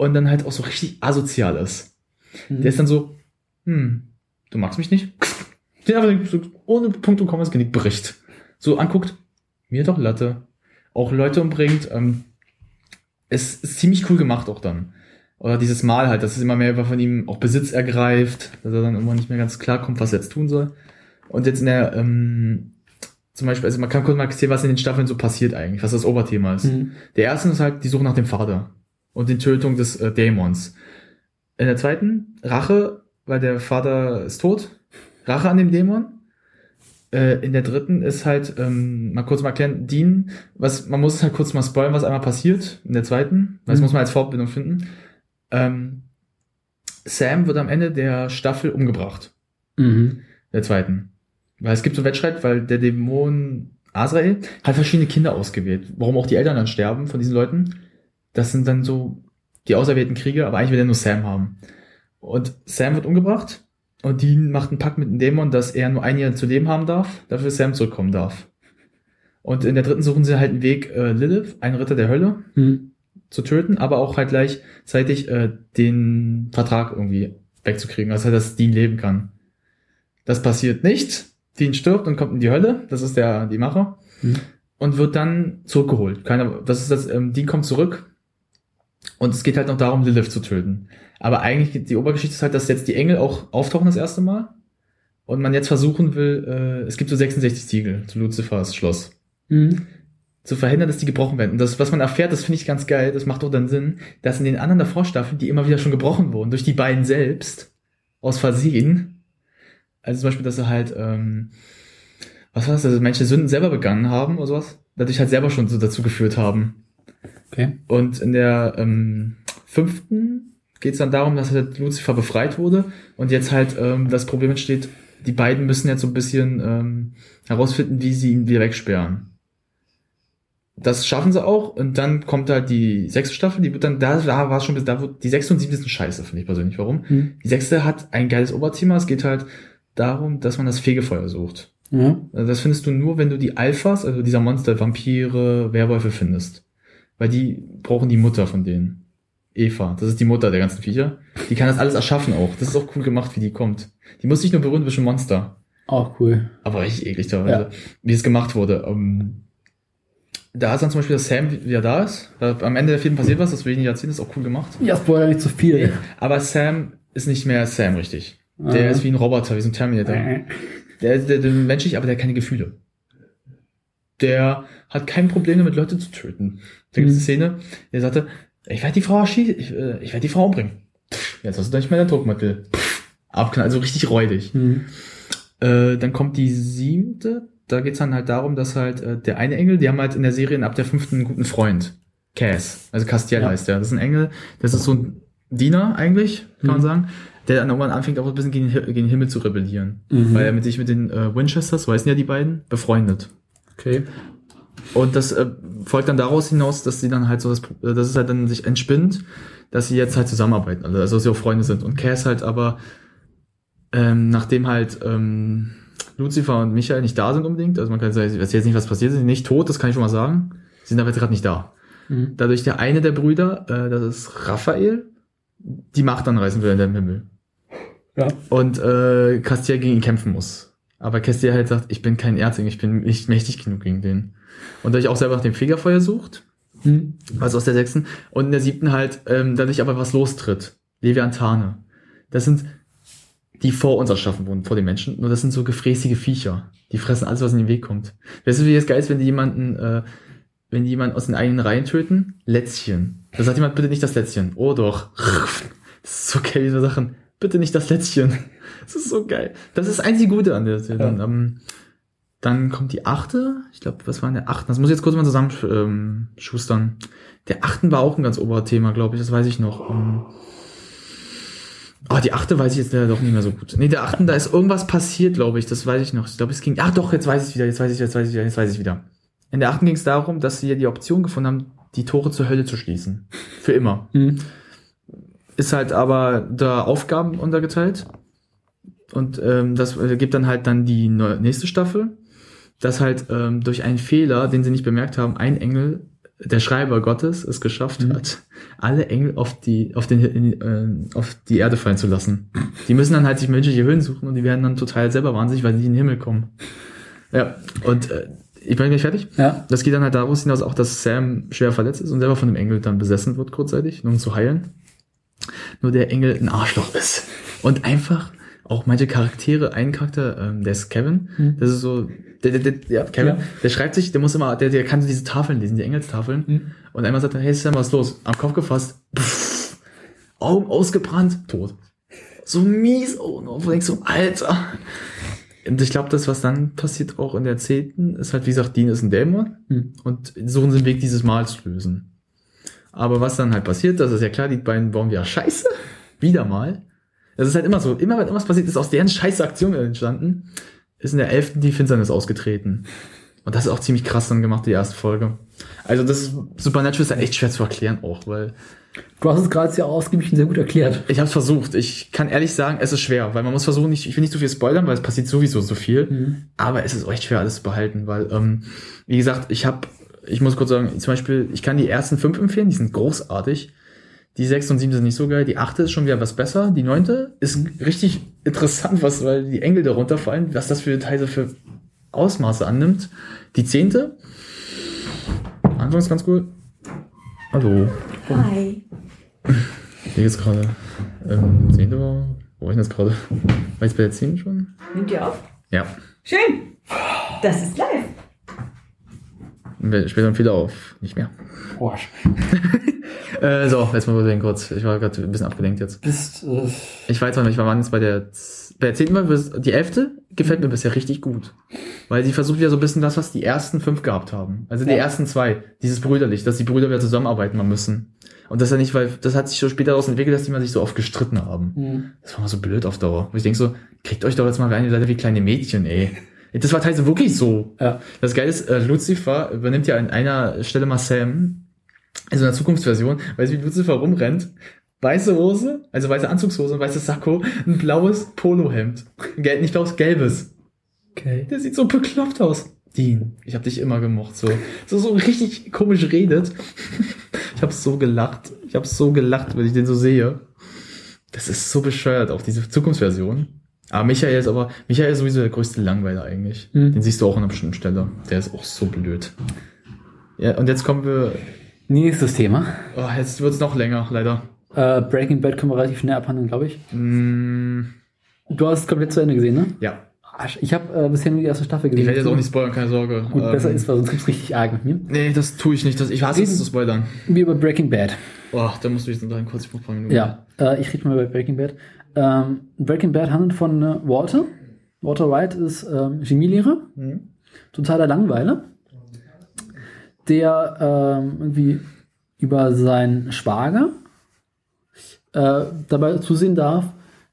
Und dann halt auch so richtig asozial ist. Mhm. Der ist dann so, hm, du magst mich nicht? Den einfach so ohne Punkt und Komma das Genick bricht. So anguckt, mir doch Latte. Auch Leute umbringt. Ähm, es ist ziemlich cool gemacht auch dann. Oder dieses Mal halt, dass es immer mehr von ihm auch Besitz ergreift, dass er dann immer nicht mehr ganz klar kommt, was er jetzt tun soll. Und jetzt in der, ähm, zum Beispiel, also man kann kurz mal erzählen, was in den Staffeln so passiert eigentlich, was das Oberthema ist. Mhm. Der erste ist halt die Suche nach dem Vater und die Tötung des äh, Dämons. In der zweiten, Rache, weil der Vater ist tot. Rache an dem Dämon. Äh, in der dritten ist halt, ähm, mal kurz mal erklären, Dean, was, man muss halt kurz mal spoilern, was einmal passiert. In der zweiten, weil das Mhm. muss man als Fortbildung finden. Ähm, Sam wird am Ende der Staffel umgebracht. Mhm. Der zweiten. Weil es gibt so einen Wettstreit, weil der Dämon Azrael hat verschiedene Kinder ausgewählt. Warum auch die Eltern dann sterben von diesen Leuten. Das sind dann so die auserwählten Krieger, aber eigentlich will er nur Sam haben. Und Sam wird umgebracht und Dean macht einen Pakt mit dem Dämon, dass er nur ein Jahr zu leben haben darf, dafür Sam zurückkommen darf. Und in der dritten suchen sie halt einen Weg, äh, Lilith, einen Ritter der Hölle, Mhm. zu töten, aber auch halt gleichzeitig äh, den Vertrag irgendwie wegzukriegen, also dass Dean leben kann. Das passiert nicht. Dean stirbt und kommt in die Hölle, das ist der die Macher Mhm. und wird dann zurückgeholt. Keiner, das ist das, ähm, Dean kommt zurück und es geht halt noch darum, Lilith zu töten. Aber eigentlich die Obergeschichte ist halt, dass jetzt die Engel auch auftauchen das erste Mal und man jetzt versuchen will, äh, es gibt so 66 Siegel zu Luzifers Schloss Mhm. zu verhindern, dass die gebrochen werden. Und das, was man erfährt, das finde ich ganz geil, das macht auch dann Sinn, dass in den anderen davor Staffeln, die immer wieder schon gebrochen wurden, durch die beiden selbst, aus Versehen, also zum Beispiel, dass sie halt, ähm, was war das, also manche Sünden selber begangen haben oder sowas, dadurch halt selber schon so dazu geführt haben. Okay. Und in der ähm, fünften geht es dann darum, dass halt Lucifer befreit wurde und jetzt halt ähm, das Problem entsteht, die beiden müssen jetzt so ein bisschen ähm, herausfinden, wie sie ihn wieder wegsperren. Das schaffen sie auch und dann kommt halt die sechste Staffel, die wird dann, da, da war es schon bis, da wird, die sechste und siebte sind scheiße, finde ich persönlich. Warum? Mhm. Die sechste hat ein geiles Oberthema, es geht halt darum, dass man das Fegefeuer sucht. Also das findest du nur, wenn du die Alphas, also dieser Monster, Vampire, Werwölfe findest. Weil die brauchen die Mutter von denen. Eva, das ist die Mutter der ganzen Viecher. Die kann das alles erschaffen auch. Das ist auch cool gemacht, wie die kommt. Die muss nicht nur berühren, ein Monster. Auch cool. Aber richtig eklig teilweise, wie es gemacht wurde. Ähm, da ist dann zum Beispiel, dass Sam wieder da ist. Da, am Ende der Film passiert was, das will ich nicht erzählen, das ist auch cool gemacht. Ja, Spoiler nicht zu viel. Aber Sam ist nicht mehr Sam richtig. Der Ah. ist wie ein Roboter, wie so ein Terminator. Äh. Der, der, der menschlich, aber der hat keine Gefühle. Der hat kein Problem damit, Leute zu töten. Da gibt es eine Mhm. Szene, der sagte, ich werde die Frau erschießen, ich, äh, ich werde die Frau umbringen. Pff, Jetzt hast du nicht mehr dein Druckmittel. Abknall, also richtig räudig. Mhm. Äh, dann kommt die siebte, da geht's dann halt darum, dass halt äh, der eine Engel, die haben halt in der Serie ab der fünften einen guten Freund. Cass, also Castiel Ja. heißt der. Das ist ein Engel, das ist so ein Diener eigentlich, kann man Mhm. sagen, der dann irgendwann anfängt auch ein bisschen gegen, gegen den Himmel zu rebellieren. Mhm. Weil er mit sich mit den äh, Winchesters, so heißen ja die beiden, befreundet. Okay. Und das äh, folgt dann daraus hinaus, dass sie dann halt so das, äh, dass es halt dann sich entspinnt, dass sie jetzt halt zusammenarbeiten, also, also dass sie auch Freunde sind. Und Cass halt aber, ähm, nachdem halt ähm, Lucifer und Michael nicht da sind unbedingt, also man kann sagen, ich weiß jetzt nicht, was passiert, sie sind nicht tot, das kann ich schon mal sagen, sie sind aber jetzt gerade nicht da. Mhm. Dadurch der eine der Brüder, äh, das ist Raphael, die Macht anreißen will in dem Himmel. Ja. Und äh, Castiel gegen ihn kämpfen muss. Aber Castiel halt sagt, ich bin kein Erzengel, ich bin nicht mächtig genug gegen den. Und dadurch auch selber nach dem Fegefeuer sucht, Mhm. also aus der sechsten, und in der siebten halt ähm, dadurch aber was lostritt. Leviathane. Das sind die vor uns erschaffen wurden, vor den Menschen. Nur das sind so gefräßige Viecher. Die fressen alles, was in den Weg kommt. Weißt du, wie das geil ist, wenn die jemanden, äh, wenn die jemanden aus den eigenen Reihen töten? Lätzchen. Da sagt jemand, bitte nicht das Lätzchen. Oh doch. Das ist so geil, diese Sachen. Bitte nicht das Lätzchen. Das ist so geil. Das ist das einzige Gute an der Serie. Ja. Ähm, dann kommt die achte. Ich glaube, was war in der achten? Das muss ich jetzt kurz mal zusammen ähm, schustern. Der achten war auch ein ganz Oberthema, glaube ich. Das weiß ich noch. Ähm, Oh, die achte weiß ich jetzt leider doch nicht mehr so gut. Nee, der achten, da ist irgendwas passiert, glaube ich. Das weiß ich noch. Ich glaube, es ging. Ach doch, jetzt weiß ich wieder, jetzt weiß ich, jetzt weiß ich wieder, jetzt weiß ich wieder. In der achten ging es darum, dass sie ja die Option gefunden haben, die Tore zur Hölle zu schließen. Für immer. Mhm. Ist halt aber da Aufgaben untergeteilt. Und ähm, das äh, gibt dann halt dann die nächste Staffel, dass halt ähm, durch einen Fehler, den sie nicht bemerkt haben, ein Engel, der Schreiber Gottes, es geschafft Mhm. hat, alle Engel auf die auf den in, äh, auf die Erde fallen zu lassen. Die müssen dann halt sich menschliche Höhlen suchen und die werden dann total selber wahnsinnig, weil sie nicht in den Himmel kommen. Ja, und äh, ich bin gleich fertig. Ja. Das geht dann halt daraus hinaus auch, dass Sam schwer verletzt ist und selber von dem Engel dann besessen wird kurzzeitig, nur um zu heilen. Nur der Engel ein Arschloch ist. Und einfach auch manche Charaktere, ein Charakter, ähm, der ist Kevin, Mhm. das ist so, der, der, der, ja, Kevin, Ja. der schreibt sich, der muss immer, der, der kann so diese Tafeln lesen, die Engelstafeln. Mhm. Und einmal sagt er, hey Sam, was ist los? Am Kopf gefasst, pff, Augen ausgebrannt, tot. So mies, oh no, denkst so, Alter. Und ich glaube, das, was dann passiert auch in der zehnten, ist halt, wie gesagt, Dean ist ein Dämon Mhm. und suchen sie einen Weg, dieses Mal zu lösen. Aber was dann halt passiert, das ist ja klar, die beiden bauen wieder Scheiße. Wieder mal. Das ist halt immer so, immer wenn irgendwas passiert ist, aus deren scheiße Aktion entstanden, ist in der elften die Finsternis ausgetreten. Und das ist auch ziemlich krass dann gemacht, die erste Folge. Also das ist, Supernatural ist ja echt schwer zu erklären auch, weil Du hast es gerade sehr ausgiebig und sehr gut erklärt. ich habe es versucht. Ich kann ehrlich sagen, es ist schwer, weil man muss versuchen, nicht, ich will nicht zu viel spoilern, weil es passiert sowieso so viel. Mhm. Aber es ist echt schwer, alles zu behalten, weil, ähm, wie gesagt, ich habe, ich muss kurz sagen, zum Beispiel, ich kann die ersten fünf empfehlen, die sind großartig. Die sechs und sieben sind nicht so geil. Die achte ist schon wieder was besser. Die neunte ist richtig interessant, was, weil die Engel darunter fallen, was das für Teile für Ausmaße annimmt. Die zehnte, anfangs ganz cool. Hallo. Hi. Hier geht's gerade. Ähm, zehnte war. Wo war ich denn jetzt gerade? War ich bei der zehnten schon? Nimmt ihr auf? Ja. Schön. Das ist live. Später dann wieder auf. Nicht mehr. Arsch. Äh, so, jetzt mal wieder kurz. Ich war gerade ein bisschen abgelenkt jetzt. Bist, äh, Ich weiß noch nicht, wir waren jetzt bei der, bei der zehnten Mal, die elfte gefällt mir bisher richtig gut. Weil sie versucht wieder so ein bisschen das, was die ersten fünf gehabt haben. Also die Ja. ersten zwei. Dieses brüderlich, dass die Brüder wieder zusammenarbeiten müssen. Und das ja nicht, weil, das hat sich so später daraus entwickelt, dass die mal sich so oft gestritten haben. mh. Das war mal so blöd auf Dauer. Wo ich denke so, kriegt euch doch jetzt mal rein, ihr seid ja wie kleine Mädchen, ey. Das war teilweise wirklich so. ja. Das Geile ist, äh, Lucifer übernimmt ja an einer Stelle mal Sam, also in der Zukunftsversion, weißt du, wie Lucifer rumrennt? Weiße Hose, also weiße Anzugshose, ein weißes Sakko, ein blaues Polohemd. Gel nicht blaues, gelbes. Okay. Der sieht so bekloppt aus. Dean, ich hab dich immer gemocht, so. So, so richtig komisch redet. Ich hab so gelacht. Ich hab so gelacht, wenn ich den so sehe. Das ist so bescheuert, auch diese Zukunftsversion. Aber Michael ist aber, Michael ist sowieso der größte Langweiler eigentlich. Mhm. Den siehst du auch an einer bestimmten Stelle. Der ist auch so blöd. Ja, und jetzt kommen wir, Nächstes Thema. oh, jetzt wird's noch länger, leider. Äh, Breaking Bad können wir relativ schnell abhandeln, glaube ich. Mm, Du hast es komplett zu Ende gesehen, ne? ja. Arsch. Ich habe äh, bisher nur die erste Staffel gesehen. Ich werde jetzt auch nicht spoilern, keine Sorge. Gut, Ähm, besser ist, weil sonst gibt's richtig Ärger mit mir. Nee, das tue ich nicht. Das, ich hasse es zu spoilern. Wie über Breaking Bad. Oh, da musst du jetzt noch einen kurz ein paar Minuten. Ja, äh, ich rede mal über Breaking Bad. Ähm, Breaking Bad handelt von äh, Walter. Walter White ist ähm, Chemielehrer, Mhm. totaler Langweiler, der ähm, irgendwie über seinen Schwager äh, dabei zusehen darf,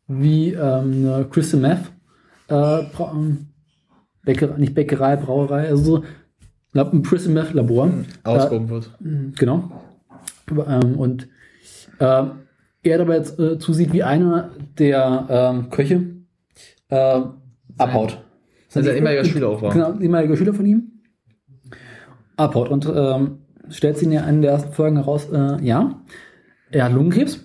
wie ähm, eine Crystal Meth, äh, ähm, Bäckerei, nicht Bäckerei, Brauerei, also so Lab- ein Crystal Meth Labor. Ausgehoben wird. Genau. Ähm, und ähm, er dabei jetzt, äh, zusieht, wie einer der ähm, Köche äh, abhaut. Also ein ehemaliger Schüler auch war. Genau, ehemaliger Schüler von ihm. Abhaut. Und ähm, stellt sich in einer der ersten Folgen heraus, äh, ja, er hat Lungenkrebs.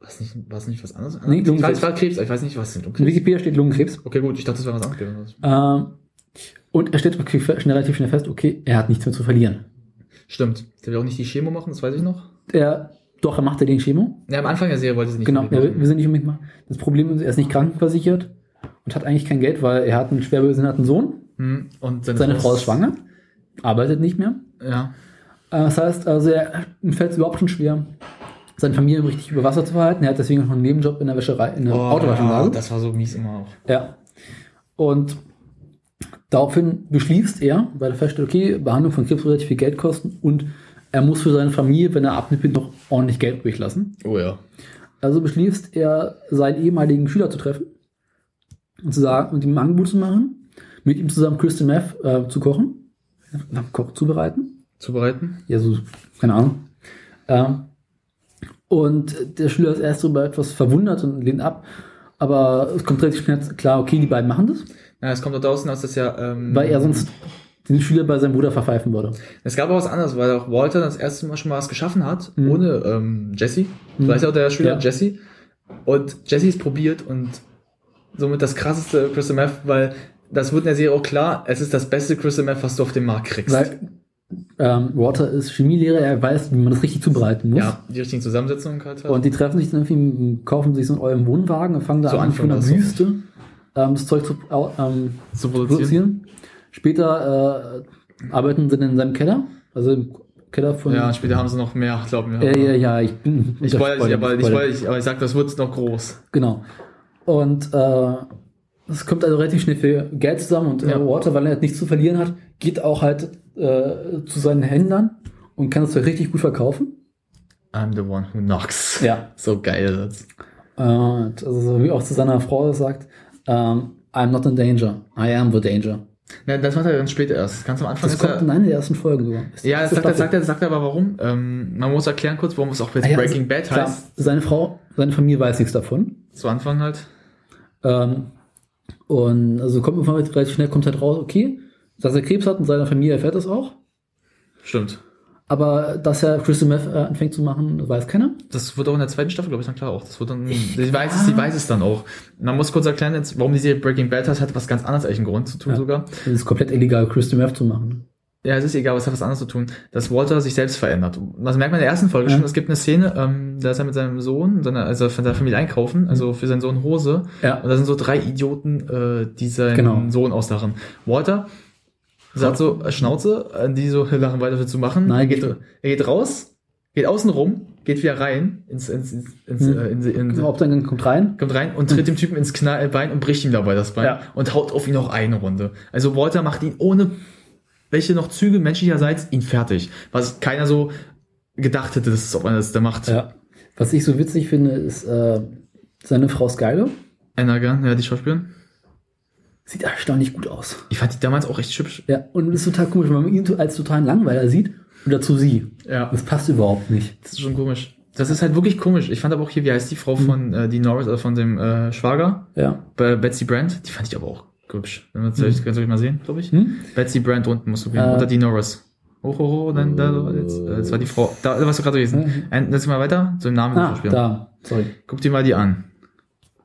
Was nicht, was nicht was anderes? Nee, ich Lungenkrebs. weiß, war Krebs, ich weiß nicht, was sind In Krebs. Wikipedia steht Lungenkrebs. Okay, gut, ich dachte, das war was anderes. Ähm, und er stellt okay, schnell, relativ schnell fest, okay, er hat nichts mehr zu verlieren. Stimmt. Der will auch nicht die Chemo machen, das weiß ich noch. Er, doch, er macht ja den Chemo. Ja, am Anfang der Serie wollte sie nicht Genau, unbedingt wir, sind nicht unbedingt mal. Das Problem ist, er ist nicht krankenversichert und hat eigentlich kein Geld, weil er hat einen schwer behinderten Sohn. Hm, Und seine, Seine Frau ist schwanger, arbeitet nicht mehr. Ja. Äh, Das heißt, also er, fällt es überhaupt schon schwer, seine Familie richtig über Wasser zu verhalten. Er hat deswegen noch einen Nebenjob in der Wäscherei, in der Autowaschanlage. Oh, das war so mies immer auch. Ja. Und daraufhin beschließt er, weil er feststellt, okay, Behandlung von Krebs wird relativ viel Geld kosten und er muss für seine Familie, wenn er abnimmt, noch ordentlich Geld übrig lassen. Oh ja. Also beschließt er, seinen ehemaligen Schüler zu treffen und zu sagen und ihm ein Angebot zu machen, mit ihm zusammen Crystal Meth äh, zu kochen, Koch zubereiten zubereiten. Ja, so, keine Ahnung. Ähm, und der Schüler ist erst darüber etwas verwundert und lehnt ab. Aber es kommt relativ schnell klar, okay, die beiden machen das, Ja, es kommt da draußen aus, dass ja. Ähm, weil er sonst den Schüler bei seinem Bruder verpfeifen würde. Es gab auch was anderes, weil auch Walter das erste Mal schon mal was geschaffen hat, ohne ähm, Jesse. So heißt auch der Schüler Ja. Jesse. Und Jesse ist probiert und somit das krasseste Crystal Meth, weil das wird in der Serie auch klar, es ist das beste Crystal Meth, was du auf dem Markt kriegst. Weil ähm, Walter ist Chemielehrer, er weiß, wie man das richtig zubereiten muss. ja, die richtigen Zusammensetzungen halt. Und die treffen sich dann irgendwie, kaufen sich so einen euren Wohnwagen und fangen da So an, von der Wüste ähm, das Zeug zu ähm, zu produzieren. Später äh, arbeiten sie dann in seinem Keller, also im Keller von. Ja, später haben sie noch mehr, glauben wir. ja, ja, ja, ich bin. Ich wollte, ich, aber ich ich, aber ich sag, das wird noch groß. Genau. Und äh, es kommt also relativ schnell viel Geld zusammen und äh, Ja. Walter, weil er nichts zu verlieren hat, geht auch halt äh, zu seinen Händlern und kann das Zeug richtig gut verkaufen. I'm the one who knocks. Ja. So geil. Das. Äh, und also so wie auch zu seiner Frau sagt, ähm, I'm not in danger, I am the danger. Ja, das macht er ganz spät erst. Ganz am Anfang Das kommt er, in einer der ersten Folgen sogar. Ja, das sagt er, sagt er, sagt er aber warum. Ähm, man muss erklären kurz, warum es auch jetzt Ah ja, Breaking also, Bad klar, heißt. Seine Frau, seine Familie weiß nichts davon. Zu Anfang halt. Ähm, und also kommt irgendwann relativ schnell kommt halt raus, okay, dass er Krebs hat und seine Familie erfährt das auch. Stimmt. Aber dass er Crystal Meth äh, anfängt zu machen, weiß keiner. Das wird auch in der zweiten Staffel, glaube ich, dann klar auch. Das wird dann, sie weiß es, sie weiß es dann auch. Man muss kurz erklären jetzt, warum die Serie Breaking Bad heißt, hat was ganz anderes eigentlich einen Grund zu tun Ja. sogar. Es ist komplett illegal, Crystal Meth zu machen. Ja, es ist egal, es hat was anderes zu tun, dass Walter sich selbst verändert. Das merkt man in der ersten Folge Ja. schon. Es gibt eine Szene, ähm, da ist er mit seinem Sohn, seiner, also von seiner Familie einkaufen, also für seinen Sohn Hose. Ja. Und da sind so drei Idioten, äh, die seinen Genau. Sohn auslachen. Walter sagt so, Schnauze, äh, die so lachen weiter zu machen. Nein, er geht, er geht raus, geht außen rum, geht wieder rein, ins, ins, ins, ins, Hm. äh, in, in, Der Haupteingang kommt rein. kommt rein und tritt dem Typen ins Knallbein und bricht ihm dabei das Bein Ja. und haut auf ihn noch eine Runde. Also Walter macht ihn ohne welche noch Züge menschlicherseits ihn fertig. Was keiner so gedacht hätte, dass es auf das der macht. Ja. Was ich so witzig finde, ist äh, seine Frau Skyler. Anna Gunn, ja, die Schauspielerin. Sieht erstaunlich gut aus. Ich fand die damals auch echt hübsch. Ja, und ist total komisch, wenn man ihn als totalen Langweiler sieht und dazu sie. Ja. Das passt überhaupt nicht. Das ist schon komisch. Das ist halt wirklich komisch. Ich fand aber auch hier, wie heißt die Frau von äh, die Norris, also von dem äh, Schwager, Ja. bei Betsy Brand, die fand ich aber auch hübsch. Wenn wir das kannst du mal sehen, glaube ich. Hm? Betsy Brand unten musst du gehen. Äh. Unter die Norris. Hoch, hoch, hoch, dann da, jetzt, äh, das war die Frau. Da, was du gerade gelesen. Mhm. Jetzt mal weiter, so einen Namen Ah, da. Sorry. Guck dir mal die an.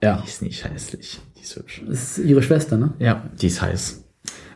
Ja. Die ist nicht hässlich. Ist hübsch. Das ist ihre Schwester, ne? Ja, die ist heiß.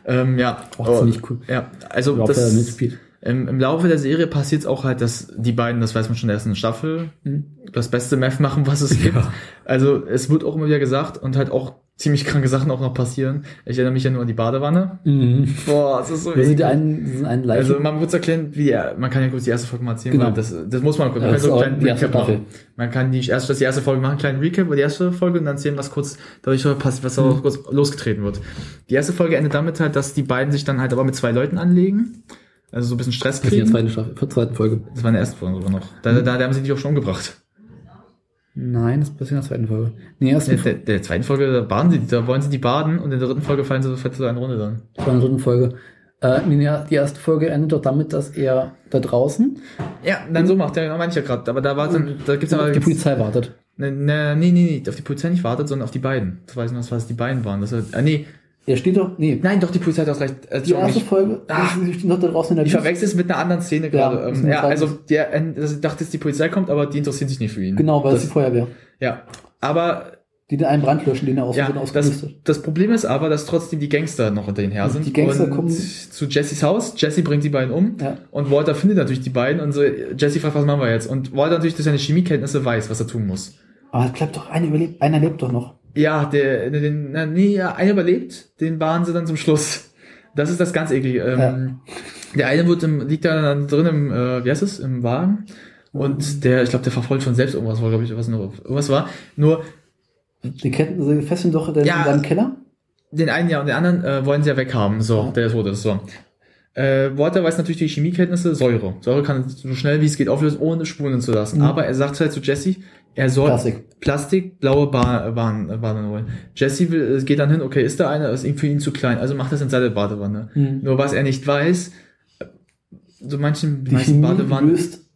Ähm, ja. Auch ziemlich cool. Ja, also Überhaupt, das, mitspielt. im, im Laufe der Serie passiert auch halt, dass die beiden, das weiß man schon in der ersten Staffel, Mhm. das beste Meth machen, was es gibt. Ja. Also es wird auch immer wieder gesagt und halt auch ziemlich kranke Sachen auch noch passieren. Ich erinnere mich ja nur an die Badewanne. Mhm. Boah, das ist so Wir sind eklig. einen, diesen einen Leichen. Also man muss erklären, wie er, man kann ja kurz die erste Folge mal erzählen, Genau. das, das muss man kurz. Ja, Man kann das so einen auch kleinen erste Recap machen. Man kann die erst das die erste Folge machen, einen kleinen Recap über die erste Folge und dann sehen, was kurz dadurch passiert, was da Mhm. kurz losgetreten wird. Die erste Folge endet damit halt, dass die beiden sich dann halt aber mit zwei Leuten anlegen. Also so ein bisschen Stress das ist die kriegen. zweite Staffel, zweite Folge. Das war in der ersten Folge sogar noch. Da, da, da haben sie dich auch schon umgebracht. Nein, das passiert in der zweiten Folge. Nee, erst In der, der, der zweiten Folge, da baden sie, da wollen sie die baden und in der dritten Folge fallen sie so fett zu einer Runde dann. das war in der dritten Folge. Äh, die erste Folge endet doch damit, dass er da draußen Ja, dann so macht er, ja gerade. Aber da war dann, da gibt's aber auf die Polizei wartet. Ne, ne, nee, nee, nee, auf die Polizei nicht wartet, sondern auf die beiden. Das weiß ich noch, was die beiden waren. Das äh, nee, Er steht doch, nee, nein, doch, die Polizei hat auch recht. Äh, die erste ich Folge, Ah. sie stehen doch da draußen in der ich verwechsel es mit einer anderen Szene gerade. das Ja, ist ähm, ja also, der, äh, also ich dachte jetzt, die Polizei kommt, aber die interessieren sich nicht für ihn. Genau, weil es das, die Feuerwehr, Ja, aber die den einen Brand löschen, den er aus ja, das, das Problem ist aber, dass trotzdem die Gangster noch hinter ihnen her sind. Die Gangster und kommen- zu Jessys Haus. Jesse bringt die beiden um. Ja. Und Walter findet natürlich die beiden und so, Jesse fragt, was machen wir jetzt? Und Walter natürlich durch seine Chemiekenntnisse weiß, was er tun muss. Aber es bleibt doch einer überlebt, einer lebt doch noch. Ja, der, den, na, nee, ja, einer überlebt, den bahnen sie dann zum Schluss. Das ist das ganz eklige. Ähm, Der eine wird im, liegt da dann drin im, äh, wie heißt es, im Wagen. Und der, ich glaube, der verfolgt von selbst irgendwas, war, glaube ich, was nur, irgendwas war. Nur, Die Ketten, sie fesseln doch in Ja. seinem Keller. den einen ja und den anderen äh, wollen sie ja weghaben. So, Ja. der Tod ist so. Äh, Walter weiß natürlich die Chemiekenntnisse, Säure. Säure kann so schnell wie es geht auflösen, ohne Spuren zu lassen. Mhm. Aber er sagt halt zu Jesse, er soll Plastik. Plastik blaue Bahn, Bahn, Bahn holen. Jesse will, äh, geht dann hin, okay, ist da einer, ist ihm für ihn zu klein, also macht das in seine Badewanne. Mhm. Nur was er nicht weiß, so manchen, Die meisten Badewannen. löst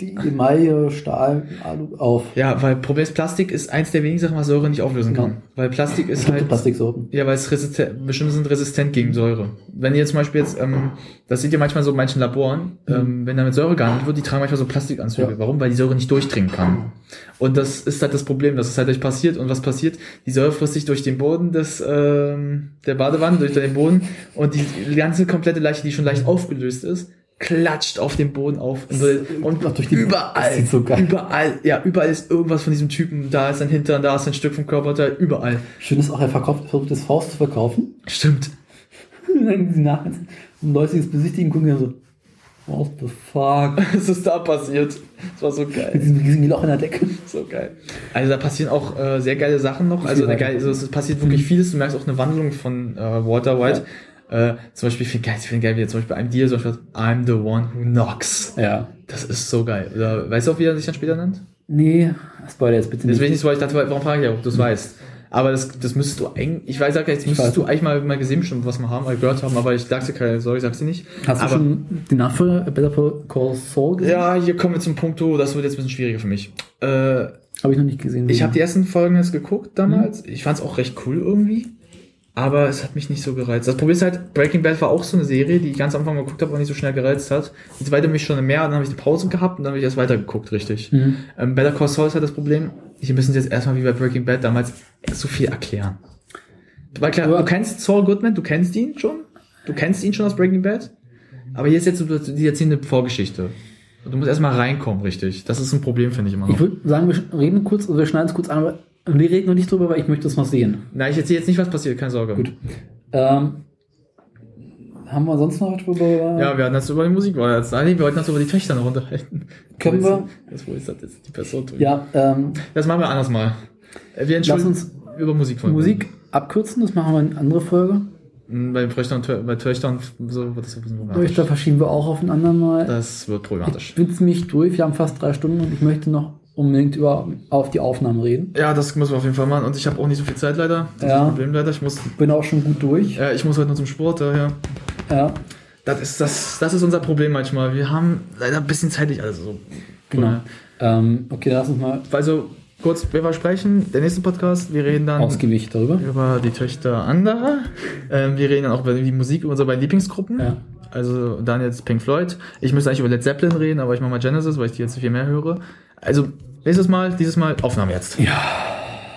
die Emaille, Stahl, Alu auf. Ja, weil Problem ist, Plastik ist eins der wenigen Sachen, was Säure nicht auflösen kann. Ja. Weil Plastik ist halt. Plastiksorten. Ja, weil es resistent, bestimmte sind resistent gegen Säure. Wenn ihr zum Beispiel jetzt, ähm, das seht ihr manchmal so in manchen Laboren, ähm, wenn da mit Säure gehandelt wird, die tragen manchmal so Plastikanzüge. Ja. Warum? Weil die Säure nicht durchdringen kann. Und das ist halt das Problem, dass es halt euch passiert. Und was passiert? Die Säure frisst sich durch den Boden des, ähm, der Badewanne, durch den Boden und die ganze komplette Leiche, die schon leicht aufgelöst ist, klatscht auf den Boden auf und, und durch die- überall, so geil. überall, ja, überall ist irgendwas von diesem Typen, da ist ein Hintern, da ist ein Stück vom Körperteil, überall. Schön ist auch, er verkauft, versucht das Faust zu verkaufen. Stimmt. Und dann und Leute, die es besichtigen, gucken ja so, what the fuck? Was ist da passiert? Das war so Mit geil. diesem riesigen Loch in der Decke. So geil. Also da passieren auch äh, sehr geile Sachen noch. Also, geile, also es passiert wirklich vieles. Du merkst auch eine Wandlung von äh, Walter White. Äh, zum Beispiel, ich finde geil, ich finde geil, wie er zum Beispiel bei einem Deal so schreibt, I'm the one who knocks. Ja. Das ist so geil. Oder, weißt du auch, wie er sich dann später nennt? Nee, Spoiler jetzt bitte Das nicht. ich nicht, weil ich dachte, warum frage ich ja, ob du es weißt. Aber das, das müsstest du eigentlich, ich weiß, sag, jetzt müsstest weiß. du eigentlich mal, mal gesehen bestimmt, was wir haben, oder gehört haben, aber ich sag's dir keine, sorry, ich sag's dir nicht. Hast du aber, schon die Nachfolger Better Call Saul gesehen? Ja, hier kommen wir zum Punkt, das wird jetzt ein bisschen schwieriger für mich. Äh, Habe ich noch nicht gesehen. Ich habe die ersten Folgen jetzt geguckt damals. Mhm. Ich fand es auch recht cool irgendwie. Aber es hat mich nicht so gereizt. Das Problem ist halt, Breaking Bad war auch so eine Serie, die ich ganz am Anfang geguckt habe, aber nicht so schnell gereizt hat. Jetzt weiter mich schon mehr, dann habe ich eine Pause gehabt und dann habe ich erst weitergeguckt, richtig. Mhm. Ähm, Better Call Saul ist halt das Problem. Hier müssen sie jetzt erstmal wie bei Breaking Bad damals so viel erklären. Weil klar, du kennst Saul Goodman, du kennst ihn schon. Du kennst ihn schon aus Breaking Bad. Aber hier ist jetzt die erzählen eine Vorgeschichte. Und du musst erstmal reinkommen, richtig. Das ist ein Problem, finde ich immer noch. Ich würde sagen, wir reden kurz, wir schneiden es kurz an, aber wir reden noch nicht drüber, weil ich möchte das noch sehen. Na, ich erzähle jetzt nicht, was passiert, keine Sorge. Gut. Ähm, haben wir sonst noch drüber? Ja, wir hatten das über die Musik, war jetzt. Nein, wir wollten uns über die Töchter noch unterhalten. Können Wo wir? ist- Das, wo ist das jetzt? Die Person drüben. Ja, ähm, Das machen wir anders mal. Äh, Wir entschuldigen uns über Musik von Musik abkürzen, das machen wir in andere Folge. Bei Töchtern, und Tö- bei Töchtern so wird das ein bisschen problematisch. da verschieben wir auch auf ein andermal. Das wird problematisch. Ich bin ziemlich durch, wir haben fast drei Stunden und ich möchte noch unbedingt über auf die Aufnahmen reden. Ja, das müssen wir auf jeden Fall machen. Und ich habe auch nicht so viel Zeit leider. Das ist Ja. das Problem leider. Ich muss, Bin auch schon gut durch. äh, ich muss heute nur zum Sport, daher. Ja, Das ist, das, das ist unser Problem manchmal. Wir haben leider ein bisschen zeitlich alles so. genau. Ähm, okay, lass uns mal Also, kurz, wir versprechen, der nächste Podcast, wir reden dann. ausgiebig darüber. über die Töchter anderer. Ähm, wir reden dann auch über die Musik, über unsere beiden Lieblingsgruppen. Ja. Also dann jetzt Pink Floyd. Ich müsste eigentlich über Led Zeppelin reden, aber ich mache mal Genesis, weil ich die jetzt viel mehr höre. Also nächstes Mal, dieses Mal Aufnahme jetzt. Ja.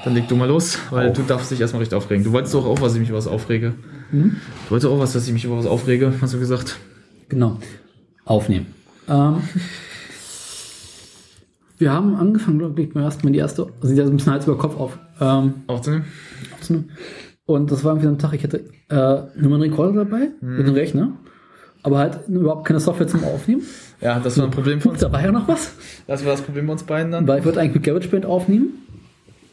Dann leg du mal los, weil Auf. du darfst dich erstmal richtig aufregen. Du wolltest doch auch, was ich mich über was aufrege. Hm? Du wolltest auch was, dass ich mich über was aufrege, hast du gesagt. Genau. Aufnehmen. Ähm, wir haben angefangen, glaube ich, beim ersten Mal die erste, also die ein bisschen Hals über Kopf auf, ähm, Aufzunehmen? aufzunehmen. Und das war irgendwie so ein Tag, ich hatte äh, nur meinen Rekorder dabei, Hm. mit dem Rechner, aber halt überhaupt keine Software zum Aufnehmen. Ja, das war ein Problem von uns. da war ja noch was. Das war das Problem bei uns beiden dann. Weil ich wollte eigentlich mit GarageBand aufnehmen.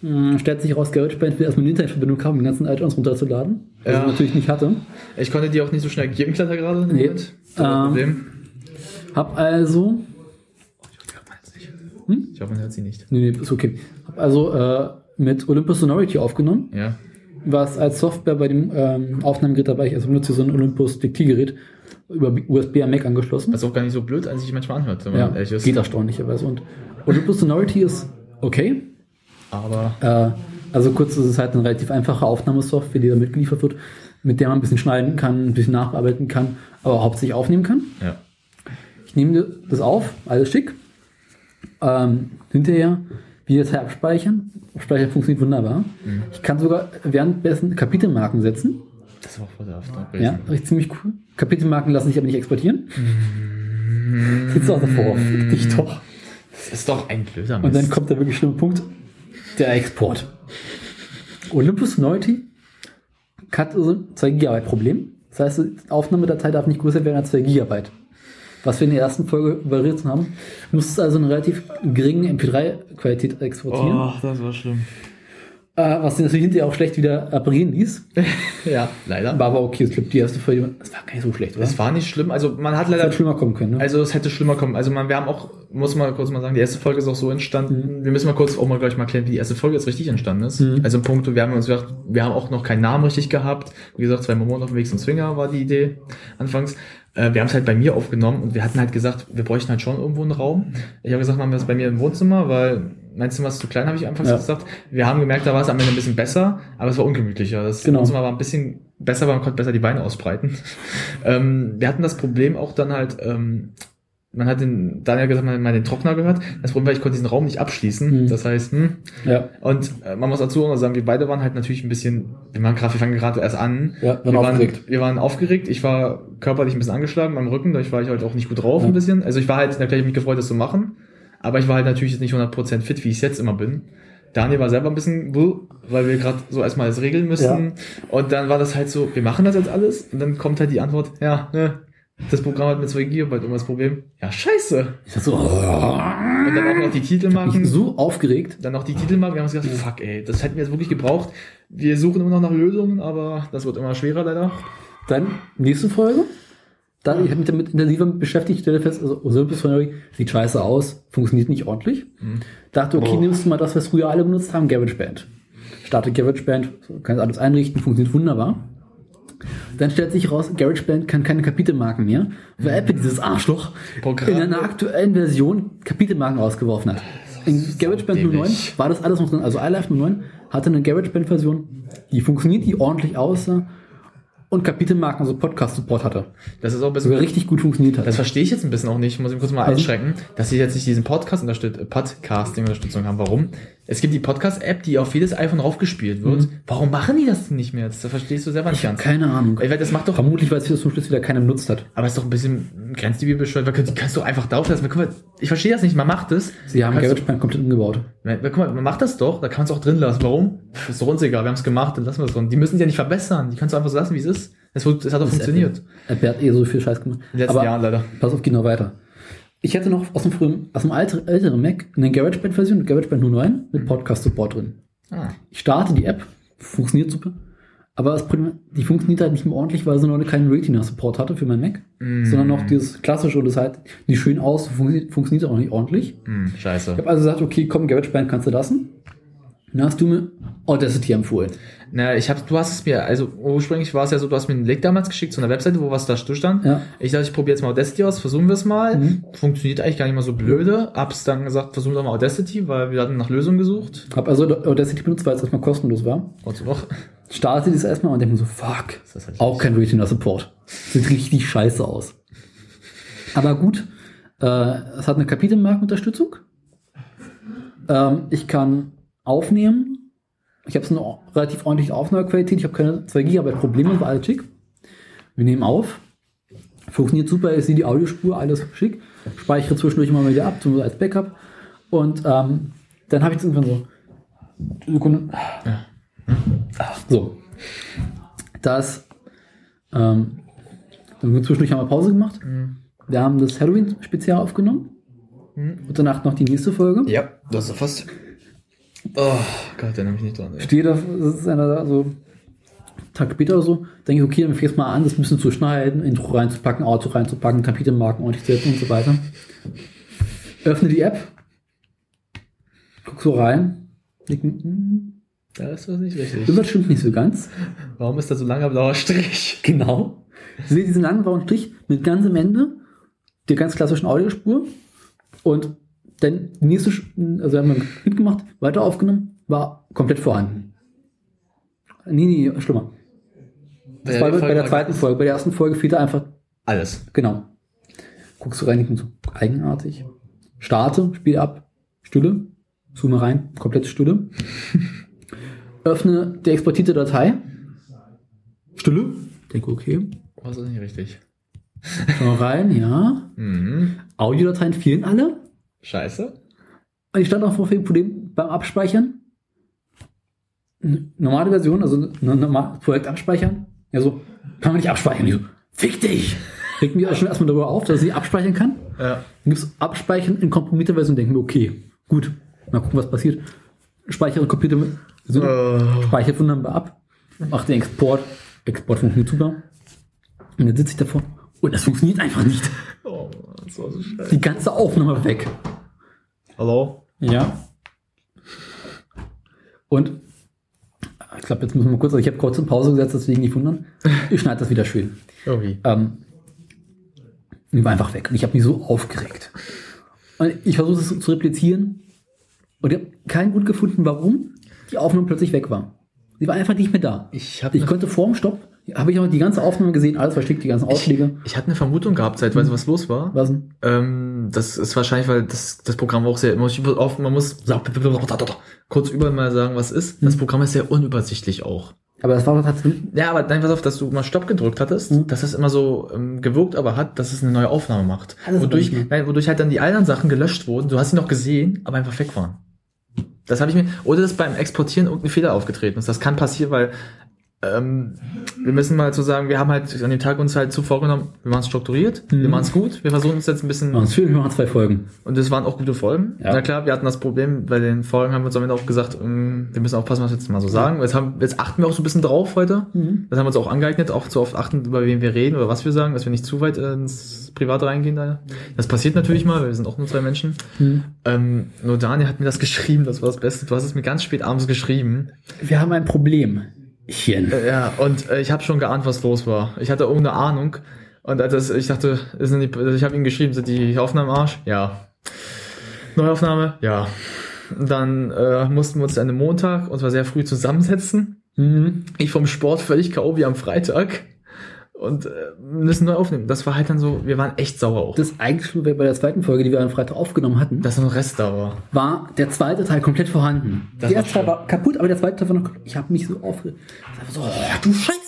Hm, stellt sich raus, GarageBand will erstmal eine Internetverbindung haben, um die ganzen Add-ons runterzuladen. Was Ja. ich natürlich nicht hatte. Ich konnte die auch nicht so schnell geben, Kletter gerade. Nee. Moment. Das war Ähm, Problem. Hab also Hm? Ich hoffe, man hört sie nicht. Nee, nee, ist okay. Hab also äh, mit Olympus Sonority aufgenommen, Ja. was als Software bei dem ähm, Aufnahmegerät dabei ist. Also benutze so ein Olympus Diktiergerät über USB am Mac angeschlossen. Was auch gar nicht so blöd, als sich manchmal anhört, wenn man ja, ehrlich ist. geht erstaunlicherweise. Und Olympus Sonority ist okay. Aber Äh, also kurz, es ist halt eine relativ einfache Aufnahmesoftware, die da mitgeliefert wird, mit der man ein bisschen schneiden kann, ein bisschen nachbearbeiten kann, aber hauptsächlich aufnehmen kann. ja. Ich nehme das auf, alles schick. Ähm, hinterher die Datei abspeichern. Abspeichern funktioniert wunderbar. Ich kann sogar währenddessen Kapitelmarken setzen. Das war voll der After. Ja, richtig ziemlich cool. Kapitelmarken lassen sich aber nicht exportieren. Sitzt auch davor, fick dich doch. Das ist doch ein blöder Mist. Und dann kommt der wirklich schlimme Punkt, der Export. Olympus Sonority hat also ein 2 Gigabyte Problem. Das heißt, die Aufnahmedatei darf nicht größer werden als 2 Gigabyte. Was wir in der ersten Folge überritten haben. Du musst also eine relativ geringe MP3-Qualität exportieren. Oh, das war schlimm. Äh, was den natürlich hinterher auch schlecht wieder apparieren ließ. Ja, leider. War aber okay, ich glaube, die erste Folge, das war gar nicht so schlecht, oder? Es war nicht schlimm. Also man hat hätte leider schlimmer kommen können, ne? Also es hätte schlimmer kommen. Also man, wir haben auch, muss mal kurz mal sagen, die erste Folge ist auch so entstanden. Wir müssen mal kurz auch mal gleich mal klären, wie die erste Folge jetzt richtig entstanden ist. Mhm. Also im Punkt, wir haben uns gedacht, wir haben auch noch keinen Namen richtig gehabt. Wie gesagt, zwei Monate auf dem Weg zum Swinger war die Idee anfangs. Äh, wir haben es halt bei mir aufgenommen und wir hatten halt gesagt, wir bräuchten halt schon irgendwo einen Raum. Ich habe gesagt, machen wir es bei mir im Wohnzimmer, weil mein Zimmer ist zu klein, habe ich anfangs Ja. gesagt. Wir haben gemerkt, da war es am Ende ein bisschen besser, aber es war ungemütlicher. Das Genau. Wohnzimmer war ein bisschen besser, weil man konnte besser die Beine ausbreiten. ähm, wir hatten das Problem auch dann halt, ähm, man hat den, Daniel gesagt, man hat mal den Trockner gehört. Das Problem war, ich konnte diesen Raum nicht abschließen. Mhm. Das heißt, hm, ja, und äh, man muss dazu auch noch sagen, wir beide waren halt natürlich ein bisschen, wir waren gerade, wir fangen gerade erst an. Ja, wir waren aufgeregt. Wir waren aufgeregt. Ich war körperlich ein bisschen angeschlagen beim Rücken, dadurch war ich halt auch nicht gut drauf Ja. ein bisschen. Also ich war halt, natürlich hab ich mich gefreut, das zu machen. Aber ich war halt natürlich jetzt nicht 100% fit, wie ich es jetzt immer bin. Daniel war selber ein bisschen, weil wir gerade so erstmal das regeln müssen. Und dann war das halt so, wir machen das jetzt alles. Und dann kommt halt die Antwort, ja, ne, das Programm hat mit 2 GB irgendwas Problem. Ja, scheiße. ich dachte so, oh, Und dann auch noch die Titelmarken. so aufgeregt. Dann noch die Titelmarken. Wir haben uns gedacht, fuck ey, das hätten wir jetzt wirklich gebraucht. Wir suchen immer noch nach Lösungen, aber das wird immer schwerer leider. Dann nächste Folge. Dann, ich habe mich damit intensiver beschäftigt, stelle fest, also Olympus Theory sieht scheiße aus, funktioniert nicht ordentlich. Dachte, okay, Oh. nimmst du mal das, was früher alle benutzt haben, GarageBand. Starte GarageBand, kannst alles einrichten, funktioniert wunderbar. Dann stellt sich raus, GarageBand kann keine Kapitelmarken mehr, weil Apple dieses Arschloch Programm. in einer aktuellen Version Kapitelmarken rausgeworfen hat. In GarageBand 09 dämlich. war das alles noch drin. Also iLife 09 hatte eine GarageBand-Version, die funktioniert, die ordentlich aussah und Kapitelmarken, also Podcast-Support hatte. Das ist auch ein bisschen Sogar richtig gut funktioniert hat. Das verstehe ich jetzt ein bisschen auch nicht, muss ich kurz mal Also- einschränken, dass sie jetzt nicht diesen Podcast unterstützt, Podcasting-Unterstützung haben. Warum? Es gibt die Podcast-App, die auf jedes iPhone raufgespielt wird. Warum machen die das denn nicht mehr? Das verstehst du selber nicht ganz. Keine Ahnung. Ich weiß, das macht doch, Vermutlich, weil es hier zum Schluss wieder keiner benutzt hat. aber es ist doch ein bisschen grenzdebil bescheuert, weil die kannst du einfach drauf lassen. Guck mal, ich verstehe das nicht, man macht es. Sie haben GarageBand komplett umgebaut. Na, Guck mal, man macht das doch, da kann man es auch drin lassen. Warum? Pff, Ist doch uns egal, wir haben es gemacht, dann lassen wir es drin. Die müssen es ja nicht verbessern, die kannst du einfach so lassen, wie es ist. Es, hat doch funktioniert. Apple hat eh so viel Scheiß gemacht. In den letzten Aber Jahren leider. pass auf, geht noch weiter. Ich hätte noch aus dem frühen, aus dem alter, älteren Mac eine GarageBand-Version, GarageBand 09 mit Podcast-Support drin. Ah. Ich starte die App, funktioniert super. Aber das Problem, die funktioniert halt nicht mehr ordentlich, weil sie noch keinen Retina-Support hatte für mein Mac, sondern noch dieses klassische und das halt nicht schön aus, funktioniert, funktioniert auch nicht ordentlich. Hm, scheiße. Ich habe also gesagt, okay, komm, GarageBand kannst du lassen. Dann hast du mir Audacity empfohlen. Na, ich hab, du hast es mir, also ursprünglich war es ja so, du hast mir einen Link damals geschickt zu einer Webseite, wo was da stand. Ja. Ich dachte, ich probiere jetzt mal Audacity aus, versuchen wir es mal. Mhm. Funktioniert eigentlich gar nicht mal so blöde. Hab's dann gesagt, versuchen wir mal Audacity, weil wir hatten nach Lösungen gesucht. Hab also Audacity benutzt, weil es erstmal kostenlos war. Und so noch. Starte das erstmal und denke mir so, fuck, halt auch kein Retina-Support. Sieht richtig scheiße aus. Aber gut, äh, es hat eine Kapitelmarkenunterstützung. Ähm, ich kann aufnehmen. Ich habe so eine relativ ordentliche Aufnahmequalität. Ich habe keine 2 GB Probleme, war alles schick. Wir nehmen auf. Funktioniert super, ich sehe die Audiospur, alles schick. Speichere zwischendurch immer wieder ab, so als Backup. Und ähm, dann habe ich jetzt irgendwann so. Sekunde. So. Das. Ähm, dann wird zwischendurch haben wir Pause gemacht. Wir haben das Halloween-Spezial aufgenommen. Und danach noch die nächste Folge. Ja, das ist fast. Oh Gott, den habe ich nicht dran. Ey. Stehe da, das ist einer da so. Tag später oder so, denke ich, okay, dann fängst mal an, das ein bisschen zu schneiden, Intro reinzupacken, Auto reinzupacken, Kapitelmarken ordentlich zu setzen und so weiter. Öffne die App, guck so rein, denke, hm, Da ist was nicht richtig. irgendwas stimmt nicht so ganz. Warum ist da so ein langer blauer Strich? Genau. Ich sehe diesen langen blauen Strich mit ganz am Ende der ganz klassischen Audiospur und dann die nächste, also haben wir mitgemacht, weiter aufgenommen, war komplett vorhanden. Nee, nee, schlimmer. Das Bei war der bei Folge der zweiten Folge. Bei der ersten Folge fehlte einfach, Alles. genau. Guckst du rein, ich bin so eigenartig. Starte, Spiel ab, Stille, zoome rein, komplette Stille. Öffne die exportierte Datei. Stille. Denke, okay. Was ist nicht richtig? Schau rein, ja. Mhm. Audiodateien fehlen alle. Scheiße. Und ich stand auch vor dem Problem beim Abspeichern. Normale Version, also normal Projekt abspeichern. Ja, so, kann man nicht abspeichern. Ich so, fick dich! Regt mich auch schon erstmal darüber auf, dass ich abspeichern kann. Ja. Dann gibt's Abspeichern in komprimitter Version, denken wir, okay, gut, mal gucken, was passiert. speichere Computer mit, so, Äh, speichere wunderbar ab, mache den Export, Export funktioniert super. Und dann sitze ich davor und das funktioniert einfach nicht. oh, das war so scheiße. Die ganze Aufnahme weg. Hallo? Ja. Und ich glaube, jetzt müssen wir mal kurz, ich habe kurz in Pause gesetzt, deswegen nicht wundern. Ich schneide das wieder schön. Irgendwie. Ähm, die war einfach weg. Und ich habe mich so aufgeregt. Und ich versuche es zu replizieren. Und ich habe keinen Grund gefunden, warum die Aufnahme plötzlich weg war. Sie war einfach nicht mehr da. Ich ich konnte vorm Stopp, habe ich auch die ganze Aufnahme gesehen, alles versteckt, die ganzen Ausschläge. Ich hatte eine Vermutung gehabt, seit weißt du, was los war? Was denn? Ähm, das ist wahrscheinlich, weil das, das Programm auch sehr, man muss, oft- man muss kurz überall mal sagen, was ist. Das Programm ist sehr unübersichtlich auch. Aber das war tatsächlich. Ja, aber nein, pass auf, dass du mal Stopp gedrückt hattest, Mhm. dass es immer so ähm, gewirkt aber hat, dass es eine neue Aufnahme macht. Das wodurch, ich nein, wodurch halt dann die anderen Sachen gelöscht wurden. Du hast sie noch gesehen, aber einfach weg waren. Das habe ich mir, oder dass beim Exportieren irgendein Fehler aufgetreten ist. Das kann passieren, weil ähm, wir müssen mal zu sagen, wir haben halt an dem Tag uns halt zu vorgenommen, wir machen es strukturiert, wir machen es gut, wir versuchen uns jetzt ein bisschen Mhm. Ja, schön, wir machen zwei Folgen. und das waren auch gute Folgen. Ja. Na klar, wir hatten das Problem, bei den Folgen haben wir uns am Ende auch gesagt, ähm, wir müssen aufpassen, was wir jetzt mal so sagen. Jetzt, haben, jetzt achten wir auch so ein bisschen drauf heute. Mhm. Das haben wir uns auch angeeignet, auch zu oft achten, über wen wir reden oder was wir sagen, dass wir nicht zu weit ins Private reingehen. Da. Das passiert natürlich mal, weil wir sind auch nur zwei Menschen. Mhm. Ähm, nur Daniel hat mir das geschrieben, das war das Beste. Du hast es mir ganz spät abends geschrieben. Wir haben ein Problem. Hier. Äh, ja, und äh, ich habe schon geahnt, was los war. Ich hatte irgendeine Ahnung. Und als das, ich dachte, sind die, ich habe ihm geschrieben, sind die Aufnahmen am Arsch? Ja. Neuaufnahme? Ja. Und Dann äh, mussten wir uns an einem Montag, und zwar sehr früh zusammensetzen. Mhm. Ich vom Sport völlig K.O. wie am Freitag. Und äh, müssen neu aufnehmen. Das war halt dann so, wir waren echt sauer auch. Das eigentlich schon bei der zweiten Folge, die wir am Freitag aufgenommen hatten, Dass noch ein Rest da war. war der zweite Teil komplett vorhanden. Das der war erste Teil war kaputt, aber der zweite Teil war noch. Ich habe mich so aufgeregt. So, oh, du Scheiße!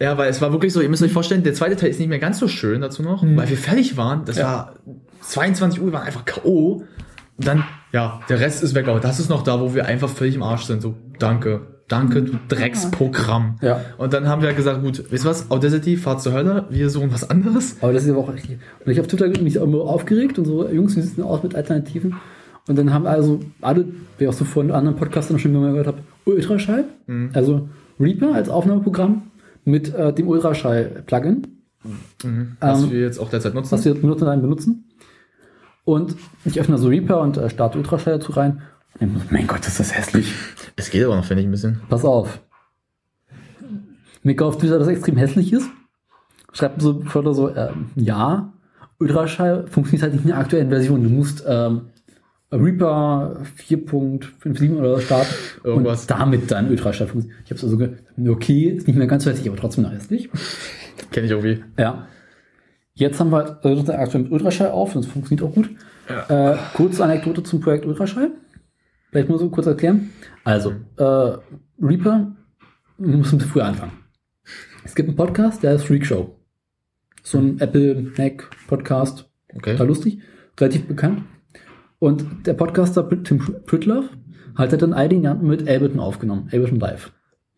Ja, weil es war wirklich so, ihr müsst euch vorstellen, der zweite Teil ist nicht mehr ganz so schön dazu noch, weil wir fertig waren. Das war 22 Uhr, wir waren einfach K.O. Und dann, ja, der Rest ist weg, aber das ist noch da, wo wir einfach völlig im Arsch sind. So, danke, danke, du Drecksprogramm. Ja. Und dann haben wir gesagt, gut, wisst ihr was, Audacity, fahrt zur Hölle, wir suchen was anderes. Aber das ist aber auch richtig. Und ich habe Twitter mich immer aufgeregt und so, Jungs, wie sieht denn aus mit Alternativen? Und dann haben also alle, wie auch so von anderen Podcastern schon mal gehört habe, Ultraschall, Mhm. also Reaper als Aufnahmeprogramm mit äh, dem Ultraschall-Plugin, Was Ähm, wir jetzt auch derzeit nutzen. was wir benutzen, dann benutzen. Und ich öffne so Reaper und äh, starte Ultraschall dazu rein. Und mein Gott, ist das hässlich. Es geht aber noch, finde ich, ein bisschen. Pass auf. Mika auf Twitter, das extrem hässlich ist. Schreibt so, schreibt er so, ähm, ja, Ultraschall funktioniert halt nicht in der aktuellen Version. Du musst ähm, Reaper 4.57 oder so starten Irgendwas. und damit dann Ultraschall funktioniert. Ich habe also ge- okay, ist nicht mehr ganz so hässlich, aber trotzdem noch hässlich. Kenne ich irgendwie. Ja. Jetzt haben wir äh, aktuell mit Ultraschall auf, das funktioniert auch gut. Äh, kurze Anekdote zum Projekt Ultraschall. Vielleicht muss ich kurz erklären. Also, äh, Reaper, wir müssen ein bisschen früher anfangen. Es gibt einen Podcast, der ist Freak Show. So ein Apple Mac Podcast, Okay. total lustig, relativ bekannt. Und der Podcaster Tim Pritloff hat halt in einigen Jahren mit Ableton aufgenommen, Ableton Live.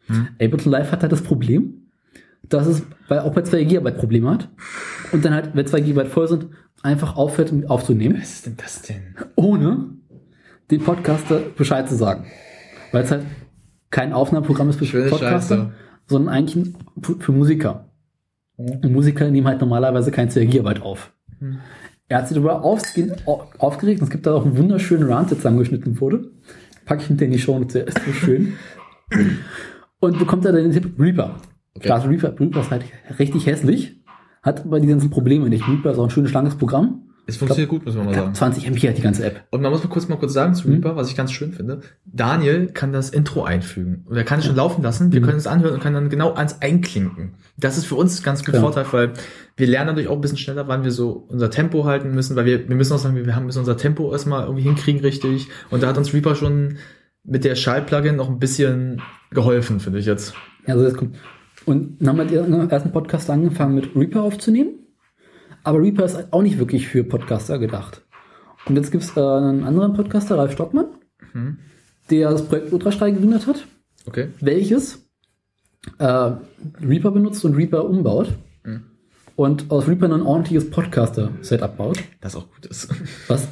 Hm. Ableton Live hat halt das Problem, dass es bei, auch bei 2 GB Probleme hat und dann halt, wenn 2 GB voll sind, einfach aufhört um aufzunehmen, Was ist denn das denn? ohne dem Podcaster Bescheid zu sagen. Weil es halt kein Aufnahmeprogramm ist für Schöne Podcaster, Scheiße. sondern eigentlich für, Musiker. Und Musiker nehmen halt normalerweise kein 2 GB auf. Er hat sich darüber aufgeregt und es gibt da auch einen wunderschönen Rant, der zusammengeschnitten wurde. Packe ich hinter in die Show, der ist so schön. und bekommt er dann den Tipp Reaper. Okay. Klar, Reaper, Reaper ist halt richtig hässlich, hat aber die ganzen Probleme nicht. Reaper ist auch ein schönes, langes Programm. Es funktioniert gut, muss man mal sagen. 20 MB hat die ganze App. Und man muss mal kurz mal kurz sagen zu Mhm. Reaper, was ich ganz schön finde. Daniel kann das Intro einfügen. Und er kann es schon laufen lassen. Wir Mhm. können es anhören und können dann genau ans Einklinken. Das ist für uns ganz gut Ja. Vorteil, weil wir lernen dadurch auch ein bisschen schneller, wann wir so unser Tempo halten müssen, weil wir, wir müssen auch sagen, wir haben müssen unser Tempo erstmal irgendwie hinkriegen richtig. Und da hat uns Reaper schon mit der Schall-Plugin noch ein bisschen geholfen, finde ich jetzt. Also das kommt. Und dann haben wir den ersten Podcast angefangen mit Reaper aufzunehmen. Aber Reaper ist auch nicht wirklich für Podcaster gedacht. Und jetzt gibt es äh, einen anderen Podcaster, Ralf Stockmann, Mhm. der das Projekt Ultraschrei gegründet hat, Okay. welches äh, Reaper benutzt und Reaper umbaut. Mhm. Und aus Reaper ein ordentliches Podcaster-Setup baut. Das auch gut ist. Was?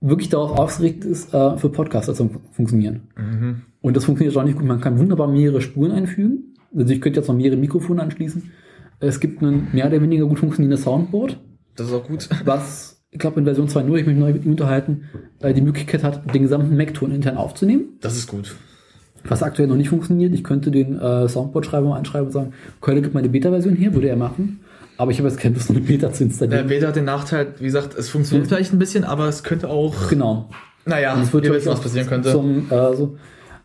wirklich darauf ausgerichtet ist, äh, für Podcaster zu funktionieren. Mhm. Und das funktioniert auch nicht gut. Man kann wunderbar mehrere Spuren einfügen. Also ich könnte jetzt noch mehrere Mikrofone anschließen. Es gibt ein mehr oder weniger gut funktionierendes Soundboard, Das ist auch gut. was, ich glaube in Version 2.0, ich mich neu mit ihm unterhalten, äh, die Möglichkeit hat, den gesamten Mac-Ton intern aufzunehmen. Das ist gut. Was aktuell noch nicht funktioniert. Ich könnte den äh, Soundboard-Schreiber mal anschreiben und sagen, Keule, gib mal eine Beta-Version her, würde er machen. Aber ich habe jetzt keine Lust, eine Beta zu Der installieren. Beta hat den Nachteil, wie gesagt, es funktioniert vielleicht ein bisschen, aber es könnte auch. genau. Naja, Und es wird wisst, was passieren könnte. Zum, äh, so,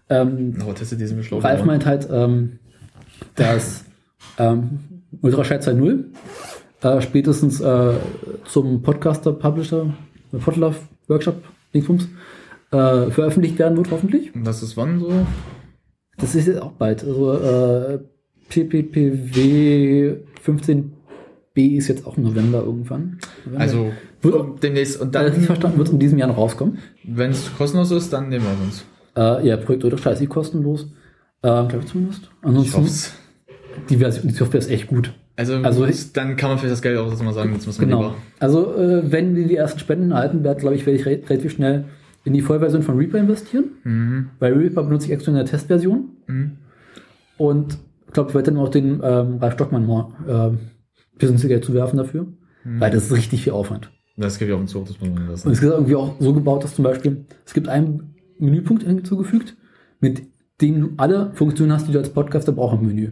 ähm, Beschleunigung. Ralf meint halt, ähm, dass ähm, Ultraschall 2.0 äh, spätestens äh, zum Podcaster, Publisher, Podlove Workshop, Dingsbums, äh, veröffentlicht werden wird, hoffentlich. Und das ist wann so? Das ist jetzt auch bald. Also äh, PPPW 15b ist jetzt auch im November irgendwann. November. Also Wird- demnächst. Und dann, dann, verstanden, wird es in diesem Jahr noch rauskommen. wenn es kostenlos ist, dann nehmen wir uns. Äh, ja, Projekt Ultraschall ist eh kostenlos. Ähm, glaube ich zumindest. Ich Ansonsten, hoff's. Die, Version, die Software ist echt gut. Also, Also- dann kann man vielleicht das Geld auch mal sagen, jetzt muss man Genau. lieber. Also, äh, wenn wir die ersten Spenden erhalten werden, glaube ich, werde ich re relativ schnell in die Vollversion von Reaper investieren. Mhm. Bei Reaper benutze ich extra eine Testversion. Mhm. Und ich glaube, ich werde dann auch den ähm, Ralf Stockmann mal ähm, bisschen Geld zu werfen dafür. Mhm. Weil das ist richtig viel Aufwand. Das gebe ich auch hinzu, das muss man Und lassen. es ist irgendwie auch so gebaut, dass zum Beispiel, es gibt einen Menüpunkt hinzugefügt, mit dem du alle Funktionen hast, die du als Podcaster brauchst im Menü.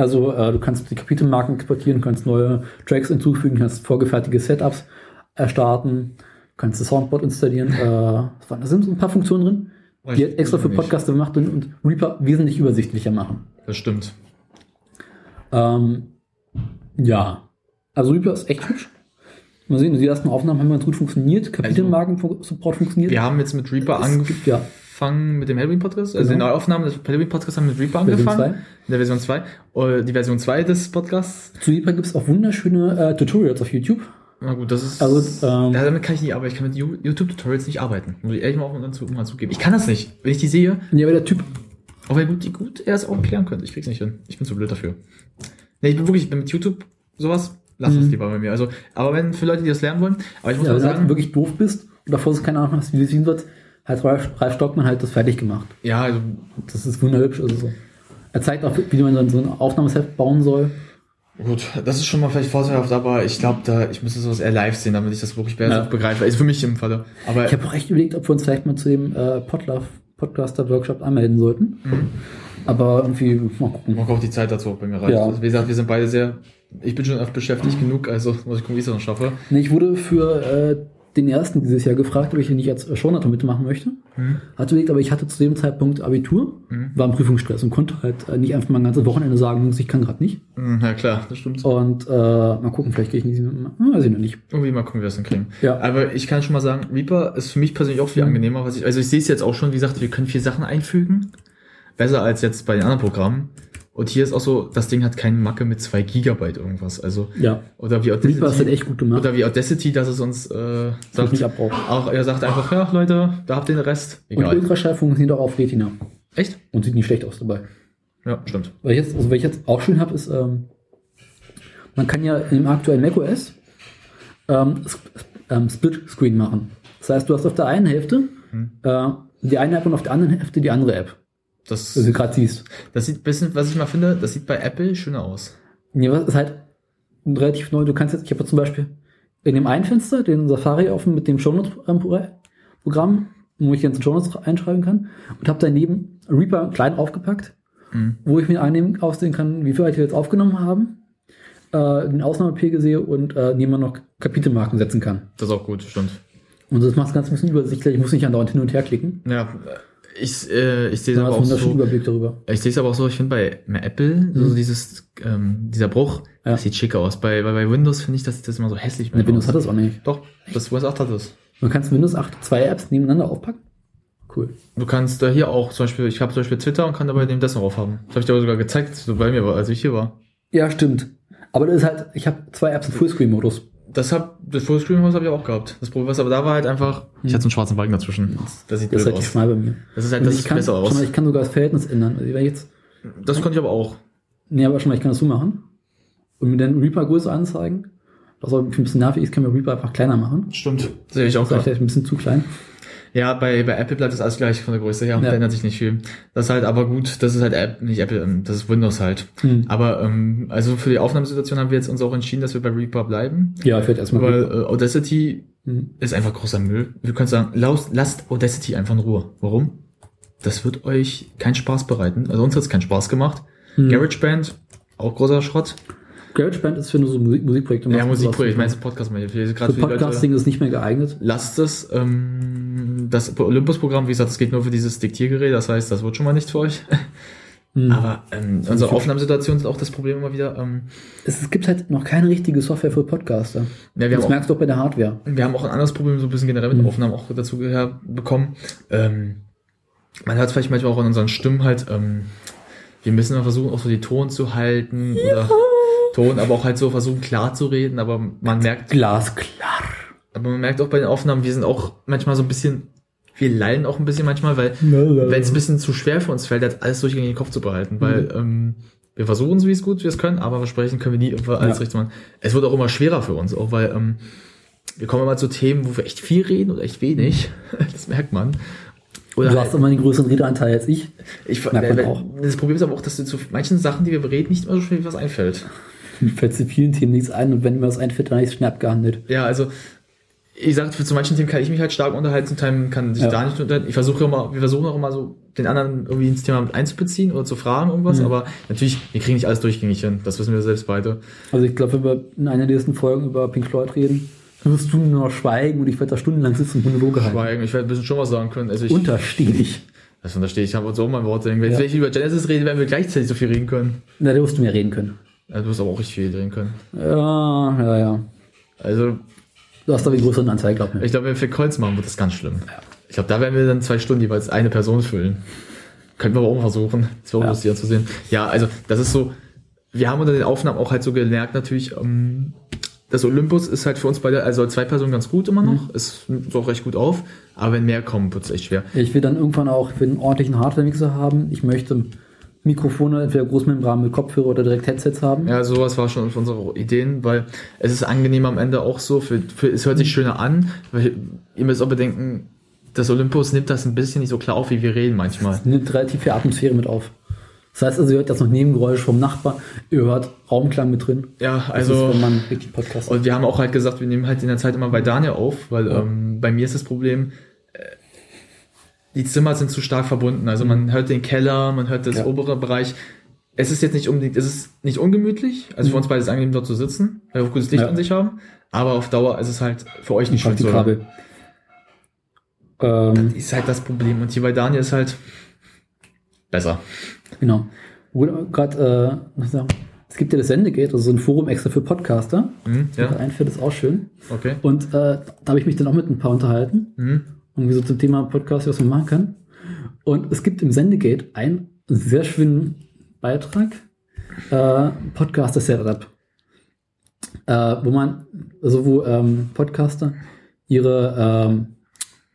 Also äh, du kannst die Kapitelmarken exportieren, kannst neue Tracks hinzufügen, kannst vorgefertigte Setups erstarten, kannst das Soundboard installieren. Äh, da sind so ein paar Funktionen drin, die Weiß extra für. Podcaster gemacht sind und Reaper wesentlich übersichtlicher machen. Das stimmt. Ähm, ja, also Reaper ist echt hübsch. Mal sehen, die ersten Aufnahmen haben ganz gut funktioniert. Kapitelmarken-Support funktioniert. Wir haben jetzt mit Reaper gibt ja angefangen mit dem Halloween-Podcast. Also die Genau. Neuaufnahmen des Halloween-Podcasts haben mit Reaper Version angefangen. In der Version 2. Äh, Die Version 2 des Podcasts. Zu Reaper gibt es auch wunderschöne äh, Tutorials auf YouTube. Na gut, das ist. Also, ähm, damit kann ich nicht arbeiten. Ich kann mit You- YouTube-Tutorials nicht arbeiten. Muss ich ehrlich mal, auch dazu, mal zugeben. Ich kann das nicht. Wenn ich die sehe, Ja, aber der Typ, auch wenn gut, die gut er es auch erklären könnte. Ich krieg's nicht hin. Ich bin zu blöd dafür. Nee, ich bin wirklich, ich bin mit YouTube sowas, lass Mhm. das lieber bei mir. Also, aber wenn für Leute, die das lernen wollen, aber ich muss ja, auch wenn du halt sagen, wirklich doof bist und davor keine Ahnung hast, wie das sehen wird, hat Ralf, Stockmann halt das fertig gemacht. ja, also, Das ist wunderhübsch. Also so. Er zeigt auch, wie man so ein Aufnahmeset bauen soll. gut, das ist schon mal vielleicht vorteilhaft, aber ich glaube, da, ich müsste sowas eher live sehen, damit ich das wirklich besser Ja. begreife. Also für mich im Falle. Aber Ich habe auch echt überlegt, ob wir uns vielleicht mal zu dem äh, Podlove Podcaster Workshop anmelden sollten. Aber irgendwie mal gucken. Mal gucken, die Zeit dazu auch bei mir reicht. Ja. Also, wie gesagt, wir sind beide sehr, ich bin schon oft beschäftigt genug, also muss ich gucken, wie ich es noch schaffe. Nee, ich wurde für äh, den ersten dieses Jahr gefragt, ob ich nicht als Shownoter mitmachen möchte. Hatte überlegt, aber ich hatte zu dem Zeitpunkt Abitur, war im Prüfungsstress und konnte halt äh, nicht einfach mal ein ganzes Wochenende sagen, ich kann gerade nicht. Hm, Ja klar, das stimmt. Und äh, mal gucken, vielleicht gehe ich nicht. Hm, weiß ich noch nicht. Irgendwie mal gucken, wie wir das hinkriegen. Ja. Aber ich kann schon mal sagen, Reaper ist für mich persönlich auch viel Mhm. angenehmer. Was ich, also ich sehe es jetzt auch schon, wie gesagt, wir können vier Sachen einfügen. Besser als jetzt bei den anderen Programmen. Und hier ist auch so, das Ding hat keine Macke mit zwei Gigabyte irgendwas. Also, Ja. oder wie Reaper ist halt Audacity, echt gut gemacht. oder wie Audacity, dass es uns äh, sagt, nicht abbrauchen. auch er sagt einfach, ja Leute, da habt ihr den Rest. Und Egal. Ultraschall funktioniert auch auf Retina. Echt? Und sieht nicht schlecht aus dabei. Ja, stimmt. Was ich jetzt, also was ich jetzt auch schön habe, ist, ähm, man kann ja im aktuellen macOS ähm, ähm, Split Screen machen. Das heißt, du hast auf der einen Hälfte Hm. äh, die eine App und auf der anderen Hälfte die andere App, Das, die du gerade siehst. das sieht ein bisschen, was ich mal finde, das sieht bei Apple schöner aus. Ja, was ist halt relativ neu. Du kannst jetzt, ich habe zum Beispiel in dem einen Fenster den Safari offen mit dem Shownotes-Programm, wo ich jetzt Shownotes einschreiben kann und habe daneben Reaper klein aufgepackt, Mhm. wo ich mir einnehmen, aussehen kann, wie viel wir jetzt aufgenommen haben, äh, den Ausnahmepegel sehe und äh, nebenan noch Kapitelmarken setzen kann. Das ist auch gut, stimmt. Und das macht es ganz ein bisschen übersichtlich. Ich muss nicht andauernd hin und her klicken. Ja, ich, äh, ich sehe es aber auch so. Überblick darüber. Ich sehe es aber auch so, ich finde bei Apple, so Mhm. dieses, ähm, dieser Bruch, Ja. das sieht schick aus. Bei, bei, bei Windows finde ich, dass das immer so hässlich Ne, Windows hat das auch nicht. Doch, das OS 8 hat das. Man kann Windows 8 zwei Apps nebeneinander aufpacken. Cool. Du kannst da hier auch zum Beispiel, ich habe zum Beispiel Twitter und kann dabei dem das noch aufhaben. Das habe ich dir aber sogar gezeigt, so bei mir war, als ich hier war. Ja, stimmt. Aber das ist halt, ich habe zwei Apps im Fullscreen-Modus. Das hab, das Fullscreen-Haus habe ich auch gehabt. Das Problem, was aber da war halt einfach, ich hatte so einen schwarzen Balken dazwischen. Das, sieht Das ist blöd halt aus. schmal bei mir. Das ist halt, das ich sieht kann, besser aus. mal, ich kann sogar das Verhältnis ändern. Also wenn ich jetzt, Das konnte ich aber auch. nee, aber schon mal, ich kann das so machen. Und mir dann Reaper Größe anzeigen. Was auch ein bisschen nervig ist, können wir Reaper einfach kleiner machen. Stimmt. Sehe ich auch Das ist gerade. vielleicht ein bisschen zu klein. Ja, bei, bei Apple bleibt das alles gleich von der Größe her. Ja. Da ändert sich nicht viel. Das ist halt aber gut, das ist halt App, nicht Apple, ähm, das ist Windows halt. Hm. Aber ähm, also für die Aufnahmesituation haben wir jetzt uns auch entschieden, dass wir bei Reaper bleiben. Ja, vielleicht erstmal. Weil äh, Audacity Hm. ist einfach großer Müll. Wir können sagen, laus, lasst Audacity einfach in Ruhe. Warum? Das wird euch keinen Spaß bereiten. Also uns hat's keinen Spaß gemacht. Hm. GarageBand, auch großer Schrott. GarageBand ist, wenn du so Musik, Musikprojekte Ja, machst. Musikprojekt, ich meine sowas. jetzt Podcast mal Für für die Leute. Podcasting ist nicht mehr geeignet. Lasst es. Ähm, das Olympus-Programm, wie gesagt, das geht nur für dieses Diktiergerät, das heißt, das wird schon mal nichts für euch. Hm. Aber ähm, unsere Aufnahmesituation ist auch das Problem immer wieder. Ähm, Es, gibt halt noch keine richtige Software für Podcaster. ja, wir, das haben auch, merkst du auch bei der Hardware. wir haben auch ein anderes Problem, so ein bisschen generell mit Mhm. Aufnahmen auch dazu bekommen. Ähm, man hört es vielleicht manchmal auch in unseren Stimmen halt, ähm, wir müssen versuchen, auch so die Ton zu halten oder Ton, aber auch halt so versuchen klar zu reden, aber man merkt, Glasklar. aber man merkt auch bei den Aufnahmen, wir sind auch manchmal so ein bisschen, wir leiden auch ein bisschen manchmal, weil wenn es ein bisschen zu schwer für uns fällt, das alles durchgängig in den Kopf zu behalten, weil ähm, wir versuchen so wie es gut wir es können, aber versprechen können wir nie alles Ja. richtig machen. Es wird auch immer schwerer für uns, auch weil ähm, wir kommen immer zu Themen, wo wir echt viel reden oder echt wenig. Das merkt man. Oder Du hast immer den größeren Redeanteil als ich. ich, merkt man auch. Das Problem ist aber auch, dass dir zu manchen Sachen, die wir bereden, nicht immer so schnell was einfällt. Mir fällt zu vielen Themen nichts ein und wenn mir was einfällt, dann habe ich es schnell abgehandelt. Ja, also ich sag, für zu manchen Themen kann ich mich halt stark unterhalten, zum Teil kann sich Ja. da nicht unterhalten. Ich versuche immer, wir versuchen auch immer so den anderen irgendwie ins Thema mit einzubeziehen oder zu fragen irgendwas, Mhm. aber natürlich, wir kriegen nicht alles durchgängig hin. Das wissen wir selbst beide. Also ich glaube, wenn wir in einer der nächsten Folgen über Pink Floyd reden, wirst du nur noch schweigen und ich werde da stundenlang sitzen und Monologe halten. Schweigen, ich werde ein bisschen schon was sagen können. Also ich, Unterstehig. das verstehe ich, ich habe uns auch mal ein Wort. Wenn Ja. ich über Genesis rede, werden wir gleichzeitig so viel reden können. Na, da wirst du mehr reden können. Also du wirst aber auch richtig viel reden können. Ja, ja, ja. Also Du hast aber den größeren Anteil, glaub mir. ich glaube, wenn wir für Kreuz machen, wird das ganz schlimm. Ich glaube, da werden wir dann zwei Stunden jeweils eine Person füllen. Könnten wir aber auch mal versuchen. Das wäre auch Ja. lustig anzusehen. Ja, also das ist so, wir haben unter den Aufnahmen auch halt so gemerkt natürlich, ähm, das Olympus ist halt für uns beide, also als zwei Personen ganz gut immer noch, es nimmt auch recht gut auf, aber wenn mehr kommen, wird es echt schwer. Ich will dann irgendwann auch für einen ordentlichen Hardware-Mixer haben. Ich möchte Mikrofone, entweder Großmembran mit Kopfhörer oder direkt Headsets haben. Ja, sowas war schon unsere Ideen, weil es ist angenehm am Ende auch so, für, für, es hört sich schöner an, weil ihr müsst auch bedenken, das Olympus nimmt das ein bisschen nicht so klar auf, wie wir reden manchmal. nimmt relativ viel Atmosphäre mit auf. Das heißt also, ihr hört jetzt noch Nebengeräusche vom Nachbar, ihr hört Raumklang mit drin. Ja, Das also. ist, wenn man richtig Podcast Und wir haben auch halt gesagt, wir nehmen halt in der Zeit immer bei Daniel auf, weil ähm, bei mir ist das Problem, die Zimmer sind zu stark verbunden. Also man hört den Keller, man hört das Ja. obere Bereich. Es ist jetzt nicht unbedingt, es ist nicht ungemütlich. Also für uns beide ist es angenehm, dort zu sitzen, weil wir auch gutes Licht Ja. an sich haben. Aber auf Dauer ist es halt für euch nicht schön zu hören. Praktikabel. Ähm, Ist halt das Problem. Und hier bei Daniel ist halt besser. genau. Gerade, äh, es gibt ja das Sendegate, also so ein Forum extra für Podcaster. Mhm, Ja. Einfällt ist auch schön. okay. Und äh, da habe ich mich dann auch mit ein paar unterhalten. Mhm. Irgendwie so zum Thema Podcast, was man machen kann. Und es gibt im Sendegate einen sehr schönen Beitrag, äh, Podcaster Setup, äh, wo man, also wo ähm, Podcaster ihre ähm,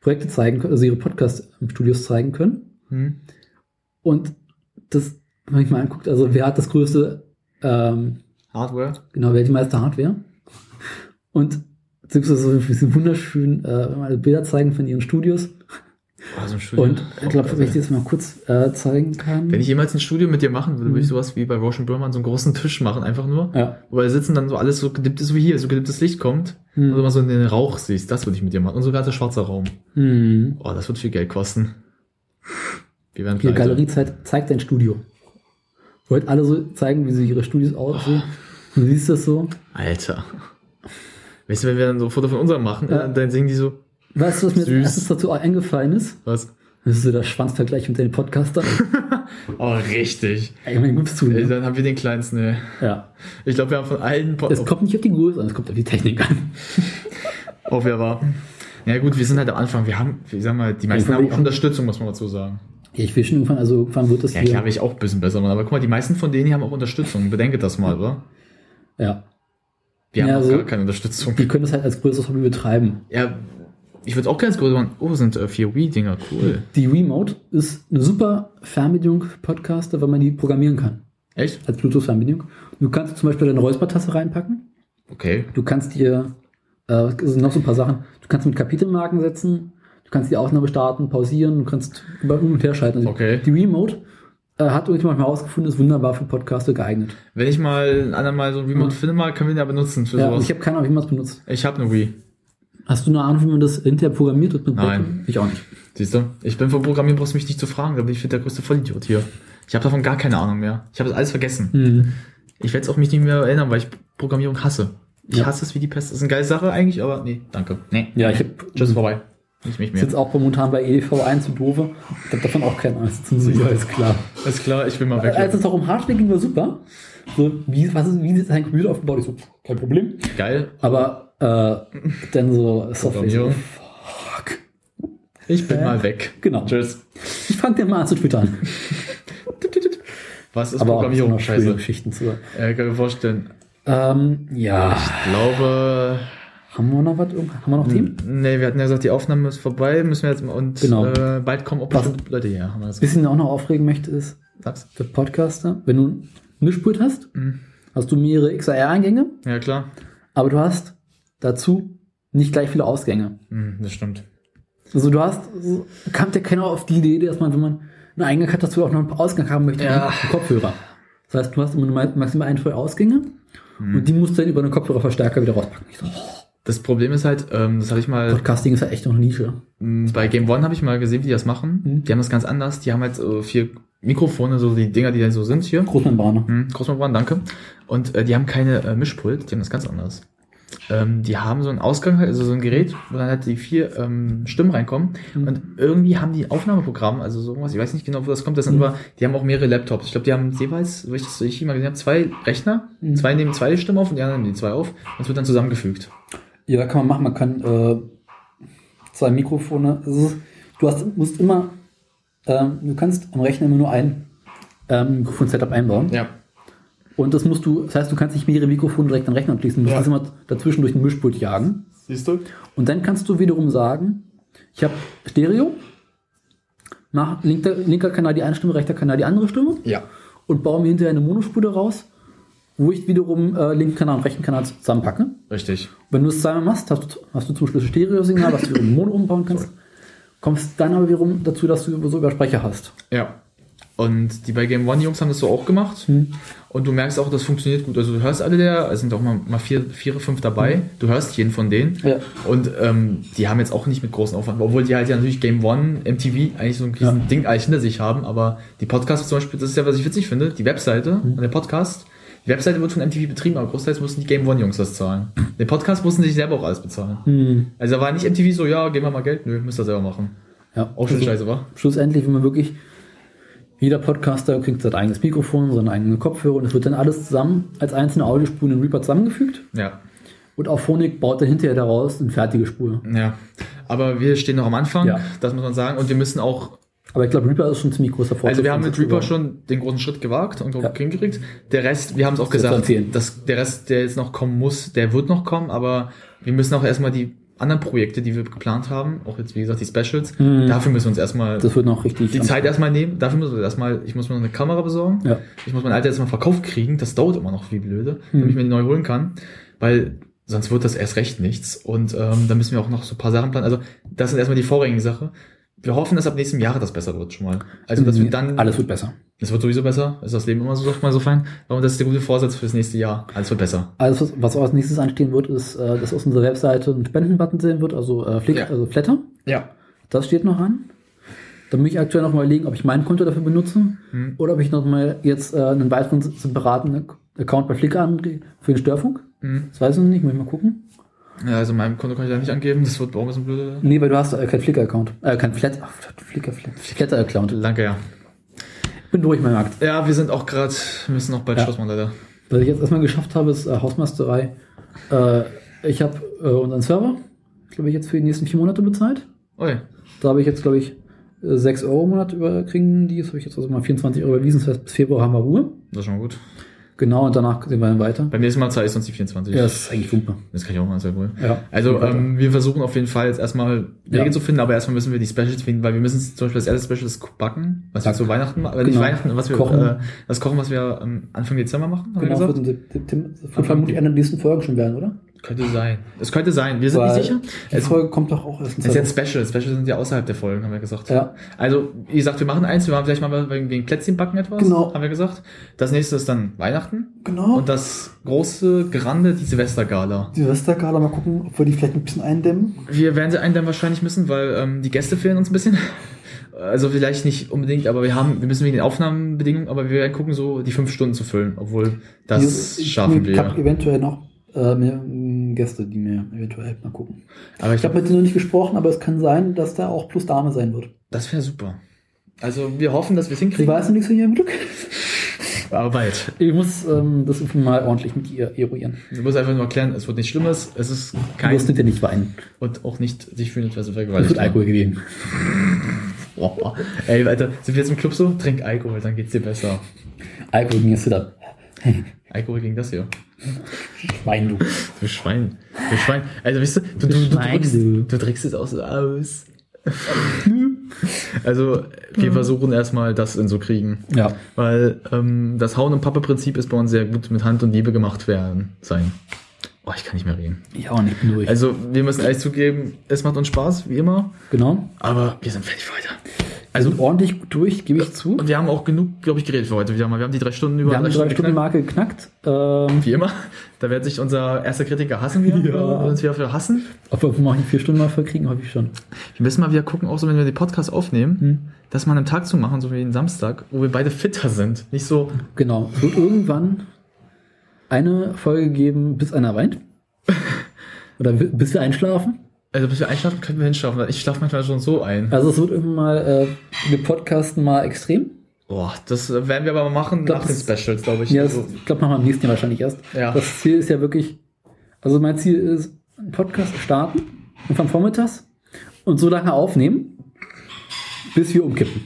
Projekte zeigen können, also ihre Podcast-Studios zeigen können. Mhm. Und das, wenn ich mal anguckt, also wer hat das größte, ähm, Hardware. genau, wer hat die meiste Hardware? Und gibt so diese wunderschönen äh, Bilder zeigen von ihren Studios. Also. Und ich glaube, wenn ich das mal kurz äh, zeigen kann. Wenn ich jemals ein Studio mit dir machen würde, würde Mhm. ich sowas wie bei Roshan Burman so einen großen Tisch machen, einfach nur. ja. Wo wir sitzen dann so alles so gedippt ist wie hier, so gedipptes Licht kommt Hm. und du mal so in den Rauch siehst, das würde ich mit dir machen. Und sogar der schwarze Raum. Hm. Oh, das wird viel Geld kosten. Wir werden pleite. Galerie zeigt, zeigt dein Studio. Wollt alle so zeigen, wie sie ihre Studios aussehen. Oh. Du siehst das so. Alter. Weißt du, wenn wir dann so ein Foto von unserem machen, Ja. dann singen die so, Weißt du, was mir Süß. erstes dazu eingefallen ist? was? Das ist so der Schwanzvergleich mit den Podcastern. Oh, richtig. Ey, mein gibst du, Ey, ne? dann haben wir den kleinsten, ey. Ja. Ich glaube, wir haben von allen Pod Es kommt nicht auf die Größe an, es kommt auf die Technik an. auf wer war. Ja gut, wir sind halt am Anfang. Wir haben, wie sagen wir, die meisten Ja, haben ich- auch Unterstützung, muss man dazu sagen. Ja, ich will schon irgendwann, also irgendwann wird das Ja hier. klar, will ich auch ein bisschen besser machen. Aber guck mal, die meisten von denen hier haben auch Unterstützung. Bedenke das mal, oder? ja. Wir haben Ja, auch so- gar keine Unterstützung. Die können das halt als größeres Hobby betreiben. Ja, ich würde auch ganz größer machen. Oh, sind äh, vier Wii-Dinger, cool. Die Remote ist eine super Fernbedienung für Podcaster, weil man die programmieren kann. Echt? als Bluetooth-Fernbedienung. Du kannst zum Beispiel deine Räuspertasse reinpacken Okay. Du kannst dir, äh, es sind noch so ein paar Sachen, du kannst mit Kapitelmarken setzen, du kannst die Aufnahme starten, pausieren, du kannst über und her schalten. Also Okay. Die Remote äh, hat irgendjemand mal herausgefunden, ist wunderbar für Podcaster geeignet. Wenn ich mal ein andermal so ein Remote finde, mal, können wir den ja benutzen für Ja, sowas. ich habe keine Ahnung, wie man es benutzt. Ich habe eine Wii. Hast du eine Ahnung, wie man das hinterher programmiert wird? Mit Nein. Python? Ich auch nicht. Siehst du? Ich bin vom Programmieren, brauchst du mich nicht zu fragen, da bin ich der größte Vollidiot hier. Ich habe davon gar keine Ahnung mehr. Ich habe das alles vergessen. Mhm. Ich werde es auch mich nicht mehr erinnern, weil ich Programmierung hasse. Ich Ja. hasse es wie die Pest. Das ist eine geile Sache eigentlich, aber nee, danke. Nee. Ja, ich habe Tschüss, vorbei. Nicht mich ist mehr. jetzt auch momentan bei EDV1 zu doofe. Ich habe davon auch keine Angst. Das ist ja, ist klar. Ist klar, ich will mal weg. Als es doch um Hardware ging, war super. So, wie, was ist, wie ist dein Computer aufgebaut? Ich so, kein Problem. Geil. Aber äh, dann so Software. So, fuck. Ich bin Äh, mal weg. Genau. Tschüss. Ich fange dir mal an zu twittern. Was ist Aber auch Programmierung? noch Scheiße. Geschichten zu. Äh, kann ich mir vorstellen. Ähm, ja. Ich glaube, Haben wir noch was? Haben wir noch Themen? nee, wir hatten ja gesagt, die Aufnahme ist vorbei, müssen wir jetzt mal, und Genau. äh, bald kommen auch bestimmt Leute her, haben wir das Was ich auch noch aufregen möchte, ist, Sag's. für Podcaster, wenn du ein Mischpult hast, Mhm. hast du mehrere XLR-Eingänge, Ja, klar. aber du hast dazu nicht gleich viele Ausgänge. Mhm, das stimmt. Also du hast, kam ja keiner auf die Idee, dass man, wenn man einen Eingang hat, dazu auch noch einen Ausgang haben möchte, Ja. einen Kopfhörer. Das heißt, du hast immer maximal ein, zwei Ausgänge und die musst du dann über einen Kopfhörerverstärker wieder rauspacken. Ich so, oh, Das Problem ist halt, ähm, das habe ich mal Podcasting ist ja echt noch eine Nische. mh, bei Game One habe ich mal gesehen, wie die das machen. Mhm. Die haben das ganz anders. Die haben halt so vier Mikrofone, so die Dinger, die da so sind hier. Großmembrane. Hm, Großmembran, danke. Und äh, die haben keine äh, Mischpult, die haben das ganz anders. Ähm, die haben so einen Ausgang, also so ein Gerät, wo dann halt die vier ähm, Stimmen reinkommen. Mhm. Und irgendwie haben die ein Aufnahmeprogramm, also so irgendwas, ich weiß nicht genau, wo das kommt, das sind Mhm. aber, die haben auch mehrere Laptops. Ich glaube, die haben jeweils, wo ich das ich mal gesehen habe, zwei Rechner. Mhm. Zwei nehmen zwei Stimmen auf und die anderen nehmen die zwei auf. Und es wird dann zusammengefügt. Ja, kann man machen. Man kann äh, zwei Mikrofone. Ist, du hast, musst immer, ähm, du kannst am Rechner immer nur ein ähm, Mikrofon-Setup einbauen. Ja. Und das musst du, das heißt, du kannst nicht mehrere Mikrofone direkt an den Rechner anschließen. Du musst Ja. das immer dazwischen durch den Mischpult jagen. Siehst du? Und dann kannst du wiederum sagen, ich habe Stereo, mach linker, linker Kanal die eine Stimme, rechter Kanal die andere Stimme Ja. und baue mir hinterher eine Monospur daraus, wo ich wiederum äh, linken Kanal und rechten Kanal zusammenpacke. Richtig. Wenn du es zweimal machst, hast du, hast du zum Schluss ein Stereo-Signal, was du wiederum Mono umbauen kannst. Kommst dann aber wiederum dazu, dass du so Übersprecher hast. Ja. Und die bei Game One Jungs haben das so auch gemacht. Und du merkst auch, das funktioniert gut. Also du hörst alle der, es sind auch mal, mal vier, vier, fünf dabei. Du hörst jeden von denen. Ja. Und ähm, die haben jetzt auch nicht mit großen Aufwand, obwohl die halt ja natürlich Game One, MTV eigentlich so ein riesen Ja. Ding eigentlich hinter sich haben. Aber die Podcasts zum Beispiel, das ist ja, was ich witzig finde, die Webseite und der Podcast. Die Webseite wird von MTV betrieben, aber großteils mussten die Game One Jungs das zahlen. Den Podcast mussten sie sich selber auch alles bezahlen. Hm. Also da war nicht MTV so, ja, geben wir mal Geld. Nö, müsst ihr selber machen. Ja. Auch schon Also, scheiße, war. Schlussendlich, wenn man wirklich, jeder Podcaster kriegt sein eigenes Mikrofon, seine eigenen Kopfhörer und es wird dann alles zusammen als einzelne Audiospuren in Reaper zusammengefügt. Ja. Und auf Phonik baut dann hinterher daraus eine fertige Spur. Ja, aber wir stehen noch am Anfang, Ja. das muss man sagen. Und wir müssen auch, Aber ich glaube, Reaper ist schon ein ziemlich großer Vorteil. also wir haben mit Reaper geworden. schon den großen Schritt gewagt und Ja. hingekriegt. Der Rest, wir haben es auch gesagt, dass der Rest, der jetzt noch kommen muss, der wird noch kommen, aber wir müssen auch erstmal die anderen Projekte, die wir geplant haben, auch jetzt wie gesagt die Specials, Mhm. dafür müssen wir uns erstmal Das wird noch richtig. die Zeit erstmal nehmen. Dafür müssen wir erstmal, ich muss mir noch eine Kamera besorgen. Ja. Ich muss mein Alter jetzt mal verkauft kriegen. Das dauert immer noch wie blöde, Mhm. damit ich mir die neu holen kann. Weil sonst wird das erst recht nichts. Und ähm, da müssen wir auch noch so ein paar Sachen planen. Also das sind erstmal die vorrangige Sache. Wir hoffen, dass ab nächstem Jahr das besser wird schon mal. Also dass wir dann. Alles wird besser. Es wird sowieso besser. Ist das Leben immer so, mal so fein. Aber das ist der gute Vorsatz fürs nächste Jahr. Alles wird besser. Was, was auch als nächstes anstehen wird, ist, äh, dass aus unserer Webseite ein Spendenbutton sehen wird, also, äh, Flick, Ja. also Flatter. Ja. Das steht noch an. Da muss ich aktuell noch mal überlegen, ob ich mein Konto dafür benutze Hm. oder ob ich noch mal jetzt äh, einen weiteren separaten Account bei Flickr angehe für den Störfunk. Hm. Das weiß ich noch nicht, muss ich mal gucken. Ja. Also mein Konto kann ich da nicht angeben. Das wird auch ein bisschen blöde. Nee, weil du hast äh, kein Flickr-Account. Äh, kein Flat, ach, Flickr, Flat, Flatter-Account. Danke, ja. Bin durch, mein Markt. Ja, wir sind auch gerade, wir müssen noch bald Ja. Schluss machen, leider. Was ich jetzt erstmal geschafft habe, ist äh, Hausmeisterei. Äh, ich habe äh, unseren Server, glaube ich, jetzt für die nächsten vier Monate bezahlt. Ui. Da habe ich jetzt, glaube ich, äh, 6 Euro im Monat überkriegen die. Das habe ich jetzt also mal 24 Euro überwiesen. Das heißt, bis Februar haben wir Ruhe. Das ist schon mal gut. Genau, und danach sehen wir dann weiter. Beim nächsten Mal zeige ich sonst die 24. Ja, das ist eigentlich super. Das kann ich auch mal sehr cool. Ja. Also ähm, wir versuchen auf jeden Fall jetzt erstmal Wege Ja. zu finden, aber erstmal müssen wir die Specials finden, weil wir müssen zum Beispiel das erste Special ist backen, was wir Back. zu Weihnachten machen, äh, nicht Genau. Weihnachten, was wir Kochen. Äh, das kochen, was wir ähm, Anfang Dezember machen, Genau, wir gesagt. wird, vermutlich eine der nächsten Folgen schon werden, oder? Könnte sein. Es könnte sein. Wir sind Weil nicht sicher. Die Es, Folge kommt doch auch erst es ist jetzt Special. Special sind ja außerhalb der Folgen, haben wir gesagt. Ja. Also, wie gesagt, wir machen eins, wir machen vielleicht mal wegen, Plätzchen backen etwas. Genau. Haben wir gesagt. Das nächste ist dann Weihnachten. Genau. Und das große, grande, die Silvestergala. Die Silvestergala, mal gucken, ob wir die vielleicht ein bisschen eindämmen. Wir werden sie eindämmen wahrscheinlich müssen, weil ähm, die Gäste fehlen uns ein bisschen. Also vielleicht nicht unbedingt, aber wir haben, wir müssen wegen den Aufnahmenbedingungen, aber wir werden gucken, so die fünf Stunden zu füllen, obwohl das schaffen wir. eventuell noch äh, mehr ähm, Gäste, die mir eventuell mal gucken. Aber ich Ich habe mit denen noch nicht gesprochen, aber es kann sein, dass da auch plus Dame sein wird. das wäre super. Also wir hoffen, dass wir es Sie hinkriegen. weiß noch nichts von ihrem Glück. Aber bald. Ich muss ähm, das mal ordentlich mit ihr eruieren. Du musst einfach nur erklären, es wird nichts Schlimmes, es ist Du kein wirst mit dir nicht weinen. und auch nicht sich fühlen, als wäre Es vergewaltigt. wird Alkohol gegeben. Oh, ey, Alter, sind wir jetzt im Club so? Trink Alkohol, dann geht's dir besser. Alkohol ging jetzt wieder. Alkohol gegen das hier. Wein, du. Du Schwein. Du Schwein. Also, weißt du, du, du, du, Schwein, drückst, du. drückst es auch so aus. also, wir versuchen erstmal das hinzukriegen. Ja. Weil ähm, das Hauen- und Pappe-Prinzip ist bei uns sehr gut mit Hand und Liebe gemacht werden sein. Oh, ich kann nicht mehr reden. Ich auch nicht, bin durch. Also, wir müssen ehrlich zugeben, es macht uns Spaß, wie immer. genau. Aber wir sind fertig für heute. Also ordentlich gut durch, gebe ich zu. Und wir haben auch genug, glaube ich, geredet für heute. Wir haben, wir haben die drei Stunden über Wir haben die drei Stunden. Marke geknackt. Ähm, Wie immer. Da wird sich unser erster Kritiker hassen wieder. Ja. Uns wieder für hassen. ob wir mal die vier Stunden mal voll kriegen, hoffe ich schon. Wir müssen mal wieder gucken, auch so, wenn wir die Podcasts aufnehmen, Hm. dass man einen Tag zu machen, so wie den Samstag, wo wir beide fitter sind. Nicht so, Genau. Es wird irgendwann eine Folge geben, bis einer weint. Oder bis wir einschlafen. Also bis wir einschlafen, können wir hinschlafen. Ich schlafe manchmal schon so ein. Also es wird irgendwann mal, äh, wir podcasten mal extrem. Boah, das werden wir aber machen glaub, nach den Specials, glaube ich. Ja, das, Also, ich glaube, machen wir am nächsten Jahr wahrscheinlich erst. Ja. Das Ziel ist ja wirklich, also mein Ziel ist, einen Podcast starten und von vormittags und so lange aufnehmen, bis wir umkippen.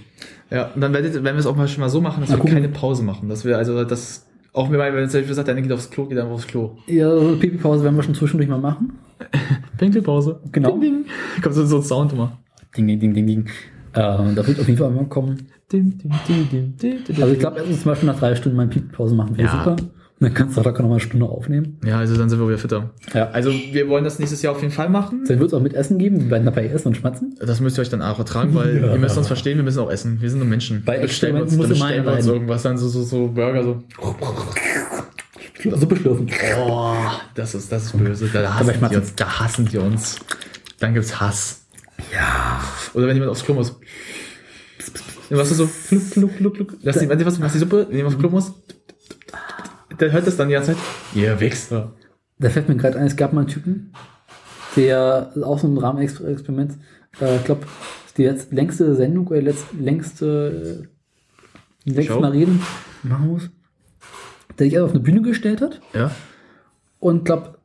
ja, und dann werdet, werden wir es auch mal schon mal so machen, dass Mal wir gucken. keine Pause machen. Dass wir also das auch wenn man zum Beispiel sagt, einer geht aufs Klo, geht einfach aufs Klo. Ja, so Pipi-Pause werden wir schon zwischendurch mal machen. Pinkelpause. Genau. Ding, ding. Kommt so, so ein Sound immer. Ding, ding, ding, ding, ding. Äh, da wird auf jeden Fall mal kommen. Ding, ding, ding, ding, ding, ding. Also ich glaube, erstens zum Beispiel nach drei Stunden mal Pipi-Pause machen wäre Ja. super. Dann kannst du locker noch mal eine Stunde aufnehmen. Ja, also dann sind wir wieder fitter. Ja. Also wir wollen das nächstes Jahr auf jeden Fall machen. Dann wird es auch mit Essen geben. Wir werden dabei essen und schmatzen. Das müsst ihr euch dann auch ertragen, weil Ja. ihr müsst uns verstehen, wir müssen auch essen. Wir sind nur Menschen. Bei bestellen wir uns, muss immer bestellen wir uns irgendwas, dann so, so, so Burger, so. Suppe schlürfen. Oh, das ist, das ist böse. Da hassen die uns. Da hassen die uns. Dann gibt's Hass. Ja. Oder wenn jemand aufs Klo muss. Was ist so? Fluck, fluck, fluck, fluck. Lass die, was, was die Suppe, wenn jemand aufs Klo muss. Der hört das dann die ganze Zeit. Ihr Wichser. Da fällt mir gerade ein, es gab mal einen Typen, der auch so ein Rahmenexperiment, äh, ich glaube, die letzt, längste Sendung oder letzt, längste, äh, längste? Mal reden machen muss, der sich auf eine Bühne gestellt hat Ja. und glaube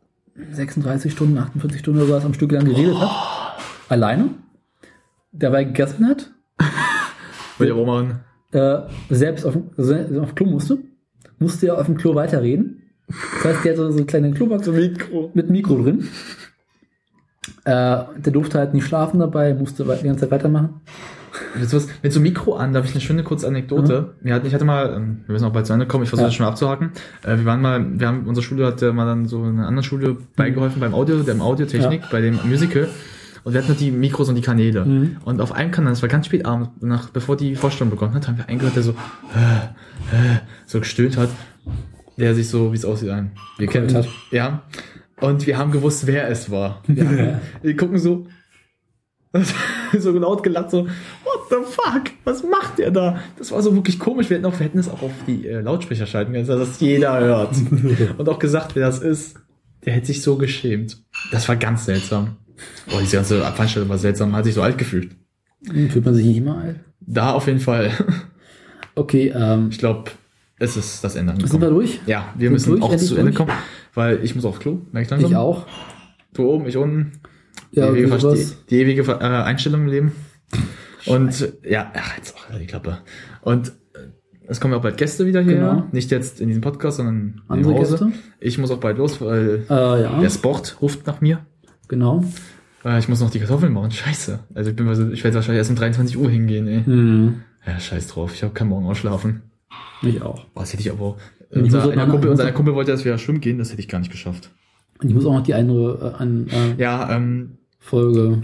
36 Stunden, 48 Stunden oder sowas am Stück lang geredet hat. Alleine. Dabei gegessen hat, Will ich auch machen. äh, selbst auf, se- auf Klo musste, musste er auf dem Klo weiterreden. Das heißt, der hat so, eine kleine Klobox Mikro. mit Mikro drin. Äh, der durfte halt nicht schlafen dabei, musste die ganze Zeit weitermachen. Mit so, mit so Mikro an, da habe ich eine schöne kurze Anekdote. Wir hatten, ich hatte mal, ähm, wir müssen auch bald zu Ende kommen, ich versuche Ja. das schon mal abzuhaken. Äh, wir waren mal, wir haben, unsere Schule hat mal dann so in einer anderen Schule beigeholfen beim Audio, der Audiotechnik, bei dem Musical. Und wir hatten halt die Mikros und die Kanäle. Mhm. Und auf einem Kanal, das war ganz spät abends, nach, bevor die Vorstellung begonnen hat, haben wir einen gehört, der so, äh, so gestöhnt hat, der sich so, wie es aussieht, an. Wir kennen Geheult hat. Ja. Und wir haben gewusst, wer es war. Wir, haben, wir gucken so, so laut gelacht, so, what the fuck, was macht der da? Das war so wirklich komisch. Wir hätten, auch, wir hätten es auch auf die äh, Lautsprecher schalten können, dass das jeder hört. Und auch gesagt, wer das ist. Der hätte sich so geschämt. Das war ganz seltsam. Boah, diese ganze Veranstaltung war seltsam. Man hat sich so alt gefühlt. Hm, Fühlt man sich nicht immer alt? Da auf jeden Fall. Okay, ähm, Ich glaube, es ist das Ende sind wir angekommen. durch? Ja, wir Sind müssen durch? auch Endlich zu Ende durch? kommen, weil ich muss aufs Klo, merke ich langsam. Ich auch. Du oben, ich unten. Ja, die ewige, wie Ver- die, ewige äh, Einstellung im Leben. Und ja, ach, jetzt auch die Klappe. Und äh, Es kommen ja auch bald Gäste wieder hier. Genau. Nicht jetzt in diesem Podcast, sondern Andere im Hause. Gäste? Ich muss auch bald los, weil Äh, ja, der Sport ruft nach mir. genau. Äh, ich muss noch die Kartoffeln machen. Scheiße. Also ich bin ich werde wahrscheinlich erst um 23 Uhr hingehen, ey. Hm, Ja, scheiß drauf. Ich habe keinen Morgen ausschlafen. ich auch. Was hätte ich aber auch. Ich Unser, auch einer Kumpel, unser Kumpel wollte, dass wir schwimmen gehen, das hätte ich gar nicht geschafft. Und ich muss auch noch die andere äh, an, äh, Ja, ähm, Folge.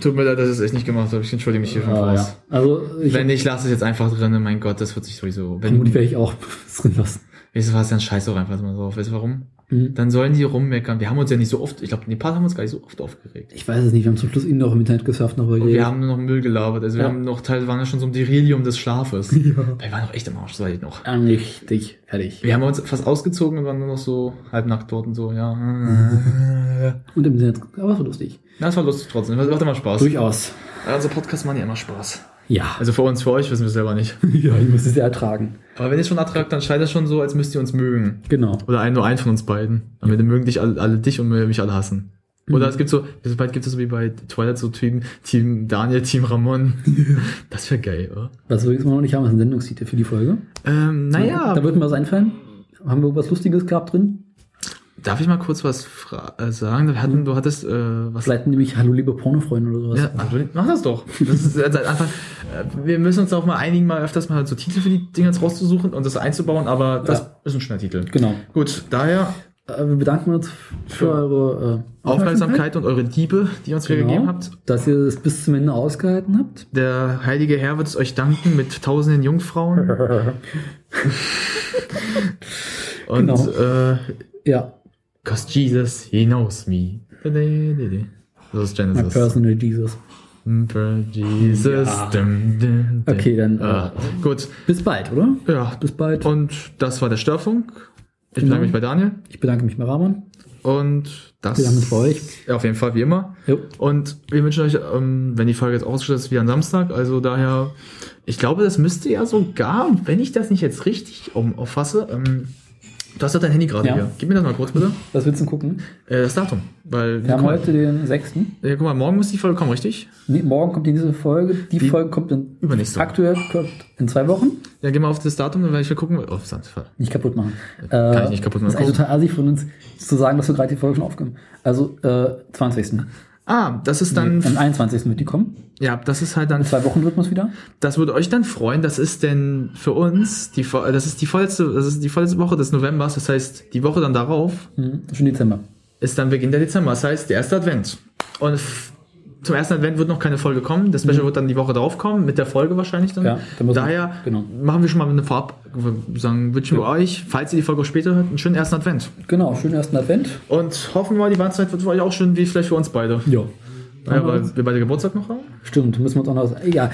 tut mir leid, dass ich es echt nicht gemacht habe. Ich entschuldige mich hier schon Ah, ja. Also, ich Wenn nicht, lass es jetzt einfach drin. Mein Gott, das wird sich sowieso. Wenn, vermutlich werde ich auch drin lassen. weißt du was, dann scheiß doch einfach mal drauf. Weißt du warum? Hm. Dann sollen die rummeckern. Wir haben uns ja nicht so oft, ich glaube, in Nepal haben wir uns gar nicht so oft aufgeregt. Ich weiß es nicht, wir haben zum Schluss ihn noch im Internet gesurft, noch Und wir haben nur noch Müll gelabert. Also wir Ja. haben noch teilweise waren ja schon so im Delirium des Schlafes. Ja. Wir waren noch echt im Arsch, sag ich noch. Richtig, fertig. Wir haben uns fast ausgezogen und waren nur noch so halbnackt dort und so, ja. Und im Internet, aber es war lustig. Na, das war lustig trotzdem. Das macht immer Spaß. Durchaus. Also Podcast machen ja immer Spaß. Ja. Also für uns, für euch wissen wir selber nicht. ja, ich muss es ja ertragen. Aber wenn ihr schon ertragt, dann scheint das schon so, als müsst ihr uns mögen. Genau. Oder ein, nur einen von uns beiden. Damit wir mögen dich alle, alle dich und wir mich alle hassen. Oder es gibt so, bald gibt es so wie bei Twilight so Typen, Team Daniel, Team Ramon. Das wäre geil, oder? Was wir jetzt noch nicht haben, ist ein Sendungstitel für die Folge. Ähm, naja, Da wird mir was einfallen. Haben wir was Lustiges gehabt drin? Darf ich mal kurz was fra- äh, sagen? Wir hatten, du hattest äh, was. Vielleicht nämlich Hallo liebe Pornofreunde oder sowas. Ja, du- mach das doch. Das ist seit Anfang. äh, Wir müssen uns auch mal einigen, mal öfters mal so Titel für die Dinge jetzt rauszusuchen und das einzubauen, aber das Ja. ist ein schöner Titel. Genau. Gut, daher Äh, wir bedanken uns für eure äh, Aufmerksamkeit und eure Liebe, die ihr uns Genau. gegeben habt. Dass ihr es bis zum Ende ausgehalten habt. Der heilige Herr wird es euch danken mit tausenden Jungfrauen. Und Genau. äh, ja, Cause Jesus, he knows me. Das ist my Genesis. personal Jesus. Jesus. Ja. Dum, dum, dum. Okay, dann, äh, Ah, gut. Bis bald, oder? Ja. Bis bald. Und das war der Störfunk. Ich Genau. bedanke mich bei Daniel. Ich bedanke mich bei Ramon. Und das. Wir haben uns bei euch. Ja, auf jeden Fall, wie immer. Jo. Und wir wünschen euch, ähm, wenn die Folge jetzt ausgestellt ist, wie am Samstag. Also daher, ich glaube, das müsste ja sogar, wenn ich das nicht jetzt richtig auffasse, ähm, du hast doch dein Handy gerade Ja. hier. Gib mir das mal kurz bitte. Was willst du denn gucken? Äh, das Datum. Weil, Wir haben guck mal, heute den 6. ja, guck mal, morgen muss die Folge kommen, richtig? Nee, morgen kommt die nächste Folge. Die, Die- Folge kommt in, Übernächste aktuell kommt in zwei Wochen. Ja, geh mal auf das Datum, dann werde ich mal gucken. Oh. Nicht kaputt machen. Kann ich nicht kaputt machen. Das ist eigentlich total assig von uns zu sagen, dass wir gerade die Folge schon aufgenommen Also äh, 20. Ah, das ist dann, Am 21. wird die kommen. ja, das ist halt dann, In zwei Wochen Rhythmus wieder. das würde euch dann freuen. Das ist denn für uns, die, das ist die vorletzte, das ist die vorletzte Woche des Novembers. Das heißt, die Woche dann darauf Mhm. Schon Dezember. ist dann Beginn der Dezember. Das heißt, der erste Advent. Und zum ersten Advent wird noch keine Folge kommen. Das Special wird dann die Woche darauf kommen, mit der Folge wahrscheinlich dann. Mhm. Ja, dann Daher genau. machen wir schon mal eine Vorab, sagen, wünschen wir euch, falls ihr die Folge auch später hört, einen schönen ersten Advent. Genau, schönen ersten Advent. Und hoffen wir mal, die Weihnachtszeit wird für euch auch schön, wie vielleicht für uns beide. Ja. Ja, weil wir beide Geburtstag noch haben. Stimmt, müssen wir uns auch noch. Egal,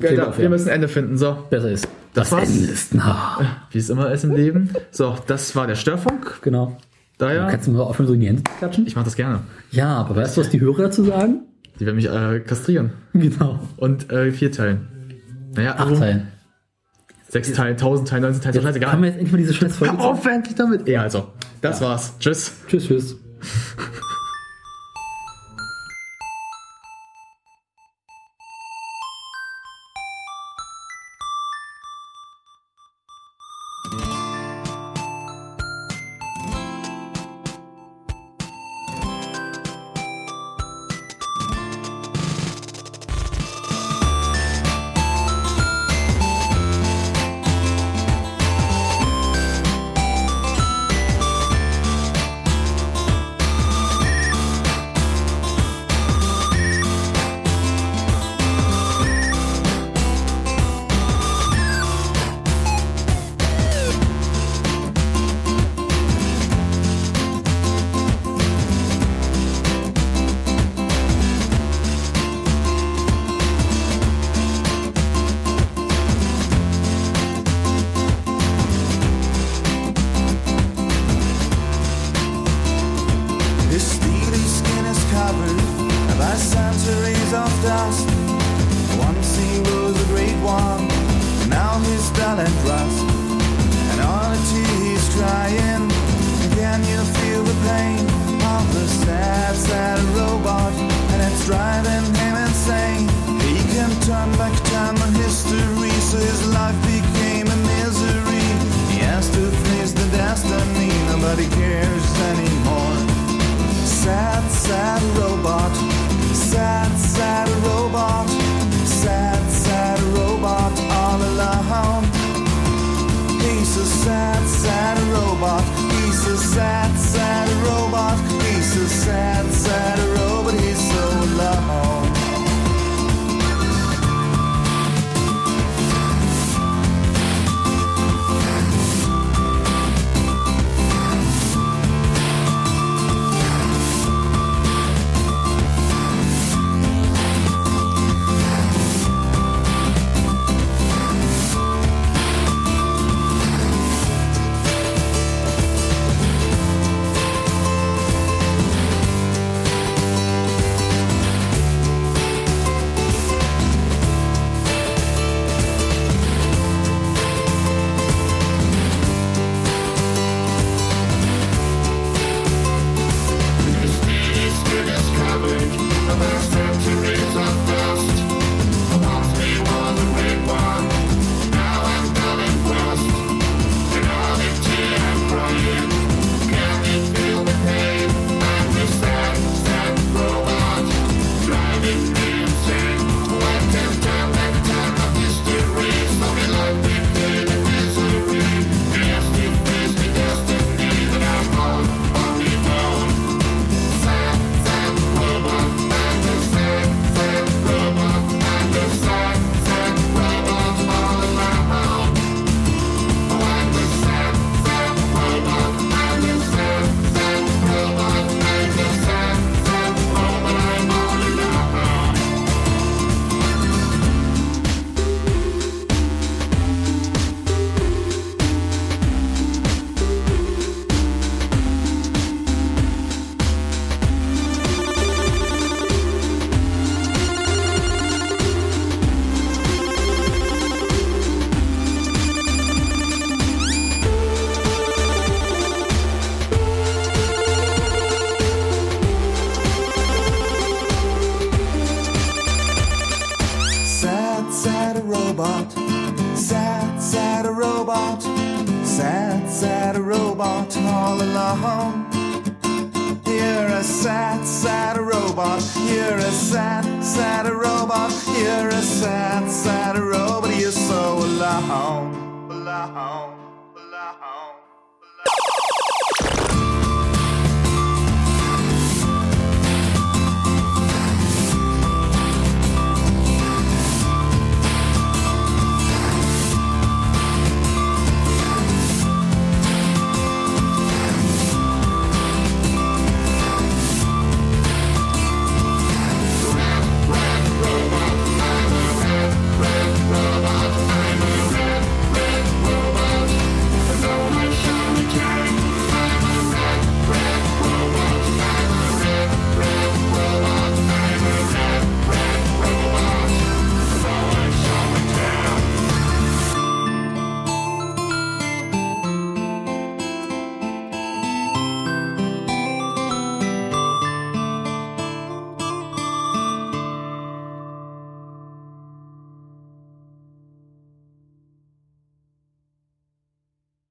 Ja, da, auf, wir ja. müssen ein Ende finden. So, besser ist. Das war's. Ende ist nah. wie es immer ist im Leben. So, das war der Störfunk. Genau. Daher, Kannst du mal aufhören, so in die Hände zu klatschen? ich mache das gerne. Ja, aber weißt du, was die Hörer dazu sagen? Die werden mich äh, kastrieren Genau. und äh, vier teilen. Naja, Acht also, Teilen. sechs Teilen, tausend Teilen, 19 Teilen, Jetzt scheißegal. haben wir jetzt endlich mal diese scheiß Folge. Hör auf endlich damit. Ja, also, das war's. Tschüss. Tschüss, tschüss.